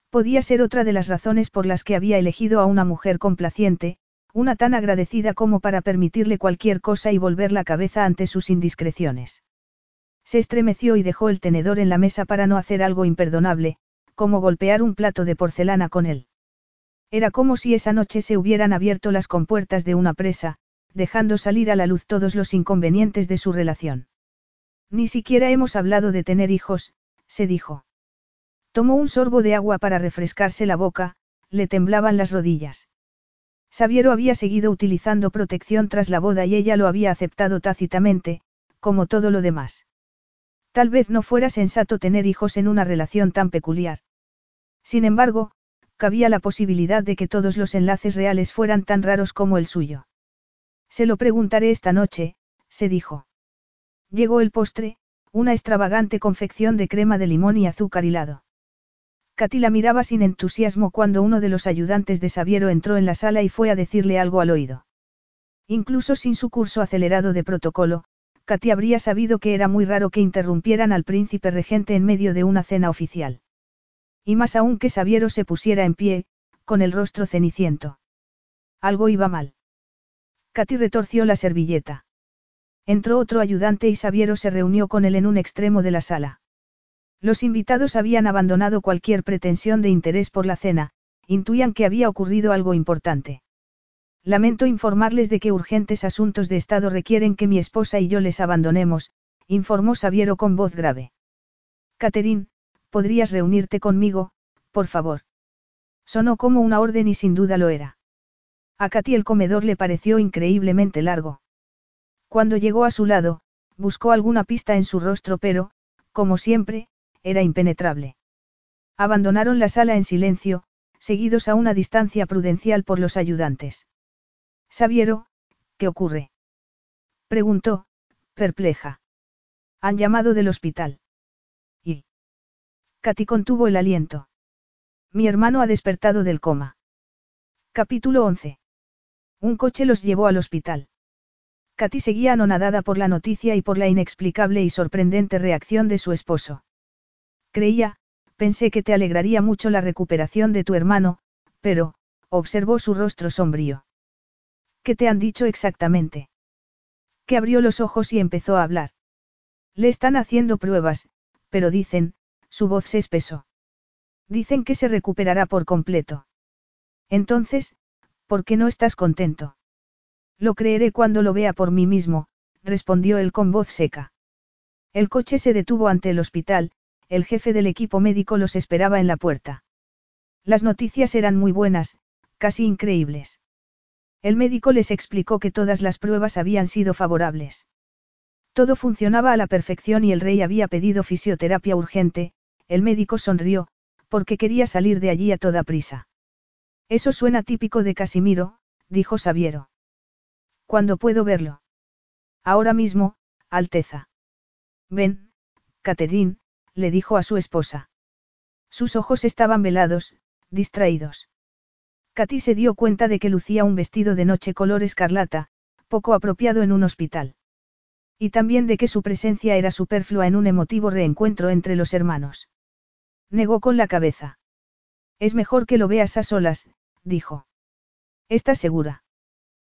Podía ser otra de las razones por las que había elegido a una mujer complaciente, una tan agradecida como para permitirle cualquier cosa y volver la cabeza ante sus indiscreciones. Se estremeció y dejó el tenedor en la mesa para no hacer algo imperdonable, como golpear un plato de porcelana con él. Era como si esa noche se hubieran abierto las compuertas de una presa, dejando salir a la luz todos los inconvenientes de su relación. Ni siquiera hemos hablado de tener hijos, se dijo. Tomó un sorbo de agua para refrescarse la boca, le temblaban las rodillas. Sabiero había seguido utilizando protección tras la boda y ella lo había aceptado tácitamente, como todo lo demás. Tal vez no fuera sensato tener hijos en una relación tan peculiar. Sin embargo, cabía la posibilidad de que todos los enlaces reales fueran tan raros como el suyo. Se lo preguntaré esta noche, se dijo. Llegó el postre, una extravagante confección de crema de limón y azúcar hilado. Katy la miraba sin entusiasmo cuando uno de los ayudantes de Sabiero entró en la sala y fue a decirle algo al oído. Incluso sin su curso acelerado de protocolo, Katy habría sabido que era muy raro que interrumpieran al príncipe regente en medio de una cena oficial. Y más aún que Sabiero se pusiera en pie, con el rostro ceniciento. Algo iba mal. Katy retorció la servilleta. Entró otro ayudante y Sabiero se reunió con él en un extremo de la sala. Los invitados habían abandonado cualquier pretensión de interés por la cena, intuían que había ocurrido algo importante. Lamento informarles de que urgentes asuntos de Estado requieren que mi esposa y yo les abandonemos, informó Sabiero con voz grave. Catherine, ¿podrías reunirte conmigo, por favor? Sonó como una orden y sin duda lo era. A Katy el comedor le pareció increíblemente largo. Cuando llegó a su lado, buscó alguna pista en su rostro pero, como siempre, era impenetrable. Abandonaron la sala en silencio, seguidos a una distancia prudencial por los ayudantes. Sabiero, ¿qué ocurre? Preguntó, perpleja. Han llamado del hospital. Y. Katy contuvo el aliento. Mi hermano ha despertado del coma. Capítulo 11. Un coche los llevó al hospital. Katy seguía anonadada por la noticia y por la inexplicable y sorprendente reacción de su esposo. Creía, pensé que te alegraría mucho la recuperación de tu hermano, pero, observó su rostro sombrío. ¿Qué te han dicho exactamente? Que abrió los ojos y empezó a hablar. Le están haciendo pruebas, pero dicen, su voz se espesó. Dicen que se recuperará por completo. Entonces, ¿por qué no estás contento? Lo creeré cuando lo vea por mí mismo, respondió él con voz seca. El coche se detuvo ante el hospital, el jefe del equipo médico los esperaba en la puerta. Las noticias eran muy buenas, casi increíbles. El médico les explicó que todas las pruebas habían sido favorables. Todo funcionaba a la perfección y el rey había pedido fisioterapia urgente, el médico sonrió, porque quería salir de allí a toda prisa. Eso suena típico de Casimiro, dijo Sabiero. ¿Cuándo puedo verlo? Ahora mismo, Alteza. Ven, Catherine, le dijo a su esposa. Sus ojos estaban velados, distraídos. Katy se dio cuenta de que lucía un vestido de noche color escarlata, poco apropiado en un hospital. Y también de que su presencia era superflua en un emotivo reencuentro entre los hermanos. Negó con la cabeza. Es mejor que lo veas a solas, dijo. ¿Estás segura?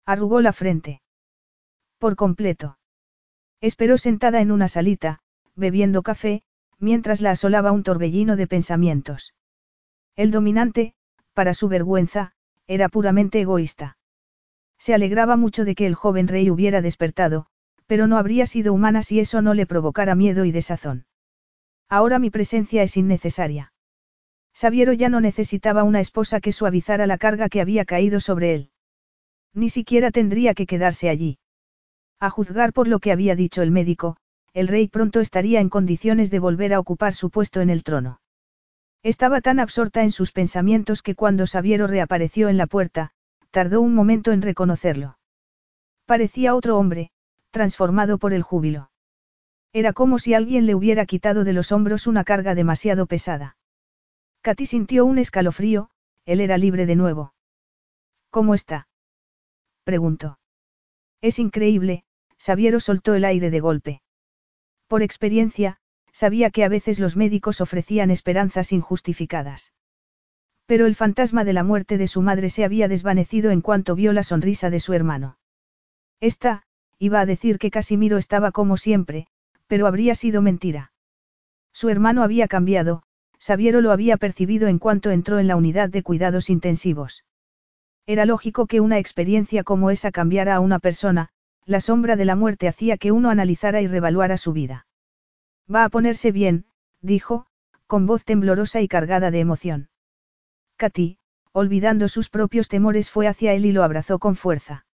Arrugó la frente. Por completo. Esperó sentada en una salita, bebiendo café, mientras la asolaba un torbellino de pensamientos. El dominante, para su vergüenza, era puramente egoísta. Se alegraba mucho de que el joven rey hubiera despertado, pero no habría sido humana si eso no le provocara miedo y desazón. Ahora mi presencia es innecesaria. Sabiero ya no necesitaba una esposa que suavizara la carga que había caído sobre él. Ni siquiera tendría que quedarse allí. A juzgar por lo que había dicho el médico, el rey pronto estaría en condiciones de volver a ocupar su puesto en el trono. Estaba tan absorta en sus pensamientos que cuando Sabiero reapareció en la puerta, tardó un momento en reconocerlo. Parecía otro hombre, transformado por el júbilo. Era como si alguien le hubiera quitado de los hombros una carga demasiado pesada. Katy sintió un escalofrío, él era libre de nuevo. ¿Cómo está? preguntó. Es increíble, Sabiero soltó el aire de golpe. Por experiencia, sabía que a veces los médicos ofrecían esperanzas injustificadas. Pero el fantasma de la muerte de su madre se había desvanecido en cuanto vio la sonrisa de su hermano. Esta, iba a decir que Casimiro estaba como siempre, pero habría sido mentira. Su hermano había cambiado, Sabiero lo había percibido en cuanto entró en la unidad de cuidados intensivos. Era lógico que una experiencia como esa cambiara a una persona, la sombra de la muerte hacía que uno analizara y revaluara su vida. Va a ponerse bien, dijo, con voz temblorosa y cargada de emoción. Katy, olvidando sus propios temores, fue hacia él y lo abrazó con fuerza.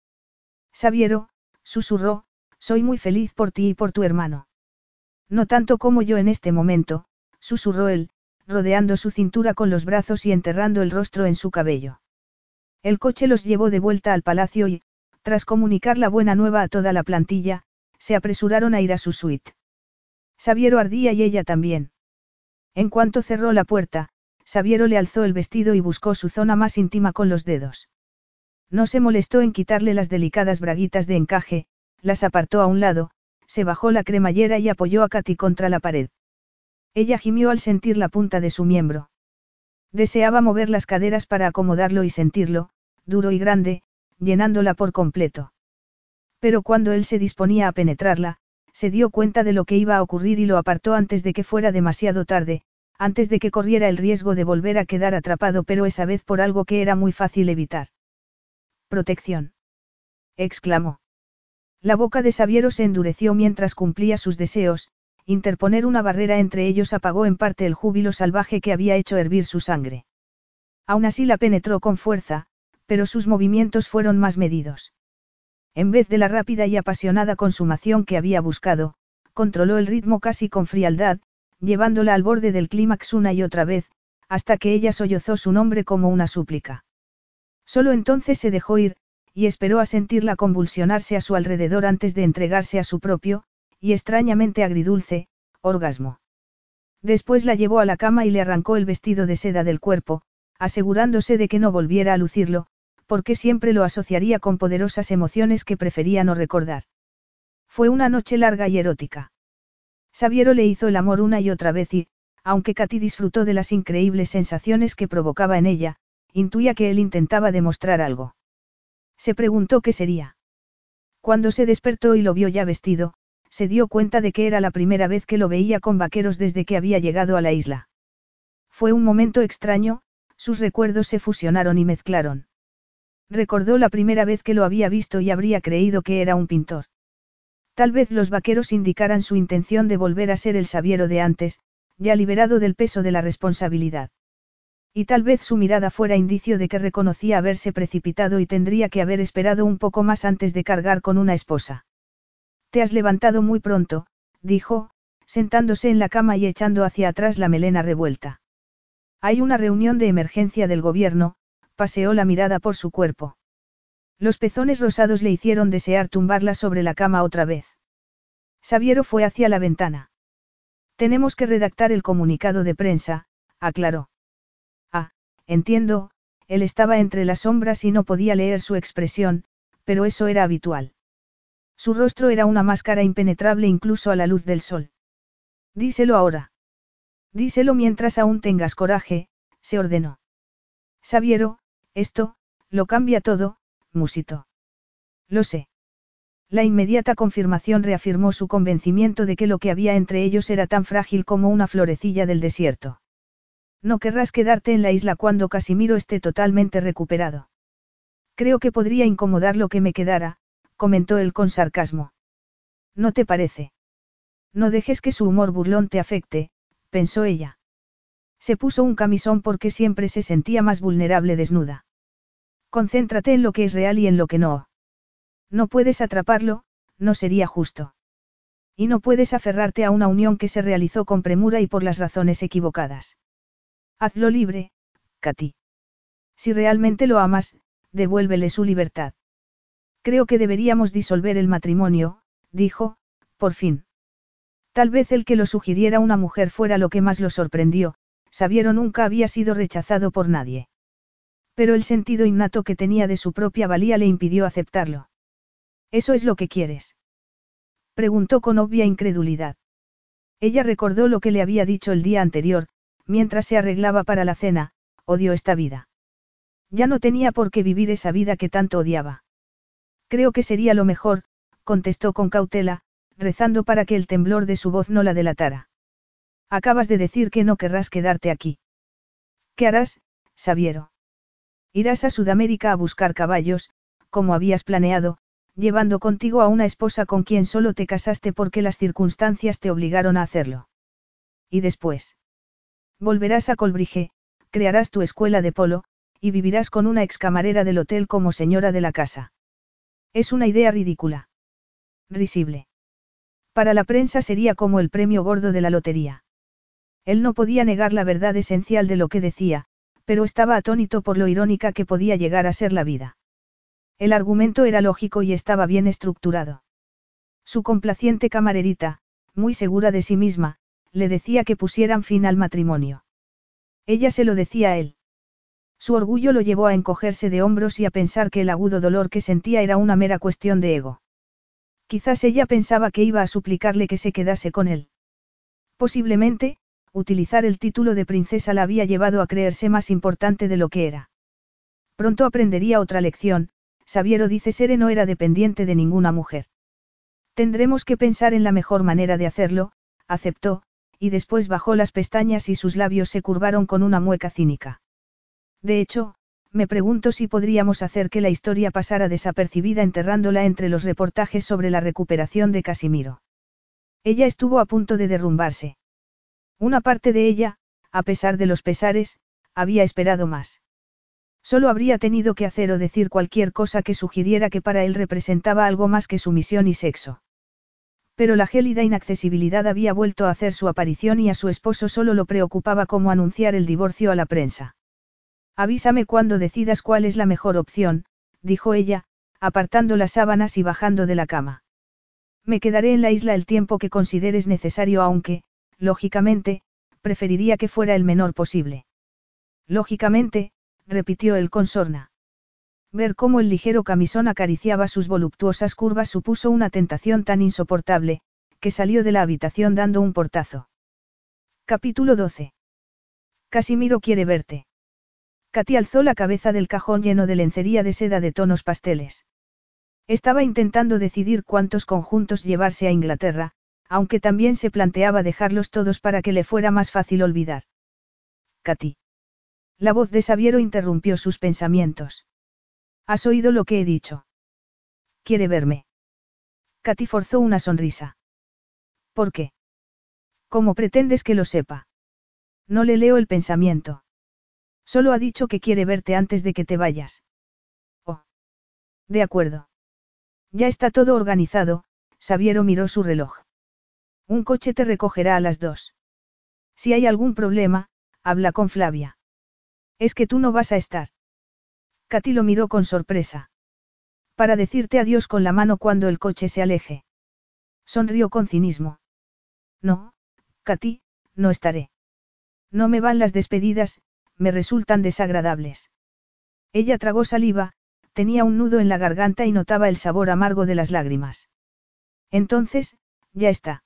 Sabiero, susurró, soy muy feliz por ti y por tu hermano. No tanto como yo en este momento, susurró él, rodeando su cintura con los brazos y enterrando el rostro en su cabello. El coche los llevó de vuelta al palacio y, tras comunicar la buena nueva a toda la plantilla, se apresuraron a ir a su suite. Sabiero ardía y ella también. En cuanto cerró la puerta, Sabiero le alzó el vestido y buscó su zona más íntima con los dedos. No se molestó en quitarle las delicadas braguitas de encaje, las apartó a un lado, se bajó la cremallera y apoyó a Katy contra la pared. Ella gimió al sentir la punta de su miembro. Deseaba mover las caderas para acomodarlo y sentirlo, duro y grande, llenándola por completo. Pero cuando él se disponía a penetrarla, se dio cuenta de lo que iba a ocurrir y lo apartó antes de que fuera demasiado tarde, antes de que corriera el riesgo de volver a quedar atrapado pero esa vez por algo que era muy fácil evitar. Protección. exclamó. La boca de Sabiero se endureció mientras cumplía sus deseos, interponer una barrera entre ellos apagó en parte el júbilo salvaje que había hecho hervir su sangre. Aún así la penetró con fuerza, pero sus movimientos fueron más medidos. En vez de la rápida y apasionada consumación que había buscado, controló el ritmo casi con frialdad, llevándola al borde del clímax una y otra vez, hasta que ella sollozó su nombre como una súplica. Solo entonces se dejó ir, y esperó a sentirla convulsionarse a su alrededor antes de entregarse a su propio, y extrañamente agridulce, orgasmo. Después la llevó a la cama y le arrancó el vestido de seda del cuerpo, asegurándose de que no volviera a lucirlo, porque siempre lo asociaría con poderosas emociones que prefería no recordar. Fue una noche larga y erótica. Sabiero le hizo el amor una y otra vez y, aunque Katy disfrutó de las increíbles sensaciones que provocaba en ella, intuía que él intentaba demostrar algo. Se preguntó qué sería. Cuando se despertó y lo vio ya vestido, se dio cuenta de que era la primera vez que lo veía con vaqueros desde que había llegado a la isla. Fue un momento extraño, sus recuerdos se fusionaron y mezclaron. Recordó la primera vez que lo había visto y habría creído que era un pintor. Tal vez los vaqueros indicaran su intención de volver a ser el sabiero de antes, ya liberado del peso de la responsabilidad. Y tal vez su mirada fuera indicio de que reconocía haberse precipitado y tendría que haber esperado un poco más antes de cargar con una esposa. Te has levantado muy pronto, dijo, sentándose en la cama y echando hacia atrás la melena revuelta. Hay una reunión de emergencia del gobierno, paseó la mirada por su cuerpo. Los pezones rosados le hicieron desear tumbarla sobre la cama otra vez. Sabiero fue hacia la ventana. Tenemos que redactar el comunicado de prensa, aclaró. Ah, entiendo, él estaba entre las sombras y no podía leer su expresión, pero eso era habitual. Su rostro era una máscara impenetrable incluso a la luz del sol. Díselo ahora. Díselo mientras aún tengas coraje, se ordenó. Sabiero, esto, lo cambia todo, musito. Lo sé. La inmediata confirmación reafirmó su convencimiento de que lo que había entre ellos era tan frágil como una florecilla del desierto. No querrás quedarte en la isla cuando Casimiro esté totalmente recuperado. Creo que podría incomodar lo que me quedara, comentó él con sarcasmo. ¿No te parece? No dejes que su humor burlón te afecte, pensó ella. Se puso un camisón porque siempre se sentía más vulnerable desnuda. Concéntrate en lo que es real y en lo que no. No puedes atraparlo, no sería justo. Y no puedes aferrarte a una unión que se realizó con premura y por las razones equivocadas. Hazlo libre, Katy. Si realmente lo amas, devuélvele su libertad. Creo que deberíamos disolver el matrimonio, dijo, por fin. Tal vez el que lo sugiriera una mujer fuera lo que más lo sorprendió, Sabiero nunca había sido rechazado por nadie. Pero el sentido innato que tenía de su propia valía le impidió aceptarlo. ¿Eso es lo que quieres? Preguntó con obvia incredulidad. Ella recordó lo que le había dicho el día anterior, mientras se arreglaba para la cena, odió esta vida. Ya no tenía por qué vivir esa vida que tanto odiaba. Creo que sería lo mejor, contestó con cautela, rezando para que el temblor de su voz no la delatara. Acabas de decir que no querrás quedarte aquí. ¿Qué harás, Sabiero? Irás a Sudamérica a buscar caballos, como habías planeado, llevando contigo a una esposa con quien solo te casaste porque las circunstancias te obligaron a hacerlo. Y después. Volverás a Colbrige, crearás tu escuela de polo, y vivirás con una excamarera del hotel como señora de la casa. Es una idea ridícula. Risible. Para la prensa sería como el premio gordo de la lotería. Él no podía negar la verdad esencial de lo que decía, pero estaba atónito por lo irónica que podía llegar a ser la vida. El argumento era lógico y estaba bien estructurado. Su complaciente camarerita, muy segura de sí misma, le decía que pusieran fin al matrimonio. Ella se lo decía a él. Su orgullo lo llevó a encogerse de hombros y a pensar que el agudo dolor que sentía era una mera cuestión de ego. Quizás ella pensaba que iba a suplicarle que se quedase con él. Posiblemente, utilizar el título de princesa la había llevado a creerse más importante de lo que era. Pronto aprendería otra lección, Sabiero dice Sere no era dependiente de ninguna mujer. Tendremos que pensar en la mejor manera de hacerlo, aceptó, y después bajó las pestañas y sus labios se curvaron con una mueca cínica. De hecho, me pregunto si podríamos hacer que la historia pasara desapercibida enterrándola entre los reportajes sobre la recuperación de Casimiro. Ella estuvo a punto de derrumbarse. Una parte de ella, a pesar de los pesares, había esperado más. Solo habría tenido que hacer o decir cualquier cosa que sugiriera que para él representaba algo más que sumisión y sexo. Pero la gélida inaccesibilidad había vuelto a hacer su aparición y a su esposo solo lo preocupaba como anunciar el divorcio a la prensa. Avísame cuando decidas cuál es la mejor opción, dijo ella, apartando las sábanas y bajando de la cama. Me quedaré en la isla el tiempo que consideres necesario aunque, lógicamente, preferiría que fuera el menor posible. Lógicamente, repitió él con sorna. Ver cómo el ligero camisón acariciaba sus voluptuosas curvas supuso una tentación tan insoportable, que salió de la habitación dando un portazo. Capítulo 12. Casimiro quiere verte. Katy alzó la cabeza del cajón lleno de lencería de seda de tonos pasteles. Estaba intentando decidir cuántos conjuntos llevarse a Inglaterra, aunque también se planteaba dejarlos todos para que le fuera más fácil olvidar. Katy. La voz de Sabiero interrumpió sus pensamientos. ¿Has oído lo que he dicho? ¿Quiere verme? Katy forzó una sonrisa. ¿Por qué? ¿Cómo pretendes que lo sepa? No le leo el pensamiento. Solo ha dicho que quiere verte antes de que te vayas. Oh. De acuerdo. Ya está todo organizado, Sabiero miró su reloj. Un coche te recogerá a las dos. Si hay algún problema, habla con Flavia. Es que tú no vas a estar. Katy lo miró con sorpresa. Para decirte adiós con la mano cuando el coche se aleje. Sonrió con cinismo. No, Katy, no estaré. No me van las despedidas, me resultan desagradables. Ella tragó saliva, tenía un nudo en la garganta y notaba el sabor amargo de las lágrimas. Entonces, ya está.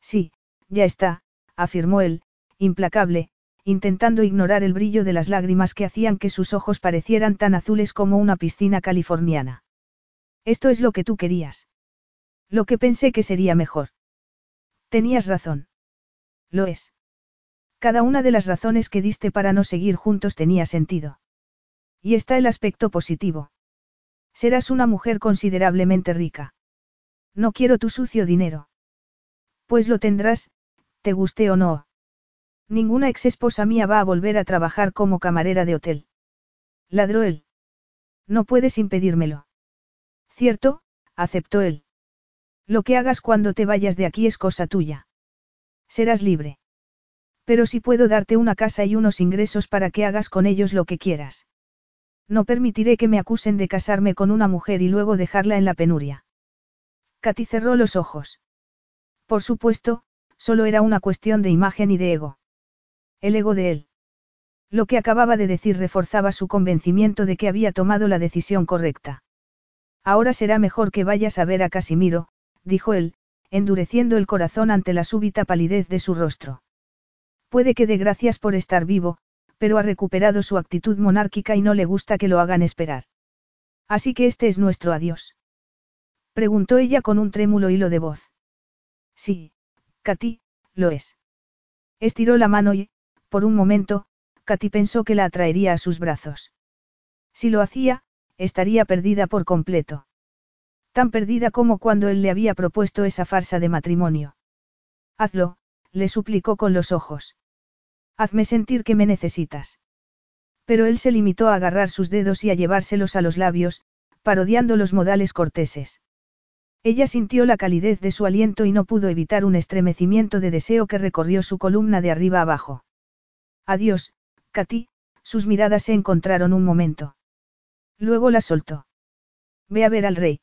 Sí, ya está, afirmó él, implacable, intentando ignorar el brillo de las lágrimas que hacían que sus ojos parecieran tan azules como una piscina californiana. Esto es lo que tú querías. Lo que pensé que sería mejor. Tenías razón. Lo es. Cada una de las razones que diste para no seguir juntos tenía sentido. Y está el aspecto positivo. Serás una mujer considerablemente rica. No quiero tu sucio dinero. Pues lo tendrás, te guste o no. Ninguna ex esposa mía va a volver a trabajar como camarera de hotel. Ladró él. No puedes impedírmelo. Cierto, aceptó él. Lo que hagas cuando te vayas de aquí es cosa tuya. Serás libre. Pero si puedo darte una casa y unos ingresos para que hagas con ellos lo que quieras. No permitiré que me acusen de casarme con una mujer y luego dejarla en la penuria. Katy cerró los ojos. Por supuesto, solo era una cuestión de imagen y de ego. El ego de él. Lo que acababa de decir reforzaba su convencimiento de que había tomado la decisión correcta. Ahora será mejor que vayas a ver a Casimiro, dijo él, endureciendo el corazón ante la súbita palidez de su rostro. Puede que dé gracias por estar vivo, pero ha recuperado su actitud monárquica y no le gusta que lo hagan esperar. Así que este es nuestro adiós. Preguntó ella con un trémulo hilo de voz. Sí, Katy, lo es. Estiró la mano y, por un momento, Katy pensó que la atraería a sus brazos. Si lo hacía, estaría perdida por completo. Tan perdida como cuando él le había propuesto esa farsa de matrimonio. Hazlo, le suplicó con los ojos. Hazme sentir que me necesitas. Pero él se limitó a agarrar sus dedos y a llevárselos a los labios, parodiando los modales corteses. Ella sintió la calidez de su aliento y no pudo evitar un estremecimiento de deseo que recorrió su columna de arriba abajo. Adiós, Katy, sus miradas se encontraron un momento. Luego la soltó. Ve a ver al rey.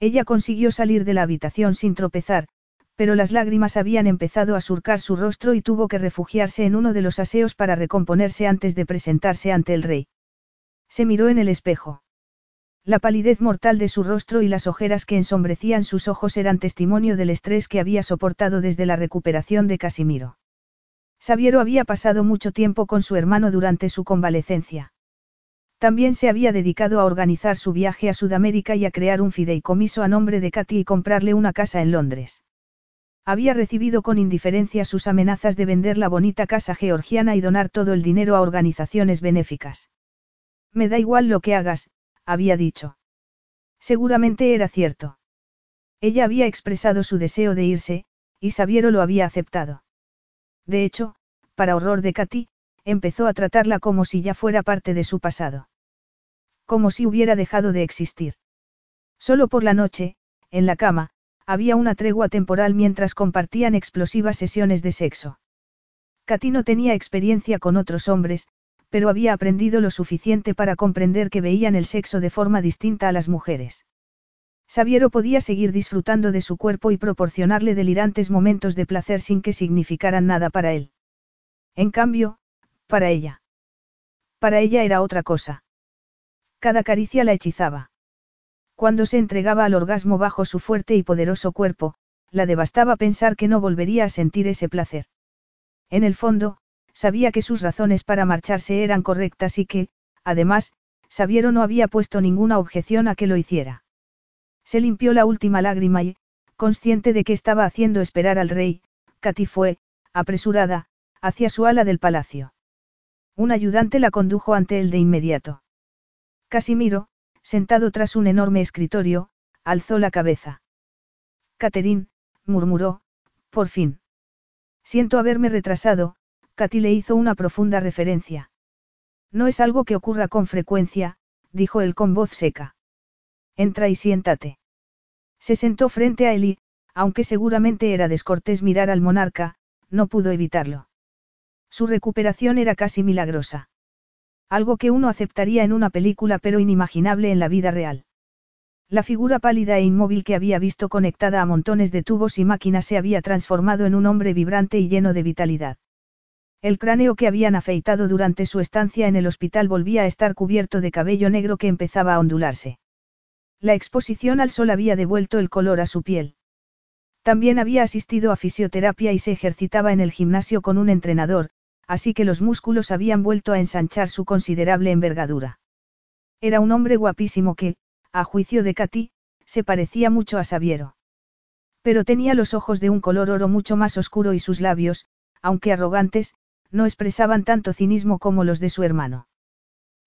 Ella consiguió salir de la habitación sin tropezar, pero las lágrimas habían empezado a surcar su rostro y tuvo que refugiarse en uno de los aseos para recomponerse antes de presentarse ante el rey. Se miró en el espejo. La palidez mortal de su rostro y las ojeras que ensombrecían sus ojos eran testimonio del estrés que había soportado desde la recuperación de Casimiro. Sabiero había pasado mucho tiempo con su hermano durante su convalecencia. También se había dedicado a organizar su viaje a Sudamérica y a crear un fideicomiso a nombre de Katy y comprarle una casa en Londres. Había recibido con indiferencia sus amenazas de vender la bonita casa georgiana y donar todo el dinero a organizaciones benéficas. Me da igual lo que hagas, había dicho. Seguramente era cierto. Ella había expresado su deseo de irse, y Sabiero lo había aceptado. De hecho, para horror de Katy, empezó a tratarla como si ya fuera parte de su pasado. Como si hubiera dejado de existir. Solo por la noche, en la cama, había una tregua temporal mientras compartían explosivas sesiones de sexo. Katy no tenía experiencia con otros hombres, pero había aprendido lo suficiente para comprender que veían el sexo de forma distinta a las mujeres. Sabiero podía seguir disfrutando de su cuerpo y proporcionarle delirantes momentos de placer sin que significaran nada para él. En cambio, para ella. Para ella era otra cosa. Cada caricia la hechizaba. Cuando se entregaba al orgasmo bajo su fuerte y poderoso cuerpo, la devastaba pensar que no volvería a sentir ese placer. En el fondo, sabía que sus razones para marcharse eran correctas y que, además, Sabiero no había puesto ninguna objeción a que lo hiciera. Se limpió la última lágrima y, consciente de que estaba haciendo esperar al rey, Katy fue, apresurada, hacia su ala del palacio. Un ayudante la condujo ante él de inmediato. Casimiro, sentado tras un enorme escritorio, alzó la cabeza. Catherine, murmuró, por fin. Siento haberme retrasado, Katy le hizo una profunda referencia. No es algo que ocurra con frecuencia, dijo él con voz seca. Entra y siéntate. Se sentó frente a él y, aunque seguramente era descortés mirar al monarca, no pudo evitarlo. Su recuperación era casi milagrosa. Algo que uno aceptaría en una película pero inimaginable en la vida real. La figura pálida e inmóvil que había visto conectada a montones de tubos y máquinas se había transformado en un hombre vibrante y lleno de vitalidad. El cráneo que habían afeitado durante su estancia en el hospital volvía a estar cubierto de cabello negro que empezaba a ondularse. La exposición al sol había devuelto el color a su piel. También había asistido a fisioterapia y se ejercitaba en el gimnasio con un entrenador, así que los músculos habían vuelto a ensanchar su considerable envergadura. Era un hombre guapísimo que, a juicio de Katy, se parecía mucho a Sabiero. Pero tenía los ojos de un color oro mucho más oscuro y sus labios, aunque arrogantes, no expresaban tanto cinismo como los de su hermano.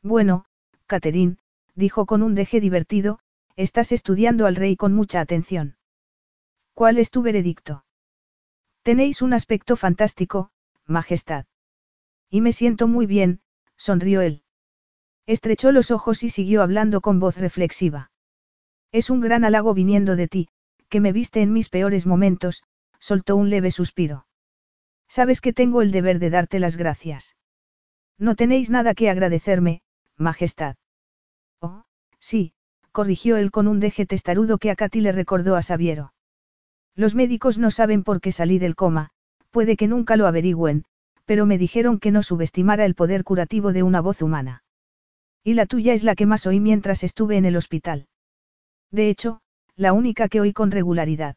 Bueno, Catherine, dijo con un deje divertido, estás estudiando al rey con mucha atención. ¿Cuál es tu veredicto? Tenéis un aspecto fantástico, Majestad. Y me siento muy bien, sonrió él. Estrechó los ojos y siguió hablando con voz reflexiva. Es un gran halago viniendo de ti, que me viste en mis peores momentos, soltó un leve suspiro. Sabes que tengo el deber de darte las gracias. No tenéis nada que agradecerme, Majestad. Oh, sí, corrigió él con un deje testarudo que a Katy le recordó a Sabiero. Los médicos no saben por qué salí del coma, puede que nunca lo averigüen, pero me dijeron que no subestimara el poder curativo de una voz humana. Y la tuya es la que más oí mientras estuve en el hospital. De hecho, la única que oí con regularidad.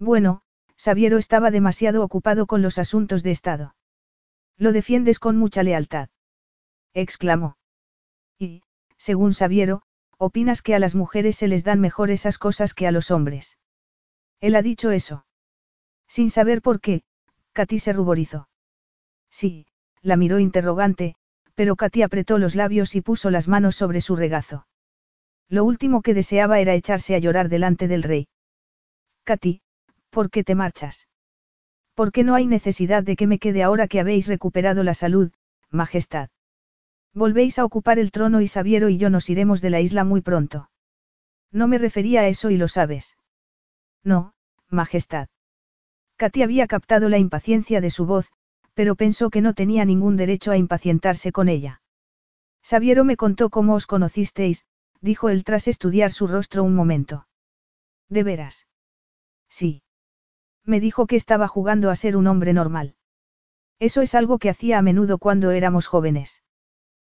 Bueno, Sabiero estaba demasiado ocupado con los asuntos de Estado. Lo defiendes con mucha lealtad. exclamó. Y, según Sabiero, opinas que a las mujeres se les dan mejor esas cosas que a los hombres. Él ha dicho eso. Sin saber por qué, Katy se ruborizó. Sí, la miró interrogante, pero Katy apretó los labios y puso las manos sobre su regazo. Lo último que deseaba era echarse a llorar delante del rey. Katy, ¿por qué te marchas? ¿Por qué no hay necesidad de que me quede ahora que habéis recuperado la salud, Majestad? Volvéis a ocupar el trono y Sabiero y yo nos iremos de la isla muy pronto. No me refería a eso y lo sabes. No, Majestad. Katy había captado la impaciencia de su voz, pero pensó que no tenía ningún derecho a impacientarse con ella. Sabiero me contó cómo os conocisteis, dijo él tras estudiar su rostro un momento. ¿De veras? Sí. Me dijo que estaba jugando a ser un hombre normal. Eso es algo que hacía a menudo cuando éramos jóvenes.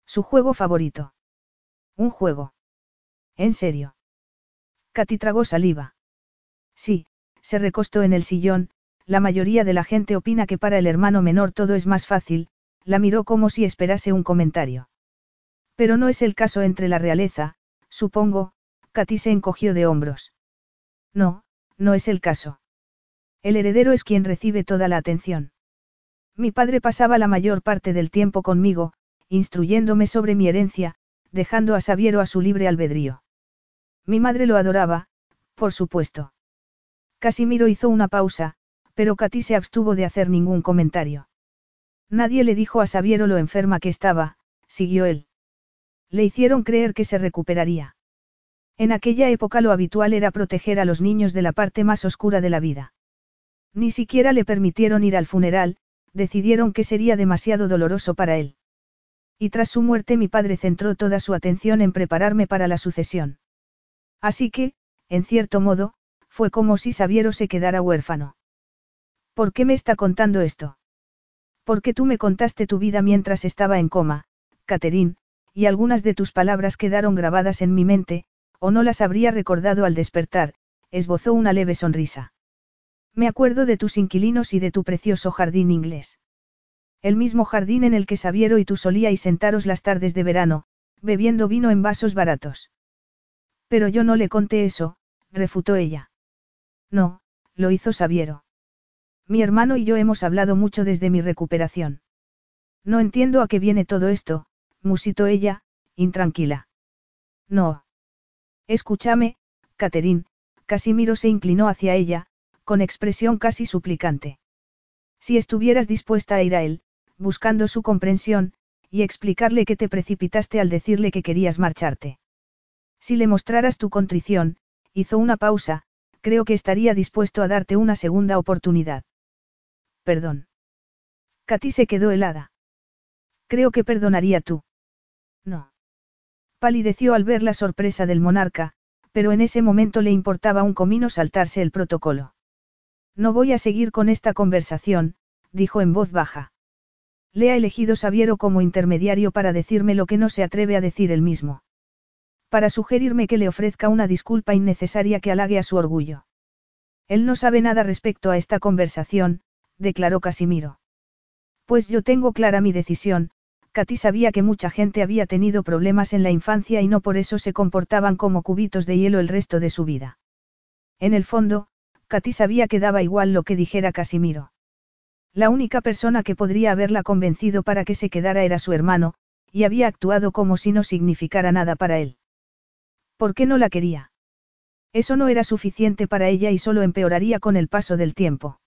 Su juego favorito. Un juego. ¿En serio? Katy tragó saliva. Sí, se recostó en el sillón, la mayoría de la gente opina que para el hermano menor todo es más fácil, la miró como si esperase un comentario. Pero no es el caso entre la realeza, supongo, Katy se encogió de hombros. No, no es el caso. El heredero es quien recibe toda la atención. Mi padre pasaba la mayor parte del tiempo conmigo, instruyéndome sobre mi herencia, dejando a Sabiero a su libre albedrío. Mi madre lo adoraba, por supuesto. Casimiro hizo una pausa, pero Katy se abstuvo de hacer ningún comentario. Nadie le dijo a Sabiero lo enferma que estaba, siguió él. Le hicieron creer que se recuperaría. En aquella época lo habitual era proteger a los niños de la parte más oscura de la vida. Ni siquiera le permitieron ir al funeral, decidieron que sería demasiado doloroso para él. Y tras su muerte mi padre centró toda su atención en prepararme para la sucesión. Así que, en cierto modo, fue como si Sabiero se quedara huérfano. ¿Por qué me está contando esto? Porque tú me contaste tu vida mientras estaba en coma, Catherine, y algunas de tus palabras quedaron grabadas en mi mente, o no las habría recordado al despertar, esbozó una leve sonrisa. Me acuerdo de tus inquilinos y de tu precioso jardín inglés. El mismo jardín en el que Sabiero y tú solíais sentaros las tardes de verano, bebiendo vino en vasos baratos. Pero yo no le conté eso, refutó ella. No, lo hizo Sabiero. Mi hermano y yo hemos hablado mucho desde mi recuperación. No entiendo a qué viene todo esto, musitó ella, intranquila. No. Escúchame, Catherine, Casimiro se inclinó hacia ella, con expresión casi suplicante. Si estuvieras dispuesta a ir a él, buscando su comprensión, y explicarle que te precipitaste al decirle que querías marcharte. Si le mostraras tu contrición, hizo una pausa, creo que estaría dispuesto a darte una segunda oportunidad. Perdón. Katy se quedó helada. Creo que perdonaría tú. No. Palideció al ver la sorpresa del monarca, pero en ese momento le importaba un comino saltarse el protocolo. No voy a seguir con esta conversación, dijo en voz baja. Le ha elegido Sabiero como intermediario para decirme lo que no se atreve a decir él mismo. Para sugerirme que le ofrezca una disculpa innecesaria que halague a su orgullo. Él no sabe nada respecto a esta conversación, declaró Casimiro. Pues yo tengo clara mi decisión, Katy sabía que mucha gente había tenido problemas en la infancia y no por eso se comportaban como cubitos de hielo el resto de su vida. En el fondo, Katy sabía que daba igual lo que dijera Casimiro. La única persona que podría haberla convencido para que se quedara era su hermano, y había actuado como si no significara nada para él. ¿Por qué no la quería? Eso no era suficiente para ella y solo empeoraría con el paso del tiempo.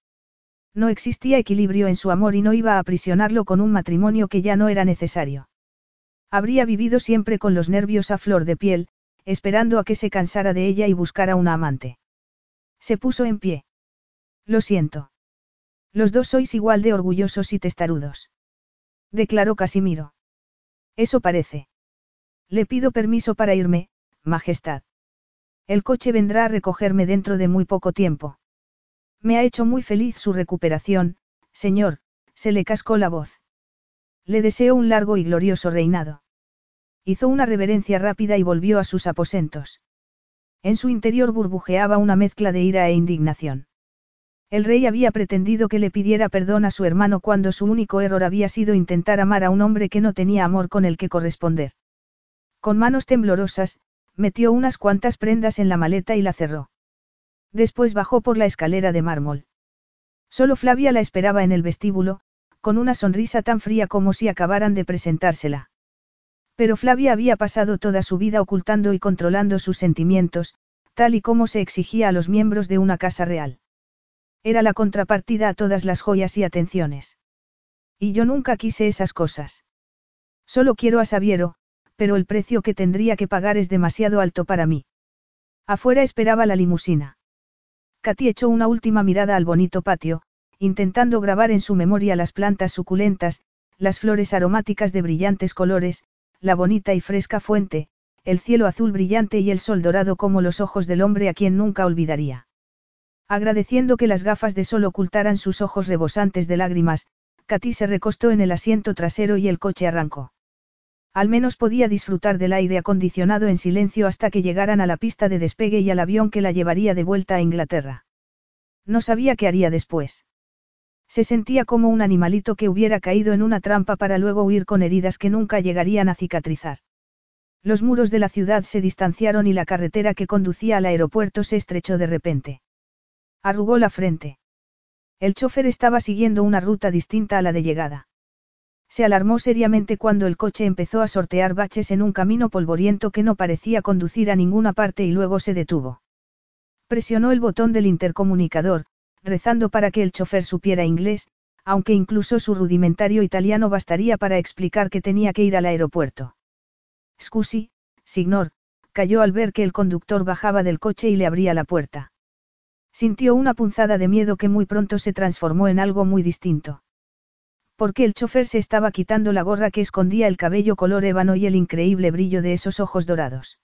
No existía equilibrio en su amor y no iba a aprisionarlo con un matrimonio que ya no era necesario. Habría vivido siempre con los nervios a flor de piel, esperando a que se cansara de ella y buscara una amante. Se puso en pie. Lo siento. Los dos sois igual de orgullosos y testarudos. Declaró Casimiro. Eso parece. Le pido permiso para irme, Majestad. El coche vendrá a recogerme dentro de muy poco tiempo. Me ha hecho muy feliz su recuperación, señor, se le cascó la voz. Le deseo un largo y glorioso reinado. Hizo una reverencia rápida y volvió a sus aposentos. En su interior burbujeaba una mezcla de ira e indignación. El rey había pretendido que le pidiera perdón a su hermano cuando su único error había sido intentar amar a un hombre que no tenía amor con el que corresponder. Con manos temblorosas, metió unas cuantas prendas en la maleta y la cerró. Después bajó por la escalera de mármol. Solo Flavia la esperaba en el vestíbulo, con una sonrisa tan fría como si acabaran de presentársela. Pero Flavia había pasado toda su vida ocultando y controlando sus sentimientos, tal y como se exigía a los miembros de una casa real. Era la contrapartida a todas las joyas y atenciones. Y yo nunca quise esas cosas. Solo quiero a Sabiero, pero el precio que tendría que pagar es demasiado alto para mí. Afuera esperaba la limusina. Katy echó una última mirada al bonito patio, intentando grabar en su memoria las plantas suculentas, las flores aromáticas de brillantes colores, la bonita y fresca fuente, el cielo azul brillante y el sol dorado como los ojos del hombre a quien nunca olvidaría. Agradeciendo que las gafas de sol ocultaran sus ojos rebosantes de lágrimas, Katy se recostó en el asiento trasero y el coche arrancó. Al menos podía disfrutar del aire acondicionado en silencio hasta que llegaran a la pista de despegue y al avión que la llevaría de vuelta a Inglaterra. No sabía qué haría después. Se sentía como un animalito que hubiera caído en una trampa para luego huir con heridas que nunca llegarían a cicatrizar. Los muros de la ciudad se distanciaron y la carretera que conducía al aeropuerto se estrechó de repente. Arrugó la frente. El chofer estaba siguiendo una ruta distinta a la de llegada. Se alarmó seriamente cuando el coche empezó a sortear baches en un camino polvoriento que no parecía conducir a ninguna parte y luego se detuvo. Presionó el botón del intercomunicador, rezando para que el chofer supiera inglés, aunque incluso su rudimentario italiano bastaría para explicar que tenía que ir al aeropuerto. Scusi, signor, cayó al ver que el conductor bajaba del coche y le abría la puerta. Sintió una punzada de miedo que muy pronto se transformó en algo muy distinto. Porque el chofer se estaba quitando la gorra que escondía el cabello color ébano y el increíble brillo de esos ojos dorados.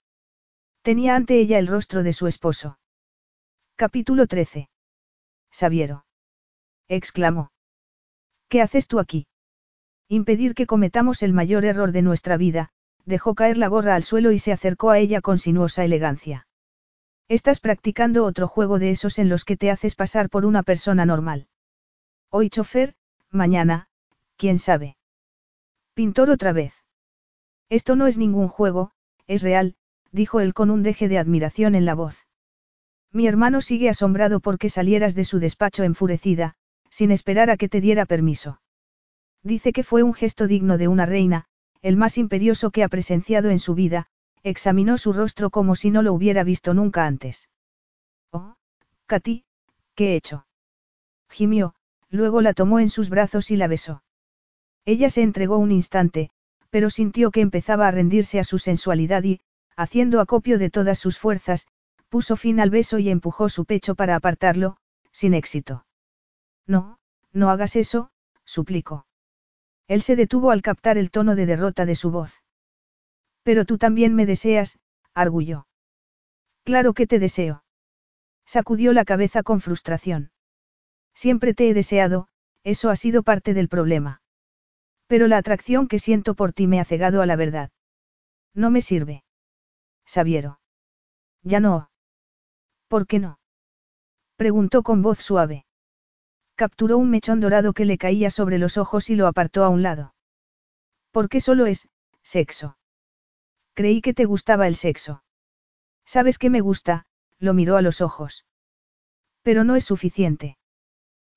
Tenía ante ella el rostro de su esposo. Capítulo 13. Sabiero. exclamó. ¿Qué haces tú aquí? Impedir que cometamos el mayor error de nuestra vida, dejó caer la gorra al suelo y se acercó a ella con sinuosa elegancia. Estás practicando otro juego de esos en los que te haces pasar por una persona normal. Hoy chofer, mañana, quién sabe. Pintor otra vez. Esto no es ningún juego, es real, dijo él con un deje de admiración en la voz. Mi hermano sigue asombrado porque salieras de su despacho enfurecida, sin esperar a que te diera permiso. Dice que fue un gesto digno de una reina, el más imperioso que ha presenciado en su vida, examinó su rostro como si no lo hubiera visto nunca antes. Oh, Katy, ¿qué he hecho? Gimió, luego la tomó en sus brazos y la besó. Ella se entregó un instante, pero sintió que empezaba a rendirse a su sensualidad y, haciendo acopio de todas sus fuerzas, puso fin al beso y empujó su pecho para apartarlo, sin éxito. No, no hagas eso, suplicó. Él se detuvo al captar el tono de derrota de su voz. Pero tú también me deseas, arguyó. Claro que te deseo. Sacudió la cabeza con frustración. Siempre te he deseado, eso ha sido parte del problema. Pero la atracción que siento por ti me ha cegado a la verdad. No me sirve. Sabiero. Ya no. ¿Por qué no? Preguntó con voz suave. Capturó un mechón dorado que le caía sobre los ojos y lo apartó a un lado. ¿Por qué solo es, sexo? Creí que te gustaba el sexo. ¿Sabes que me gusta? Lo miró a los ojos. Pero no es suficiente.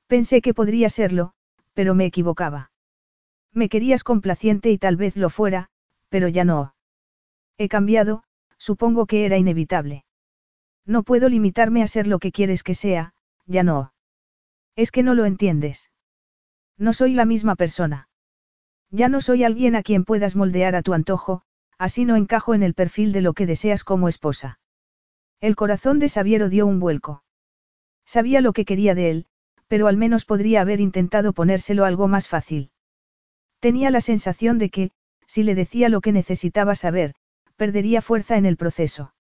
Pensé que podría serlo, pero me equivocaba. Me querías complaciente y tal vez lo fuera, pero ya no. He cambiado, supongo que era inevitable. No puedo limitarme a ser lo que quieres que sea, ya no. Es que no lo entiendes. No soy la misma persona. Ya no soy alguien a quien puedas moldear a tu antojo, así no encajo en el perfil de lo que deseas como esposa. El corazón de Sabiero dio un vuelco. Sabía lo que quería de él, Pero al menos podría haber intentado ponérselo algo más fácil. Tenía la sensación de que, si le decía lo que necesitaba saber, perdería fuerza en el proceso.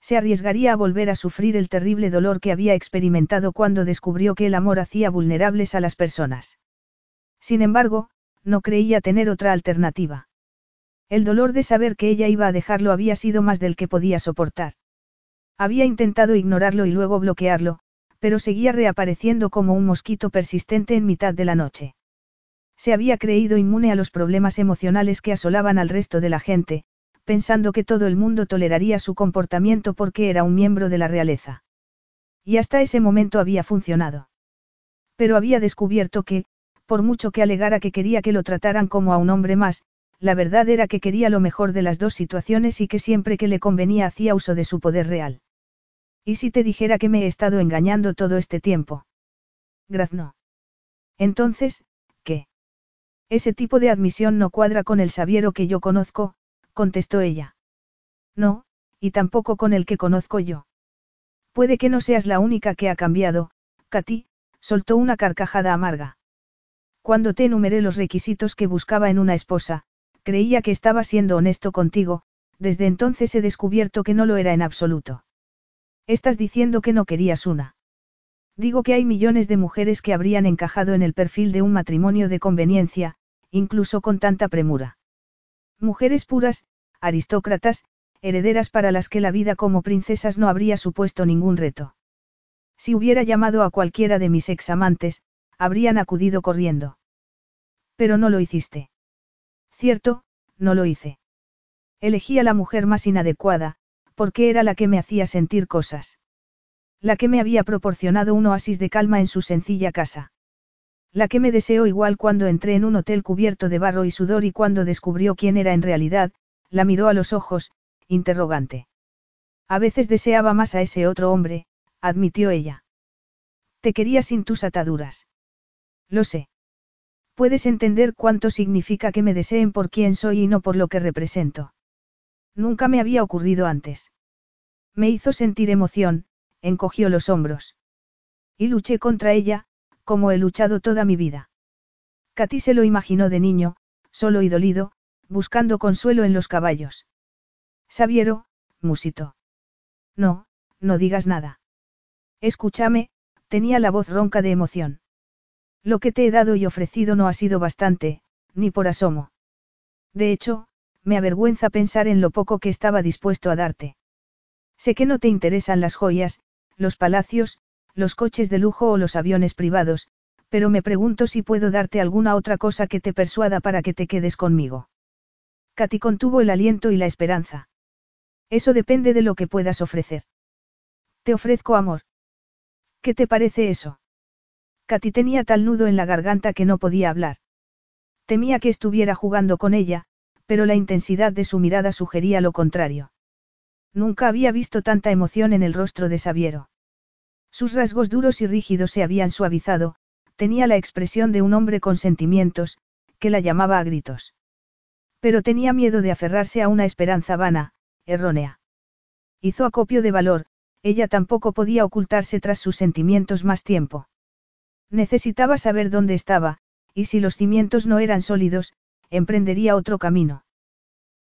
Se arriesgaría a volver a sufrir el terrible dolor que había experimentado cuando descubrió que el amor hacía vulnerables a las personas. Sin embargo, no creía tener otra alternativa. El dolor de saber que ella iba a dejarlo había sido más del que podía soportar. Había intentado ignorarlo y luego bloquearlo, pero seguía reapareciendo como un mosquito persistente en mitad de la noche. Se había creído inmune a los problemas emocionales que asolaban al resto de la gente, pensando que todo el mundo toleraría su comportamiento porque era un miembro de la realeza. Y hasta ese momento había funcionado. Pero había descubierto que, por mucho que alegara que quería que lo trataran como a un hombre más, la verdad era que quería lo mejor de las dos situaciones y que siempre que le convenía hacía uso de su poder real. ¿Y si te dijera que me he estado engañando todo este tiempo? Grazno. Entonces, ¿qué? Ese tipo de admisión no cuadra con el Sabiero que yo conozco, contestó ella. No, y tampoco con el que conozco yo. Puede que no seas la única que ha cambiado, Katy, soltó una carcajada amarga. Cuando te enumeré los requisitos que buscaba en una esposa, creía que estaba siendo honesto contigo, desde entonces he descubierto que no lo era en absoluto. Estás diciendo que no querías una. Digo que hay millones de mujeres que habrían encajado en el perfil de un matrimonio de conveniencia, incluso con tanta premura. Mujeres puras, aristócratas, herederas para las que la vida como princesas no habría supuesto ningún reto. Si hubiera llamado a cualquiera de mis examantes, habrían acudido corriendo. Pero no lo hiciste. Cierto, no lo hice. Elegí a la mujer más inadecuada, porque era la que me hacía sentir cosas. La que me había proporcionado un oasis de calma en su sencilla casa. La que me deseó igual cuando entré en un hotel cubierto de barro y sudor y cuando descubrió quién era en realidad, la miró a los ojos, interrogante. A veces deseaba más a ese otro hombre, admitió ella. Te quería sin tus ataduras. Lo sé. Puedes entender cuánto significa que me deseen por quién soy y no por lo que represento. Nunca me había ocurrido antes. Me hizo sentir emoción, encogió los hombros. Y luché contra ella, como he luchado toda mi vida. Katy se lo imaginó de niño, solo y dolido, buscando consuelo en los caballos. Sabiero, musito. No, no digas nada. Escúchame, tenía la voz ronca de emoción. Lo que te he dado y ofrecido no ha sido bastante, ni por asomo. De hecho, me avergüenza pensar en lo poco que estaba dispuesto a darte. Sé que no te interesan las joyas, los palacios, los coches de lujo o los aviones privados, pero me pregunto si puedo darte alguna otra cosa que te persuada para que te quedes conmigo. Katy contuvo el aliento y la esperanza. Eso depende de lo que puedas ofrecer. Te ofrezco amor. ¿Qué te parece eso? Katy tenía tal nudo en la garganta que no podía hablar. Temía que estuviera jugando con ella, pero la intensidad de su mirada sugería lo contrario. Nunca había visto tanta emoción en el rostro de Sabiero. Sus rasgos duros y rígidos se habían suavizado, tenía la expresión de un hombre con sentimientos, que la llamaba a gritos. Pero tenía miedo de aferrarse a una esperanza vana, errónea. Hizo acopio de valor, ella tampoco podía ocultarse tras sus sentimientos más tiempo. Necesitaba saber dónde estaba, y si los cimientos no eran sólidos, emprendería otro camino.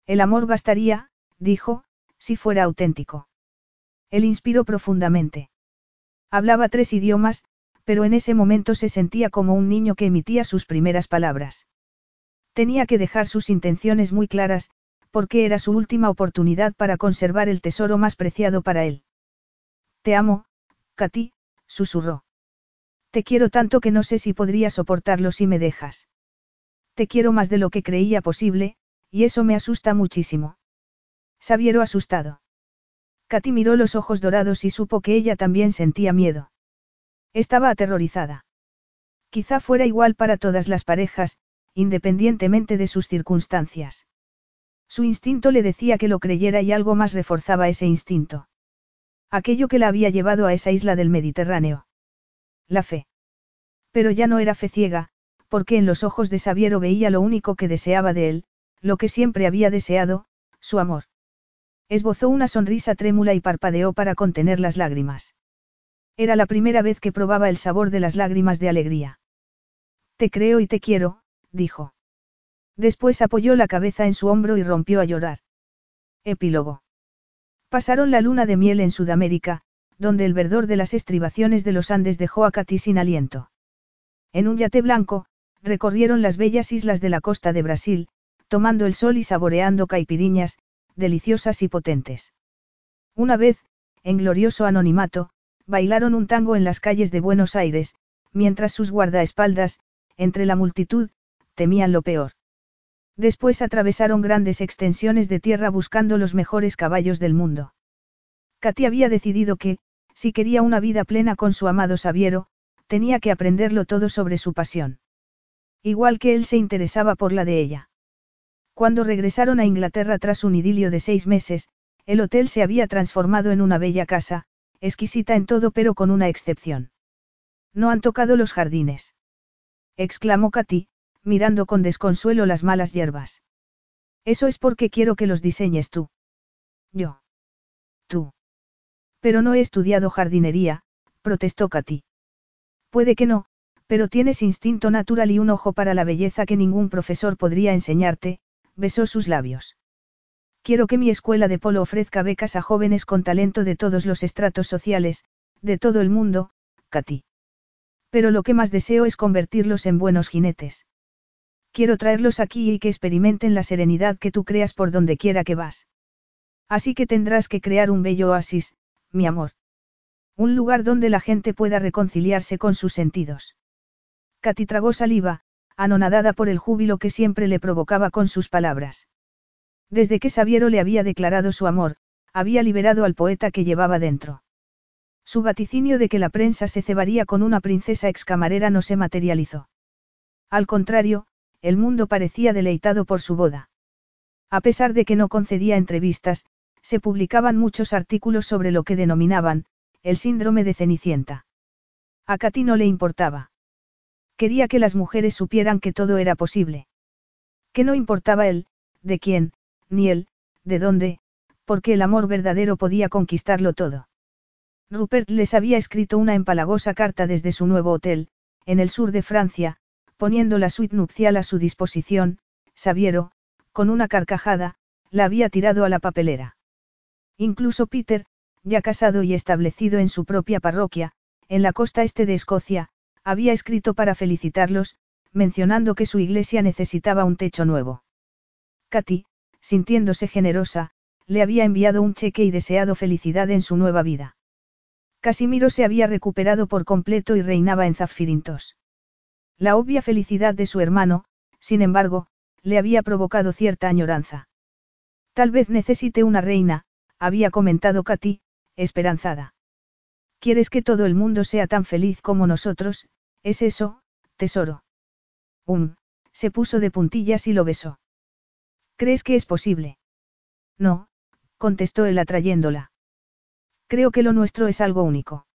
El amor bastaría, dijo, si fuera auténtico. Él inspiró profundamente. Hablaba tres idiomas, pero en ese momento se sentía como un niño que emitía sus primeras palabras. Tenía que dejar sus intenciones muy claras, porque era su última oportunidad para conservar el tesoro más preciado para él. Te amo, Katy, susurró. Te quiero tanto que no sé si podría soportarlo si me dejas. Te quiero más de lo que creía posible, y eso me asusta muchísimo. Sabiero asustado. Katy miró los ojos dorados y supo que ella también sentía miedo. Estaba aterrorizada. Quizá fuera igual para todas las parejas, independientemente de sus circunstancias. Su instinto le decía que lo creyera y algo más reforzaba ese instinto. Aquello que la había llevado a esa isla del Mediterráneo. La fe. Pero ya no era fe ciega, porque en los ojos de Sabiero veía lo único que deseaba de él, lo que siempre había deseado, su amor. Esbozó una sonrisa trémula y parpadeó para contener las lágrimas. Era la primera vez que probaba el sabor de las lágrimas de alegría. Te creo y te quiero, dijo. Después apoyó la cabeza en su hombro y rompió a llorar. Epílogo. Pasaron la luna de miel en Sudamérica, donde el verdor de las estribaciones de los Andes dejó a Katy sin aliento. En un yate blanco, recorrieron las bellas islas de la costa de Brasil, tomando el sol y saboreando caipiriñas, deliciosas y potentes. Una vez, en glorioso anonimato, bailaron un tango en las calles de Buenos Aires, mientras sus guardaespaldas, entre la multitud, temían lo peor. Después atravesaron grandes extensiones de tierra buscando los mejores caballos del mundo. Katy había decidido que, si quería una vida plena con su amado Sabiero, tenía que aprenderlo todo sobre su pasión. Igual que él se interesaba por la de ella. Cuando regresaron a Inglaterra tras un idilio de seis meses, el hotel se había transformado en una bella casa, exquisita en todo pero con una excepción. No han tocado los jardines. exclamó Katy, mirando con desconsuelo las malas hierbas. Eso es porque quiero que los diseñes tú. Yo. Tú. Pero no he estudiado jardinería, protestó Katy. Puede que no, pero tienes instinto natural y un ojo para la belleza que ningún profesor podría enseñarte, besó sus labios. Quiero que mi escuela de polo ofrezca becas a jóvenes con talento de todos los estratos sociales, de todo el mundo, Katy. Pero lo que más deseo es convertirlos en buenos jinetes. Quiero traerlos aquí y que experimenten la serenidad que tú creas por donde quiera que vas. Así que tendrás que crear un bello oasis, mi amor. Un lugar donde la gente pueda reconciliarse con sus sentidos. Katy tragó saliva, anonadada por el júbilo que siempre le provocaba con sus palabras. Desde que Sabiero le había declarado su amor, había liberado al poeta que llevaba dentro. Su vaticinio de que la prensa se cebaría con una princesa excamarera no se materializó. Al contrario, el mundo parecía deleitado por su boda. A pesar de que no concedía entrevistas, se publicaban muchos artículos sobre lo que denominaban, el síndrome de Cenicienta. A Katy no le importaba. Quería que las mujeres supieran que todo era posible. Que no importaba él, de quién, ni él, de dónde, porque el amor verdadero podía conquistarlo todo. Rupert les había escrito una empalagosa carta desde su nuevo hotel, en el sur de Francia, poniendo la suite nupcial a su disposición, Sabiero, con una carcajada, la había tirado a la papelera. Incluso Peter, ya casado y establecido en su propia parroquia, en la costa este de Escocia, había escrito para felicitarlos, mencionando que su iglesia necesitaba un techo nuevo. Katy, sintiéndose generosa, le había enviado un cheque y deseado felicidad en su nueva vida. Casimiro se había recuperado por completo y reinaba en Zafirintos. La obvia felicidad de su hermano, sin embargo, le había provocado cierta añoranza. Tal vez necesite una reina, había comentado Katy, esperanzada. ¿Quieres que todo el mundo sea tan feliz como nosotros? ¿Es eso, tesoro? Um, se puso de puntillas y lo besó. ¿Crees que es posible? No, contestó él atrayéndola. Creo que lo nuestro es algo único.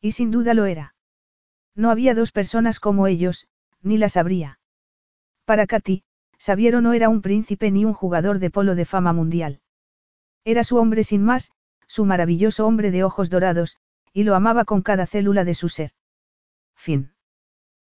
Y sin duda lo era. No había dos personas como ellos, ni las habría. Para Katy, Sabiero no era un príncipe ni un jugador de polo de fama mundial. Era su hombre sin más, su maravilloso hombre de ojos dorados, y lo amaba con cada célula de su ser. Fin.